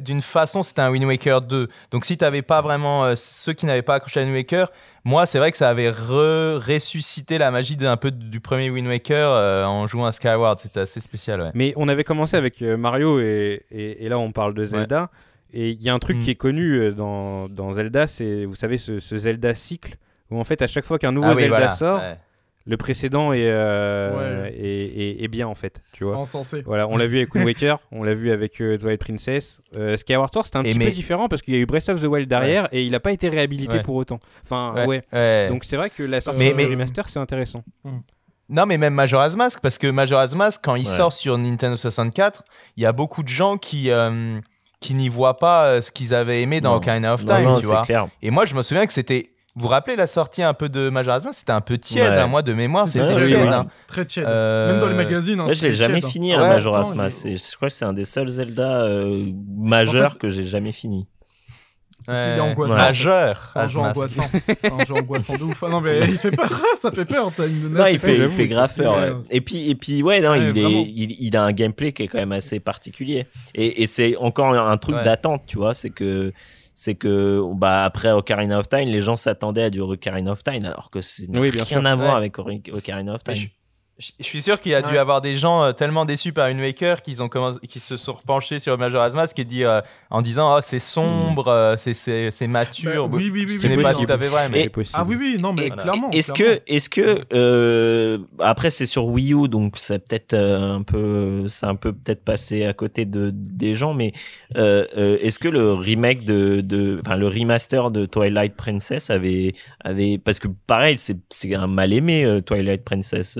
D'une façon, c'était un Wind Waker 2. Donc, si t'avais pas vraiment. euh, ceux qui n'avaient pas accroché à Wind Waker, moi, c'est vrai que ça avait re- ressuscité la magie d'un peu du premier Wind Waker euh, en jouant à Skyward. C'était assez spécial, ouais. Mais on avait commencé avec euh, Mario et, et- et là on parle de Zelda. Et il y a un truc Mm. qui est connu dans, dans Zelda, c'est, vous savez, ce, ce Zelda cycle, où en fait à chaque fois qu'un nouveau Ah oui, Zelda voilà. sort, ouais. Le précédent est, euh, Ouais. est, est- est bien en fait, tu vois. Encensé. Voilà, on l'a vu avec Wind Waker, *laughs* on l'a vu avec euh, Twilight Princess. Euh, Skyward Sword, c'était un Et petit mais- peu différent parce qu'il y a eu Breath of the Wild derrière et il n'a pas été réhabilité Ouais. pour autant. Enfin, Ouais, ouais. ouais. Donc c'est vrai que la sortie Mais- du mais- remaster, c'est intéressant. Non, mais même Majora's Mask, parce que Majora's Mask, quand il Ouais. sort sur Nintendo 64, il y a beaucoup de gens qui, euh, qui n'y voient pas ce qu'ils avaient aimé dans Non. Ocarina of Time, non, tu vois. clair. Et moi, je me souviens que c'était. Vous vous rappelez la sortie un peu de Majora's Mask? C'était un peu tiède, Ouais. hein, moi de mémoire, C'était tiède. tiède. hein. Très tiède. Euh, Même dans les magazines. hein, Moi, je l'ai jamais tiède, hein. fini Ouais, à Majora's Mask. il Je crois que c'est un des seuls Zelda euh, majeurs que j'ai jamais fini. Parce qu'il est Ouais. angoissant. Majeur. Un jeu angoissant. Un jeu angoissant de ouf. Ah non, mais *laughs* il fait peur. *laughs* Ça fait peur. Une Non, il fait, il fait grave peur. ouais. Et puis, et puis, ouais, non, Ouais, il, est, il, il a un gameplay qui est quand même assez particulier. Et, et c'est encore un truc Ouais. d'attente, tu vois, c'est que, c'est que, bah, après Ocarina of Time, les gens s'attendaient à du Ocarina of Time, alors que c'est Oui, rien sûr. à voir avec Ocarina of Time. Je je suis sûr qu'il y a dû Ouais. avoir des gens euh, tellement déçus par une Waker qu'ils ont commencé, qui se sont repenchés sur Majora's Mask et dit euh, en disant oh c'est sombre, euh, c'est c'est c'est mature, Bah, oui, oui, oui, ce qui n'est pas tout à fait vrai. Mais C'est possible. Ah oui, oui, non, mais Et- clairement. Est-ce clairement. que, est-ce que, euh, après c'est sur Wii U, donc c'est peut-être euh, un peu, c'est un peu peut-être passé à côté de des gens, mais euh, euh, est-ce que le remake de, de, enfin le remaster de Twilight Princess avait, avait, parce que pareil, c'est c'est un mal aimé euh, Twilight Princess.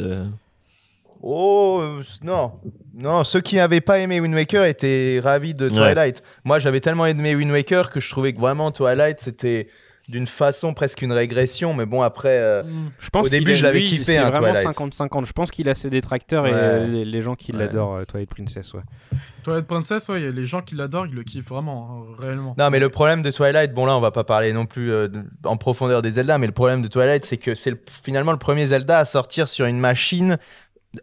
Oh euh, non, non, ceux qui n'avaient pas aimé Wind Waker étaient ravis de Twilight. Moi j'avais tellement aimé Wind Waker que je trouvais que vraiment Twilight c'était d'une façon presque une régression. Mais bon après. euh. Je pense Au début, a- je l'avais kiffé, C'est hein, vraiment Twilight. 50-50. Je pense qu'il a ses détracteurs et euh, les, les gens qui Ouais. l'adorent, euh, Twilight Princess. Ouais. Twilight Princess, ouais, il y a les gens qui l'adorent, ils le kiffent vraiment, hein, réellement. Non, mais le problème de Twilight, bon là, on va pas parler non plus euh, en profondeur des Zelda, mais le problème de Twilight, c'est que c'est le- finalement le premier Zelda à sortir sur une machine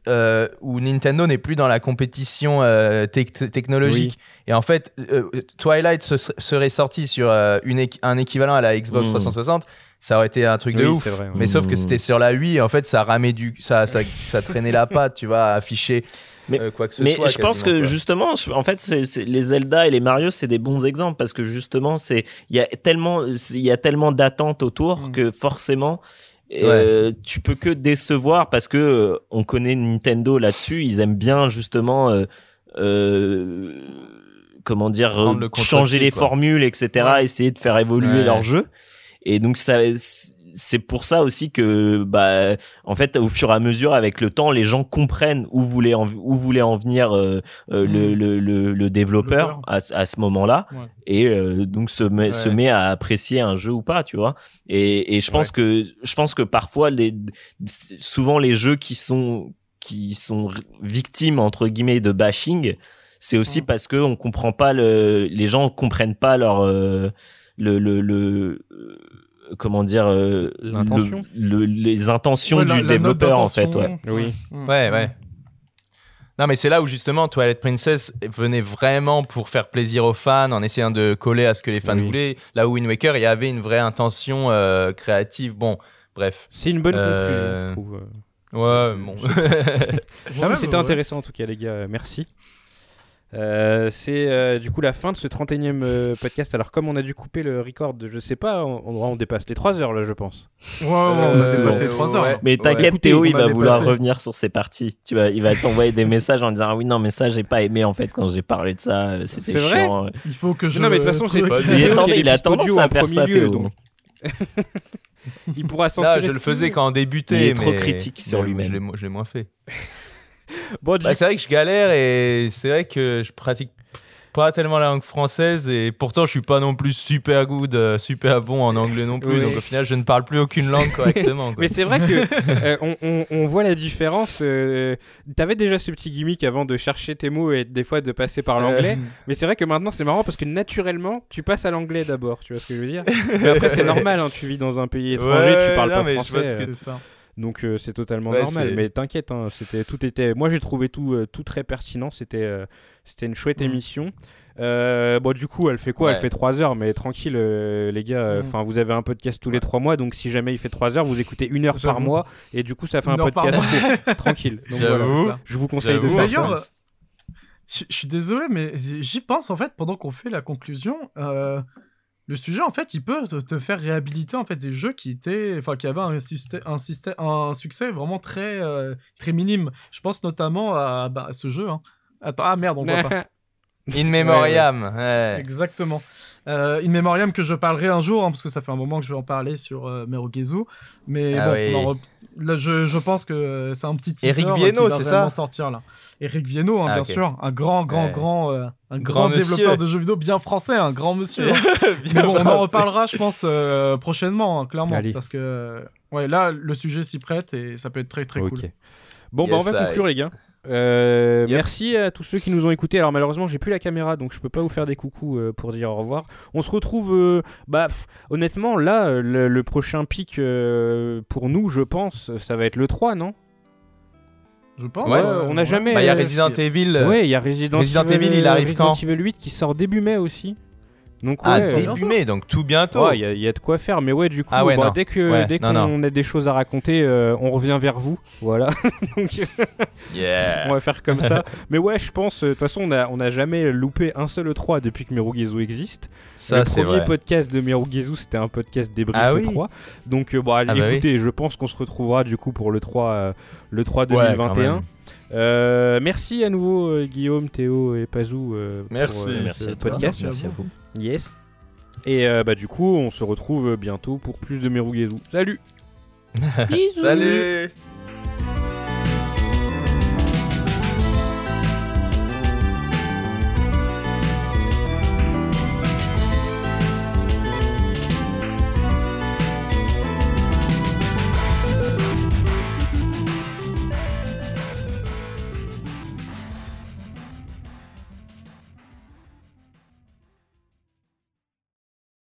euh, où Nintendo n'est plus dans la compétition euh, tec- technologique. Et en fait, euh, Twilight se- serait sorti sur une un équivalent à la Xbox Mm. 360. Ça aurait été un truc de ouf. vrai. Mais sauf que Mm. c'était sur la Wii, en fait, ça ramait du, ça, ça, ça traînait la patte, tu vois, à afficher Mais- quoi que ce Mais soit. je pense que quoi. justement, en fait, les Zelda et les Mario, c'est des bons exemples parce que justement, c'est il y a tellement, il y a tellement d'attentes autour Mm. que forcément, euh, tu peux que décevoir parce que euh, on connaît Nintendo là-dessus. Ils aiment bien justement, euh, euh, comment dire, le changer les quoi. formules, etc. Ouais. Essayer de faire évoluer Ouais. leur jeu. Et donc ça, c'est pour ça aussi que, bah, en fait, au fur et à mesure, avec le temps, les gens comprennent où voulait en, où voulait en venir euh, euh, le, Mm. le, le, le développeur à, à ce moment-là, Ouais. et euh, donc se met, se met à apprécier un jeu ou pas, tu vois. Et, et je pense que je pense que parfois les souvent les jeux qui sont qui sont victimes entre guillemets de bashing, c'est aussi parce que on comprend pas le les gens comprennent pas leur euh, le le, le comment dire euh, L'intention. le- le- les intentions Ouais, du la- la note développeur en fait ouais. Oui. Mm. Ouais, ouais. Non, mais c'est là où justement Twilight Princess venait vraiment pour faire plaisir aux fans en essayant de coller à ce que les fans Oui. voulaient. Là où Wind Waker, il y avait une vraie intention euh, créative. Bon, bref. C'est une bonne Euh, conclusion, je trouve. Ouais, bon. *laughs* *laughs* Ah, c'était ouais. intéressant en tout cas, les gars. Merci. Euh, c'est euh, du coup la fin de ce 31e euh, podcast. Alors, comme on a dû couper le record, de, je sais pas, on, on dépasse les 3 heures là, je pense. Ouais, ouais, on Euh, dépassé bon. 3 heures. ouais. Mais t'inquiète, Théo, on il va vouloir revenir sur ses parties. Tu vas, il va t'envoyer des messages en disant ah oui non mais ça j'ai pas aimé en fait quand j'ai parlé de ça, c'était C'est vrai chiant. Il faut que je. non, mais de toute façon, c'est Il, a tendance à en faire premier ça, lieu, Théo. donc *laughs* il pourra Là, censurer. je ce le faisais quand on débutait. Il est trop critique sur lui-même. Je je l'ai moins fait. Bon, du Bah, c'est vrai que je galère et c'est vrai que je pratique pas tellement la langue française et pourtant je suis pas non plus super good, euh, super bon en anglais non plus. Oui. Donc au final, je ne parle plus aucune langue *laughs* correctement. quoi. Mais c'est vrai que euh, on, on- on voit la différence. euh, T'avais déjà ce petit gimmick avant de chercher tes mots et des fois de passer par l'anglais. Mais c'est vrai que maintenant c'est marrant parce que naturellement tu passes à l'anglais d'abord. Tu vois ce que je veux dire? Mais après c'est *laughs* normal. hein, tu vis dans un pays étranger, Ouais, tu parles non, pas mais je vois français. ce que euh. Donc euh, c'est totalement Ouais, normal. Mais t'inquiète, hein, c'était tout était. Moi j'ai trouvé tout euh, tout très pertinent. C'était euh, c'était une chouette Mm. émission. Euh, bon du coup elle fait quoi? Elle fait 3 heures, mais tranquille euh, les gars. Mm. Enfin vous avez un podcast tous les 3 mois, donc si jamais il fait 3 heures, vous écoutez une heure par mois et du coup ça fait Une un podcast court, *laughs* tranquille. Donc voilà, je vous conseille de faire D'ailleurs, ça. Je je suis désolé, mais j'y pense en fait pendant qu'on fait la conclusion. Le sujet, en fait, il peut te, faire réhabiliter en fait des jeux qui étaient, enfin, qui avaient un, un, un succès vraiment très, euh, très minime. Je pense notamment à, bah, à ce jeu. hein. Attends, ah merde, on voit pas. *laughs* In memoriam. ouais. Exactement. Euh, In Memoriam que je parlerai un jour, hein, parce que ça fait un moment que je vais en parler sur euh, Merugezu. Mais Ah bon, oui. là, je, je pense que c'est un petit teaser Eric euh, va c'est vraiment ça sortir là. Eric Viennot, hein, Ah, bien sûr, un grand, grand, Ouais. grand, euh, un Grand grand, monsieur. développeur de jeux vidéo bien français, un grand monsieur. hein. *laughs* Bien bon, on en reparlera, je pense, euh, prochainement, hein, clairement, Allez. parce que ouais, là, le sujet s'y prête et ça peut être très, très cool. Bon, bah, on Yes, va I. conclure, les gars. Euh, Yep. Merci à tous ceux qui nous ont écoutés. Alors malheureusement, j'ai plus la caméra, donc je peux pas vous faire des coucous euh, pour dire au revoir. On se retrouve, euh, bah pff, honnêtement, là, le, le prochain pic euh, pour nous, je pense, ça va être le 3, non? Je pense. Ouais, euh, on n'a jamais- Bah, il y a Resident Evil. Ouais, il y a Resident, Resident Evil, il arrive Resident quand? Evil 8 qui sort début mai aussi. Donc Ah, ouais, euh, début mai, donc tout bientôt. ouais, il y, a- il y a de quoi faire. Mais ouais, du coup, Ah ouais, bah, dès que dès qu'on a des choses à raconter, euh, on revient vers vous. Voilà. *laughs* Donc, Yeah. on va faire comme ça. *laughs* Mais ouais, je pense, euh, de toute façon, on a, on a jamais loupé un seul E3 depuis que Mirugezu existe. Ça, le premier vrai. podcast de Mirugezu, c'était un podcast débrief Ah oui. E3. Donc, euh, bon, allez, Ah bah oui. écoutez, je pense qu'on se retrouvera du coup pour le 3, euh, le 3 Ouais, quand 2021. Euh, merci à nouveau euh, Guillaume, Théo et Pazou euh, Merci. pour euh, Merci ce à toi. podcast. Merci à vous. Yes. Et euh, bah du coup, on se retrouve bientôt pour plus de Mirugezu. Salut. *laughs* Bisous. Salut